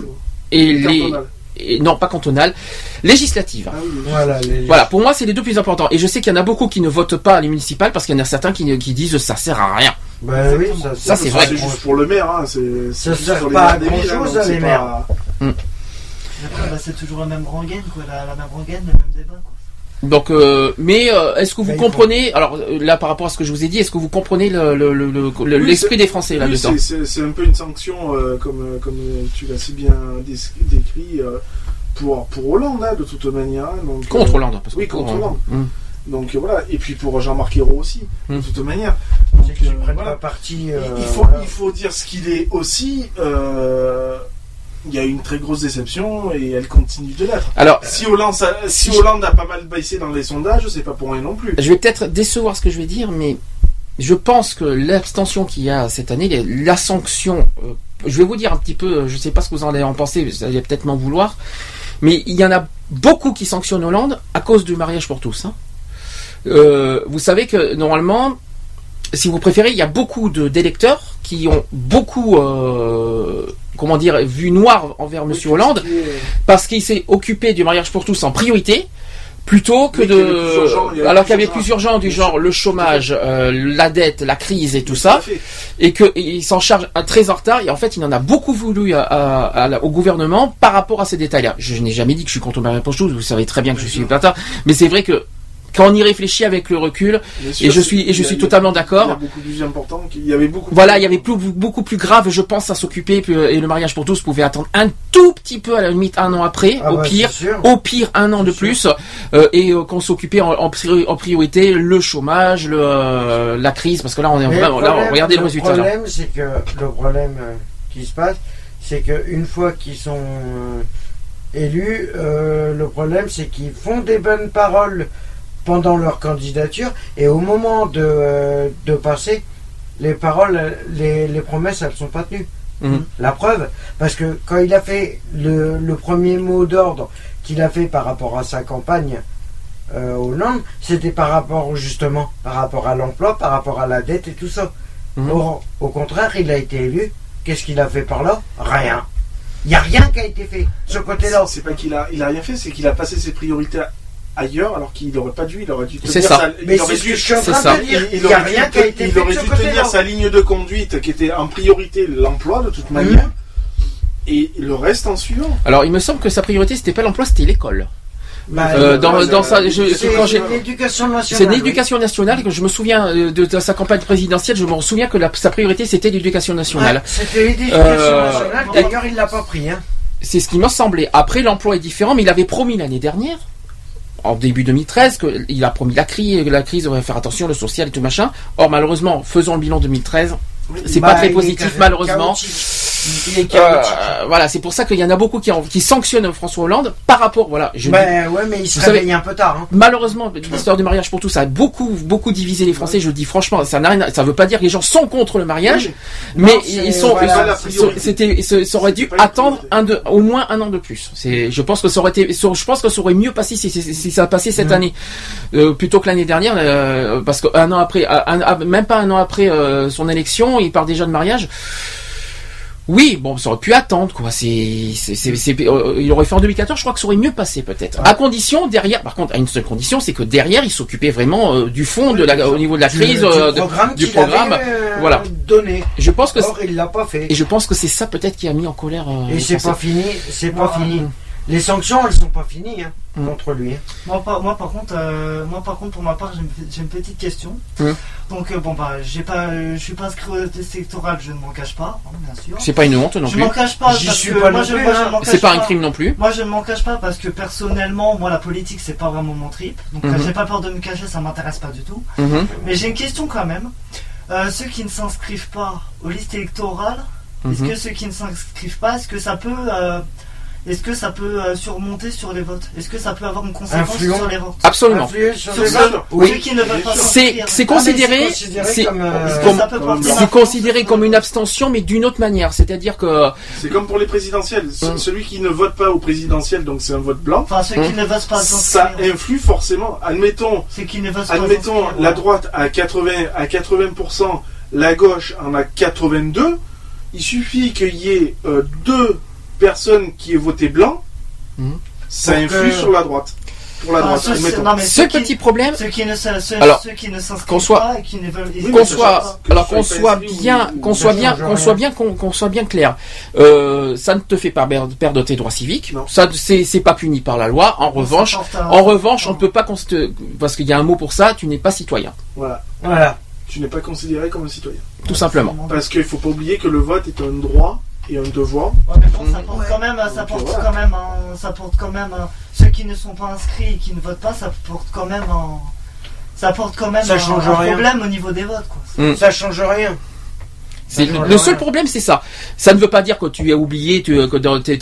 et les cantonales. et- non pas cantonales, législatives. Ah oui, les- Voilà, les- Voilà, pour moi, c'est les deux plus importants. Et je sais qu'il y en a beaucoup qui ne votent pas les municipales parce qu'il y en a certains qui, qui disent ça sert à rien. Bah oui, ça, Ça, c'est vrai. C'est juste pour le maire, hein. C'est. Ça sert pas à grand-chose, donc hein, les pas- maires. Après, bah, c'est toujours la même rengaine, quoi, la, la même rengaine, le même débat, quoi. Donc, euh, mais euh, est-ce que vous comprenez Alors euh, là, par rapport à ce que je vous ai dit, est-ce que vous comprenez le- le- le- le- le- Oui, l'esprit des Français oui, là-dedans c'est- un peu une sanction, euh, comme, comme tu l'as si bien dé- décrit, euh, pour, pour Hollande, hein, de toute manière. hein, Donc, Contre euh, Hollande, parce que Oui, contre Hollande. hum. Donc voilà, et puis pour Jean-Marc Ayrault aussi, de Mm. toute manière. Euh, voilà. euh, faut, voilà. il faut dire ce qu'il est aussi. Il y a une très grosse déception et elle continue de l'être. Alors, Si Hollande, ça- si Hollande a pas mal baissé dans les sondages, c'est pas pour rien non plus. je vais peut-être décevoir ce que je vais dire, mais je pense que l'abstention qu'il y a cette année, la sanction, euh, je vais vous dire un petit peu, euh, je sais pas ce que vous en allez en penser, vous allez peut-être m'en vouloir, mais il y en a beaucoup qui sanctionnent Hollande à cause du mariage pour tous. hein. Euh, vous savez que normalement, si vous préférez, il y a beaucoup d'électeurs qui ont beaucoup, euh, comment dire, vu noir envers Monsieur Hollande parce qu'il s'est occupé du mariage pour tous en priorité plutôt que Oui, de alors qu'il y avait urgent. plus urgent du genre le chômage euh, la dette la crise et tout ça et que et il s'en charge à- très en retard et en fait il en a beaucoup voulu à- à- à la- au gouvernement par rapport à ces détails là je n'ai jamais dit que je suis contre le mariage pour tous vous savez très bien que je suis pas tard mais c'est vrai que quand on y réfléchit avec le recul sûr, et je suis et je a- totalement d'accord beaucoup plus important. qu'il- Il y avait beaucoup. voilà, il y avait plus, beaucoup plus grave, je pense, à s'occuper, euh, et le mariage pour tous pouvait attendre un tout petit peu, à la limite un an après, Ah au bah, pire, au pire un an de plus, euh, et euh, qu'on s'occupait en, en priori- en priorité le chômage, le, euh, la crise, parce que là on est Mais vraiment, là, regardez le résultat. Le problème, c'est que le problème qui se passe, c'est qu'une fois qu'ils sont élus, le problème, c'est qu'ils font des bonnes paroles pendant leur candidature et au moment de, euh, de passer, les paroles, les, les promesses, elles sont pas tenues. Mhm. La preuve, parce que quand il a fait le, le premier mot d'ordre qu'il a fait par rapport à sa campagne euh, Hollande, c'était par rapport justement, par rapport à l'emploi, par rapport à la dette et tout ça. Mhm. Or, au contraire, il a été élu. Qu'est-ce qu'il a fait par là? Rien. Il n'y a rien qui a été fait. Ce côté-là. C'est pas qu'il a, il a rien fait, c'est qu'il a passé ses priorités à, ailleurs alors qu'il n'aurait pas dû, il aurait dû tenir ça. sa- il Mais aurait c'est ce dû- que je suis en c'est train ça. de dire. il, aurait rien dû, il aurait dû tenir sa ligne de conduite qui était en priorité l'emploi de toute manière et le reste en suivant. Alors, il me semble que sa priorité, c'était pas l'emploi, c'était l'école. Bah, Euh, euh, dans, ouais, dans c'est- sa, je- C'est quand j'ai- l'éducation c'est nationale. l'éducation nationale que je me souviens euh, de, de sa campagne présidentielle. Je me souviens que la- sa priorité c'était l'éducation nationale. Ouais, C'était l'éducation Euh, nationale. D'ailleurs, il l'a pas pris. Hein. C'est ce qui m'a semblé. Après, l'emploi est différent, mais il avait promis l'année dernière, en début 2013, qu'il a promis la crise, la crise, va faire attention, le social et tout machin. Or, malheureusement, faisons le bilan 2013. C'est Bah, pas très positif, malheureusement. chaotique. Euh, voilà, c'est pour ça qu'il y en a beaucoup qui, en- qui sanctionnent François Hollande par rapport, voilà, je dis- Ben ouais, mais il se réveille un peu tard. Hein. Malheureusement, l'histoire du mariage pour tous ça a beaucoup, beaucoup divisé les Français. Je le dis franchement, ça n'a ça veut pas dire que les gens sont contre le mariage, mais Non, ils sont, voilà, c'était, ça aurait dû attendre un de, au moins un an de plus. C'est, je pense que ça aurait été, je pense que ça aurait mieux passé si, si, si ça a passé cette Mm. année, euh, plutôt que l'année dernière, euh, parce qu'un an après, un- même pas un an après son élection, il part déjà de mariage. Oui, bon, ça aurait pu attendre, quoi. C'est, c'est, c'est, euh, il aurait fait en 2014, je crois que ça aurait mieux passé, peut-être. À condition, derrière, par contre, à une seule condition, c'est que derrière, il s'occupait vraiment euh, du fond de la, au niveau de la crise, du euh, de- programme du programme. avait, euh, voilà. donné. Je pense que, Or, il l'a pas fait. et je pense que c'est ça peut-être qui a mis en colère. euh, Et c'est pas fini. C'est pas Non, fini. Les sanctions, elles sont pas finies hein, Mm. contre lui. hein. Moi par, moi par contre, euh, moi par contre pour ma part j'ai une, petite question. Mm. Donc euh, bon bah j'ai pas, euh, je suis pas inscrit au test électoral, je ne m'en cache pas, hein, bien sûr. C'est pas une honte non je plus. m'en cache pas J'y parce suis que pas moi, non je, plus, moi, je hein. C'est pas un crime non plus. Moi je ne m'en cache pas parce que personnellement moi la politique c'est pas vraiment mon trip. Donc Mhm. j'ai pas peur de me cacher, ça m'intéresse pas du tout. Mhm. Mais j'ai une question quand même. Euh, ceux qui ne s'inscrivent pas aux listes électorales, est-ce Mhm. que ceux qui ne s'inscrivent pas, est-ce que ça peut, euh, est-ce que ça peut euh, surmonter sur les votes? Est-ce que ça peut avoir une conséquence Influent. sur les votes Absolument. Sur Sur les ceux- votes. Ceux qui ne pas C'est, considéré, c'est considéré c'est, comme, euh, considéré une abstention, mais d'une autre manière. C'est-à-dire que, C'est comme pour les présidentielles. Mm. Celui qui ne vote pas au présidentiel, donc c'est un vote blanc, Enfin, ceux qui Hmm. ne veulent pas ça influe forcément. Admettons, Ceux qui ne pas admettons la droite à 80 à 80%, la gauche en a 82. Il suffit qu'il y ait euh, deux personnes qui aient voté blanc, Mhm. ça influe que- sur la droite. Pour la Ah, droite, ceux- admettons. non, mais ce ceux qui- petit problème, Ceux qui ne Alors, ceux qui ne s'inscrivent qu'on soit- pas et qui ne veulent. Oui, qu'on soit, alors qu'on soit bien, qu'on soit bien, qu'on soit bien, qu'on soit bien clair. Euh, ça ne te fait pas perdre, tes droits civiques. Non. Ça, c'est pas puni par la loi. En revanche, en revanche, on ne peut pas parce qu'il y a un mot pour ça. Tu n'es pas citoyen, Voilà. Voilà. Tu n'es pas considéré comme un citoyen. tout simplement. Parce qu'il faut pas oublier que le vote est un droit et un devoir. Ouais, mais bon, ça porte quand même, ça porte quand même, un- ça porte quand même. un- Ceux qui ne sont pas inscrits et qui ne votent pas, ça porte quand même un, ça porte quand même Ça un, change un rien. problème au niveau des votes, quoi. Mm. Ça change rien. C'est le, seul problème, c'est ça. Ça ne veut pas dire que tu es oublié, tu, que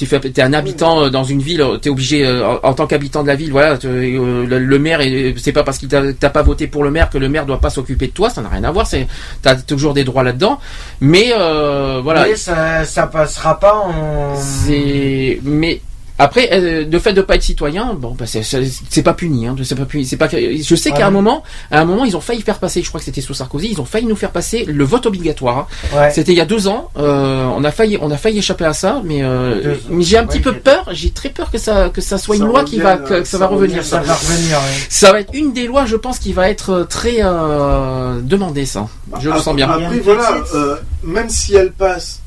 fait- t'es un habitant euh, dans une ville, tu es obligé euh, en, en tant qu'habitant de la ville, voilà, tu- euh, le, le maire, est- c'est pas parce qu'il t'a, t'as pas voté pour le maire que le maire doit pas s'occuper de toi, ça n'a rien à voir. C'est, t'as toujours des droits là-dedans, mais euh, voilà. Mais ça, ça passera pas en. C'est mais après euh, le fait de pas être citoyen, bon bah c'est c'est c'est pas puni hein, c'est pas puni, c'est pas je sais qu'à un moment à un moment ils ont failli faire passer, je crois que c'était sous Sarkozy, ils ont failli nous faire passer le vote obligatoire. hein. Ouais. C'était il y a deux ans, euh, on a failli on a failli échapper à ça, mais, euh, Deux mais j'ai un petit peu peur, j'ai très peur que ça que ça soit Ça une loi qui va que, que ça ça va revenir. Ça va revenir. Ça va être une des lois, je pense, qui va être euh, très euh, demandée ça. Je le sens bien. Après, voilà, euh, même si elle passe,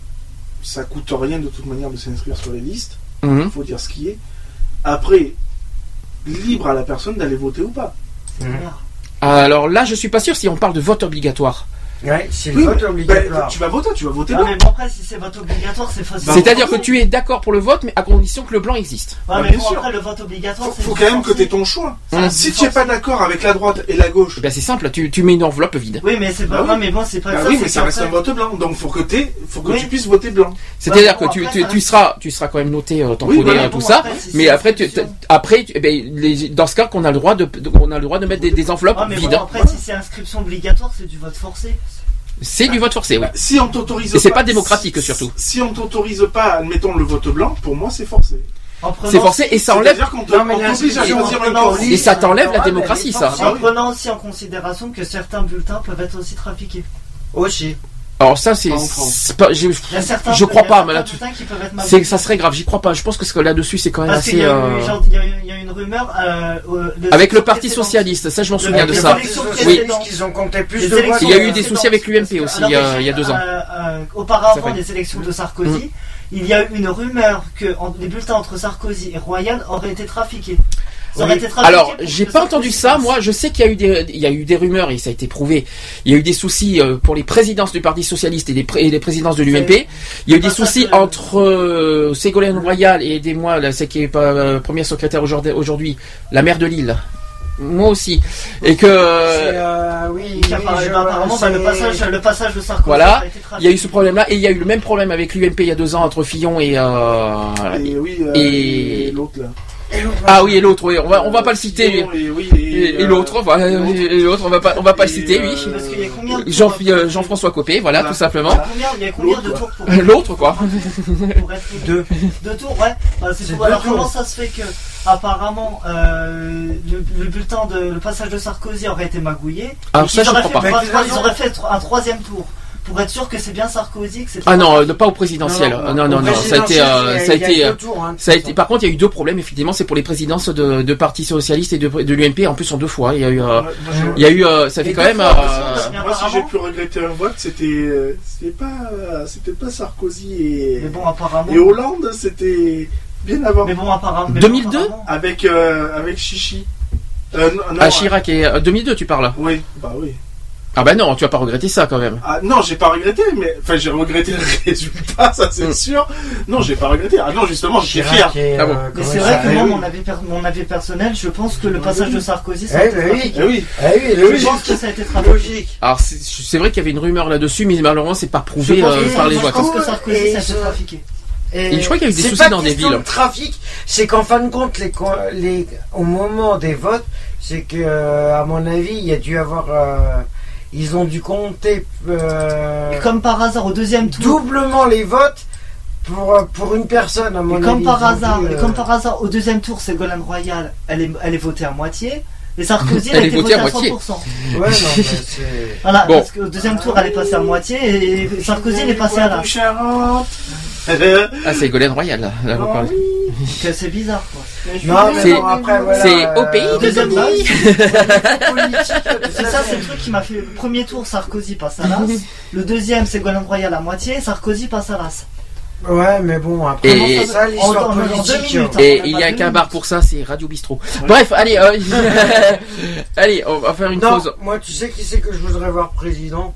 ça coûte rien de toute manière de s'inscrire sur les listes. Mhm. Il faut dire ce qui est. Après, libre à la personne d'aller voter ou pas. Mhm. Alors là, je suis pas sûr si on parle de vote obligatoire. Ouais, c'est Oui, le vote mais- obligatoire. ben, tu vas voter, tu vas voter Ah, blanc. mais bon, après, si c'est vote obligatoire, c'est facile. C'est-à-dire que tu es d'accord pour le vote, mais à condition que le blanc existe. Ouais, Bah, mais bien bon, sûr. après, le vote obligatoire, Faut, c'est faut du quand même que tu ton choix. Hum. Si tu n'es pas d'accord avec la droite et la gauche, ben c'est simple, tu, tu mets une enveloppe vide. Oui, mais c'est pas. Bah oui. non, mais bon, c'est pas bah ça. oui, mais ça reste un vote blanc. Donc faut que, faut que Oui. tu puisses voter blanc. C'est-à-dire bon, que tu, seras tu seras quand même noté euh, Oui, voilà, euh, tout ça, mais après tu, inscription. après tu- eh ben, les- dans ce cas qu'on a le droit de, on a le droit de mettre des, enveloppes Ah, mais vides. bon, après, si c'est inscription obligatoire, c'est du vote forcé. C'est du vote forcé, oui. Bah, si on t'autorise Et c'est pas démocratique, surtout. Si on t'autorise pas, admettons le vote blanc, pour moi c'est forcé. C'est forcé et ça enlève et ça t'enlève la démocratie, ça. En prenant aussi en considération que certains bulletins peuvent être aussi trafiqués. Aussi. Alors ça c'est Pas c'est je, Il y a certains, je crois pas, mais là, c'est ça serait grave. J'y crois pas. Je pense que ce que là-dessus c'est quand même Parce assez. y, euh, genre, il y a eu- il y a eu une rumeur. euh, euh, de Avec le Parti socialiste, ça je m'en souviens de ça. Oui. Qu'ils ont compté plus de voix. Il y a eu des soucis avec l'UMP aussi, il y a, il y a deux ans. Euh, auparavant des élections de Sarkozy, Mm. il y a eu une rumeur que en- les bulletins entre Sarkozy et Royal auraient été trafiqués. Ça Alors, j'ai pas entendu ça. Moi, je sais qu'il y a eu des, il y a eu des rumeurs et ça a été prouvé. Il y a eu des soucis euh, pour les présidences du Parti socialiste et les, pré- et les présidences de l'UMP. Il y a eu des soucis entre euh, Ségolène Royal et aidez-moi, là, c'est qui est pas euh, première secrétaire aujourd'hui, la maire de Lille. Moi aussi. Et que euh, oui, je apparemment, vois, bah, le, c'est- passage, le passage de Sarkozy voilà, il y a eu ce problème-là et il y a eu le même problème avec l'UMP il y a deux ans entre Fillon et euh, Et oui, euh, et- et l'autre là. Ah oui et l'autre oui on va on va pas le citer lui. Et, oui, Et, et euh, l'autre, voilà, et l'autre, on va pas, on va pas le citer, euh, oui. Parce qu'il y a combien de Jean, euh, Jean-François Copé, voilà, tout simplement. Il y a combien de tours pour L'autre, quoi. pour être deux. Deux tours, ouais. Bah, c'est Alors tours. comment ça se fait que apparemment euh, le, le bulletin de le passage de Sarkozy aurait été magouillé Alors et ça, qu'ils je auraient comprends fait- pas. enfin, Ils auraient fait un troisième tour pour être sûr que c'est bien Sarkozy que c'est Ah non, euh, pas au présidentiel. Non, Non, non, non, ça a été, présidentiel, euh, ça a été, euh, tours, hein, de ça a été. Par contre, il y a eu deux problèmes. Effectivement, c'est pour les présidences de, de partis socialistes et de, de l'UMP. En plus, en deux fois, il y a eu, euh, il y a eu, euh, ça fait quand même. fois, euh, Moi, si j'ai pu regretter un vote, c'était c'était pas c'était pas Sarkozy et Mais bon, apparemment. et Hollande, c'était bien avant. Mais bon, apparemment. mais 2002 bon, apparemment- Avec euh, avec Chichi. Euh, non, Ah, Chirac et euh, 2002, tu parles. Oui, bah oui. Ah bah non, tu vas pas regretter ça quand même. Ah non, j'ai pas regretté, mais enfin j'ai regretté le résultat, ça c'est Mm. sûr. Non, j'ai pas regretté. Ah non, justement, j'étais fier. Ah bon. euh, Mais c'est vrai que moi, mon avis, per- mon avis personnel, je pense que le passage de Sarkozy, ça a Eh été oui. trafiqué. Eh oui. Eh oui, Je logique. pense que ça a été trafiqué. Logique. Alors c'est vrai qu'il y avait une rumeur là-dessus, mais malheureusement, c'est pas prouvé Je pense euh, par les je votes. pense que Sarkozy, ça a été trafiqué. Et je crois qu'il y a eu des soucis pas dans des villes. de trafic, c'est qu'en fin de compte, les, co- les, au moment des votes, c'est que, euh, à mon avis, il y a dû avoir. Ils ont dû compter euh, comme par hasard, au deuxième tour, doublement les votes pour, euh, pour une personne, à mon Et avis. comme par hasard, et euh, comme par hasard, au deuxième tour, Ségolène Royal, elle est, elle est votée à moitié. Et Sarkozy, Elle elle, a été votée à à moitié. 100%. Ouais, non, mais c'est. Voilà, Bon. parce qu'au deuxième tour, elle est passée à moitié et Sarkozy, elle est passée à la. Ah, c'est Ségolène Royal, là. là, vous Ah parlez. Que C'est bizarre, quoi. Non, mais C'est- bon, après, voilà, c'est euh, au pays de Deuxième Denis. C'est ça, c'est le truc qui m'a fait. Le premier tour, Sarkozy passe à l'As. Le deuxième, Ségolène Royal à moitié. Sarkozy passe à l'As. Ouais, mais bon, après, Et- ça, l'histoire politique. deux minutes, hein. Et on a il pas y a qu'un bar pour ça, c'est Radio Bistrot. Bref, allez, euh, allez, on va faire une Non, pause. moi, tu sais qui c'est que je voudrais voir président?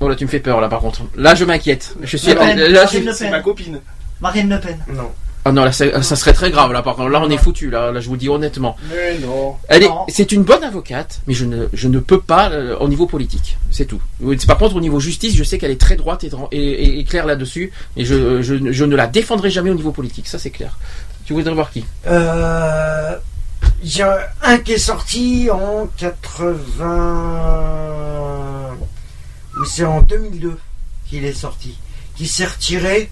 Bon là, tu me fais peur là, par contre. Là, je m'inquiète. Je suis Le Pen, là, Marine je- Le C'est Pen. ma copine. Marine Le Pen. Non. Ah non, là, ça, ça serait très grave là. Par contre, là, on est foutu. Là, là, je vous dis honnêtement. Mais non. Elle est, Non. c'est une bonne avocate, mais je ne, je ne peux pas euh, au niveau politique. C'est tout. Par contre, au niveau justice, je sais qu'elle est très droite et, et, et- et claire là-dessus, et je, je, je ne la défendrai jamais au niveau politique. Ça, c'est clair. Tu voudrais voir qui? Euh, Il y a un qui est sorti en 80. C'est en 2002 qu'il est sorti. Qui s'est retiré.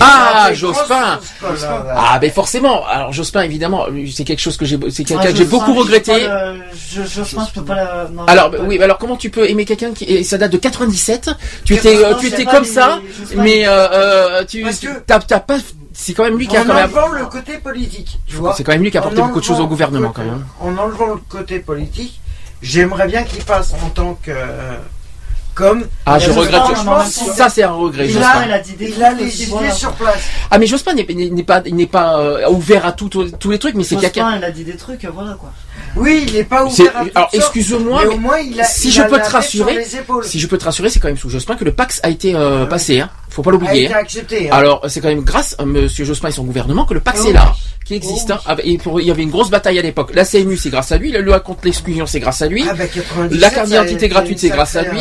Ah, Jospin. grosse scandale. Ah, ben forcément. Alors, Jospin, évidemment, c'est quelque chose que j'ai, c'est quelqu'un Ah, que j'ai Jospin, beaucoup regretté. le- Je, Jospin, je peux pas la. non, Alors pas. oui, mais alors comment tu peux aimer quelqu'un qui et ça date de 97 Tu étais euh, tu étais comme mais ça, Jospin, mais il- euh, euh, tu Parce que- t'as t'as pas c'est quand même lui qui a En quand même enlevant le côté politique, tu vois. c'est quand même lui qui a apporté beaucoup de choses au gouvernement quand même. En enlevant le côté politique, j'aimerais bien qu'il passe en tant que. Euh, comme. Ah, je Jospin, regrette. Ça c'est un regret. il Jospin. a, elle a dit des il a trucs les idées sur place. Ah mais Jospin n'est n'est pas il n'est pas euh, ouvert à tous les trucs, mais c'est Jospin, quelqu'un. elle a dit des trucs, voilà quoi. Oui, il n'est pas ouvert à alors excuse-moi, mais mais au moins il a. si il je a peux te rassurer, si je peux te rassurer, c'est quand même sous Jospin que le Pax a été euh, Ah passé. Hein. Faut pas a l'oublier. été hein. accepté. hein. Alors c'est quand même grâce à Monsieur Jospin et son gouvernement que le Pax Oh est là, oui. qui existe. Oh hein. Et pour- il y avait une grosse bataille à l'époque. La CMU c'est grâce à lui, la loi contre l'exclusion c'est grâce à lui. Ah, bah, 97, La carte d'identité gratuite, c'est grâce à lui.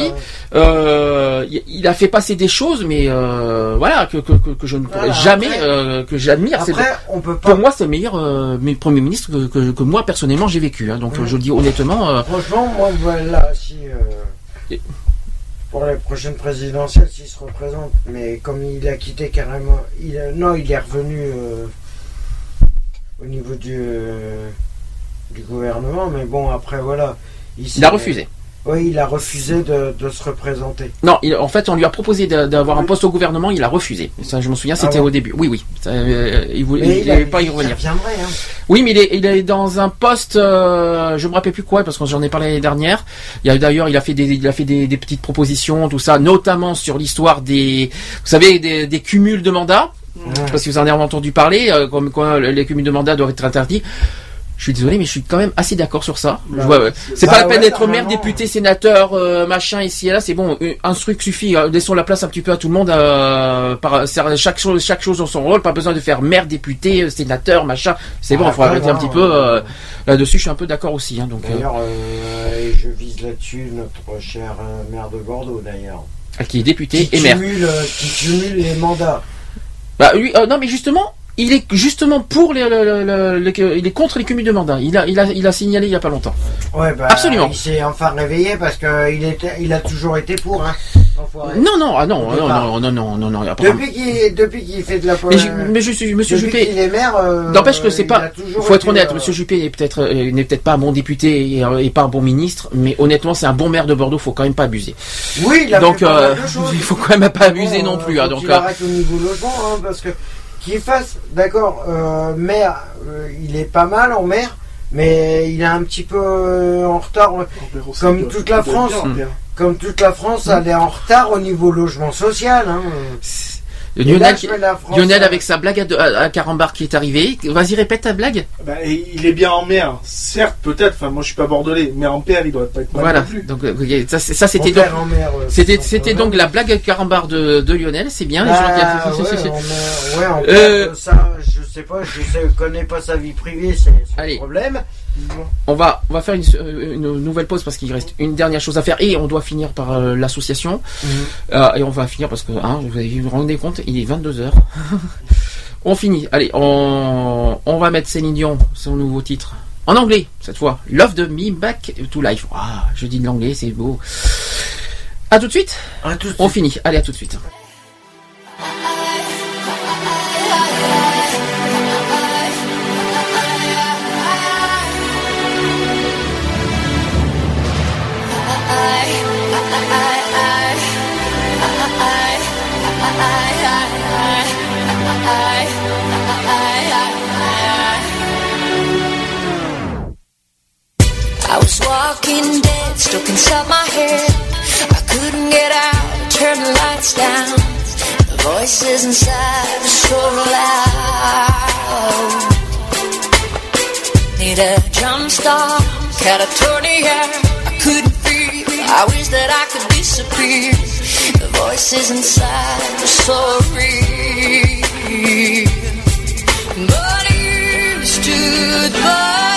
euh, Euh, il- a fait passer des choses, mais euh, voilà que, que, que, que je ne pourrais Voilà, jamais, après- euh, que j'admire. C'est- Après, on peut pas. Pour moi, c'est le meilleur euh, premier ministre que, que, que moi personnellement j'ai vécu. hein. Donc je le dis honnêtement. euh, Franchement, moi, voilà, si. euh, Et- Pour les prochaines présidentielles, s'il se représente. Mais comme il a quitté carrément. Il a- non, il est revenu euh, au niveau du, du gouvernement. Mais bon, après, voilà. il a refusé. Oui, il a refusé de, de se représenter. Non, il- en fait, on lui a proposé d'a- d'avoir un poste au gouvernement, il a refusé. Ça, je me souviens, c'était Ah ouais. au début. Oui, oui. Ça, euh, il voulait, il il pas y revenir. hein. Oui, mais il est, il est dans un poste, euh, je me rappelle plus quoi, parce que j'en ai parlé l'année dernière. Il y a d'ailleurs, il a fait des, il a fait des, des petites propositions, tout ça, notamment sur l'histoire des, vous savez, des, des cumuls de mandats. Parce que vous en avez entendu parler, euh, comme quoi les cumuls de mandats doivent être interdits. Je suis désolé, mais je suis quand même assez d'accord sur ça. Bah, ouais. C'est bah pas la peine ouais, d'être maire, député, sénateur, euh, machin ici et là. C'est bon, un- un truc suffit. euh, Laissons la place un petit peu à tout le monde. euh, par, chaque chose, chaque chose dans son rôle. Pas besoin de faire maire, député, euh, sénateur, machin. C'est bon, Ah, il faut arrêter un petit peu. euh, Là-dessus, je suis un peu d'accord aussi. Hein, donc, euh, D'ailleurs, euh, je vise là-dessus notre cher euh, maire de Bordeaux, d'ailleurs. euh, qui est député Qui et maire. cumule, euh, qui cumule les mandats. Bah lui, euh, non mais justement, il est justement pour les, le- le- le- le- il est contre les cumuls de mandats. Il a, il a, il a signalé il y a pas longtemps. Ouais, bah, Absolument. Il s'est enfin réveillé parce qu'il était, il a toujours été pour. Hein. Non non ah non Au non non non non non non. Depuis qu'il, depuis qu'il fait de la Mais, je- mais je suis Monsieur depuis Juppé. qu'il est maire, euh, N'empêche que c'est il pas. toujours Faut être honnête, euh, Monsieur Juppé est peut-être euh, n'est peut-être pas un bon député et, euh, et pas un bon ministre, mais honnêtement c'est un bon maire de Bordeaux. Faut quand même pas abuser. Oui, il a donc euh, il faut quand même pas abuser non plus. hein, donc euh, arrête au niveau logement, hein, parce que qu'il fasse, d'accord, euh, maire, euh, il est pas mal en maire, mais il est un petit peu euh, en retard, aussi, comme toute la France. Comme toute la France, elle est en retard au niveau logement social. Hein. Là, Lionel, la France, Lionel euh, avec sa blague à, à, à Carambar qui est arrivé. Vas-y répète ta blague. Bah, il est bien en mer, certes, peut-être. Enfin, moi, je suis pas bordelais, mais en père, il doit pas être mal Voilà. plus. Donc euh, ça, ça c'était donc euh, c'était c'est c'était donc la blague à Carambar de, de Lionel. C'est bien. les gens qui- ouais, en mer, ouais, en mer, euh, ça, je sais pas, je sais, connais pas sa vie privée, c'est Allez. le problème. On va, on va faire une, euh, une nouvelle pause parce qu'il reste une dernière chose à faire et on doit finir par euh, l'association. Mhm. Euh, et on va finir parce que, hein, vous avez- vous rendez compte, il est 22h. on finit. Allez, on, on va mettre Céline Dion, son nouveau titre. En anglais, cette fois. Love de Me Back to Life. Ah, je dis de l'anglais, c'est beau. À tout de suite. À tout de On finit. Allez, à tout de suite. I was walking dead, stuck inside my head. I couldn't get out, turn the lights down. The voices inside were so loud. Need a jump start, catatonia. I couldn't feel. I wish that I could disappear. The voices inside were so real. But you stood by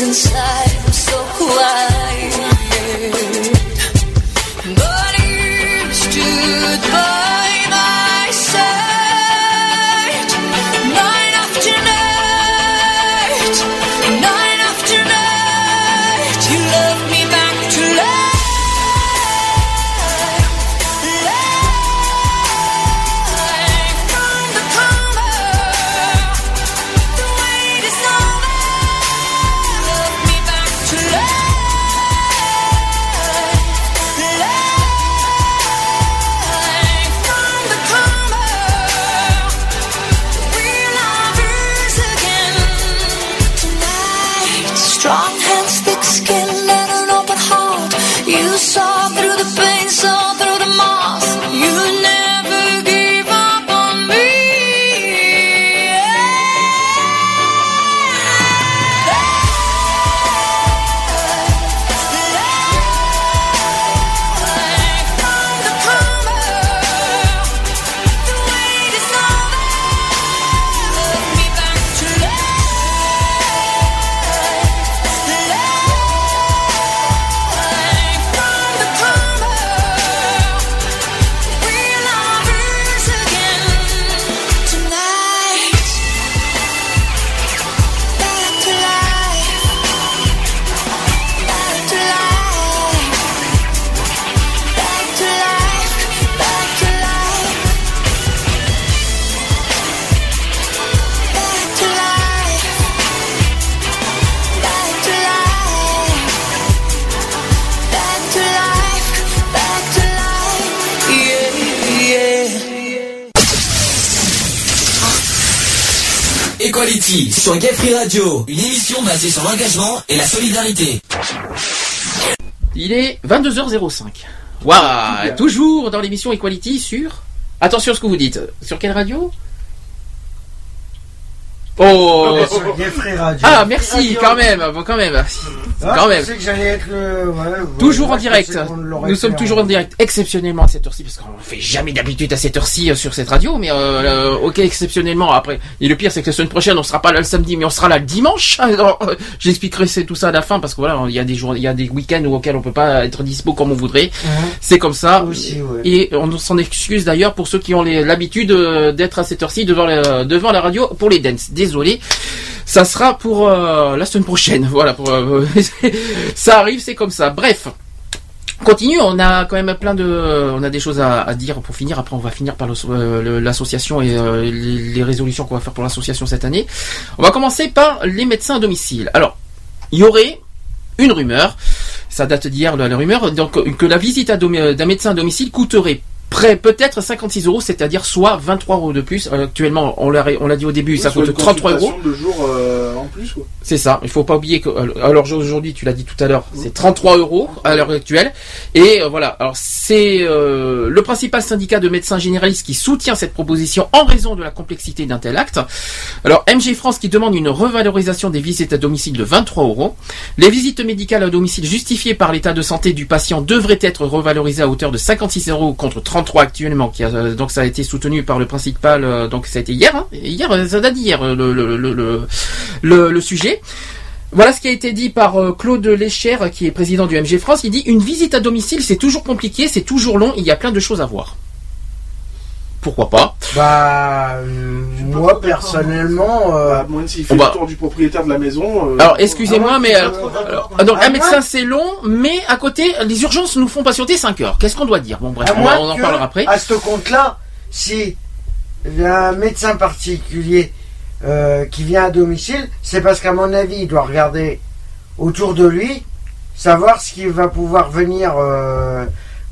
inside. I'm so wild. Sur Gay Free Radio, une émission basée sur l'engagement et la solidarité. Il est 22h05. Waouh Toujours dans l'émission Equality sur... Attention à ce que vous dites. Sur quelle radio? Oh Ah, sur Gay Free Radio. Ah merci quand même, bon, quand même, Ah, quand je même. pensais que j'allais être le. ouais, ouais, Toujours en direct. Nous sommes toujours en direct, exceptionnellement à cette heure-ci, parce qu'on fait jamais d'habitude à cette heure-ci euh, sur cette radio, mais euh, euh, ok, exceptionnellement après. Et le pire, c'est que la semaine prochaine, on sera pas là le samedi, mais on sera là le dimanche. Alors, euh, j'expliquerai c'est tout ça à la fin, parce que voilà, il y a des jours, il y a des week-ends auxquels on peut pas être dispo comme on voudrait. C'est comme ça. Et on s'en excuse d'ailleurs pour ceux qui ont l'habitude euh, d'être à cette heure-ci devant la, devant la radio pour les dance. Désolé. Ça sera pour euh, la semaine prochaine. Voilà, pour, euh, ça arrive, c'est comme ça. Bref. Continue, on a quand même plein de, on a des choses à, dire pour finir. Après, on va finir par euh, l'association et les, résolutions qu'on va faire pour l'association cette année. On va commencer par les médecins à domicile. Alors, il y aurait une rumeur, ça date d'hier la, rumeur, donc que la visite d'un médecin à domicile coûterait peut-être 56 euros, c'est-à-dire soit 23 euros de plus. Euh, actuellement, on l'a on l'a dit au début, ça coûte une 33 euros. consultation de jour euh, en plus, quoi. C'est ça. Il faut pas oublier que alors aujourd'hui, tu l'as dit tout à l'heure, c'est 33 euros à l'heure actuelle. Et euh, voilà. Alors c'est euh, le principal syndicat de médecins généralistes qui soutient cette proposition en raison de la complexité d'un tel acte. Alors MG France qui demande une revalorisation des visites à domicile de 23 euros. Les visites médicales à domicile justifiées par l'état de santé du patient devraient être revalorisées à hauteur de 56 euros contre 33 actuellement. Qui a, euh, donc ça a été soutenu par le principal. euh, donc ça a été hier. Hein, hier, euh, ça date d'hier le, le, le, le, le- sujet. Voilà ce qui a été dit par Claude Lécher, qui est président du MG France. Il dit une visite à domicile, c'est toujours compliqué, c'est toujours long, il y a plein de choses à voir. Pourquoi pas Bah, euh, moi personnellement. euh, Bah, moins s'il fait le tour du propriétaire de la maison. euh, Alors excusez-moi, mais euh, alors, donc À un médecin c'est long, mais à côté les urgences nous font patienter 5 heures. Qu'est-ce qu'on doit dire? Bon bref, À on, moins va- on en parlera après. À ce compte-là, si un médecin particulier euh, qui vient à domicile, c'est parce qu'à mon avis, il doit regarder autour de lui, savoir ce qui va pouvoir venir euh,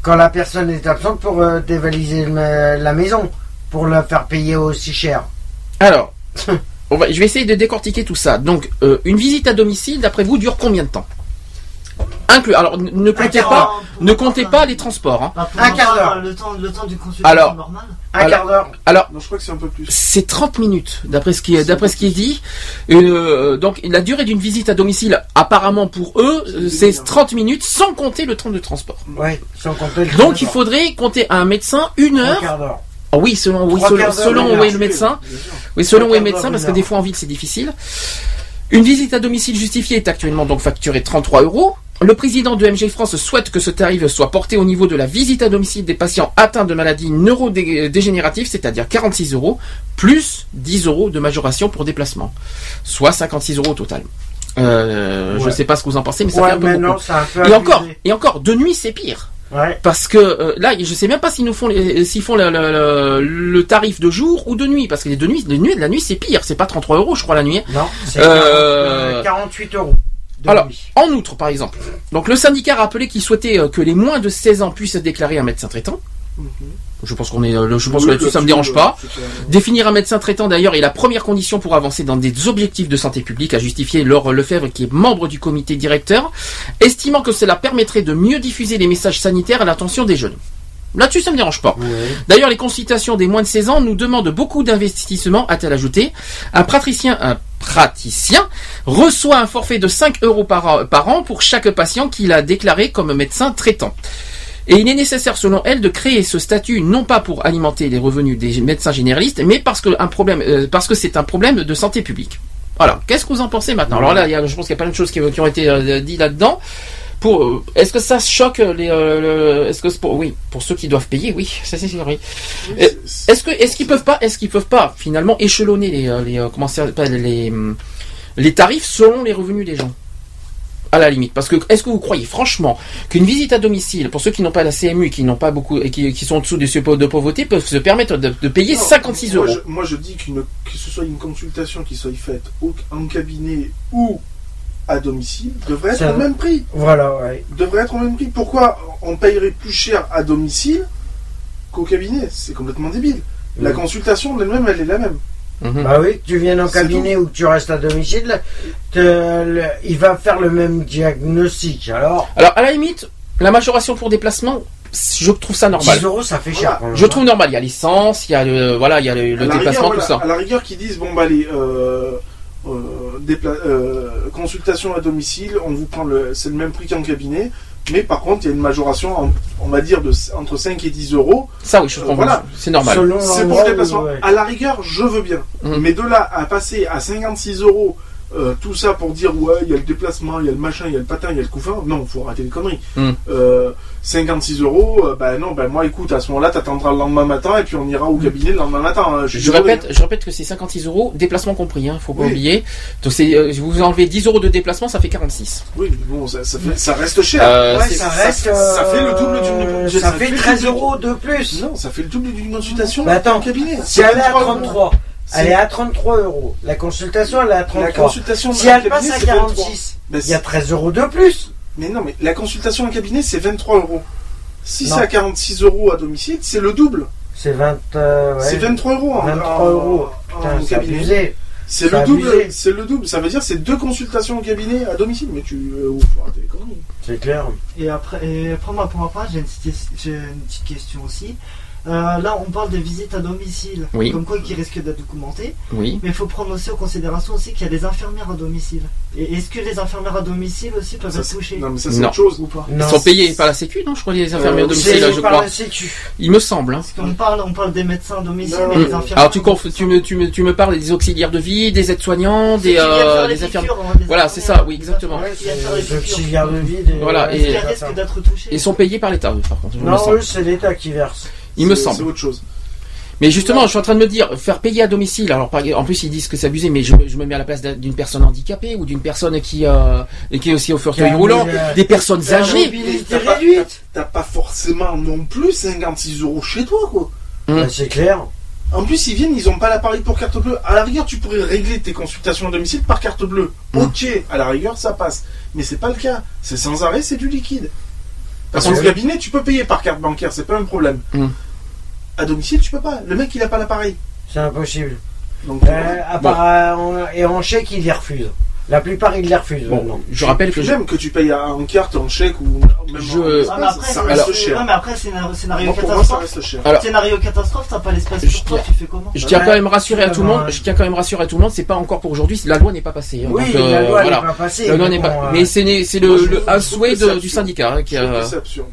quand la personne est absente pour euh, dévaliser le- la maison, pour la faire payer aussi cher. Alors, on va, je vais essayer de décortiquer tout ça. Donc euh, une visite à domicile, d'après vous, dure combien de temps? Inclus. Alors ne comptez pas, ne comptez pas les transports. hein. Un quart d'heure. Le temps, le temps d'une consultation Alors, normale. Un quart d'heure. Alors, Non, je crois que c'est un peu plus. c'est 30 minutes, d'après ce qui est, d'après ce qui est dit. Euh, donc, la durée d'une visite à domicile, apparemment pour eux, euh, c'est 30 minutes, sans compter le temps de transport. Ouais, sans compter le Donc, il faudrait compter à un médecin une Un heure. quart d'heure. Ah oui, selon, oui, Trois selon, quarts d'heure, selon une où est le médecin. Bien sûr. Oui, selon où est le médecin, parce que des fois en ville c'est difficile. Une visite à domicile justifiée est actuellement donc facturée 33 euros. Le président de MG France souhaite que ce tarif soit porté au niveau de la visite à domicile des patients atteints de maladies neurodégénératives, c'est-à-dire 46 euros, plus 10 euros de majoration pour déplacement, soit 56 euros au total. Euh, Je Ouais. sais pas ce que vous en pensez, mais ça Ouais, fait un peu non, peu Et abusé. encore, et encore, de nuit c'est pire. Ouais. Parce que euh, là, je sais même pas s'ils nous font les- s'ils font le, le- le- le tarif de jour ou de nuit, parce que les de nuit, de nuit, la nuit c'est pire, c'est pas 33 euros, je crois la nuit. Non, c'est Euh, 48 euros. De Alors, en outre, par exemple, donc le syndicat a rappelé qu'il souhaitait euh, que les moins de 16 ans puissent déclarer un médecin traitant. Je pense qu'on est, euh, je pense que là-dessus ça me dérange euh, pas. Définir un médecin traitant d'ailleurs est la première condition pour avancer dans des objectifs de santé publique, a justifié Laure Lefebvre qui est membre du comité directeur, estimant que cela permettrait de mieux diffuser les messages sanitaires à l'attention des jeunes. Là-dessus, ça me dérange pas. D'ailleurs, les consultations des moins de 16 ans nous demandent beaucoup d'investissements, a-t-elle ajouté. Un praticien, un praticien reçoit un forfait de 5 euros par, par an pour chaque patient qu'il a déclaré comme médecin traitant. Et il est nécessaire, selon elle, de créer ce statut non pas pour alimenter les revenus des médecins généralistes, mais parce que un problème, euh, parce que c'est un problème de santé publique. Voilà. Qu'est-ce que vous en pensez maintenant? Alors là, il y a, je pense qu'il y a plein de choses qui, qui ont été euh, dites là-dedans. Pour, euh, est-ce que ça choque les, euh, est-ce que pour, oui, pour ceux qui doivent payer, oui, ça c'est sûr, oui. Est-ce que, est-ce qu'ils peuvent pas, est-ce qu'ils peuvent pas finalement échelonner les, euh, les, comment ça s'appelle, les, hum, les tarifs selon les revenus des gens? À la limite. Parce que est-ce que vous croyez franchement qu'une visite à domicile, pour ceux qui n'ont pas la CMU, qui n'ont pas beaucoup et qui, qui sont en dessous des seuils de pauvreté, peuvent se permettre de, de payer Non, 56 moi, euros? je, moi, je dis qu'une, que ce soit une consultation qui soit faite au, en cabinet ou à domicile devrait être au même prix. Voilà, ouais. Devrait être au même prix. Pourquoi on payerait plus cher à domicile qu'au cabinet? C'est complètement débile. La Oui. consultation elle-même, elle est la même. Mhm. Bah oui, que tu viennes en cabinet ou que tu restes à domicile, te- le- il va faire le même diagnostic. Alors, Alors, à la limite, la majoration pour déplacement, je trouve ça normal. 10 euros, ça fait cher. Je hein. trouve normal. Il y a l'essence, il y a le, voilà, il y a le, le à la déplacement, rigueur, tout voilà, ça. À la rigueur, qui disent bon bah euh, consultation à domicile, on vous prend le, c'est le même prix qu'en cabinet, mais par contre il y a une majoration, en- on va dire de entre 5 et 10 euros. Ça, oui, je Euh, comprends. voilà. C'est normal. C'est pour le déplacement. ouais. À la rigueur, je veux bien, Mhm. mais de là à passer à 56 euros. Euh, tout ça pour dire ouais il y a le déplacement, il y a le machin, il y a le patin, il y a le couffin. Non, faut arrêter les conneries. Mhm. Euh, 56 euros, euh, ben non, ben moi écoute, à ce moment-là, t'attendras le lendemain matin et puis on ira au cabinet le lendemain matin. hein. Je répète, je répète que c'est 56 euros, déplacement compris, hein, faut pas Oui. oublier. Donc c'est, euh, vous enlevez 10 euros de déplacement, ça fait 46. Oui, mais bon, ça, ça, fait- ça reste cher. Euh, Ouais, ça reste. ça fait le double euh, d'une. Ça fait le 13 double- euros de plus. Non, ça fait le double d'une consultation. Mais attends, en cabinet. Si elle est à 23 euros. 33, C'est- elle est à 33 euros. La consultation, elle est à 33. La consultation si elle passe à c'est 23. 46, Ben, il y a c'est- 13 euros de plus. Mais non, mais la consultation en cabinet, c'est 23 euros. Si c'est à 46 euros à domicile, c'est le double. C'est 20. euh, ouais. C'est 23 euros en, 23 en- euros. en Putain, c'est cabinet. abusé. C'est le double. C'est le double. Ça veut dire c'est deux consultations en cabinet à domicile. Mais tu, euh, ouf. C'est clair. Et après, et après moi, pour ma part, j'ai une, une petite question aussi. Euh, là, on parle de visites à domicile, Oui. comme quoi qui risquent d'être documentées. Oui. Mais il faut prendre aussi en considération aussi qu'il y a des infirmières à domicile. Et est-ce que les infirmières à domicile aussi peuvent Ça, être touchées Non, mais ça, c'est autre chose. ou pas Ils Non, sont payés par la Sécu, non Je crois les infirmières Euh, à C'est domicile, je par crois. la Sécu. Il me semble. Hein. Parce qu'on parle, on parle des médecins à domicile, Non, mais non, les non. infirmières. Alors tu, conf- tu, me, tu, me, tu me parles des auxiliaires de vie, des aides-soignants, des, euh, des infirmières. Voilà, c'est ça, oui, exactement. Les auxiliaires de vie. des- Voilà, et- risque Ils sont payés par l'État, par contre. Non, eux, c'est l'État qui verse. Il me C'est- semble. C'est autre chose. Mais justement, je suis en train de me dire, faire payer à domicile, alors par- en plus ils disent que c'est abusé, mais je, je me mets à la place d'un- d'une personne handicapée ou d'une personne qui, euh, et qui est aussi au fauteuil roulant, des personnes âgées. T'as pas- réduite. T'as pas forcément non plus 56 euros chez toi, quoi. Hum. Bah, c'est clair. En plus, ils viennent, ils ont pas l'appareil pour carte bleue. À la rigueur, tu pourrais régler tes consultations à domicile par carte bleue. Mm. Ok, à la rigueur, ça passe. Mais c'est pas le cas. C'est sans arrêt, c'est du liquide. Parce Ah, qu'au oui. cabinet, tu peux payer par carte bancaire, c'est pas un problème. Mm. À domicile, tu peux pas. Le mec, il a pas l'appareil. C'est impossible. Donc, Euh, voilà. à part, euh, et en chèque, ils les refusent. La plupart, ils les refusent. Bon, maintenant. je rappelle que je, Même que tu payes en carte, en chèque ou même Je- en espèce, Ah, mais après, ça c'est- reste alors- cher. Mais après, scénario, scénario Moi, pour moi, ça catastrophe. reste cher. Alors- Scénario catastrophe, t'as pas l'espace Je pour toi, tiens- tu fais comment je tiens quand même rassurer à tout le monde. Je tiens quand même rassurer à tout le monde. C'est pas encore pour aujourd'hui. La loi n'est pas passée. hein. Oui, Donc, la euh, loi voilà. n'est pas passée. La loi n'est bon, pas. euh, Mais c'est né- c'est moi, le, je le- trouve- un je trouve souhait que c'est de- du absurde. syndicat hein, qui Je trouve a. c'est absurde.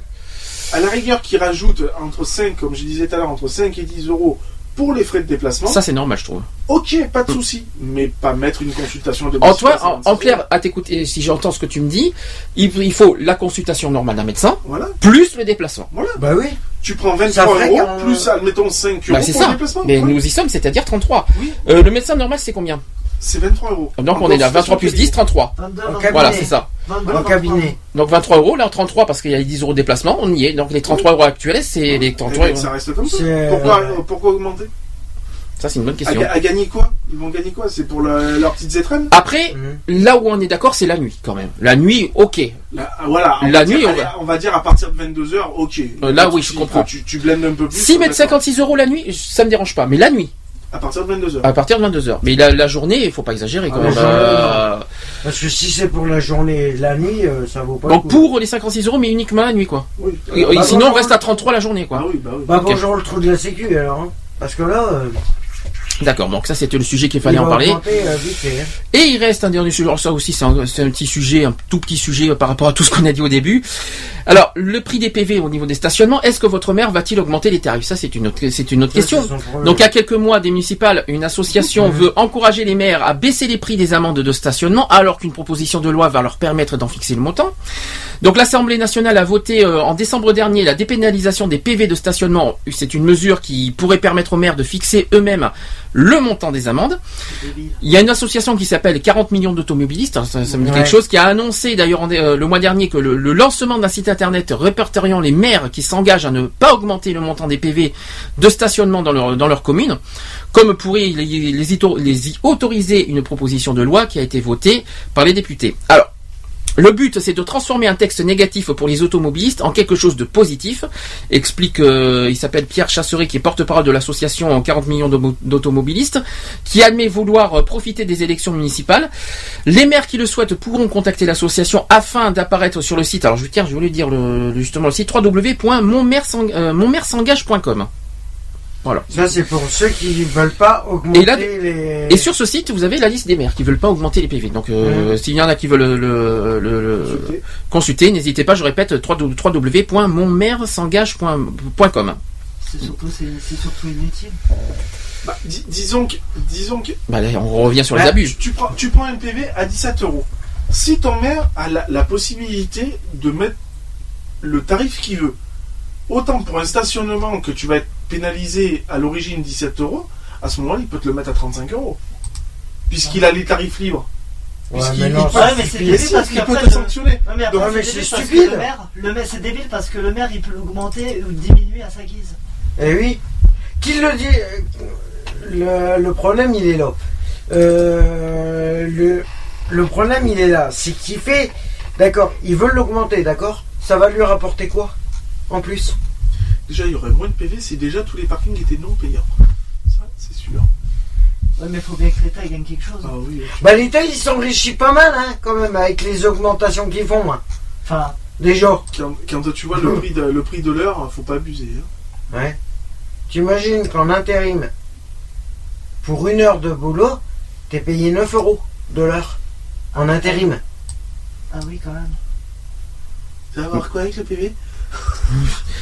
À la rigueur, qui rajoute entre 5, comme je disais tout à l'heure, entre 5 et 10 euros pour les frais de déplacement, Ça c'est normal, je trouve. ok, pas de souci. Mais pas mettre une consultation de En toi, en, en clair, à t'écouter, si j'entends ce que tu me dis, il, il faut la consultation normale d'un médecin Voilà, plus le déplacement. voilà. Bah oui. Tu prends Ça 23 ferait euros, plus, admettons, 5 euros Bah, c'est pour le ça. déplacement. Mais Ouais. nous y sommes, c'est-à-dire 33. Oui. Euh, le médecin normal, c'est combien? C'est 23 euros. Donc on est là, consultation 23 plus 10, 33. 22, En 23, cabinet. Voilà, c'est ça. 22, En 23. cabinet. Donc 23 euros, là 33 parce qu'il y a les 10 euros de déplacement, on y est. Donc les 33 euros actuels, c'est les Eh 33 ben, euros. ça reste comme ça. Pourquoi, euh, pourquoi augmenter? Ça c'est une bonne question. à gagner quoi? Ils vont gagner quoi? C'est pour le- leurs petites étrennes Après, Mhm. là où on est d'accord, c'est la nuit quand même. La nuit, ok. Ah, Voilà. on La va dire, nuit, on va- on va dire à partir de 22h, ok. Euh, là, oui, je comprends. Tu, tu blendes un peu plus. Si mettre d'accord. 56 euros la nuit, ça me dérange pas. Mais la nuit, À partir de 22h. à partir de 22h. Mais la, la journée, il faut pas exagérer quand Ah, même. la journée, Euh, Parce que si c'est pour la journée et la nuit, euh, ça vaut pas Donc le coup. pour les 56 euros, mais uniquement la nuit quoi. Oui. Et- bah, sinon, bah, on reste à 33 la journée quoi. Ah oui, bah oui. Bah bonjour le trou de la sécu alors. hein. Parce que là, euh, D'accord, donc ça c'était le sujet qu'il il fallait en parler. euh, hein. Et il reste un dernier sujet, alors ça aussi c'est un, petit sujet, un tout petit sujet euh, par rapport à tout ce qu'on a dit au début. Alors, le prix des PV au niveau des stationnements, est-ce que votre maire va-t-il augmenter les tarifs? Ça c'est une autre, c'est une autre Ça, question. Donc, il y a quelques mois, des municipales, une association Mhm. veut encourager les maires à baisser les prix des amendes de stationnement, alors qu'une proposition de loi va leur permettre d'en fixer le montant. Donc, l'Assemblée nationale a voté euh, en décembre dernier la dépénalisation des PV de stationnement. C'est une mesure qui pourrait permettre aux maires de fixer eux-mêmes le montant des amendes. Il y a une association qui s'appelle 40 millions d'automobilistes, ça, ça me dit Ouais. quelque chose, qui a annoncé d'ailleurs euh, le mois dernier que le, le lancement d'un site internet répertoriant les maires qui s'engagent à ne pas augmenter le montant des PV de stationnement dans leur, dans leur commune, comme pourrait les, les, y- les y autoriser une proposition de loi qui a été votée par les députés. Alors, Le but, c'est de transformer un texte négatif pour les automobilistes en quelque chose de positif. Explique, euh, il s'appelle Pierre Chasseret, qui est porte-parole de l'association 40 millions d'automobilistes, qui admet vouloir euh, profiter des élections municipales. Les maires qui le souhaitent pourront contacter l'association afin d'apparaître sur le site. Alors, je tiens, je voulais dire justement le site www.monmairesengage.com. Voilà. Ça, c'est pour ceux qui veulent pas augmenter Et là- les. Et sur ce site, vous avez la liste des maires qui veulent pas augmenter les PV. Donc, euh, s'il y en a qui veulent le, le- le- le- consulter, n'hésitez pas. Je répète, www.monmairesengage.com. C'est surtout, surtout inutile. Bah, dis- disons que, disons que Bah, là, on revient sur les abus. Tu, tu prends, tu prends un PV à 17 euros. Si ton maire a la, la possibilité de mettre le tarif qu'il veut, autant pour un stationnement que tu vas être pénalisé à l'origine 17 euros, à ce moment-là, il peut te le mettre à 35 euros. Puisqu'il a les tarifs libres. Ouais, mais il non, peut, c'est Ouais, mais c'est mais débile parce il qu'après peut te le- sanctionner. Mais après, mais c'est stupide. Le maire, le maire, c'est débile parce que le maire, il peut l'augmenter ou diminuer à sa guise. Eh oui. Qui le dit euh, le, le problème, il est là. Euh, le, le problème, il est là. C'est qu'il fait. D'accord, ils veulent l'augmenter, d'accord? Ça va lui rapporter quoi En plus? Déjà, il y aurait moins de PV si déjà tous les parkings étaient non payants. Ça, c'est sûr. Ouais, mais faut bien que l'État il gagne quelque chose. Ah oui. Bah, l'État, il s'enrichit pas mal, hein, quand même, avec les augmentations qu'ils font, hein. Enfin, Déjà. Quand, quand tu vois le prix de, le prix de l'heure, faut pas abuser. hein. Ouais. T'imagines qu'en intérim, pour une heure de boulot, t'es payé 9 euros de l'heure. En intérim. ah oui, quand même. Ça va voir quoi avec le PV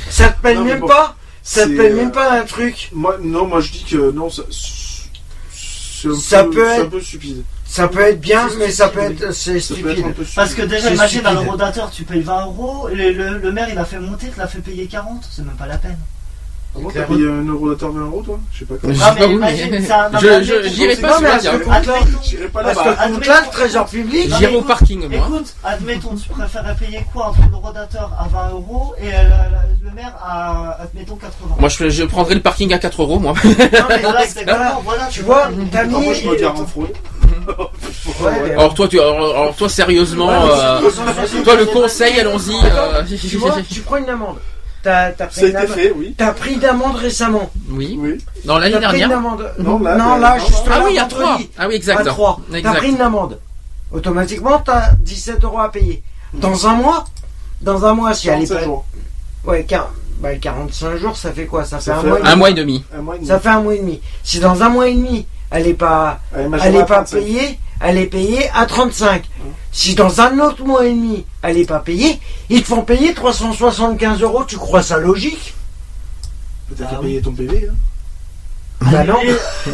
Ça te paye Non, même bon, pas Ça te paye euh, même pas un truc. Moi, non, moi je dis que non, ça, c'est un, Ça peu, peut être- un peu stupide. Ça peut être bien, mais ça peut être. C'est Ça peut être stupide. Parce que déjà, imagine, à stupide. l'eurodateur, tu payes 20 euros, et le, le maire, il a fait monter, tu l'as fait payer 40, c'est même pas la peine. Ah bon, t'as payé un eurodateur 20 euros, toi Je sais pas Je comment. sais Ah, pas mais imagine, mais- ça- non, je, Non, pas sur J'irai pas là-bas. admettons- le trésor public, Non, J'irai au parking, moi. Écoute, admettons, tu préférais payer quoi entre l'eurodateur à 20 euros et euh, le maire à, admettons, 80 Moi, je, je prendrai le parking à 4 euros, moi. Non, mais Voilà, voilà. voilà, Tu vois, t'as Attends, moi je me mis. gare en fraude. Ouais, mais- Alors toi, tu, alors, alors, toi, sérieusement, Ouais, euh, toi, le conseil, allons-y. euh, Tu vois, tu prends une amende. T'as fait, oui. T'as pris d'amende récemment. Oui. Oui. Dans l'année T'as pris une dernière. amende. Non, là, non, là, non, juste Ah oui, à vendredi. 3. Ah oui, exact. À 3. T'as pris une amende. Automatiquement, t'as 17 euros à payer. Dans un mois? Dans un mois, si elle est 45 pas. jours. Ouais, bah, 45 jours, ça fait quoi? Ça fait Ça un fait mois et Un demi. mois. Un mois et demi. Ça fait un mois et demi. Si dans un mois et demi, elle est pas, Elle est pas 35. payée, elle est payée à 35. Si dans un autre mois et demi, elle est pas payée, ils te font payer 375 euros. Tu crois ça logique? Peut-être Ah oui. payer ton PV. Hein. Bah non.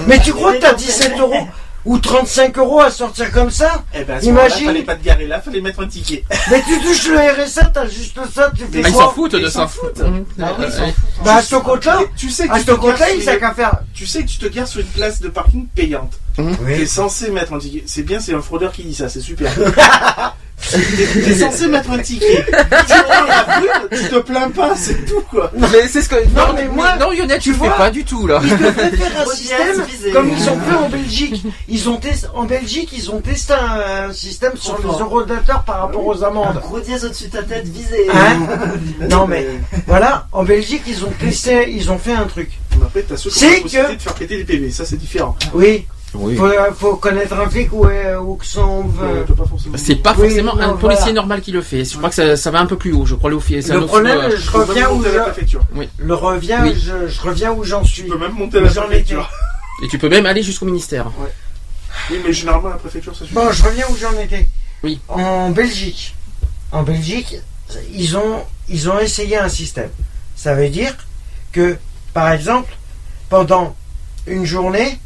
Mais tu crois que t'as 17 euros ou 35 euros à sortir comme ça Eh ben, à ce moment-là, Imagine. fallait pas te garer là, fallait mettre un ticket. Mais tu touches le RSA, t'as juste ça, tu fais Ah, ils quoi s'en foutent de Ils ça. s'en foutent. Mmh. Ah oui, ils s'en foutent. Bah à ce compte-là, tu sais que à ce compte-là, il qu'à faire. Tu sais que tu te gares sur une place de parking payante. T'es Oui. censé mettre un ticket. C'est bien, c'est un fraudeur qui dit ça, c'est super. T'es censé mettre un ticket. Tu prends la brune, tu te plains pas, c'est tout quoi. Mais c'est ce que. Non, mais moi, non, Lionel, tu tu le fais vois, pas du tout, là. Ils devraient faire un système comme ils ont fait en Belgique. Ils ont testé, en Belgique, ils ont testé un système sur les eurodateurs par rapport aux Un amendes. gros dièse au-dessus de ta tête visé. Hein Non mais voilà, en Belgique, ils ont testé, ils ont fait un truc. Après, t'as ceux qui ont C'est la possibilité que- de faire péter les PV, ça c'est différent. Oui, Oui. faut, faut connaître un flic ou, euh, ou que son. Euh, t'as pas forcément. C'est Oui, non, un voilà. policier normal qui le fait. Je crois que ça, ça va un peu plus haut. Je crois c'est Le autre- problème, euh, je reviens où la je, préfecture. le reviens, Oui. je, je reviens où j'en suis. Tu peux même monter à la préfecture. Et tu peux même aller jusqu'au ministère. Oui, mais généralement la préfecture ça suffit. Bon, je reviens où j'en étais. Oui. En Belgique. En Belgique, ils ont, ils ont essayé un système. Ça veut dire que, par exemple, pendant une journée,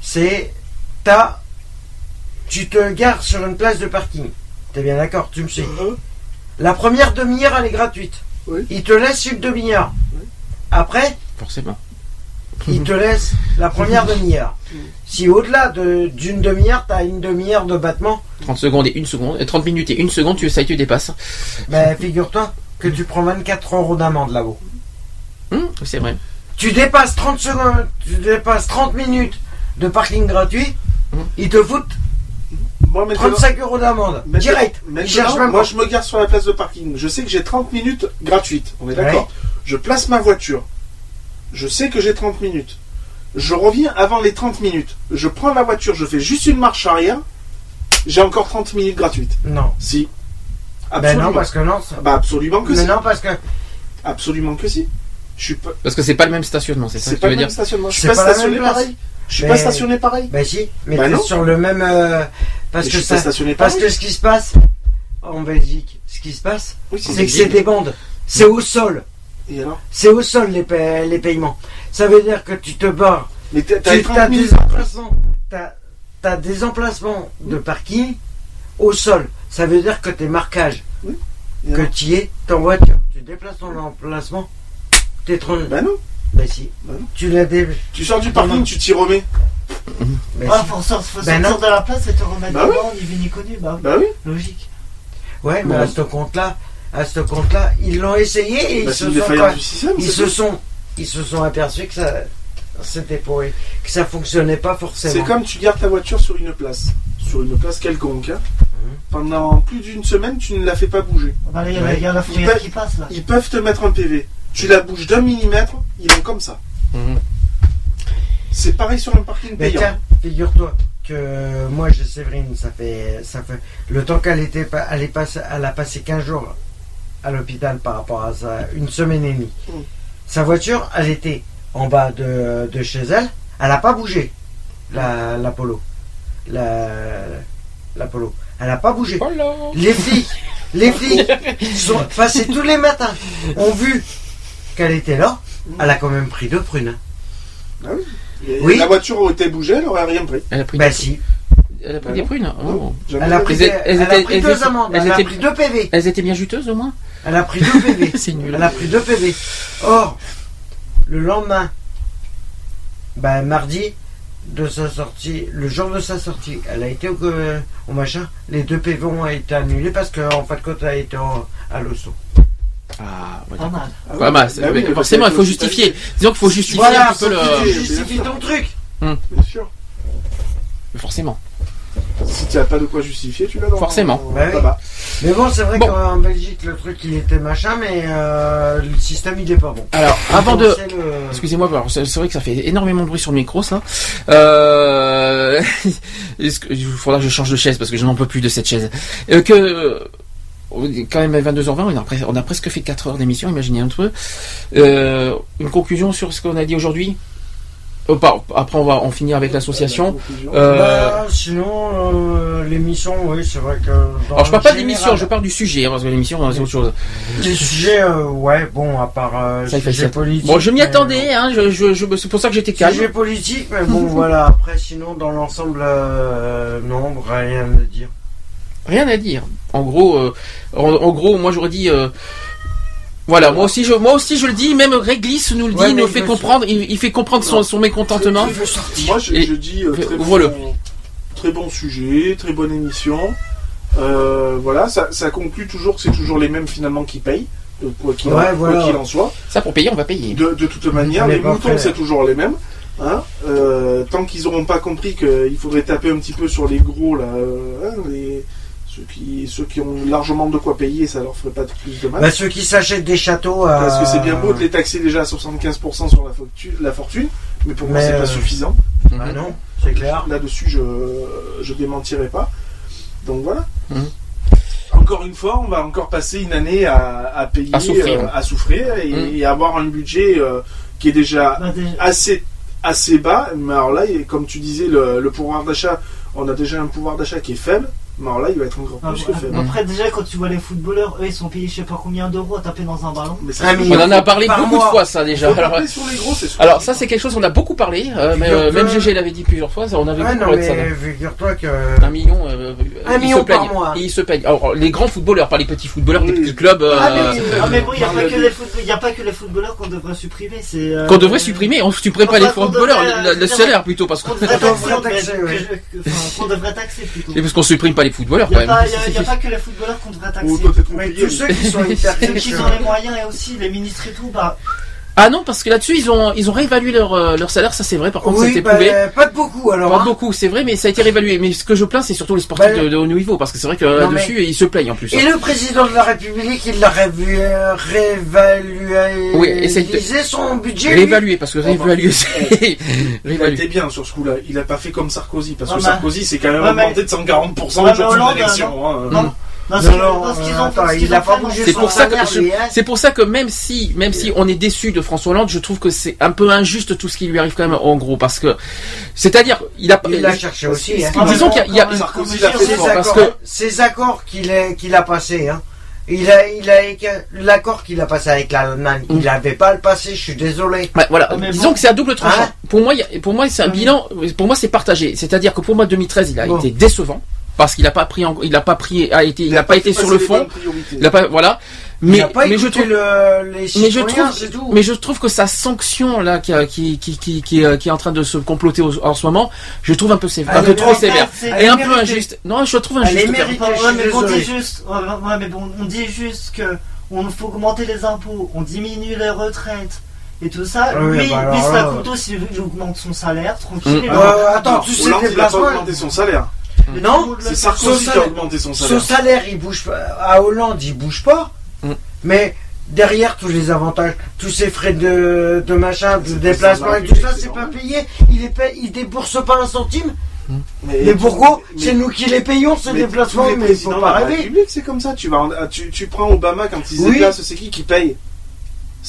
c'est. T'as. Tu te gares sur une place de parking. T'es bien d'accord, tu me suis. Euh, La première demi-heure, elle est gratuite. Oui. Ils te laissent une demi-heure. Oui. Après, Forcément. ils te laissent la première demi-heure. Si au-delà de- d'une demi-heure, t'as une demi-heure de battement, 30 secondes et une seconde. et 30 minutes et une seconde, tu, ça tu dépasses. Ben, figure-toi que tu prends 24 euros d'amende là-haut. Hum, c'est vrai. Tu dépasses 30 secondes, tu dépasses 30 minutes de parking gratuit, Hum. ils te foutent Moi, maintenant- 35 euros d'amende. Direct. maintenant, même moi, pas. je me gare sur la place de parking. Je sais que j'ai 30 minutes gratuites. On est d'accord Ouais. Je place ma voiture. Je sais que j'ai 30 minutes. Je reviens avant les 30 minutes. Je prends la voiture, je fais juste une marche arrière. J'ai encore 30 minutes gratuites. Non. Si. Ben Absolument. non, parce que non. ça- Bah absolument que Mais si. non, parce que Absolument que si. Je suis pas. Parce que c'est pas le même stationnement, c'est ça C'est que pas tu le veux même dire stationnement. Je suis c'est pas, pas stationné même pareil. Je suis Mais- pas stationné pareil. Ben si, mais Bah non. sur le même. euh, parce Mais que je suis pas ça. stationné Parce que ce qui se passe en Belgique, ce qui se passe, Oui, c'est que c'est des bandes. C'est au sol. Et alors C'est au sol les, pa- les paiements. Ça veut dire que tu te barres. Mais t'as Tu t'as les 30 as des emplacements. T'as as des emplacements de parking au sol. Ça veut dire que tes marquages, Et que tu y es, ton voiture, tu déplaces ton emplacement, t'es trop. Bah non. Ben si. Tu l'as dé... Tu sors du parking, tu t'y remets. Ben Ouais, si. faut, sor- faut Ben sortir non. de la place et te remettre Bah dedans, ni vu ni connu. Bah, Bah oui. logique. Ouais, mais à ce compte-là, à ce compte-là, ils l'ont essayé et Bah, ils se sont système. ils se sont ils se sont aperçus que ça c'était pour eux, que ça fonctionnait pas forcément. C'est comme tu gardes ta voiture sur une place, sur une place quelconque. hein. Mhm. Pendant plus d'une semaine, tu ne la fais pas bouger. Bah, là, il y a, Ouais. y a la Ils fourrière peuvent- qui passe là. Ils peuvent te mettre un PV. Tu la bouges d'un millimètre, ils vont comme ça. Mhm. C'est pareil sur un parking Mais payant. tiens, figure-toi que moi j'ai Séverine, ça fait ça fait le temps qu'elle était pas elle est passée, elle a passé 15 jours à l'hôpital par rapport à ça, une semaine et demie. Mm. Sa voiture, elle était en bas de, de chez elle, elle n'a pas bougé. La, la Polo. La, la Polo. Elle n'a pas bougé. Les flics, les flics sont passés tous les matins, ont vu qu'elle était là. Elle a quand même pris deux prunes. Ah oui. Et Oui. La voiture aurait été bougée, elle aurait rien pris. Elle a pris, Ben des... si, elle a pris des non. prunes Oh. Non, jamais elle a pris, Elles des- elle a pris elles deux elles elle a étaient- pris deux PV. Elles étaient bien juteuses au moins Elle a pris deux PV. C'est nul. Elle a pris deux PV. Or, le lendemain, ben, mardi de sa sortie, le jour de sa sortie, elle a été au, au machin. Les deux PV ont été annulés parce qu'en fait, quand elle a été en- à l'osso. Ah, ouais, Pas mal. Ah oui. Pas mal. Bah oui, mais parce forcément, il faut justifier. Disons qu'il faut justifier Voilà, un peu le. justifies ton truc. Bien sûr. Forcément. Si tu n'as pas de quoi justifier, tu l'as dans Forcément. dans- Bah oui. là-bas. Mais bon, c'est vrai Bon. qu'en Belgique, le truc, il était machin, mais euh, le système, il est pas bon. Alors, avant de. Le- Excusez-moi, c'est vrai que ça fait énormément de bruit sur le micro, ça. Euh... est-ce que- Il faudra que je change de chaise parce que je n'en peux plus de cette chaise. Euh, que euh, quand même à 22h20, on a, pres- on a presque fait 4 heures d'émission, imaginez un peu. Euh, une conclusion sur ce qu'on a dit aujourd'hui? Euh, pas- Après, on va en finir avec l'association. Euh, Bah, sinon, euh, l'émission, oui, c'est vrai que. alors, je parle pas le de l'émission, général, je parle du sujet, hein, parce que l'émission, c'est autre chose. Les sujets, euh, ouais, bon, à part euh, Ça, il fait sujet ça. politique. Bon, je m'y attendais, hein, je, je, je- c'est pour ça que j'étais calme. Sujet politique, mais bon, voilà. Après, sinon, dans l'ensemble, euh, non, rien à dire. Rien à dire. En gros, euh, en, en gros, moi j'aurais dit. euh, voilà, moi aussi, je, moi aussi je le dis. Même Réglisse nous le dit, Ouais, nous il fait comprendre. Il, il fait comprendre son, son mécontentement. Moi, je, dis euh, très, Ouvre-le. bon, très bon sujet, très bonne émission. Euh, voilà, ça, ça conclut toujours que c'est toujours les mêmes finalement qui payent, quoi qu'il Ouais, en, voilà. soit. Ça pour payer, on va payer. De, de toute manière, les moutons c'est toujours les mêmes. Hein Euh, tant qu'ils n'auront pas compris qu'il faudrait taper un petit peu sur les gros là, hein, les, ceux qui ceux qui ont largement de quoi payer, ça leur ferait pas de plus de mal. Bah, ceux qui s'achètent des châteaux. euh, Parce que c'est bien beau de les taxer déjà à 75% sur la, fortune, la fortune, mais pour moi Mais, c'est euh, pas suffisant. Bah non, c'est clair. Là-dessus, je je démentirai pas. Donc voilà. Mhm. Encore une fois, on va encore passer une année à, à payer, À souffrir. euh, à souffrir et, Mhm. et avoir un budget euh, qui est déjà Bah, assez assez bas. Mais alors là, comme tu disais, le, le pouvoir d'achat, on a déjà un pouvoir d'achat qui est faible. Mais alors là, il va être encore Ah, plus que faible. Après, déjà, quand tu vois les footballeurs, eux, ils sont payés je sais pas combien d'euros à taper dans un ballon. Mais million. On en a parlé Par beaucoup mois. de fois, ça déjà. Alors, taper sur les gros, c'est sûr. alors, ça c'est quelque chose qu'on a beaucoup parlé. euh, mais, euh, même GG l'avait dit plusieurs fois. ça, On avait beaucoup non, parlé de ça. figure-toi que. Un million. euh, Un ils million se plaignent. par mois. Ils se plaignent. Alors, les grands footballeurs, pas les petits footballeurs des Oui. petits clubs. euh, Ah, mais, ah, mais bon, il n'y a, pas que les football- y a pas que les footballeurs qu'on devrait supprimer. c'est, Qu'on devrait supprimer, on supprime pas les footballeurs, le, salaire plutôt, parce qu'on devrait taxer plutôt. Et parce qu'on supprime pas les footballeurs Il quand n'y a, même. pas- y a- y a pas que les footballeurs qu'on devrait taxer. Mais tous ceux qui sont hyper qui ont les moyens et aussi les ministres et tout, bah, Ah non, parce que là-dessus, ils ont, ils ont réévalué leur, euh, leur salaire, ça c'est vrai, par contre, Oui, c'était bah, prouvé. pas de beaucoup alors. Pas hein. beaucoup, c'est vrai, mais ça a été réévalué. Mais ce que je plains, c'est surtout les sportifs Bah, de, de haut niveau, parce que c'est vrai que Non, là-dessus, mais- ils se plaignent en plus. Et le président de la République, il l'a révu- euh, réévalué. Oui, et c'est- son budget. lui. Réévaluer, parce que réévaluer, c'est. Il a été bien sur ce coup-là. Il a pas fait comme Sarkozy, parce que Sarkozy, c'est quand même augmenté de 140% Ouais, le jour élection. Non. Non. Non, Non, qu'ils- euh, ont- attends, ce qu'ils il a ont pas fait, bougé C'est son pour ça que salaire, je- lui, c'est pour ça que même si même si on est déçu de François Hollande, je trouve que c'est un peu injuste tout ce qui lui arrive quand même en gros parce que c'est-à-dire il a Il l'a cherché aussi. Hein. disons qu'il y a, il y a- Sarkozy l'a fait Ces fort. parce accords, que ces accords qu'il a, qu'il a passés, hein. Il a, il a, l'accord qu'il a passé avec l'Allemagne, il n'avait pas à le passer, je suis désolé. Ouais, voilà, Ah, mais disons bon. que c'est à double tranchant. Hein pour moi, il y a- pour moi, c'est un bilan. Pour moi, c'est partagé. C'est-à-dire que pour moi, 2013, il a Bon. été décevant parce qu'il a pas pris, en- il a pas pris, a été, il a pas été fait sur le fond. Il a pas, voilà. il Mais, n'a pas mais je trouve, le, les mais je trouve, mais je trouve que sa sanction là, qui, qui, qui, qui, qui, euh, qui est en train de se comploter au- en ce moment, je trouve un peu sévère, un peu est trop méritée, sévère et est un peu injuste. Non, je trouve Elle est injuste. méritée. Ouais, mais on dit juste, ouais, ouais, mais bon, on dit juste que on faut augmenter les impôts, on diminue les retraites et tout ça. Ah oui, lui, bah lui, ça coûte aussi, il augmente son salaire, tranquille. Mm. et Euh, attends, Non, tous ces Hollande, il a pas déplacements. augmenté son salaire. Mais Non, C'est fait. Sarkozy Son qui a salaire- augmenté son Son salaire. il bouge pas. À Hollande, il bouge pas. Mm. Mais derrière tous les avantages, tous ces frais de, de machin, de déplacement et tout ça, c'est pas payé. Il est payé, il débourse pas un centime. Mais, Mais pourquoi C'est nous qui les payons ces mais déplacements, mais faut pas rêver. C'est comme ça. Tu, vas en- tu, tu prends Obama quand il se Oui. déplace, c'est qui qui paye?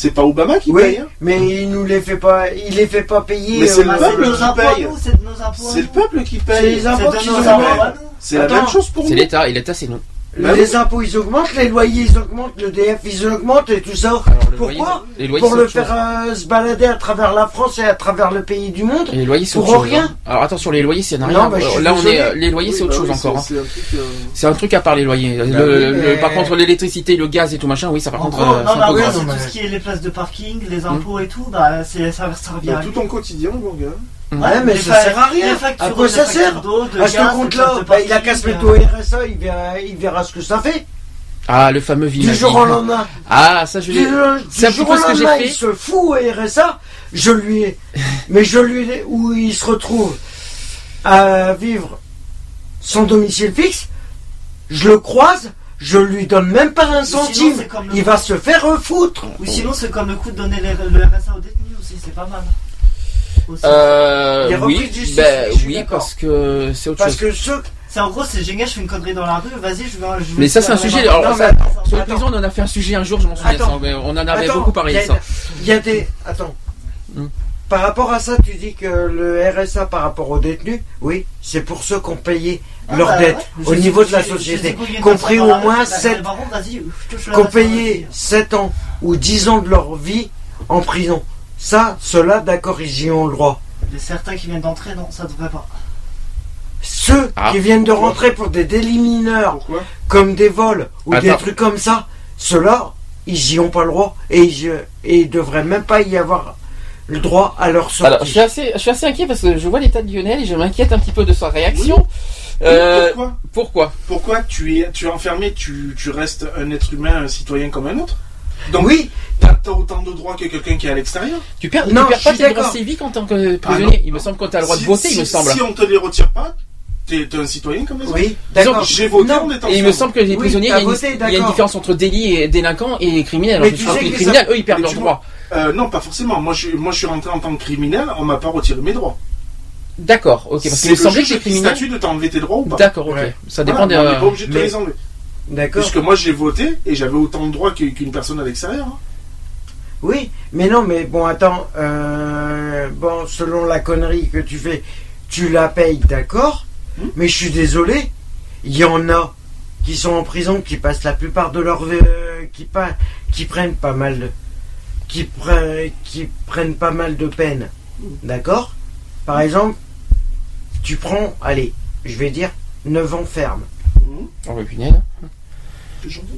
C'est pas Obama qui Oui, paye. hein mais il nous les fait pas, il les fait pas payer. Mais c'est euh, le c'est peuple qui paye. c'est C'est le peuple qui C'est paye. les impôts C'est qui de nos nous impôts à nous. C'est la même chose pour C'est nous. l'État, et l'État, c'est nous. Bah les oui. impôts ils augmentent, les loyers ils augmentent, le DF ils augmentent et tout ça. Alors, Pourquoi loyer, les loyers, Pour le faire euh, se balader à travers la France et à travers le pays du monde Et les loyers, c'est Pour chose. rien. hein. Alors attention, les loyers, c'est Non, rien. bah, suis Là, on est, euh, les loyers, c'est autre bah chose oui, encore. hein. c'est- c'est un truc, euh, C'est un truc à part les loyers. Le- oui, le- mais- par contre, l'électricité, le gaz et tout machin, oui, ça par En contre, gros, euh, non, grave. c'est Non, tout ce qui est les places de parking, les impôts et tout, bah, c'est, ça, revient. bah, tout ton quotidien, mon gars. Ouais, mais les ça fa- sert à rien. À quoi ça sert À ce compte-là, bah, il a qu'à se mettre au RSA, il verra, il verra ce que ça fait. Ah, le fameux Du village. jour au lendemain. Ah, ça, je Du, l'ai. C'est du un peu ce que j'ai lendemain, fait. il se fout au RSA. Je lui ai, mais je lui ai, où il se retrouve à vivre sans domicile fixe. Je le croise, je lui donne même pas un centime. Il va se faire refoutre. Ou sinon, c'est comme le coup de donner le RSA aux détenus aussi, c'est pas mal. Aussi. Euh, Les oui, justice, ben, je suis oui, parce que c'est autre Parce chose. que ceux, C'est en gros, c'est génial, je fais une connerie dans la rue, vas-y, je vais. je Mais ça, c'est un je sujet. Alors, mais ça, attends, sur attends. prisons, on en a fait un sujet un jour, je m'en souviens. Attends. ça, mais on en avait Attends, beaucoup parlé il y a- y des. Attends. Hmm. Par rapport à ça, tu dis que le RSA par rapport aux détenus, oui, c'est pour ceux qui ont payé Ah, leurs bah, ouais. au Je- niveau je- de la je- je- société, je- je- je- compris je- au je- moins je- je- 7 Baron, vas-y, je touche la qui ont payé vas-y. 7 ans ou 10 ans de leur vie en prison. Ça, ceux-là, d'accord, ils y ont le droit. Mais certains qui viennent d'entrer, non, ça devrait pas. Ceux Ah. qui viennent de rentrer pour des délits mineurs, Pourquoi comme des vols ou des Attends. trucs comme ça, ceux-là, ils y ont pas le droit et ils, et ils devraient même pas y avoir le droit à leur sortie. Alors, je suis assez, je suis assez inquiet parce que je vois l'état de Lionel et je m'inquiète un petit peu de sa réaction. Oui, Euh, Pourquoi pourquoi? Pourquoi tu es, tu es enfermé, tu, tu restes un être humain, un citoyen comme un autre? Donc, oui, t'as as autant de droits que quelqu'un qui est à l'extérieur. Tu perds, Non, tu perds pas tes droits d'accord. civiques en tant que Ah, prisonnier. il me semble que tu as le droit Si- de voter, si, il me semble. Si on te les retire pas, t'es t'es un citoyen comme les autres. oui, d'accord. J'ai voté Non, en étant Et il me semble que les Oui, prisonniers, il y, t'as a une, voté, il y a une d'accord. différence entre délit et délinquant et criminel. Alors, Mais je sais que les criminels, ça- eux, ils perdent leurs droits. Euh, non, pas forcément. Moi, je, moi, je suis rentré en tant que criminel, on m'a pas retiré mes droits. D'accord, ok. Parce qu'il me le semblait que les criminels. statue de t'enlever tes droits ou pas. D'accord, ok. Ça dépend des. mais on n'est pas obligé de te les enlever. D'accord. Puisque moi, j'ai voté et j'avais autant de droits qu'une personne à l'extérieur. hein. Oui, mais non, mais bon, attends. euh, bon, selon la connerie que tu fais, tu la payes, d'accord. Hmm. Mais je suis désolé, il y en a qui sont en prison, qui passent la plupart de leur vie, euh, qui, pa- qui prennent pas mal de, qui, pre- qui prennent pas mal de peine, d'accord. Par exemple, tu prends, allez, je vais dire 9 ans ferme. Mhm. Oh, bah, punaise.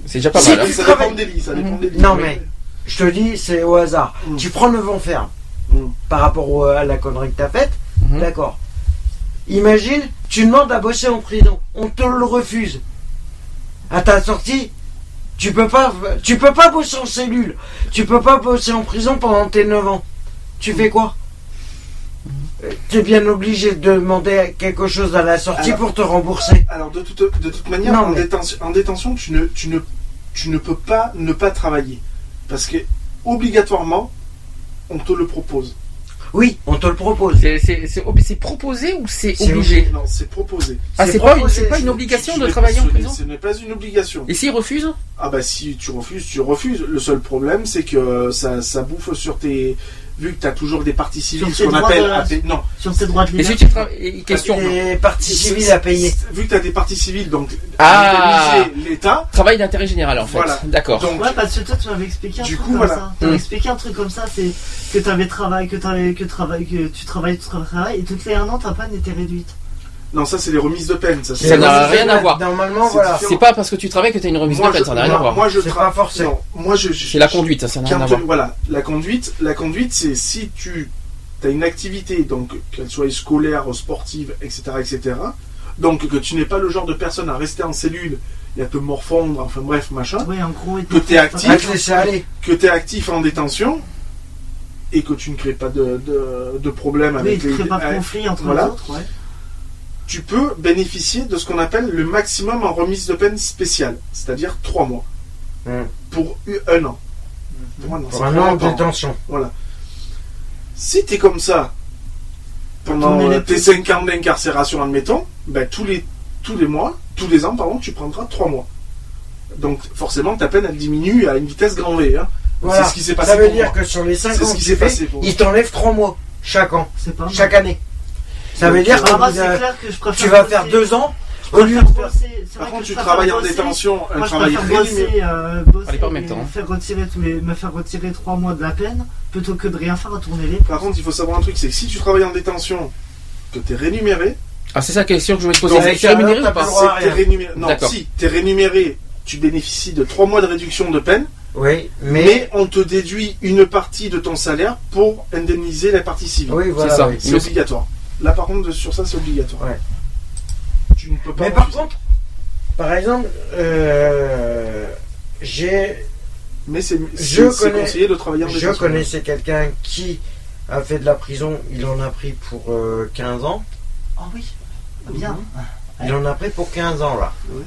C'est déjà pas Si mal. hein. Ça travailles- dépend des lits, ça dépend des lits. Non mais, je te dis, c'est au hasard. Mm. Tu prends 9 ans ferme Mm. par rapport au- à la connerie que t'as faite, Mhm. d'accord. Imagine, tu demandes à bosser en prison, on te le refuse. À ta sortie, Tu peux pas, tu peux pas bosser en cellule. Tu peux pas bosser en prison pendant tes 9 ans. Tu fais quoi Tu es bien obligé de demander quelque chose à la sortie Alors- pour te rembourser. Alors de toute, de toute manière, Non, en, mais- détention, en détention, tu ne, tu, ne, tu ne peux pas ne pas travailler. Parce que obligatoirement, on te le propose. Oui, on te le propose. C'est- C'est c'est ob- c'est proposé ou c'est obligé Non, c'est proposé. Ah, c'est pas, pas une obligation de travailler en prison Ce n'est pas une obligation. Et s'ils refusent? Ah bah si tu refuses, tu refuses. Le seul problème, c'est que ça, ça bouffe sur tes... Vu que tu as toujours des parties civiles, ce qu'on droits appelle... de- à payer- Non. Sur tes droits de Et si tu travailles. Question. Des parties civiles à payer. Vu que tu as des parties civiles, donc Ah indemniser l'État. Travail d'intérêt général en fait. Voilà. D'accord. Donc, Ouais, parce que toi, tu m'avais expliqué un Du truc coup, comme voilà. ça. Tu m'avais Mm. expliqué un truc comme ça, c'est que t'avais travail, que t'avais, que travail, que tu travailles, tu travailles, et toutes les un an, ta panne était réduite. Non, ça c'est les remises de peine. Ça, c'est- Ça n'a rien à voir. Normalement, C'est voilà. C'est pas parce que tu travailles que tu as une remise Moi, de peine, je- ça n'a rien à moi- voir. Moi, je C'est tra- pas forcé. Non, moi, je, je- C'est la conduite, ça, ça n'a rien à tu- voir. Voilà, la conduite, la conduite, c'est si tu as une activité, donc qu'elle soit scolaire, sportive, etc., etc. Donc que tu n'es pas le genre de personne à rester en cellule et à te morfondre, enfin bref, machin. Oui, en gros, et Que tu es actif, aller. que tu es actif en détention et que tu ne crées pas de, de, de problème Oui, avec tu les crées pas de conflit entre voilà. les autres, ouais. Tu peux bénéficier de ce qu'on appelle le maximum en remise de peine spéciale, c'est-à-dire trois mois Hmm. pour u- un an. Pour un an, Pour un an de détention. Voilà. Si tu es comme ça pendant euh, tes pouces. 5 ans d'incarcération, admettons, ben, tous, les, tous les mois, tous les ans, pardon, tu prendras 3 mois. Donc forcément, ta peine, elle diminue à une vitesse grand V. hein. Voilà. C'est ce qui s'est passé Ça veut pour dire moi. que sur les 5 C'est ans ce qui tu s'est fais, passé pour ils t'enlèvent 3 mois chaque an, pas chaque année. Ça veut dire Ah, que euh, clair je préfère tu vas faire 2 ans au lieu de Par vrai contre, que tu travailles en détention, un travail euh, pas en même temps, faire retirer tous les, me faire retirer 3 mois de la peine plutôt que de rien faire à tourner les Par contre, il faut savoir un truc, c'est que si tu travailles en détention, que tu es rémunéré, Ah, c'est ça la question que je voulais te poser. C'est ça, rémunéré ou pas c'est rémunéré. Non, si, tu es rémunéré, tu bénéficies de 3 mois de réduction de peine, Oui, mais, mais. on te déduit une partie de ton salaire pour indemniser la partie civile. Oui, voilà. ça. oui. C'est obligatoire. Là, par contre, sur ça, c'est obligatoire. Ouais. Tu ne peux pas. Mais par contre, par exemple, euh, j'ai mais c'est conseillé de travailler en Je connaissais quelqu'un qui a fait de la prison, il en a pris pour euh, 15 ans. Oh oui, bien. Il en a pris pour 15 ans là. Ouais.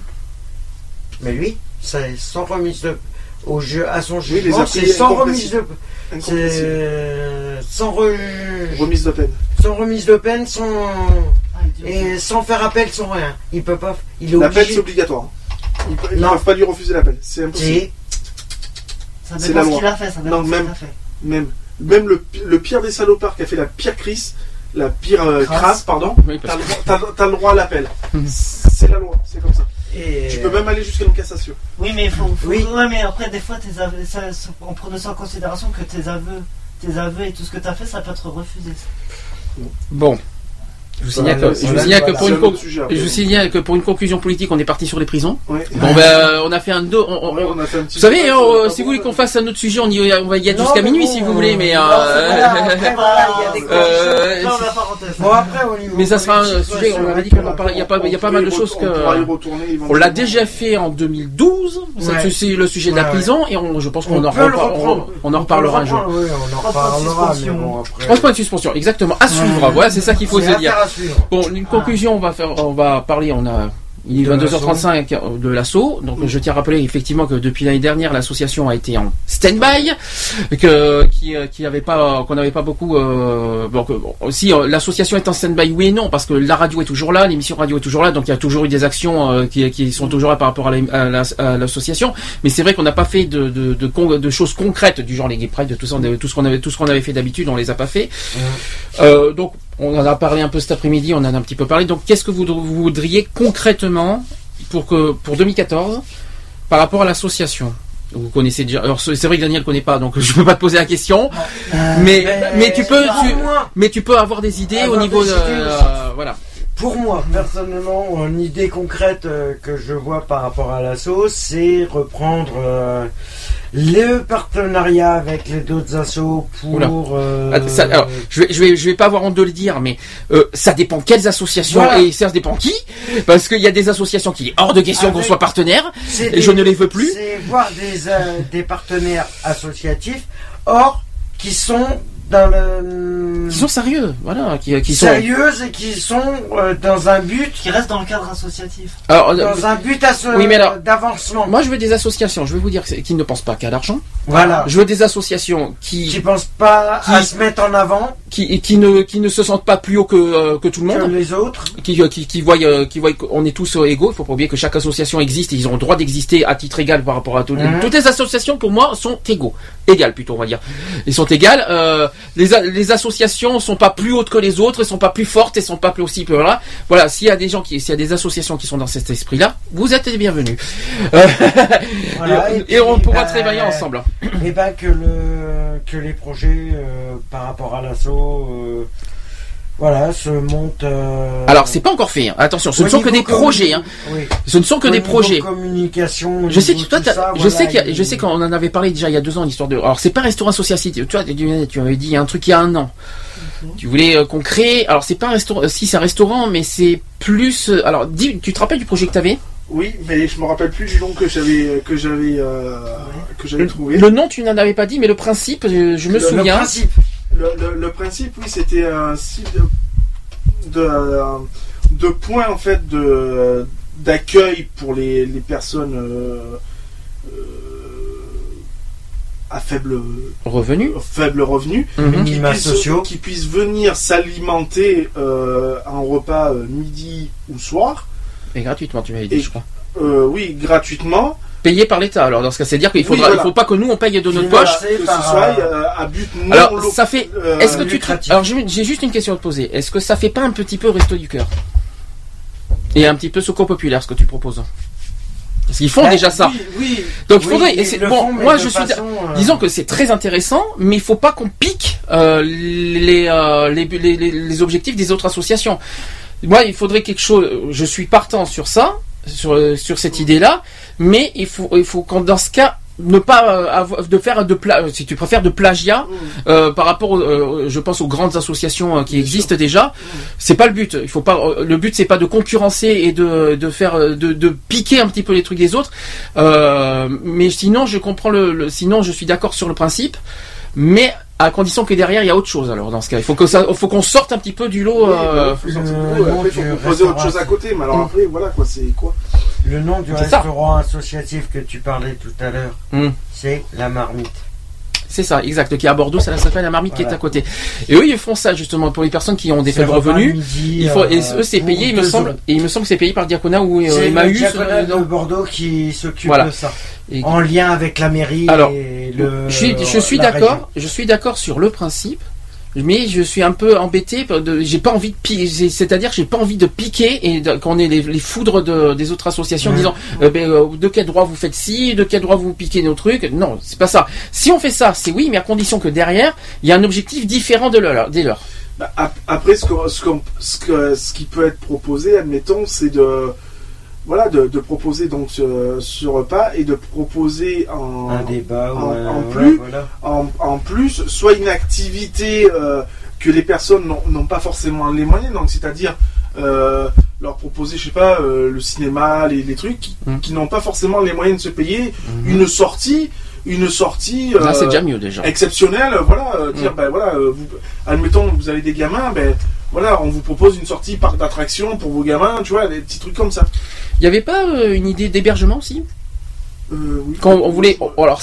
Mais lui, c'est sans remise de au jeu à son Oui, les jugement, pris c'est sans remise de c'est sans re- Remise de peine. sans remise de peine, sans Ah, et sans faire appel, sans rien. Il peut pas, il est La peine, c'est obligatoire. Ils ne Non. peuvent pas lui refuser la peine. C'est impossible. C'est dépend la ce loi. qu'il a fait, ça dépend Non, ce même- a fait. Même, même le, le pire des salopards qui a fait la pire crise, la pire euh, Crasse. crasse, pardon, Oui, t'as le, que- droit- le à l'appel. Mhm. C'est la loi, c'est comme ça. Et Tu peux même aller jusqu'à une cassation. Oui, mais il faut, faut- Oui. ouais, mais après, des fois, tes aveux, ça, ça- on prend ça en considération que tes aveux, tes aveux et tout ce que tu as fait, ça peut être refusé. Bon. Je vous signale Voilà, que, je vous voilà, signale que voilà. pour une un con- autre sujet, après. je vous signale que pour une conclusion politique, on est parti sur les prisons. Ouais. Bon ben, on a fait un deux. on- on- Ouais, on a fait un petit vous savez, hein, euh, si vous voulez qu'on fasse un autre sujet, on, y, on va y être jusqu'à minuit si vous voulez, mais. euh, euh, mais ça sera un sujet. On avait dit qu'on en parlait. Il y a pas, il y a pas On mal de choses que. On l'a déjà fait en 2012. ça, Ouais. C'est le sujet de la prison et on, je pense qu'on On en, on, reparlera un jour. Oui, on en reparlera, après. Trois points de suspension, exactement. À suivre. Voilà, c'est ça qu'il faut se dire. Affaire à suivre. Bon, une conclusion, on va faire, on va parler, on a, il est De 22h35 de l'assaut. Donc, je tiens à rappeler effectivement que depuis l'année dernière, l'association a été en stand-by, que, qui, euh, qui avait pas, qu'on n'avait pas beaucoup, euh, bon, que, bon, aussi, euh, l'association est en stand-by, oui et non, parce que la radio est toujours là, l'émission radio est toujours là, donc il y a toujours eu des actions euh, qui, qui sont toujours là par rapport à la- à la- à l'association. Mais c'est vrai qu'on n'a pas fait de, de, de, con- de choses concrètes du genre les gay pride, de tout ça, on avait- tout ce qu'on avait, tout ce qu'on avait fait d'habitude, on les a pas fait. Euh, donc, on en a parlé un peu cet après-midi, on en a un petit peu parlé. Donc, qu'est-ce que vous, vous voudriez concrètement pour que pour 2014 par rapport à l'association? Vous connaissez déjà. Alors, c'est vrai que Daniel connaît pas, donc je peux pas te poser la question. mais mais- mais tu peux non, tu, moi. mais tu peux avoir des idées au Avoir niveau des de euh, voilà. pour moi, personnellement, une idée concrète euh, que je vois par rapport à la sauce, c'est reprendre euh, le partenariat avec les autres assos pour. Euh, Ah, ça- alors, je vais, je vais, je vais pas avoir honte de le dire, mais euh, ça dépend quelles associations Voilà. et ça dépend qui, parce qu'il y a des associations qui est hors de question qu'on soit partenaire, et des- je ne les veux plus. C'est voir des, euh, des partenaires associatifs, or qui sont dans le. Qui sont sérieux, voilà, qui, qui sont. sérieuses et qui sont euh, dans un but. Qui reste dans le cadre associatif. Alors, euh, dans un but oui, mais alors, d'avancement. Moi, je veux des associations. Je vais vous dire qui ne pensent pas qu'à l'argent. Voilà. Je veux des associations qui qui pensent pas à se mettre en avant, qui qui ne qui ne se sentent pas plus haut que euh, que tout le monde. Que les autres. Qui euh, qui qui voient euh, qui voient qu'on est tous euh, égaux. Il faut pas oublier que chaque association existe et ils ont le droit d'exister à titre égal par rapport à tout. Mhm. Toutes les associations pour moi sont égaux, égales plutôt on va dire. Ils sont égales. Euh, les associations sont pas plus hautes que les autres, elles sont pas plus fortes, elles sont pas plus aussi voilà. Voilà, s'il y a des gens qui s'il y a des associations qui sont dans cet esprit-là, vous êtes les bienvenus. Euh, Voilà, et, et et on pourra bah, travailler ensemble. et ben que le que les projets euh, par rapport à l'assaut, euh, voilà, se montent. euh, Alors c'est pas encore fait. hein. Attention, ce au ne sont que des projets. Hein. oui. Ce ne sont que Au des projets. Communication. Je sais que toi, ça, je voilà, sais a- je sais qu'on en avait parlé déjà il y a deux ans l'histoire de. Alors c'est pas un restaurant associatif. Tu vois, tu, tu avais dit un truc il y a un an. Tu voulais euh, qu'on crée. Alors c'est pas un restaurant. euh, Si c'est un restaurant, mais c'est plus. euh, Alors dis, tu te rappelles du projet que tu avais Oui, mais je me rappelle plus du nom que j'avais que j'avais euh, que j'avais trouvé. Le nom tu n'en avais pas dit, mais le principe, je me Le- le souviens. principe. Le, le- le principe, oui, c'était un site de, de, de points en fait de d'accueil pour les, les personnes euh, euh, à faible Revenu. faible revenu, Mhm. qui, Minima puissent, sociaux. qui puissent venir s'alimenter euh, un repas euh, midi ou soir. Et gratuitement, tu m'avais dit, Et- je crois. Euh, oui, gratuitement. Payé par l'État. Alors dans ce cas, c'est dire qu'il Oui, faudra, voilà. il faut pas que nous on paye de notre Voilà, poche. que ce soit euh, à but non Alors lo- ça fait. euh, Est-ce que tu lucratif. Alors j'ai juste une question à te poser. Est-ce que ça fait pas un petit peu resto du cœur Et un petit peu secours populaire ce que tu proposes Parce qu'ils font Ben, déjà ça. oui, oui. Donc il Oui, faudrait. et ils c'est- le bon, font, moi je suis. façon, euh, Disons que c'est très intéressant, mais il faut pas qu'on pique euh, les, euh, les, les, les- les objectifs des autres associations. Moi, il faudrait quelque chose. Je suis partant sur ça, sur sur cette idée-là, mais il faut il faut qu'on dans ce cas ne pas euh, avoir, de faire de pla, si tu préfères de plagiat euh, par rapport euh, je pense aux grandes associations euh, qui existent déjà. C'est pas le but. Il faut pas euh, le but c'est pas de concurrencer et de, de faire euh, de, de piquer un petit peu les trucs des autres. Euh, mais sinon je comprends le, le- sinon je suis d'accord sur le principe. Mais à condition que derrière il y a autre chose alors dans ce cas il faut que ça faut qu'on sorte un petit peu du lot Oui, euh, bah, faut sortir du lot, après, il faut proposer autre chose à côté. Mais alors après, voilà quoi, c'est quoi Le nom du ça. restaurant associatif que tu parlais tout à l'heure, Hmm. c'est la marmite. C'est ça, exact. Qui est à Bordeaux, ça s'appelle la marmite qui est à côté. Et eux, ils font ça justement pour les personnes qui ont des faibles revenus. midi, Il faut, et euh, eux, c'est payé, il me semble. Et il me semble que c'est payé par le diaconat ou euh, Emmaüs. diaconat euh, de. Bordeaux qui s'occupe Voilà. de ça. Et- En lien avec la mairie Alors, et le. je suis, je suis la d'accord. Je suis d'accord sur le principe. Mais je suis un peu embêté. J'ai pas envie de piquer. C'est-à-dire, que j'ai pas envie de piquer et qu'on ait les, les foudres de- des autres associations en disant euh, ben, euh, de quel droit vous faites ci, de quel droit vous piquez nos trucs. Non, c'est pas ça. Si on fait ça, c'est oui, mais à condition que derrière, il y a un objectif différent de leur, des leurs. Bah, ap- Après, ce, qu'on- ce, qu'on- ce, que- ce qui peut être proposé, admettons, c'est de voilà de, de proposer donc ce, ce repas et de proposer en, Un débat en, plus voilà. en, en plus soit une activité euh, que les personnes n'ont- pas forcément les moyens donc c'est-à-dire euh, leur proposer je sais pas euh, le cinéma les, les trucs qui, Mm. qui n'ont pas forcément les moyens de se payer Mhm. une sortie une sortie Là, c'est déjà mieux déjà. exceptionnelle voilà euh, dire Mm. ben voilà euh, vous, admettons vous avez des gamins ben voilà on vous propose une sortie parc d'attraction pour vos gamins tu vois des petits trucs comme ça. Il n'y avait pas euh, une idée d'hébergement aussi? Euh, oui. Quand on voulait, oh, alors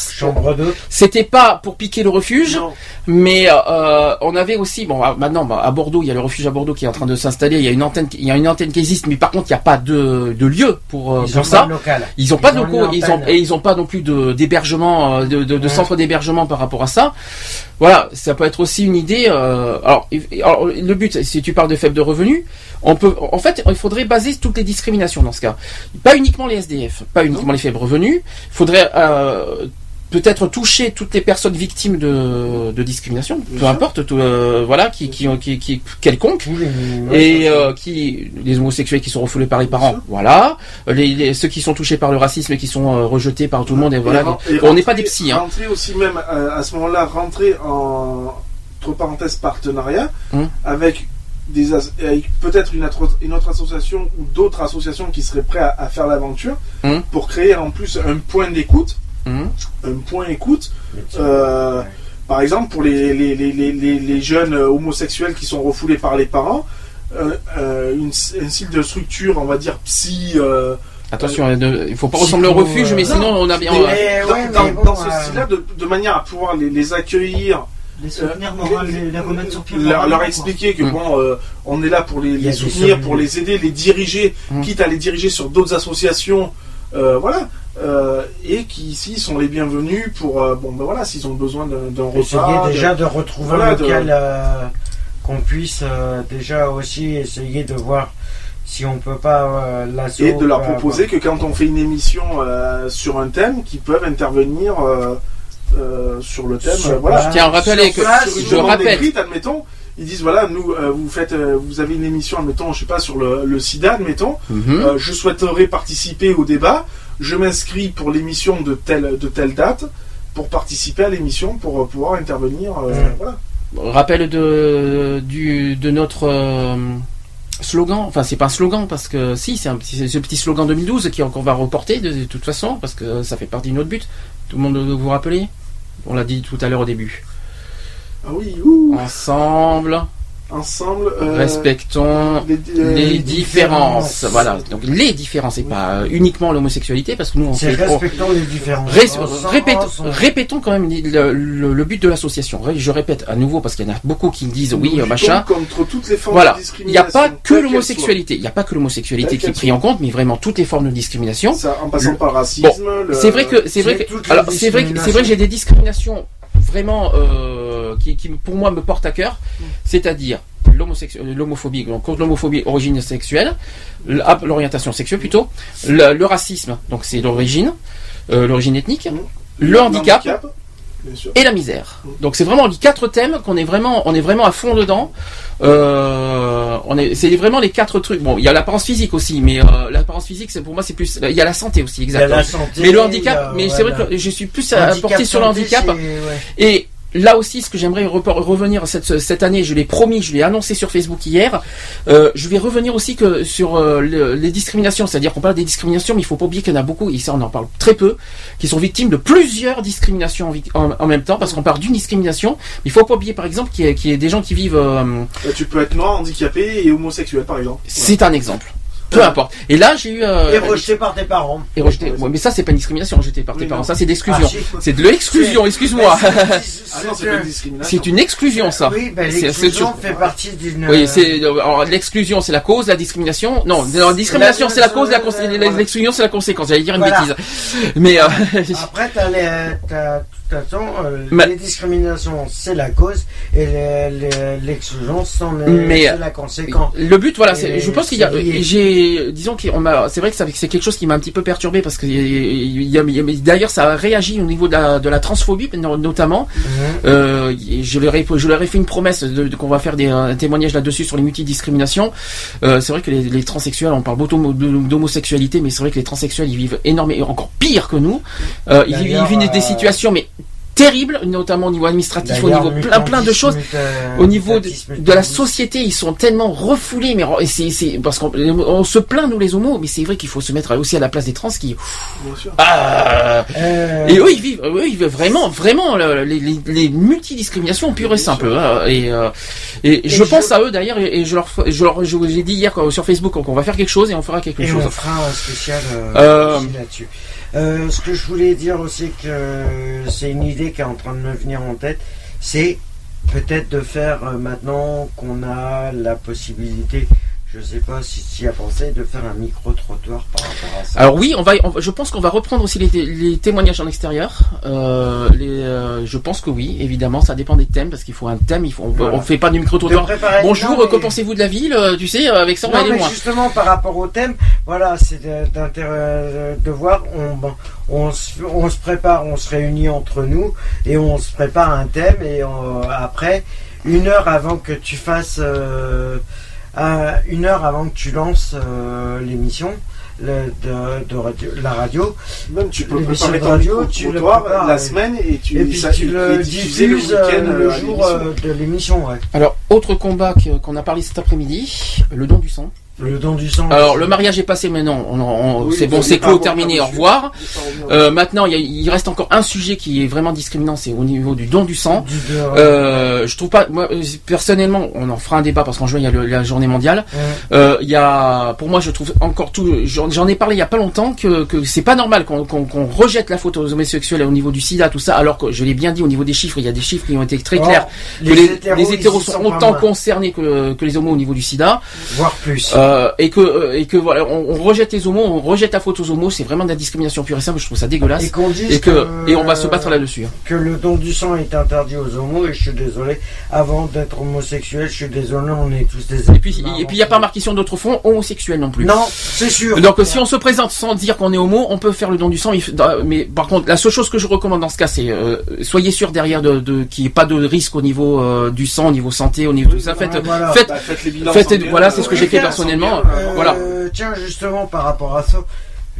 c'était pas pour piquer le refuge, Non. mais euh, on avait aussi, bon, ah, maintenant bah, à Bordeaux, il y a le refuge à Bordeaux qui est en train de s'installer. Il y a une antenne, qui- il y a une antenne qui existe, mais par contre, il n'y a pas de, de lieu pour, euh, Ils pour ça. Ils ont pas de locaux, ils ont et ils ont pas non plus de d'hébergement, euh, de, de, de Ouais. centre d'hébergement par rapport à ça. Voilà, ça peut être aussi une idée. euh, alors, le but, si tu parles de faible de revenus, on peut, en fait, il faudrait baser toutes les discriminations dans ce cas. Pas uniquement les SDF, pas uniquement les faibles revenus. Il faudrait euh, peut-être toucher toutes les personnes victimes de, de discrimination, peu sûr. importe, tout, euh, voilà, qui, qui, qui, qui quelconque, et euh, qui les homosexuels qui sont refoulés par les parents, voilà, les, les- ceux qui sont touchés par le racisme et qui sont euh, rejetés par tout le monde, et voilà. Et on n'est pas des psys, hein. Rentrer aussi même à ce moment-là, rentrer en entre parenthèses partenariat Hum. avec des as- avec peut-être une, atro- une autre association ou d'autres associations qui seraient prêts à, à faire l'aventure Hum. pour créer en plus un point d'écoute, Hum. un point écoute. euh, par exemple, pour les, les, les, les, les- les jeunes euh, homosexuels qui sont refoulés par les parents, euh, euh, une, un style de structure, on va dire psy. euh, Attention, euh, ne- il faut pas ressembler au refuge, mais sinon on a bien. dans, ouais, dans- mais bon, dans ce style-là, de, de manière à pouvoir les, les accueillir, Les soutenir moral, les, les remettre sur pied. leur, leur expliquer que Mm. bon, euh, on est là pour les, les soutenir, pour les aider, les diriger, Mm. quitte à les diriger sur d'autres associations, euh, voilà, euh, et qui ici sont les bienvenus pour, euh, bon ben voilà, s'ils ont besoin d'un d'un Essayer repas. de- déjà de retrouver voilà, un de- local euh, qu'on puisse euh, déjà aussi essayer de voir si on peut pas euh, l'assaut et de leur proposer que quand on fait une émission euh, sur un thème, qu'ils peuvent intervenir euh, sur le thème. Sur voilà. Je tiens à rappeler que place, je rappelle. écrite, admettons, ils disent voilà, nous, euh, vous faites, euh, vous avez une émission, admettons, je sais pas, sur le, le SIDA, admettons. Mhm. Je souhaiterais participer au débat. Je m'inscris pour l'émission de telle de telle date pour participer à l'émission pour pouvoir intervenir. Mm. voilà. rappel de, du, de notre slogan, enfin c'est pas un slogan parce que si c'est un petit, ce petit slogan 2012 qui qu'on va reporter de, de toute façon parce que ça fait partie de notre but. Tout le monde vous vous rappelez On l'a dit tout à l'heure au début. Ah oui, ouh, Ensemble, ensemble. euh, respectons les, euh, les différences. différences. Voilà. Donc les différences et pas euh, uniquement l'homosexualité parce que nous on fait. on- respectons les différences. Ré- répétons quand même le, le- le but de l'association. Je répète à nouveau parce qu'il y en a beaucoup qui disent nous oui, machin. contre toutes les formes Voilà. de Il n'y a pas que l'homosexualité. Il n'y a pas que l'homosexualité qui est prise en compte, mais vraiment toutes les formes de discrimination. Ça, en passant Le- par le racisme. le- C'est vrai que c'est vrai que alors c'est vrai que c'est vrai que j'ai des discriminations vraiment euh, qui, qui pour moi me portent à cœur, c'est-à-dire l'homophobie, donc contre l'homophobie origine sexuelle, ah, l'orientation sexuelle plutôt, le, le racisme, donc c'est l'origine, euh, l'origine ethnique, Mhm. le handicap. Et la misère. Donc c'est vraiment les quatre thèmes qu'on est vraiment, on est vraiment à fond dedans. Euh, on est, c'est vraiment les quatre trucs. Bon, il y a l'apparence physique aussi, mais euh, l'apparence physique, c'est pour moi c'est plus. Il y a la santé aussi, Il y a exactement. la santé, mais le handicap, a- mais c'est vrai que je suis plus Handicap, apporté sur le handicap. ouais. Et là aussi, ce que j'aimerais revenir cette, cette année, je l'ai promis, je l'ai annoncé sur Facebook hier, euh, je vais revenir aussi que sur euh, le- les discriminations, c'est-à-dire qu'on parle des discriminations, mais il faut pas oublier qu'il y en a beaucoup, et ça on en parle très peu, qui sont victimes de plusieurs discriminations en, en- en même temps, parce qu'on parle d'une discrimination, mais il faut pas oublier par exemple qu'il y, y a des gens qui vivent... euh, Euh, Tu peux être noir, handicapé et homosexuel, par exemple. c'est un exemple. Peu importe. Et là, j'ai eu... euh, Et rejeté par tes parents. et rejeté. Ouais, mais ça, c'est pas une discrimination, rejeté par tes Oui, parents. non. Ça, c'est d'exclusion. Ah, si. c'est de l'exclusion, excuse-moi. C'est une exclusion, ça. Oui, ben, l'exclusion fait partie d'une. Oui, c'est alors l'exclusion, c'est la cause, la discrimination. Non, la discrimination, c'est la cause, la cons- l'exclusion, c'est la conséquence. J'allais dire une bêtise, mais euh, Après, t'as les, façon, euh, Mais- les discriminations, c'est la cause, et l'exclusion, c'en est, c'est la conséquence. le but, voilà, c'est, je pense qu'il y a, j'ai, disons qu'on m'a, c'est vrai que c'est quelque chose qui m'a un petit peu perturbé parce que il y a- d'ailleurs, ça a réagi au niveau de la, de la transphobie, no- notamment. Mhm. Euh, je leur ai, je leur ai fait une promesse de, de- qu'on va faire des un témoignage là-dessus sur les multidiscriminations. Euh, c'est vrai que les, les transsexuels, on parle beaucoup d'homo- d'homosexualité, mais c'est vrai que les transsexuels, ils vivent énormément, encore pire que nous. Euh, ils, vivent- ils D'ailleurs, vivent des, situations, mais terribles, notamment au niveau administratif, au niveau plein plein de choses. Au niveau de, la société, ils sont tellement refoulés, mais c'est, c'est parce qu'on on se plaint nous les homos, mais c'est vrai qu'il faut se mettre aussi à la place des trans qui Bien sûr. ah, Euh, et eux, ils vivent, eux, ils vivent vraiment, vraiment le- les, les, les multidiscriminations pures et simples. hein. Et, euh, et, je je- pense à eux d'ailleurs, et, et je leur, je leur, je vous ai dit hier quoi, sur Facebook qu'on va faire quelque chose et on fera quelque Et chose. on fera un spécial euh, Euh, là-dessus. Euh, ce que je voulais dire aussi que c'est une idée qui est en train de me venir en tête, c'est peut-être de faire euh, maintenant qu'on a la possibilité je sais pas si tu y as pensé de faire un micro-trottoir par rapport à ça. Alors oui, on va, on je pense qu'on va reprendre aussi les, té- les témoignages en extérieur. Euh, les, euh, je pense que oui, évidemment, ça dépend des thèmes parce qu'il faut un thème. Il faut, on, Voilà. on fait pas de micro-trottoir. Bonjour, non, mais- que pensez-vous de la ville euh, Tu sais, avec ça on va Non, aller mais loin. justement par rapport au thème, voilà, c'est de- d'intérêt de voir, on, ben, on, se, on se prépare, on se réunit entre nous et on se prépare un thème et on- après, une heure avant que tu fasses, euh, un- une heure avant que tu lances euh, l'émission le- de, de radio- la radio, Même tu peux l'émission préparer de ton radio, tu le prépares, la semaine et tu, et puis ça- tu il le est diffusé le diffuses euh, week-end, le euh, à jour de l'émission, ouais. Alors, autre combat qu'on a parlé cet après-midi, le don du sang. Le don du sang. Alors, le mariage est passé maintenant. On, on- Oui, c'est bon, c'est clos, terminé. Au revoir. Euh, maintenant, il, y a- il reste encore un sujet qui est vraiment discriminant, c'est au niveau du don du sang. Du- Euh, je trouve pas, moi euh, personnellement, on en fera un débat parce qu'en juin il y a le- la journée mondiale. Ouais. Euh, Il y a, pour moi, je trouve encore tout. J'en ai parlé il y a pas longtemps que, que c'est pas normal qu'on rejette la faute aux homosexuels au niveau du SIDA, tout ça, alors que je l'ai bien dit au niveau des chiffres, il y a des chiffres qui ont été très Oh, clairs. que les les, hétéros, les sont autant concernés que, que les homos au niveau du SIDA. voire plus. Euh, et que euh, et que voilà, on, on rejette les homos, on rejette la faute aux homos, c'est vraiment de la discrimination pure et simple. Je trouve ça dégueulasse. Et qu'on dise Et que, que- et on va se battre là-dessus. hein. que le don du sang est interdit aux homos et je suis désolé. Avant d'être homosexuel, je suis désolé, on est tous des Et puis et puis il n'y a pas marqué sur d'autres fonds homosexuel non plus. Non, c'est sûr. Donc euh, si on se présente sans dire qu'on est homo, on peut faire le don du sang. Mais, mais par contre, la seule chose que je recommande dans ce cas, c'est euh, soyez sûr derrière de, de qu'il n'y ait pas de risque au niveau euh, du sang, au niveau santé, au niveau de tout ça. Faites, Ouais, voilà. faites, Bah, faites les bilans faites- voilà, euh, c'est ce que j'ai fait personnellement. Euh, Voilà. Tiens, justement, par rapport à ça,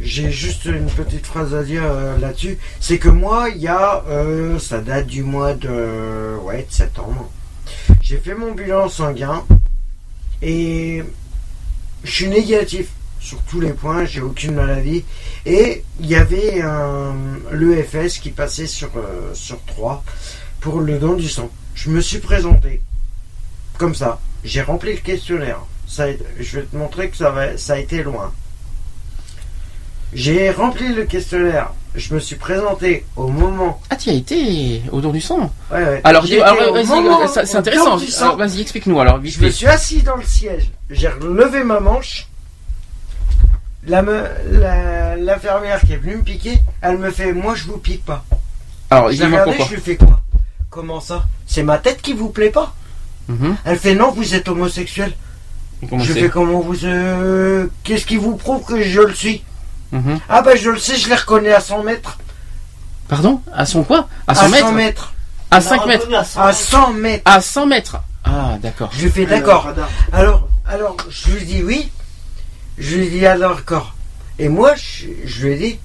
j'ai juste une petite phrase à dire euh, là-dessus. C'est que moi, il y a, euh, ça date du mois de, ouais, de septembre. J'ai fait mon bilan sanguin et je suis négatif sur tous les points. J'ai aucune maladie et il y avait un l'EFS qui passait sur sur 3 pour le don du sang. Je me suis présenté comme ça. J'ai rempli le questionnaire. Ça, je vais te montrer que ça, va, ça a été loin. J'ai rempli le questionnaire. Je me suis présenté au moment. Ah, tu as été au don du sang. Ouais, ouais. Alors, au vas-y, c'est intéressant. Vas-y, explique-nous alors. vite Je me suis assis dans le siège. J'ai relevé ma manche. La me- la- L'infirmière qui est venue me piquer, elle me fait Moi, je vous pique pas. Alors, je regardé, je lui fais quoi? Comment ça? C'est ma tête qui vous plaît pas? Mhm. Elle fait Non, vous êtes homosexuel. Comment je fais comment vous. euh, Qu'est-ce qui vous prouve que je le suis Mhm. Ah, bah, je le sais, je les reconnais à 100 mètres. Pardon À son quoi À 100 mètres mètres. À 5 mètres À 100 mètres. À 100 mètres Ah, d'accord. Je lui fais d'accord. Alors, alors, je lui dis oui. Je lui dis alors d'accord. Et moi, je, je lui ai dit.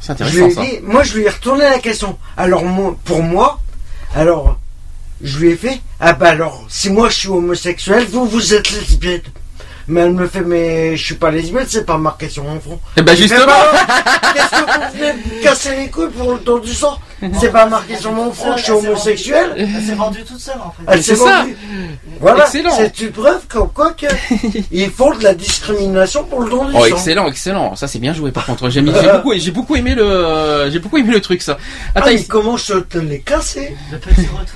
C'est Je lui intéressant ai ça. dit, moi, je lui ai retourné la question. Alors, moi, pour moi, alors, je lui ai fait. Ah bah alors, si moi je suis homosexuel, vous, vous êtes lesbienne. Mais elle me fait, mais je suis pas lesbienne, c'est pas marqué sur mon front. Eh ben, J'ai fait, justement. bah, Qu'est-ce que vous venez me casser les couilles pour le don du sang? C'est pas marqué sur mon front que je suis homosexuel. Elle s'est vendue toute seule en fait. Elle s'est C'est ça. vendue. Voilà, Excellent. c'est une preuve comme quoi que ils font de la discrimination pour le don du Oh, sang. excellent, excellent. Ça, c'est bien joué, par contre. J'ai mis- j'ai beaucoup, aimé le, j'ai beaucoup aimé le truc, ça. Attends, Ah, il- comment je te l'ai cassé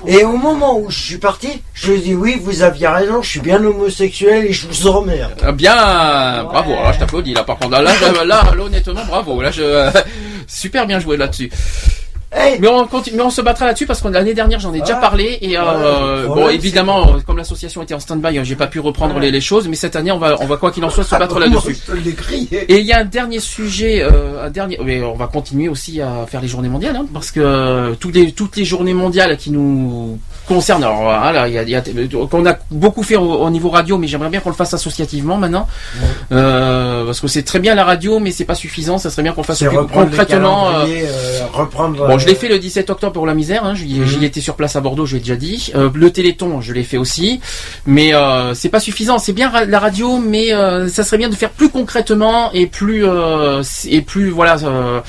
Et au moment où je suis parti, je lui ai dit oui, vous aviez raison, je suis bien homosexuel et je vous emmerde. Ah, Bien, bravo. Alors, je t'applaudis là. Par contre, là, là, là, là, là, honnêtement, bravo. Là, je, super bien joué là-dessus. Mais on continue, mais on se battra là-dessus parce que l'année dernière j'en ai déjà Ah. parlé et euh, Ouais, bon évidemment euh, comme l'association était en stand-by, euh, j'ai pas pu reprendre les, les choses, mais cette année on va on va quoi qu'il en soit se battre Moi, là-dessus. Et il y a un dernier sujet, euh, un dernier, mais on va continuer aussi à faire les journées mondiales, hein, parce que euh, toutes les toutes les journées mondiales qui nous concernent, alors voilà, il y a, y a- qu'on a beaucoup fait au, au niveau radio, mais j'aimerais bien qu'on le fasse associativement maintenant, euh, parce que c'est très bien la radio, mais c'est pas suffisant, ça serait bien qu'on le fasse plus concrètement. euh, euh, reprendre. Bon, je l'ai fait le 17 octobre pour la misère. Hein, j'y Mhm. étais sur place à Bordeaux, je l'ai déjà dit. Euh, le Téléthon, je l'ai fait aussi, mais euh, c'est pas suffisant. C'est bien ra- la radio, mais euh, ça serait bien de faire plus concrètement et plus euh, et plus voilà euh,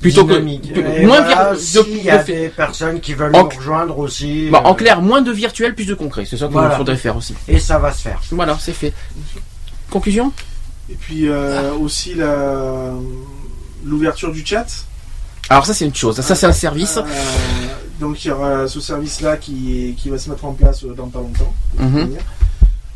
plutôt dynamique. que Et moins voilà, si de- il y a de- des personnes qui veulent En- nous rejoindre aussi. bah, en clair, moins de virtuel, plus de concret. C'est ça qu'il Voilà. faudrait faire aussi. Et ça va se faire. Voilà, c'est fait. Conclusion? Et puis euh, aussi la l'ouverture du chat. Alors ça c'est une chose. Ça c'est un service. Euh, donc il y aura ce service-là qui, qui va se mettre en place euh, dans pas longtemps. Mhm.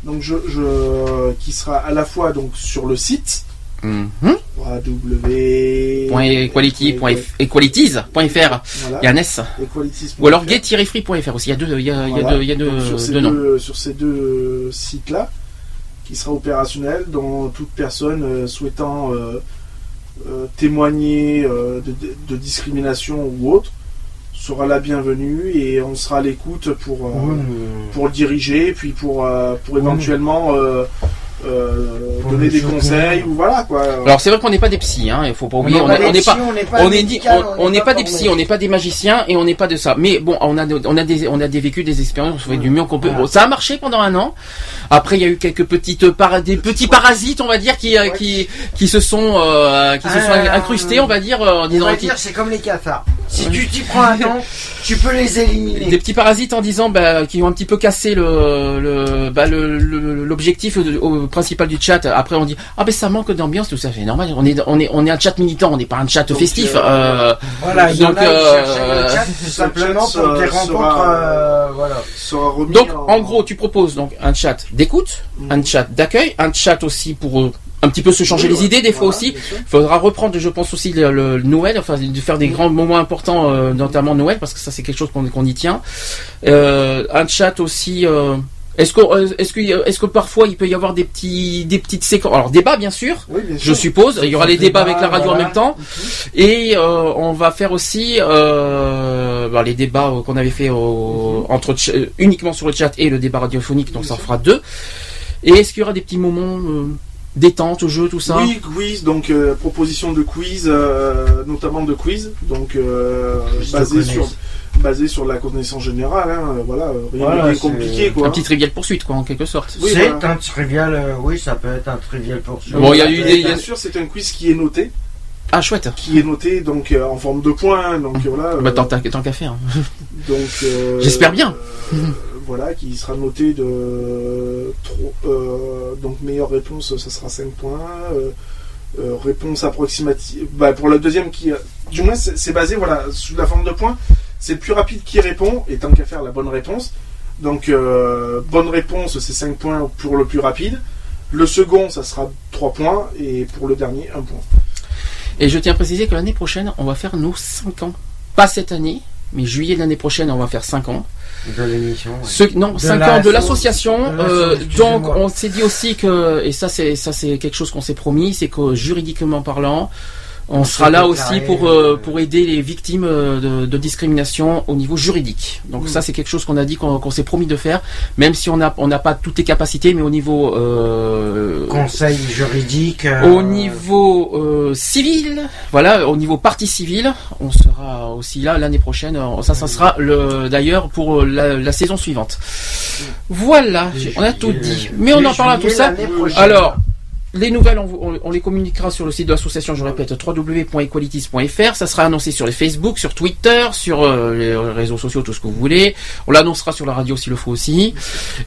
Donc je, je qui sera à la fois donc sur le site Mhm. www Point equality, point F- equalities.fr. Voilà. Il y a un S. Equalities.fr. Ou alors get-free.fr aussi. Il y a deux, il y a, Voilà. deux, il y a deux, sur ces deux sur ces deux sites-là, qui sera opérationnel, dont toute personne euh, souhaitant euh, euh, témoigner euh, de, discrimination ou autre sera la bienvenue et on sera à l'écoute pour, euh, pour le diriger, puis pour, pour éventuellement euh, donner des conseils ou voilà quoi. Alors c'est vrai qu'on n'est pas des psys, hein. Il faut pas On oublier. n'est On pas n'est pas, psys, on n'est pas des psys, on n'est pas des magiciens et on n'est pas de ça. Mais bon, on a, on a des, on a des vécus, des expériences. On fait du mieux qu'on peut. Bon, ça a marché pendant un an. Après, il y a eu quelques petites des petits parasites, on va dire, qui, qui, qui se sont, euh, qui se sont Euh, incrustés, on va dire, euh, en On disant. va qui- dire, c'est comme les cafards. Si tu t'y prends un temps, tu peux les éliminer. des petits parasites en disant bah, qui ont un petit peu cassé le le bah, l'objectif principal du chat. Après on dit ah ben ça manque d'ambiance tout ça c'est normal. On est on est on est un chat militant, on n'est pas un chat Donc, festif. euh, euh, Voilà, il y en donc euh, chat tout simplement chat pour des sera- rencontres. sera- euh, voilà. sera remis donc en gros tu proposes donc un chat d'écoute, Mhm. un chat d'accueil, un chat aussi pour euh, un petit peu se changer Oui, les ouais. idées des fois Voilà, aussi. faudra reprendre, je pense aussi le, le Noël, enfin de faire des grands moments importants, euh, notamment Noël, parce que ça c'est quelque chose qu'on qu'on y tient. Euh, un chat aussi. euh, est-ce que euh, est-ce que est-ce que parfois il peut y avoir des petits des petites séquences? Alors débat bien sûr Oui, bien je suppose. Il y aura les débats avec la radio en même temps. Et euh, on va faire aussi euh, bah, les débats euh, qu'on avait fait au- entre euh, uniquement sur le chat et le débat radiophonique. Donc ça en fera deux. Et est-ce qu'il y aura des petits moments euh, détente jeu tout ça? Oui, quiz, donc euh, proposition de quiz, euh, notamment de quiz, donc euh, basé sur. Basé sur la connaissance générale, hein, voilà, rien Voilà, de compliqué quoi. un petit trivial poursuite quoi en quelque sorte Oui, c'est voilà. un trivial, euh, oui, ça peut être un trivial pour soi. Bon, il y a eu des- bien sûr, c'est un quiz qui est noté, ah chouette qui est noté donc euh, en forme de points, donc euh, voilà. bah tant, tant- tant qu'à faire donc euh, J'espère bien. euh, voilà, qui sera noté de trop, euh, donc meilleure réponse, ça sera 5 points. euh, euh, réponse approximative. Bah, pour la deuxième qui, du moins, c'est c'est basé voilà sous la forme de points. C'est le plus rapide qui répond et tant qu'à faire la bonne réponse. Donc euh, bonne réponse, c'est 5 points pour le plus rapide. Le second, ça sera 3 points et pour le dernier, 1 point. Et je tiens à préciser que l'année prochaine, on va faire nos 5 ans. Pas cette année, mais juillet de l'année prochaine, on va faire 5 ans. De l'émission. ouais. Non, De 5 la- ans de l'association. euh, donc, on s'est dit aussi que, et ça c'est ça c'est quelque chose qu'on s'est promis, c'est que juridiquement parlant, on, On sera là aussi pour euh, euh, pour aider les victimes euh, de, de discrimination au niveau juridique. Donc Mm. ça c'est quelque chose qu'on a dit qu'on s'est promis de faire, même si on n'a on n'a pas toutes les capacités, mais au niveau euh, Conseil juridique. euh, au niveau euh, civil, voilà, au niveau partie civile, on sera aussi là l'année prochaine. Ça, ça sera le d'ailleurs pour la, la saison suivante. Voilà, on a tout dit. Mais on en parlera tout ça. Alors, les nouvelles, on, on- on les communiquera sur le site de l'association, je répète, www.equalities.fr. Ça sera annoncé sur les Facebook, sur Twitter, sur euh, les réseaux sociaux, tout ce que vous voulez. On l'annoncera sur la radio s'il le faut aussi.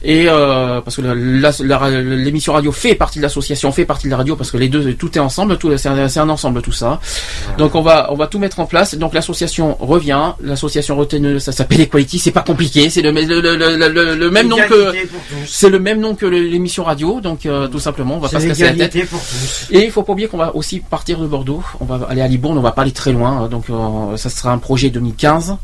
Et euh, parce que la- la- la- l'émission radio fait partie de l'association, fait partie de la radio, parce que les deux, tout est ensemble, tout c'est un, un ensemble tout ça. Donc on va on va tout mettre en place. Donc l'association revient, l'association retenue, ça s'appelle Equality, c'est pas compliqué, c'est le, le, le, le, le- le même nom que c'est le même nom que l'émission radio, donc euh, tout simplement, on va pas se casser tête. l'égalité pour tous. Et il faut pas oublier qu'on va aussi partir de Bordeaux. On va aller à Libourne, on va pas aller très loin. Donc euh, ça sera un projet 2015.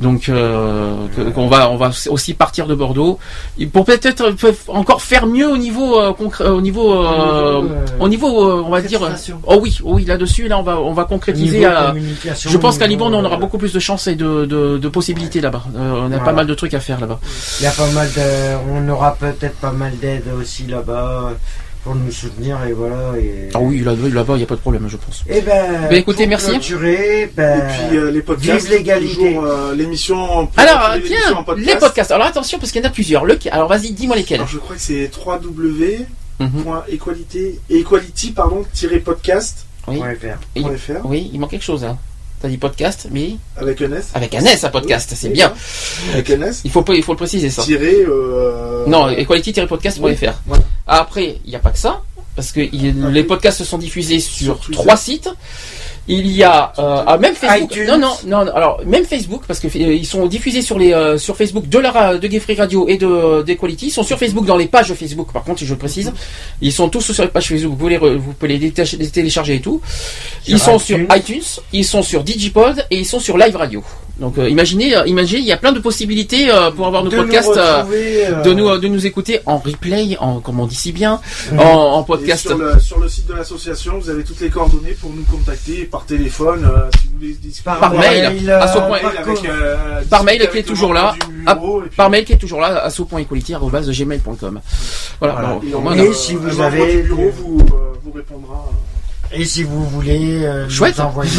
Donc euh, qu'on va on va aussi partir de Bordeaux Et pour peut-être euh, encore faire mieux au niveau euh, concré- au niveau Au niveau, au niveau on va dire oh oui oh oui là-dessus là on va on va concrétiser. À- je pense qu'à Libourne on aura beaucoup plus de chances et de, de, de possibilités là-bas. On a pas mal de trucs à faire là-bas. Il y a pas mal de, on aura peut-être pas mal d'aide aussi là-bas pour nous soutenir et voilà. Et, Ah oui là- là-bas il y a pas de problème je pense. Et ben. Ben, écoutez, pour merci. clôturer, ben, Et puis euh, les podcasts, vive l'égalité. euh, l'émission. Alors tiens en podcast. les podcasts. Alors attention parce qu'il y en a plusieurs. Le- Alors vas-y dis-moi lesquels. Alors, je crois que c'est Mhm. www.equality equality pardon tiret podcast Oui. point fr. Il- point fr, Oui, il manque quelque chose. Hein. T'as dit podcast, mais avec un S. avec un S à podcast, Oui, c'est oui, bien. Avec un S. Il faut, il faut le préciser ça. Tirer. Euh... Non, equality-podcast.fr. Oui, voilà. Après, il n'y a pas que ça, parce que il- Ah, les podcasts se sont diffusés sur, trois sites. Il y a euh, ah, même Facebook. Non, non, non. non, Alors même Facebook parce que euh, ils sont diffusés sur les euh, sur Facebook de la de Gay Free Radio et de d'Equality. Ils sont sur Facebook dans les pages Facebook. Par contre, je le précise, ils sont tous sur les pages Facebook. Vous pouvez les, vous pouvez les, télécharger et tout. Ils Sur sont iTunes. sur iTunes, ils sont sur Digipod et ils sont sur Live Radio. Donc euh, imaginez, euh, imaginez, il y a plein de possibilités euh, pour avoir nos De nous podcasts, euh, euh, de nous euh, de nous écouter en replay, en comme on dit si bien, Mhm. en, podcast. sur, le, sur le site de l'association, vous avez toutes les coordonnées pour nous contacter par téléphone, euh, si vous voulez discuter. Par mail, à ce point- avec, euh, par mail qui est toujours là, à- puis- par mail qui est toujours là, asso.equality@gmail.com. Voilà. Voilà. alors, Et si vous avez bureau vous, euh, vous répondra. Et si vous voulez euh, Chouette. nous envoyer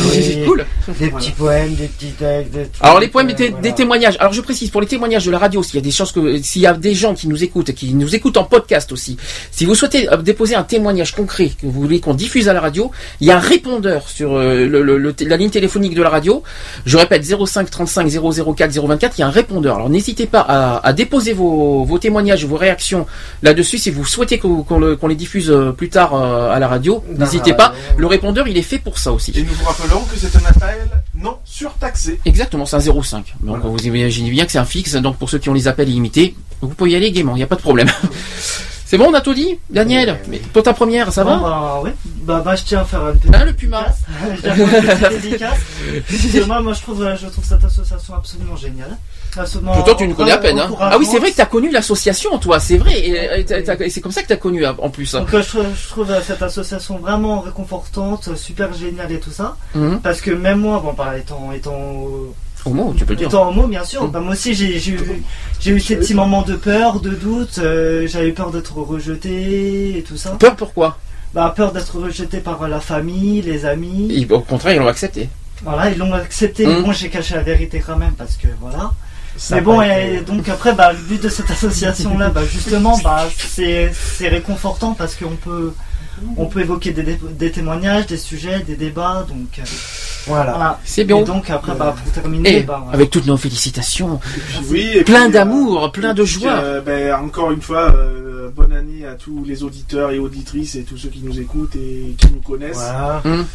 cool. des petits poèmes, des petits textes, des trucs, Alors les poèmes euh, des, voilà. des témoignages. Alors je précise pour les témoignages de la radio, s'il y a des chances que s'il y a des gens qui nous écoutent, qui nous écoutent en podcast aussi, si vous souhaitez euh, déposer un témoignage concret que vous voulez qu'on diffuse à la radio, il y a un répondeur sur euh, le, le- le- la ligne téléphonique de la radio. Je répète 05 35 004 024. Il y a un répondeur. Alors n'hésitez pas à, à déposer vos, vos témoignages, vos réactions là-dessus. Si vous souhaitez qu'on qu'on le- qu'on les diffuse euh, plus tard euh, à la radio, n'hésitez pas. Le répondeur, il est fait pour ça aussi. Et nous vous rappelons que c'est un appel non surtaxé. Exactement, c'est un 0,5. Donc vous imaginez bien que c'est un fixe. Donc pour ceux qui ont les appels illimités, vous pouvez y aller gaiement, il n'y a pas de problème. c'est bon, on a tout dit Daniel, mais pour ta première, ça va bah, ouais. bah, bah, je tiens à faire une petite Hein, le Puma dédicace. Moi, moi, je trouve, euh, je trouve cette association absolument géniale. Absolument toi, tu nous connais à peine. Hein. Ah oui, c'est vrai que tu as connu l'association, toi, c'est vrai. Et, c'est comme ça que tu as connu en plus. Donc euh, je, trouve- je trouve euh, cette association vraiment réconfortante, super géniale et tout ça. Mhm. Parce que même moi, bon, bah, étant, étant, Homo, tu peux le dire. étant homo, bien sûr, bah, moi aussi j'ai eu, j'ai eu ces petits moments de peur, de doute. euh, J'avais peur d'être rejeté et tout ça. Peur pourquoi? Bah peur d'être rejeté par la famille, les amis. Ils- Au contraire, ils l'ont accepté. Voilà, ils l'ont accepté. Mhm. Bon, j'ai caché la vérité quand même parce que voilà. Ça Mais bon, et donc après, bah, le but de cette association-là, bah, justement, bah, c'est c'est réconfortant parce qu'on peut, on peut évoquer des, témoignages, des sujets, des débats, donc euh, Voilà. C'est bien. Et donc après, bah, pour terminer, Et bah, voilà. avec toutes nos félicitations. Oui, et plein puis, d'amour, euh, plein de joie. euh, ben, encore une fois, euh, bonne année à tous les auditeurs et auditrices et tous ceux qui nous écoutent et qui nous connaissent. Voilà. Hum.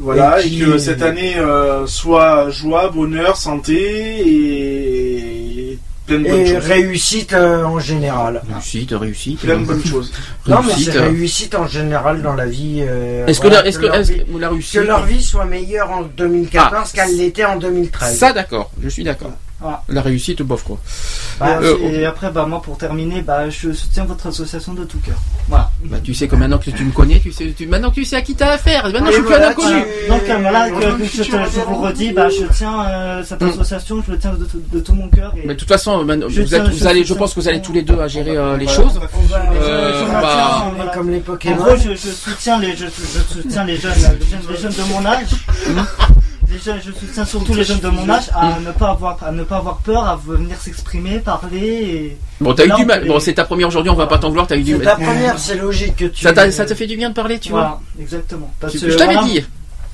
Voilà, Et que cette année euh, soit joie, bonheur, santé et plein de bonnes Et choses. réussite euh, en général. Réussite, réussite. Plein de bonnes choses. Non, mais Réussite, c'est euh. réussite en général dans la vie. euh, Est-ce que voilà, la- est-ce que- leur est-ce vie- que la réussite- que leur vie soit meilleure en 2014 Ah, qu'elle l'était en 2013. Ça, d'accord, je suis d'accord. Voilà. La réussite, bof quoi. Bah, Euh, et après, bah, moi, pour terminer, bah, je soutiens votre association de tout cœur. Voilà. Bah, tu sais que maintenant que tu me connais, tu sais, tu, maintenant que tu sais à qui t'as affaire. Maintenant, je suis plus un Voilà, inconnu. Donc euh, voilà, que- que je, te- je vous redis, bah, je tiens euh, cette Mm. association, je le tiens de, tout- de tout mon cœur. et- Mais de toute façon, maintenant, Je vous, êtes- tiens- vous je allez, je pense que vous allez tous les deux à gérer euh, les choses. Euh, voilà. comme les En Pokémon. gros, je, je soutiens les, je, je soutiens les jeunes, les jeunes, les jeunes de mon âge. Jeunes, je soutiens surtout les jeunes de mon âge à ne pas avoir, à ne pas avoir peur, à venir s'exprimer, parler. Et... Bon, t'as eu du mal. Bon, c'est ta première aujourd'hui, on va pas t'en vouloir, t'as eu du C'est mal. ta première, c'est logique que tu. Ça t'a- te fait du bien de parler, tu Voilà, vois exactement. Parce Je t'avais voilà, dit.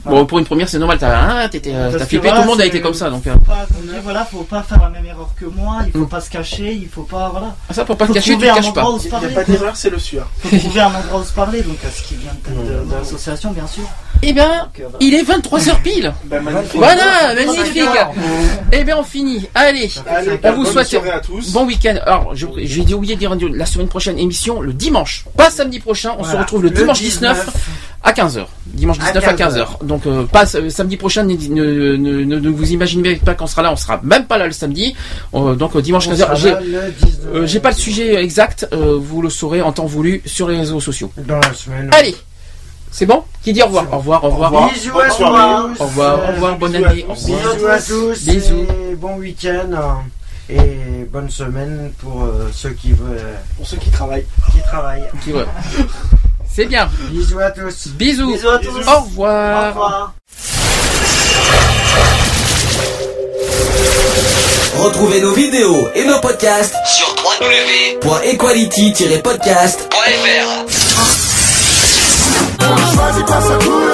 Voilà. Bon, pour une première, c'est normal. T'as hein, euh, t'as flippé, voilà, tout le monde a été comme ça. Donc, euh, faut pas, dis, voilà, faut pas faire la même erreur que moi, il faut pas se cacher, il faut pas, voilà. Ah, ça, pour pas Faut te cacher, tu un caches pas. se Il n'y a pas d'erreur, c'est le sueur. Faut trouver un endroit où se parler, donc à ce qui vient de, de- de l'association, bien sûr. Eh bien, euh, voilà. il est 23h pile. Ben, magnifique. Voilà, magnifique. Eh bien, on finit. Allez, Allez, on vous souhaite soirée à tous. bon week-end. Alors, je- j'ai dit- oublié de dire la semaine prochaine émission le dimanche, pas samedi prochain. On se retrouve le, Le dimanche 19. 19 à 15h. Dimanche À 19 à 15h. 15 Donc, euh, pas euh, samedi prochain. Ne, ne, ne- ne- ne vous imaginez pas qu'on sera là. On sera même pas là le samedi. Euh, donc, euh, dimanche On 15h. sera J'ai là le 19. euh, j'ai pas le sujet exact. euh, vous le saurez en temps voulu sur les réseaux sociaux. Dans la semaine. Allez, c'est bon Qui dit au revoir Au revoir, au revoir. revoir. Bisous soirée. tous. Au revoir, au revoir, bonne année. Au revoir. Bisous à tous. Bisous. Et bon week-end. hein. Et bonne semaine pour euh, ceux qui veulent, Pour ceux qui travaillent. qui travaillent. Qui C'est bien. Bisous à tous. Bisous. Bisous à tous. Au revoir. Au revoir. Retrouvez nos vidéos et nos podcasts sur www.equality-podcast.fr. Choisis pas sa couleur de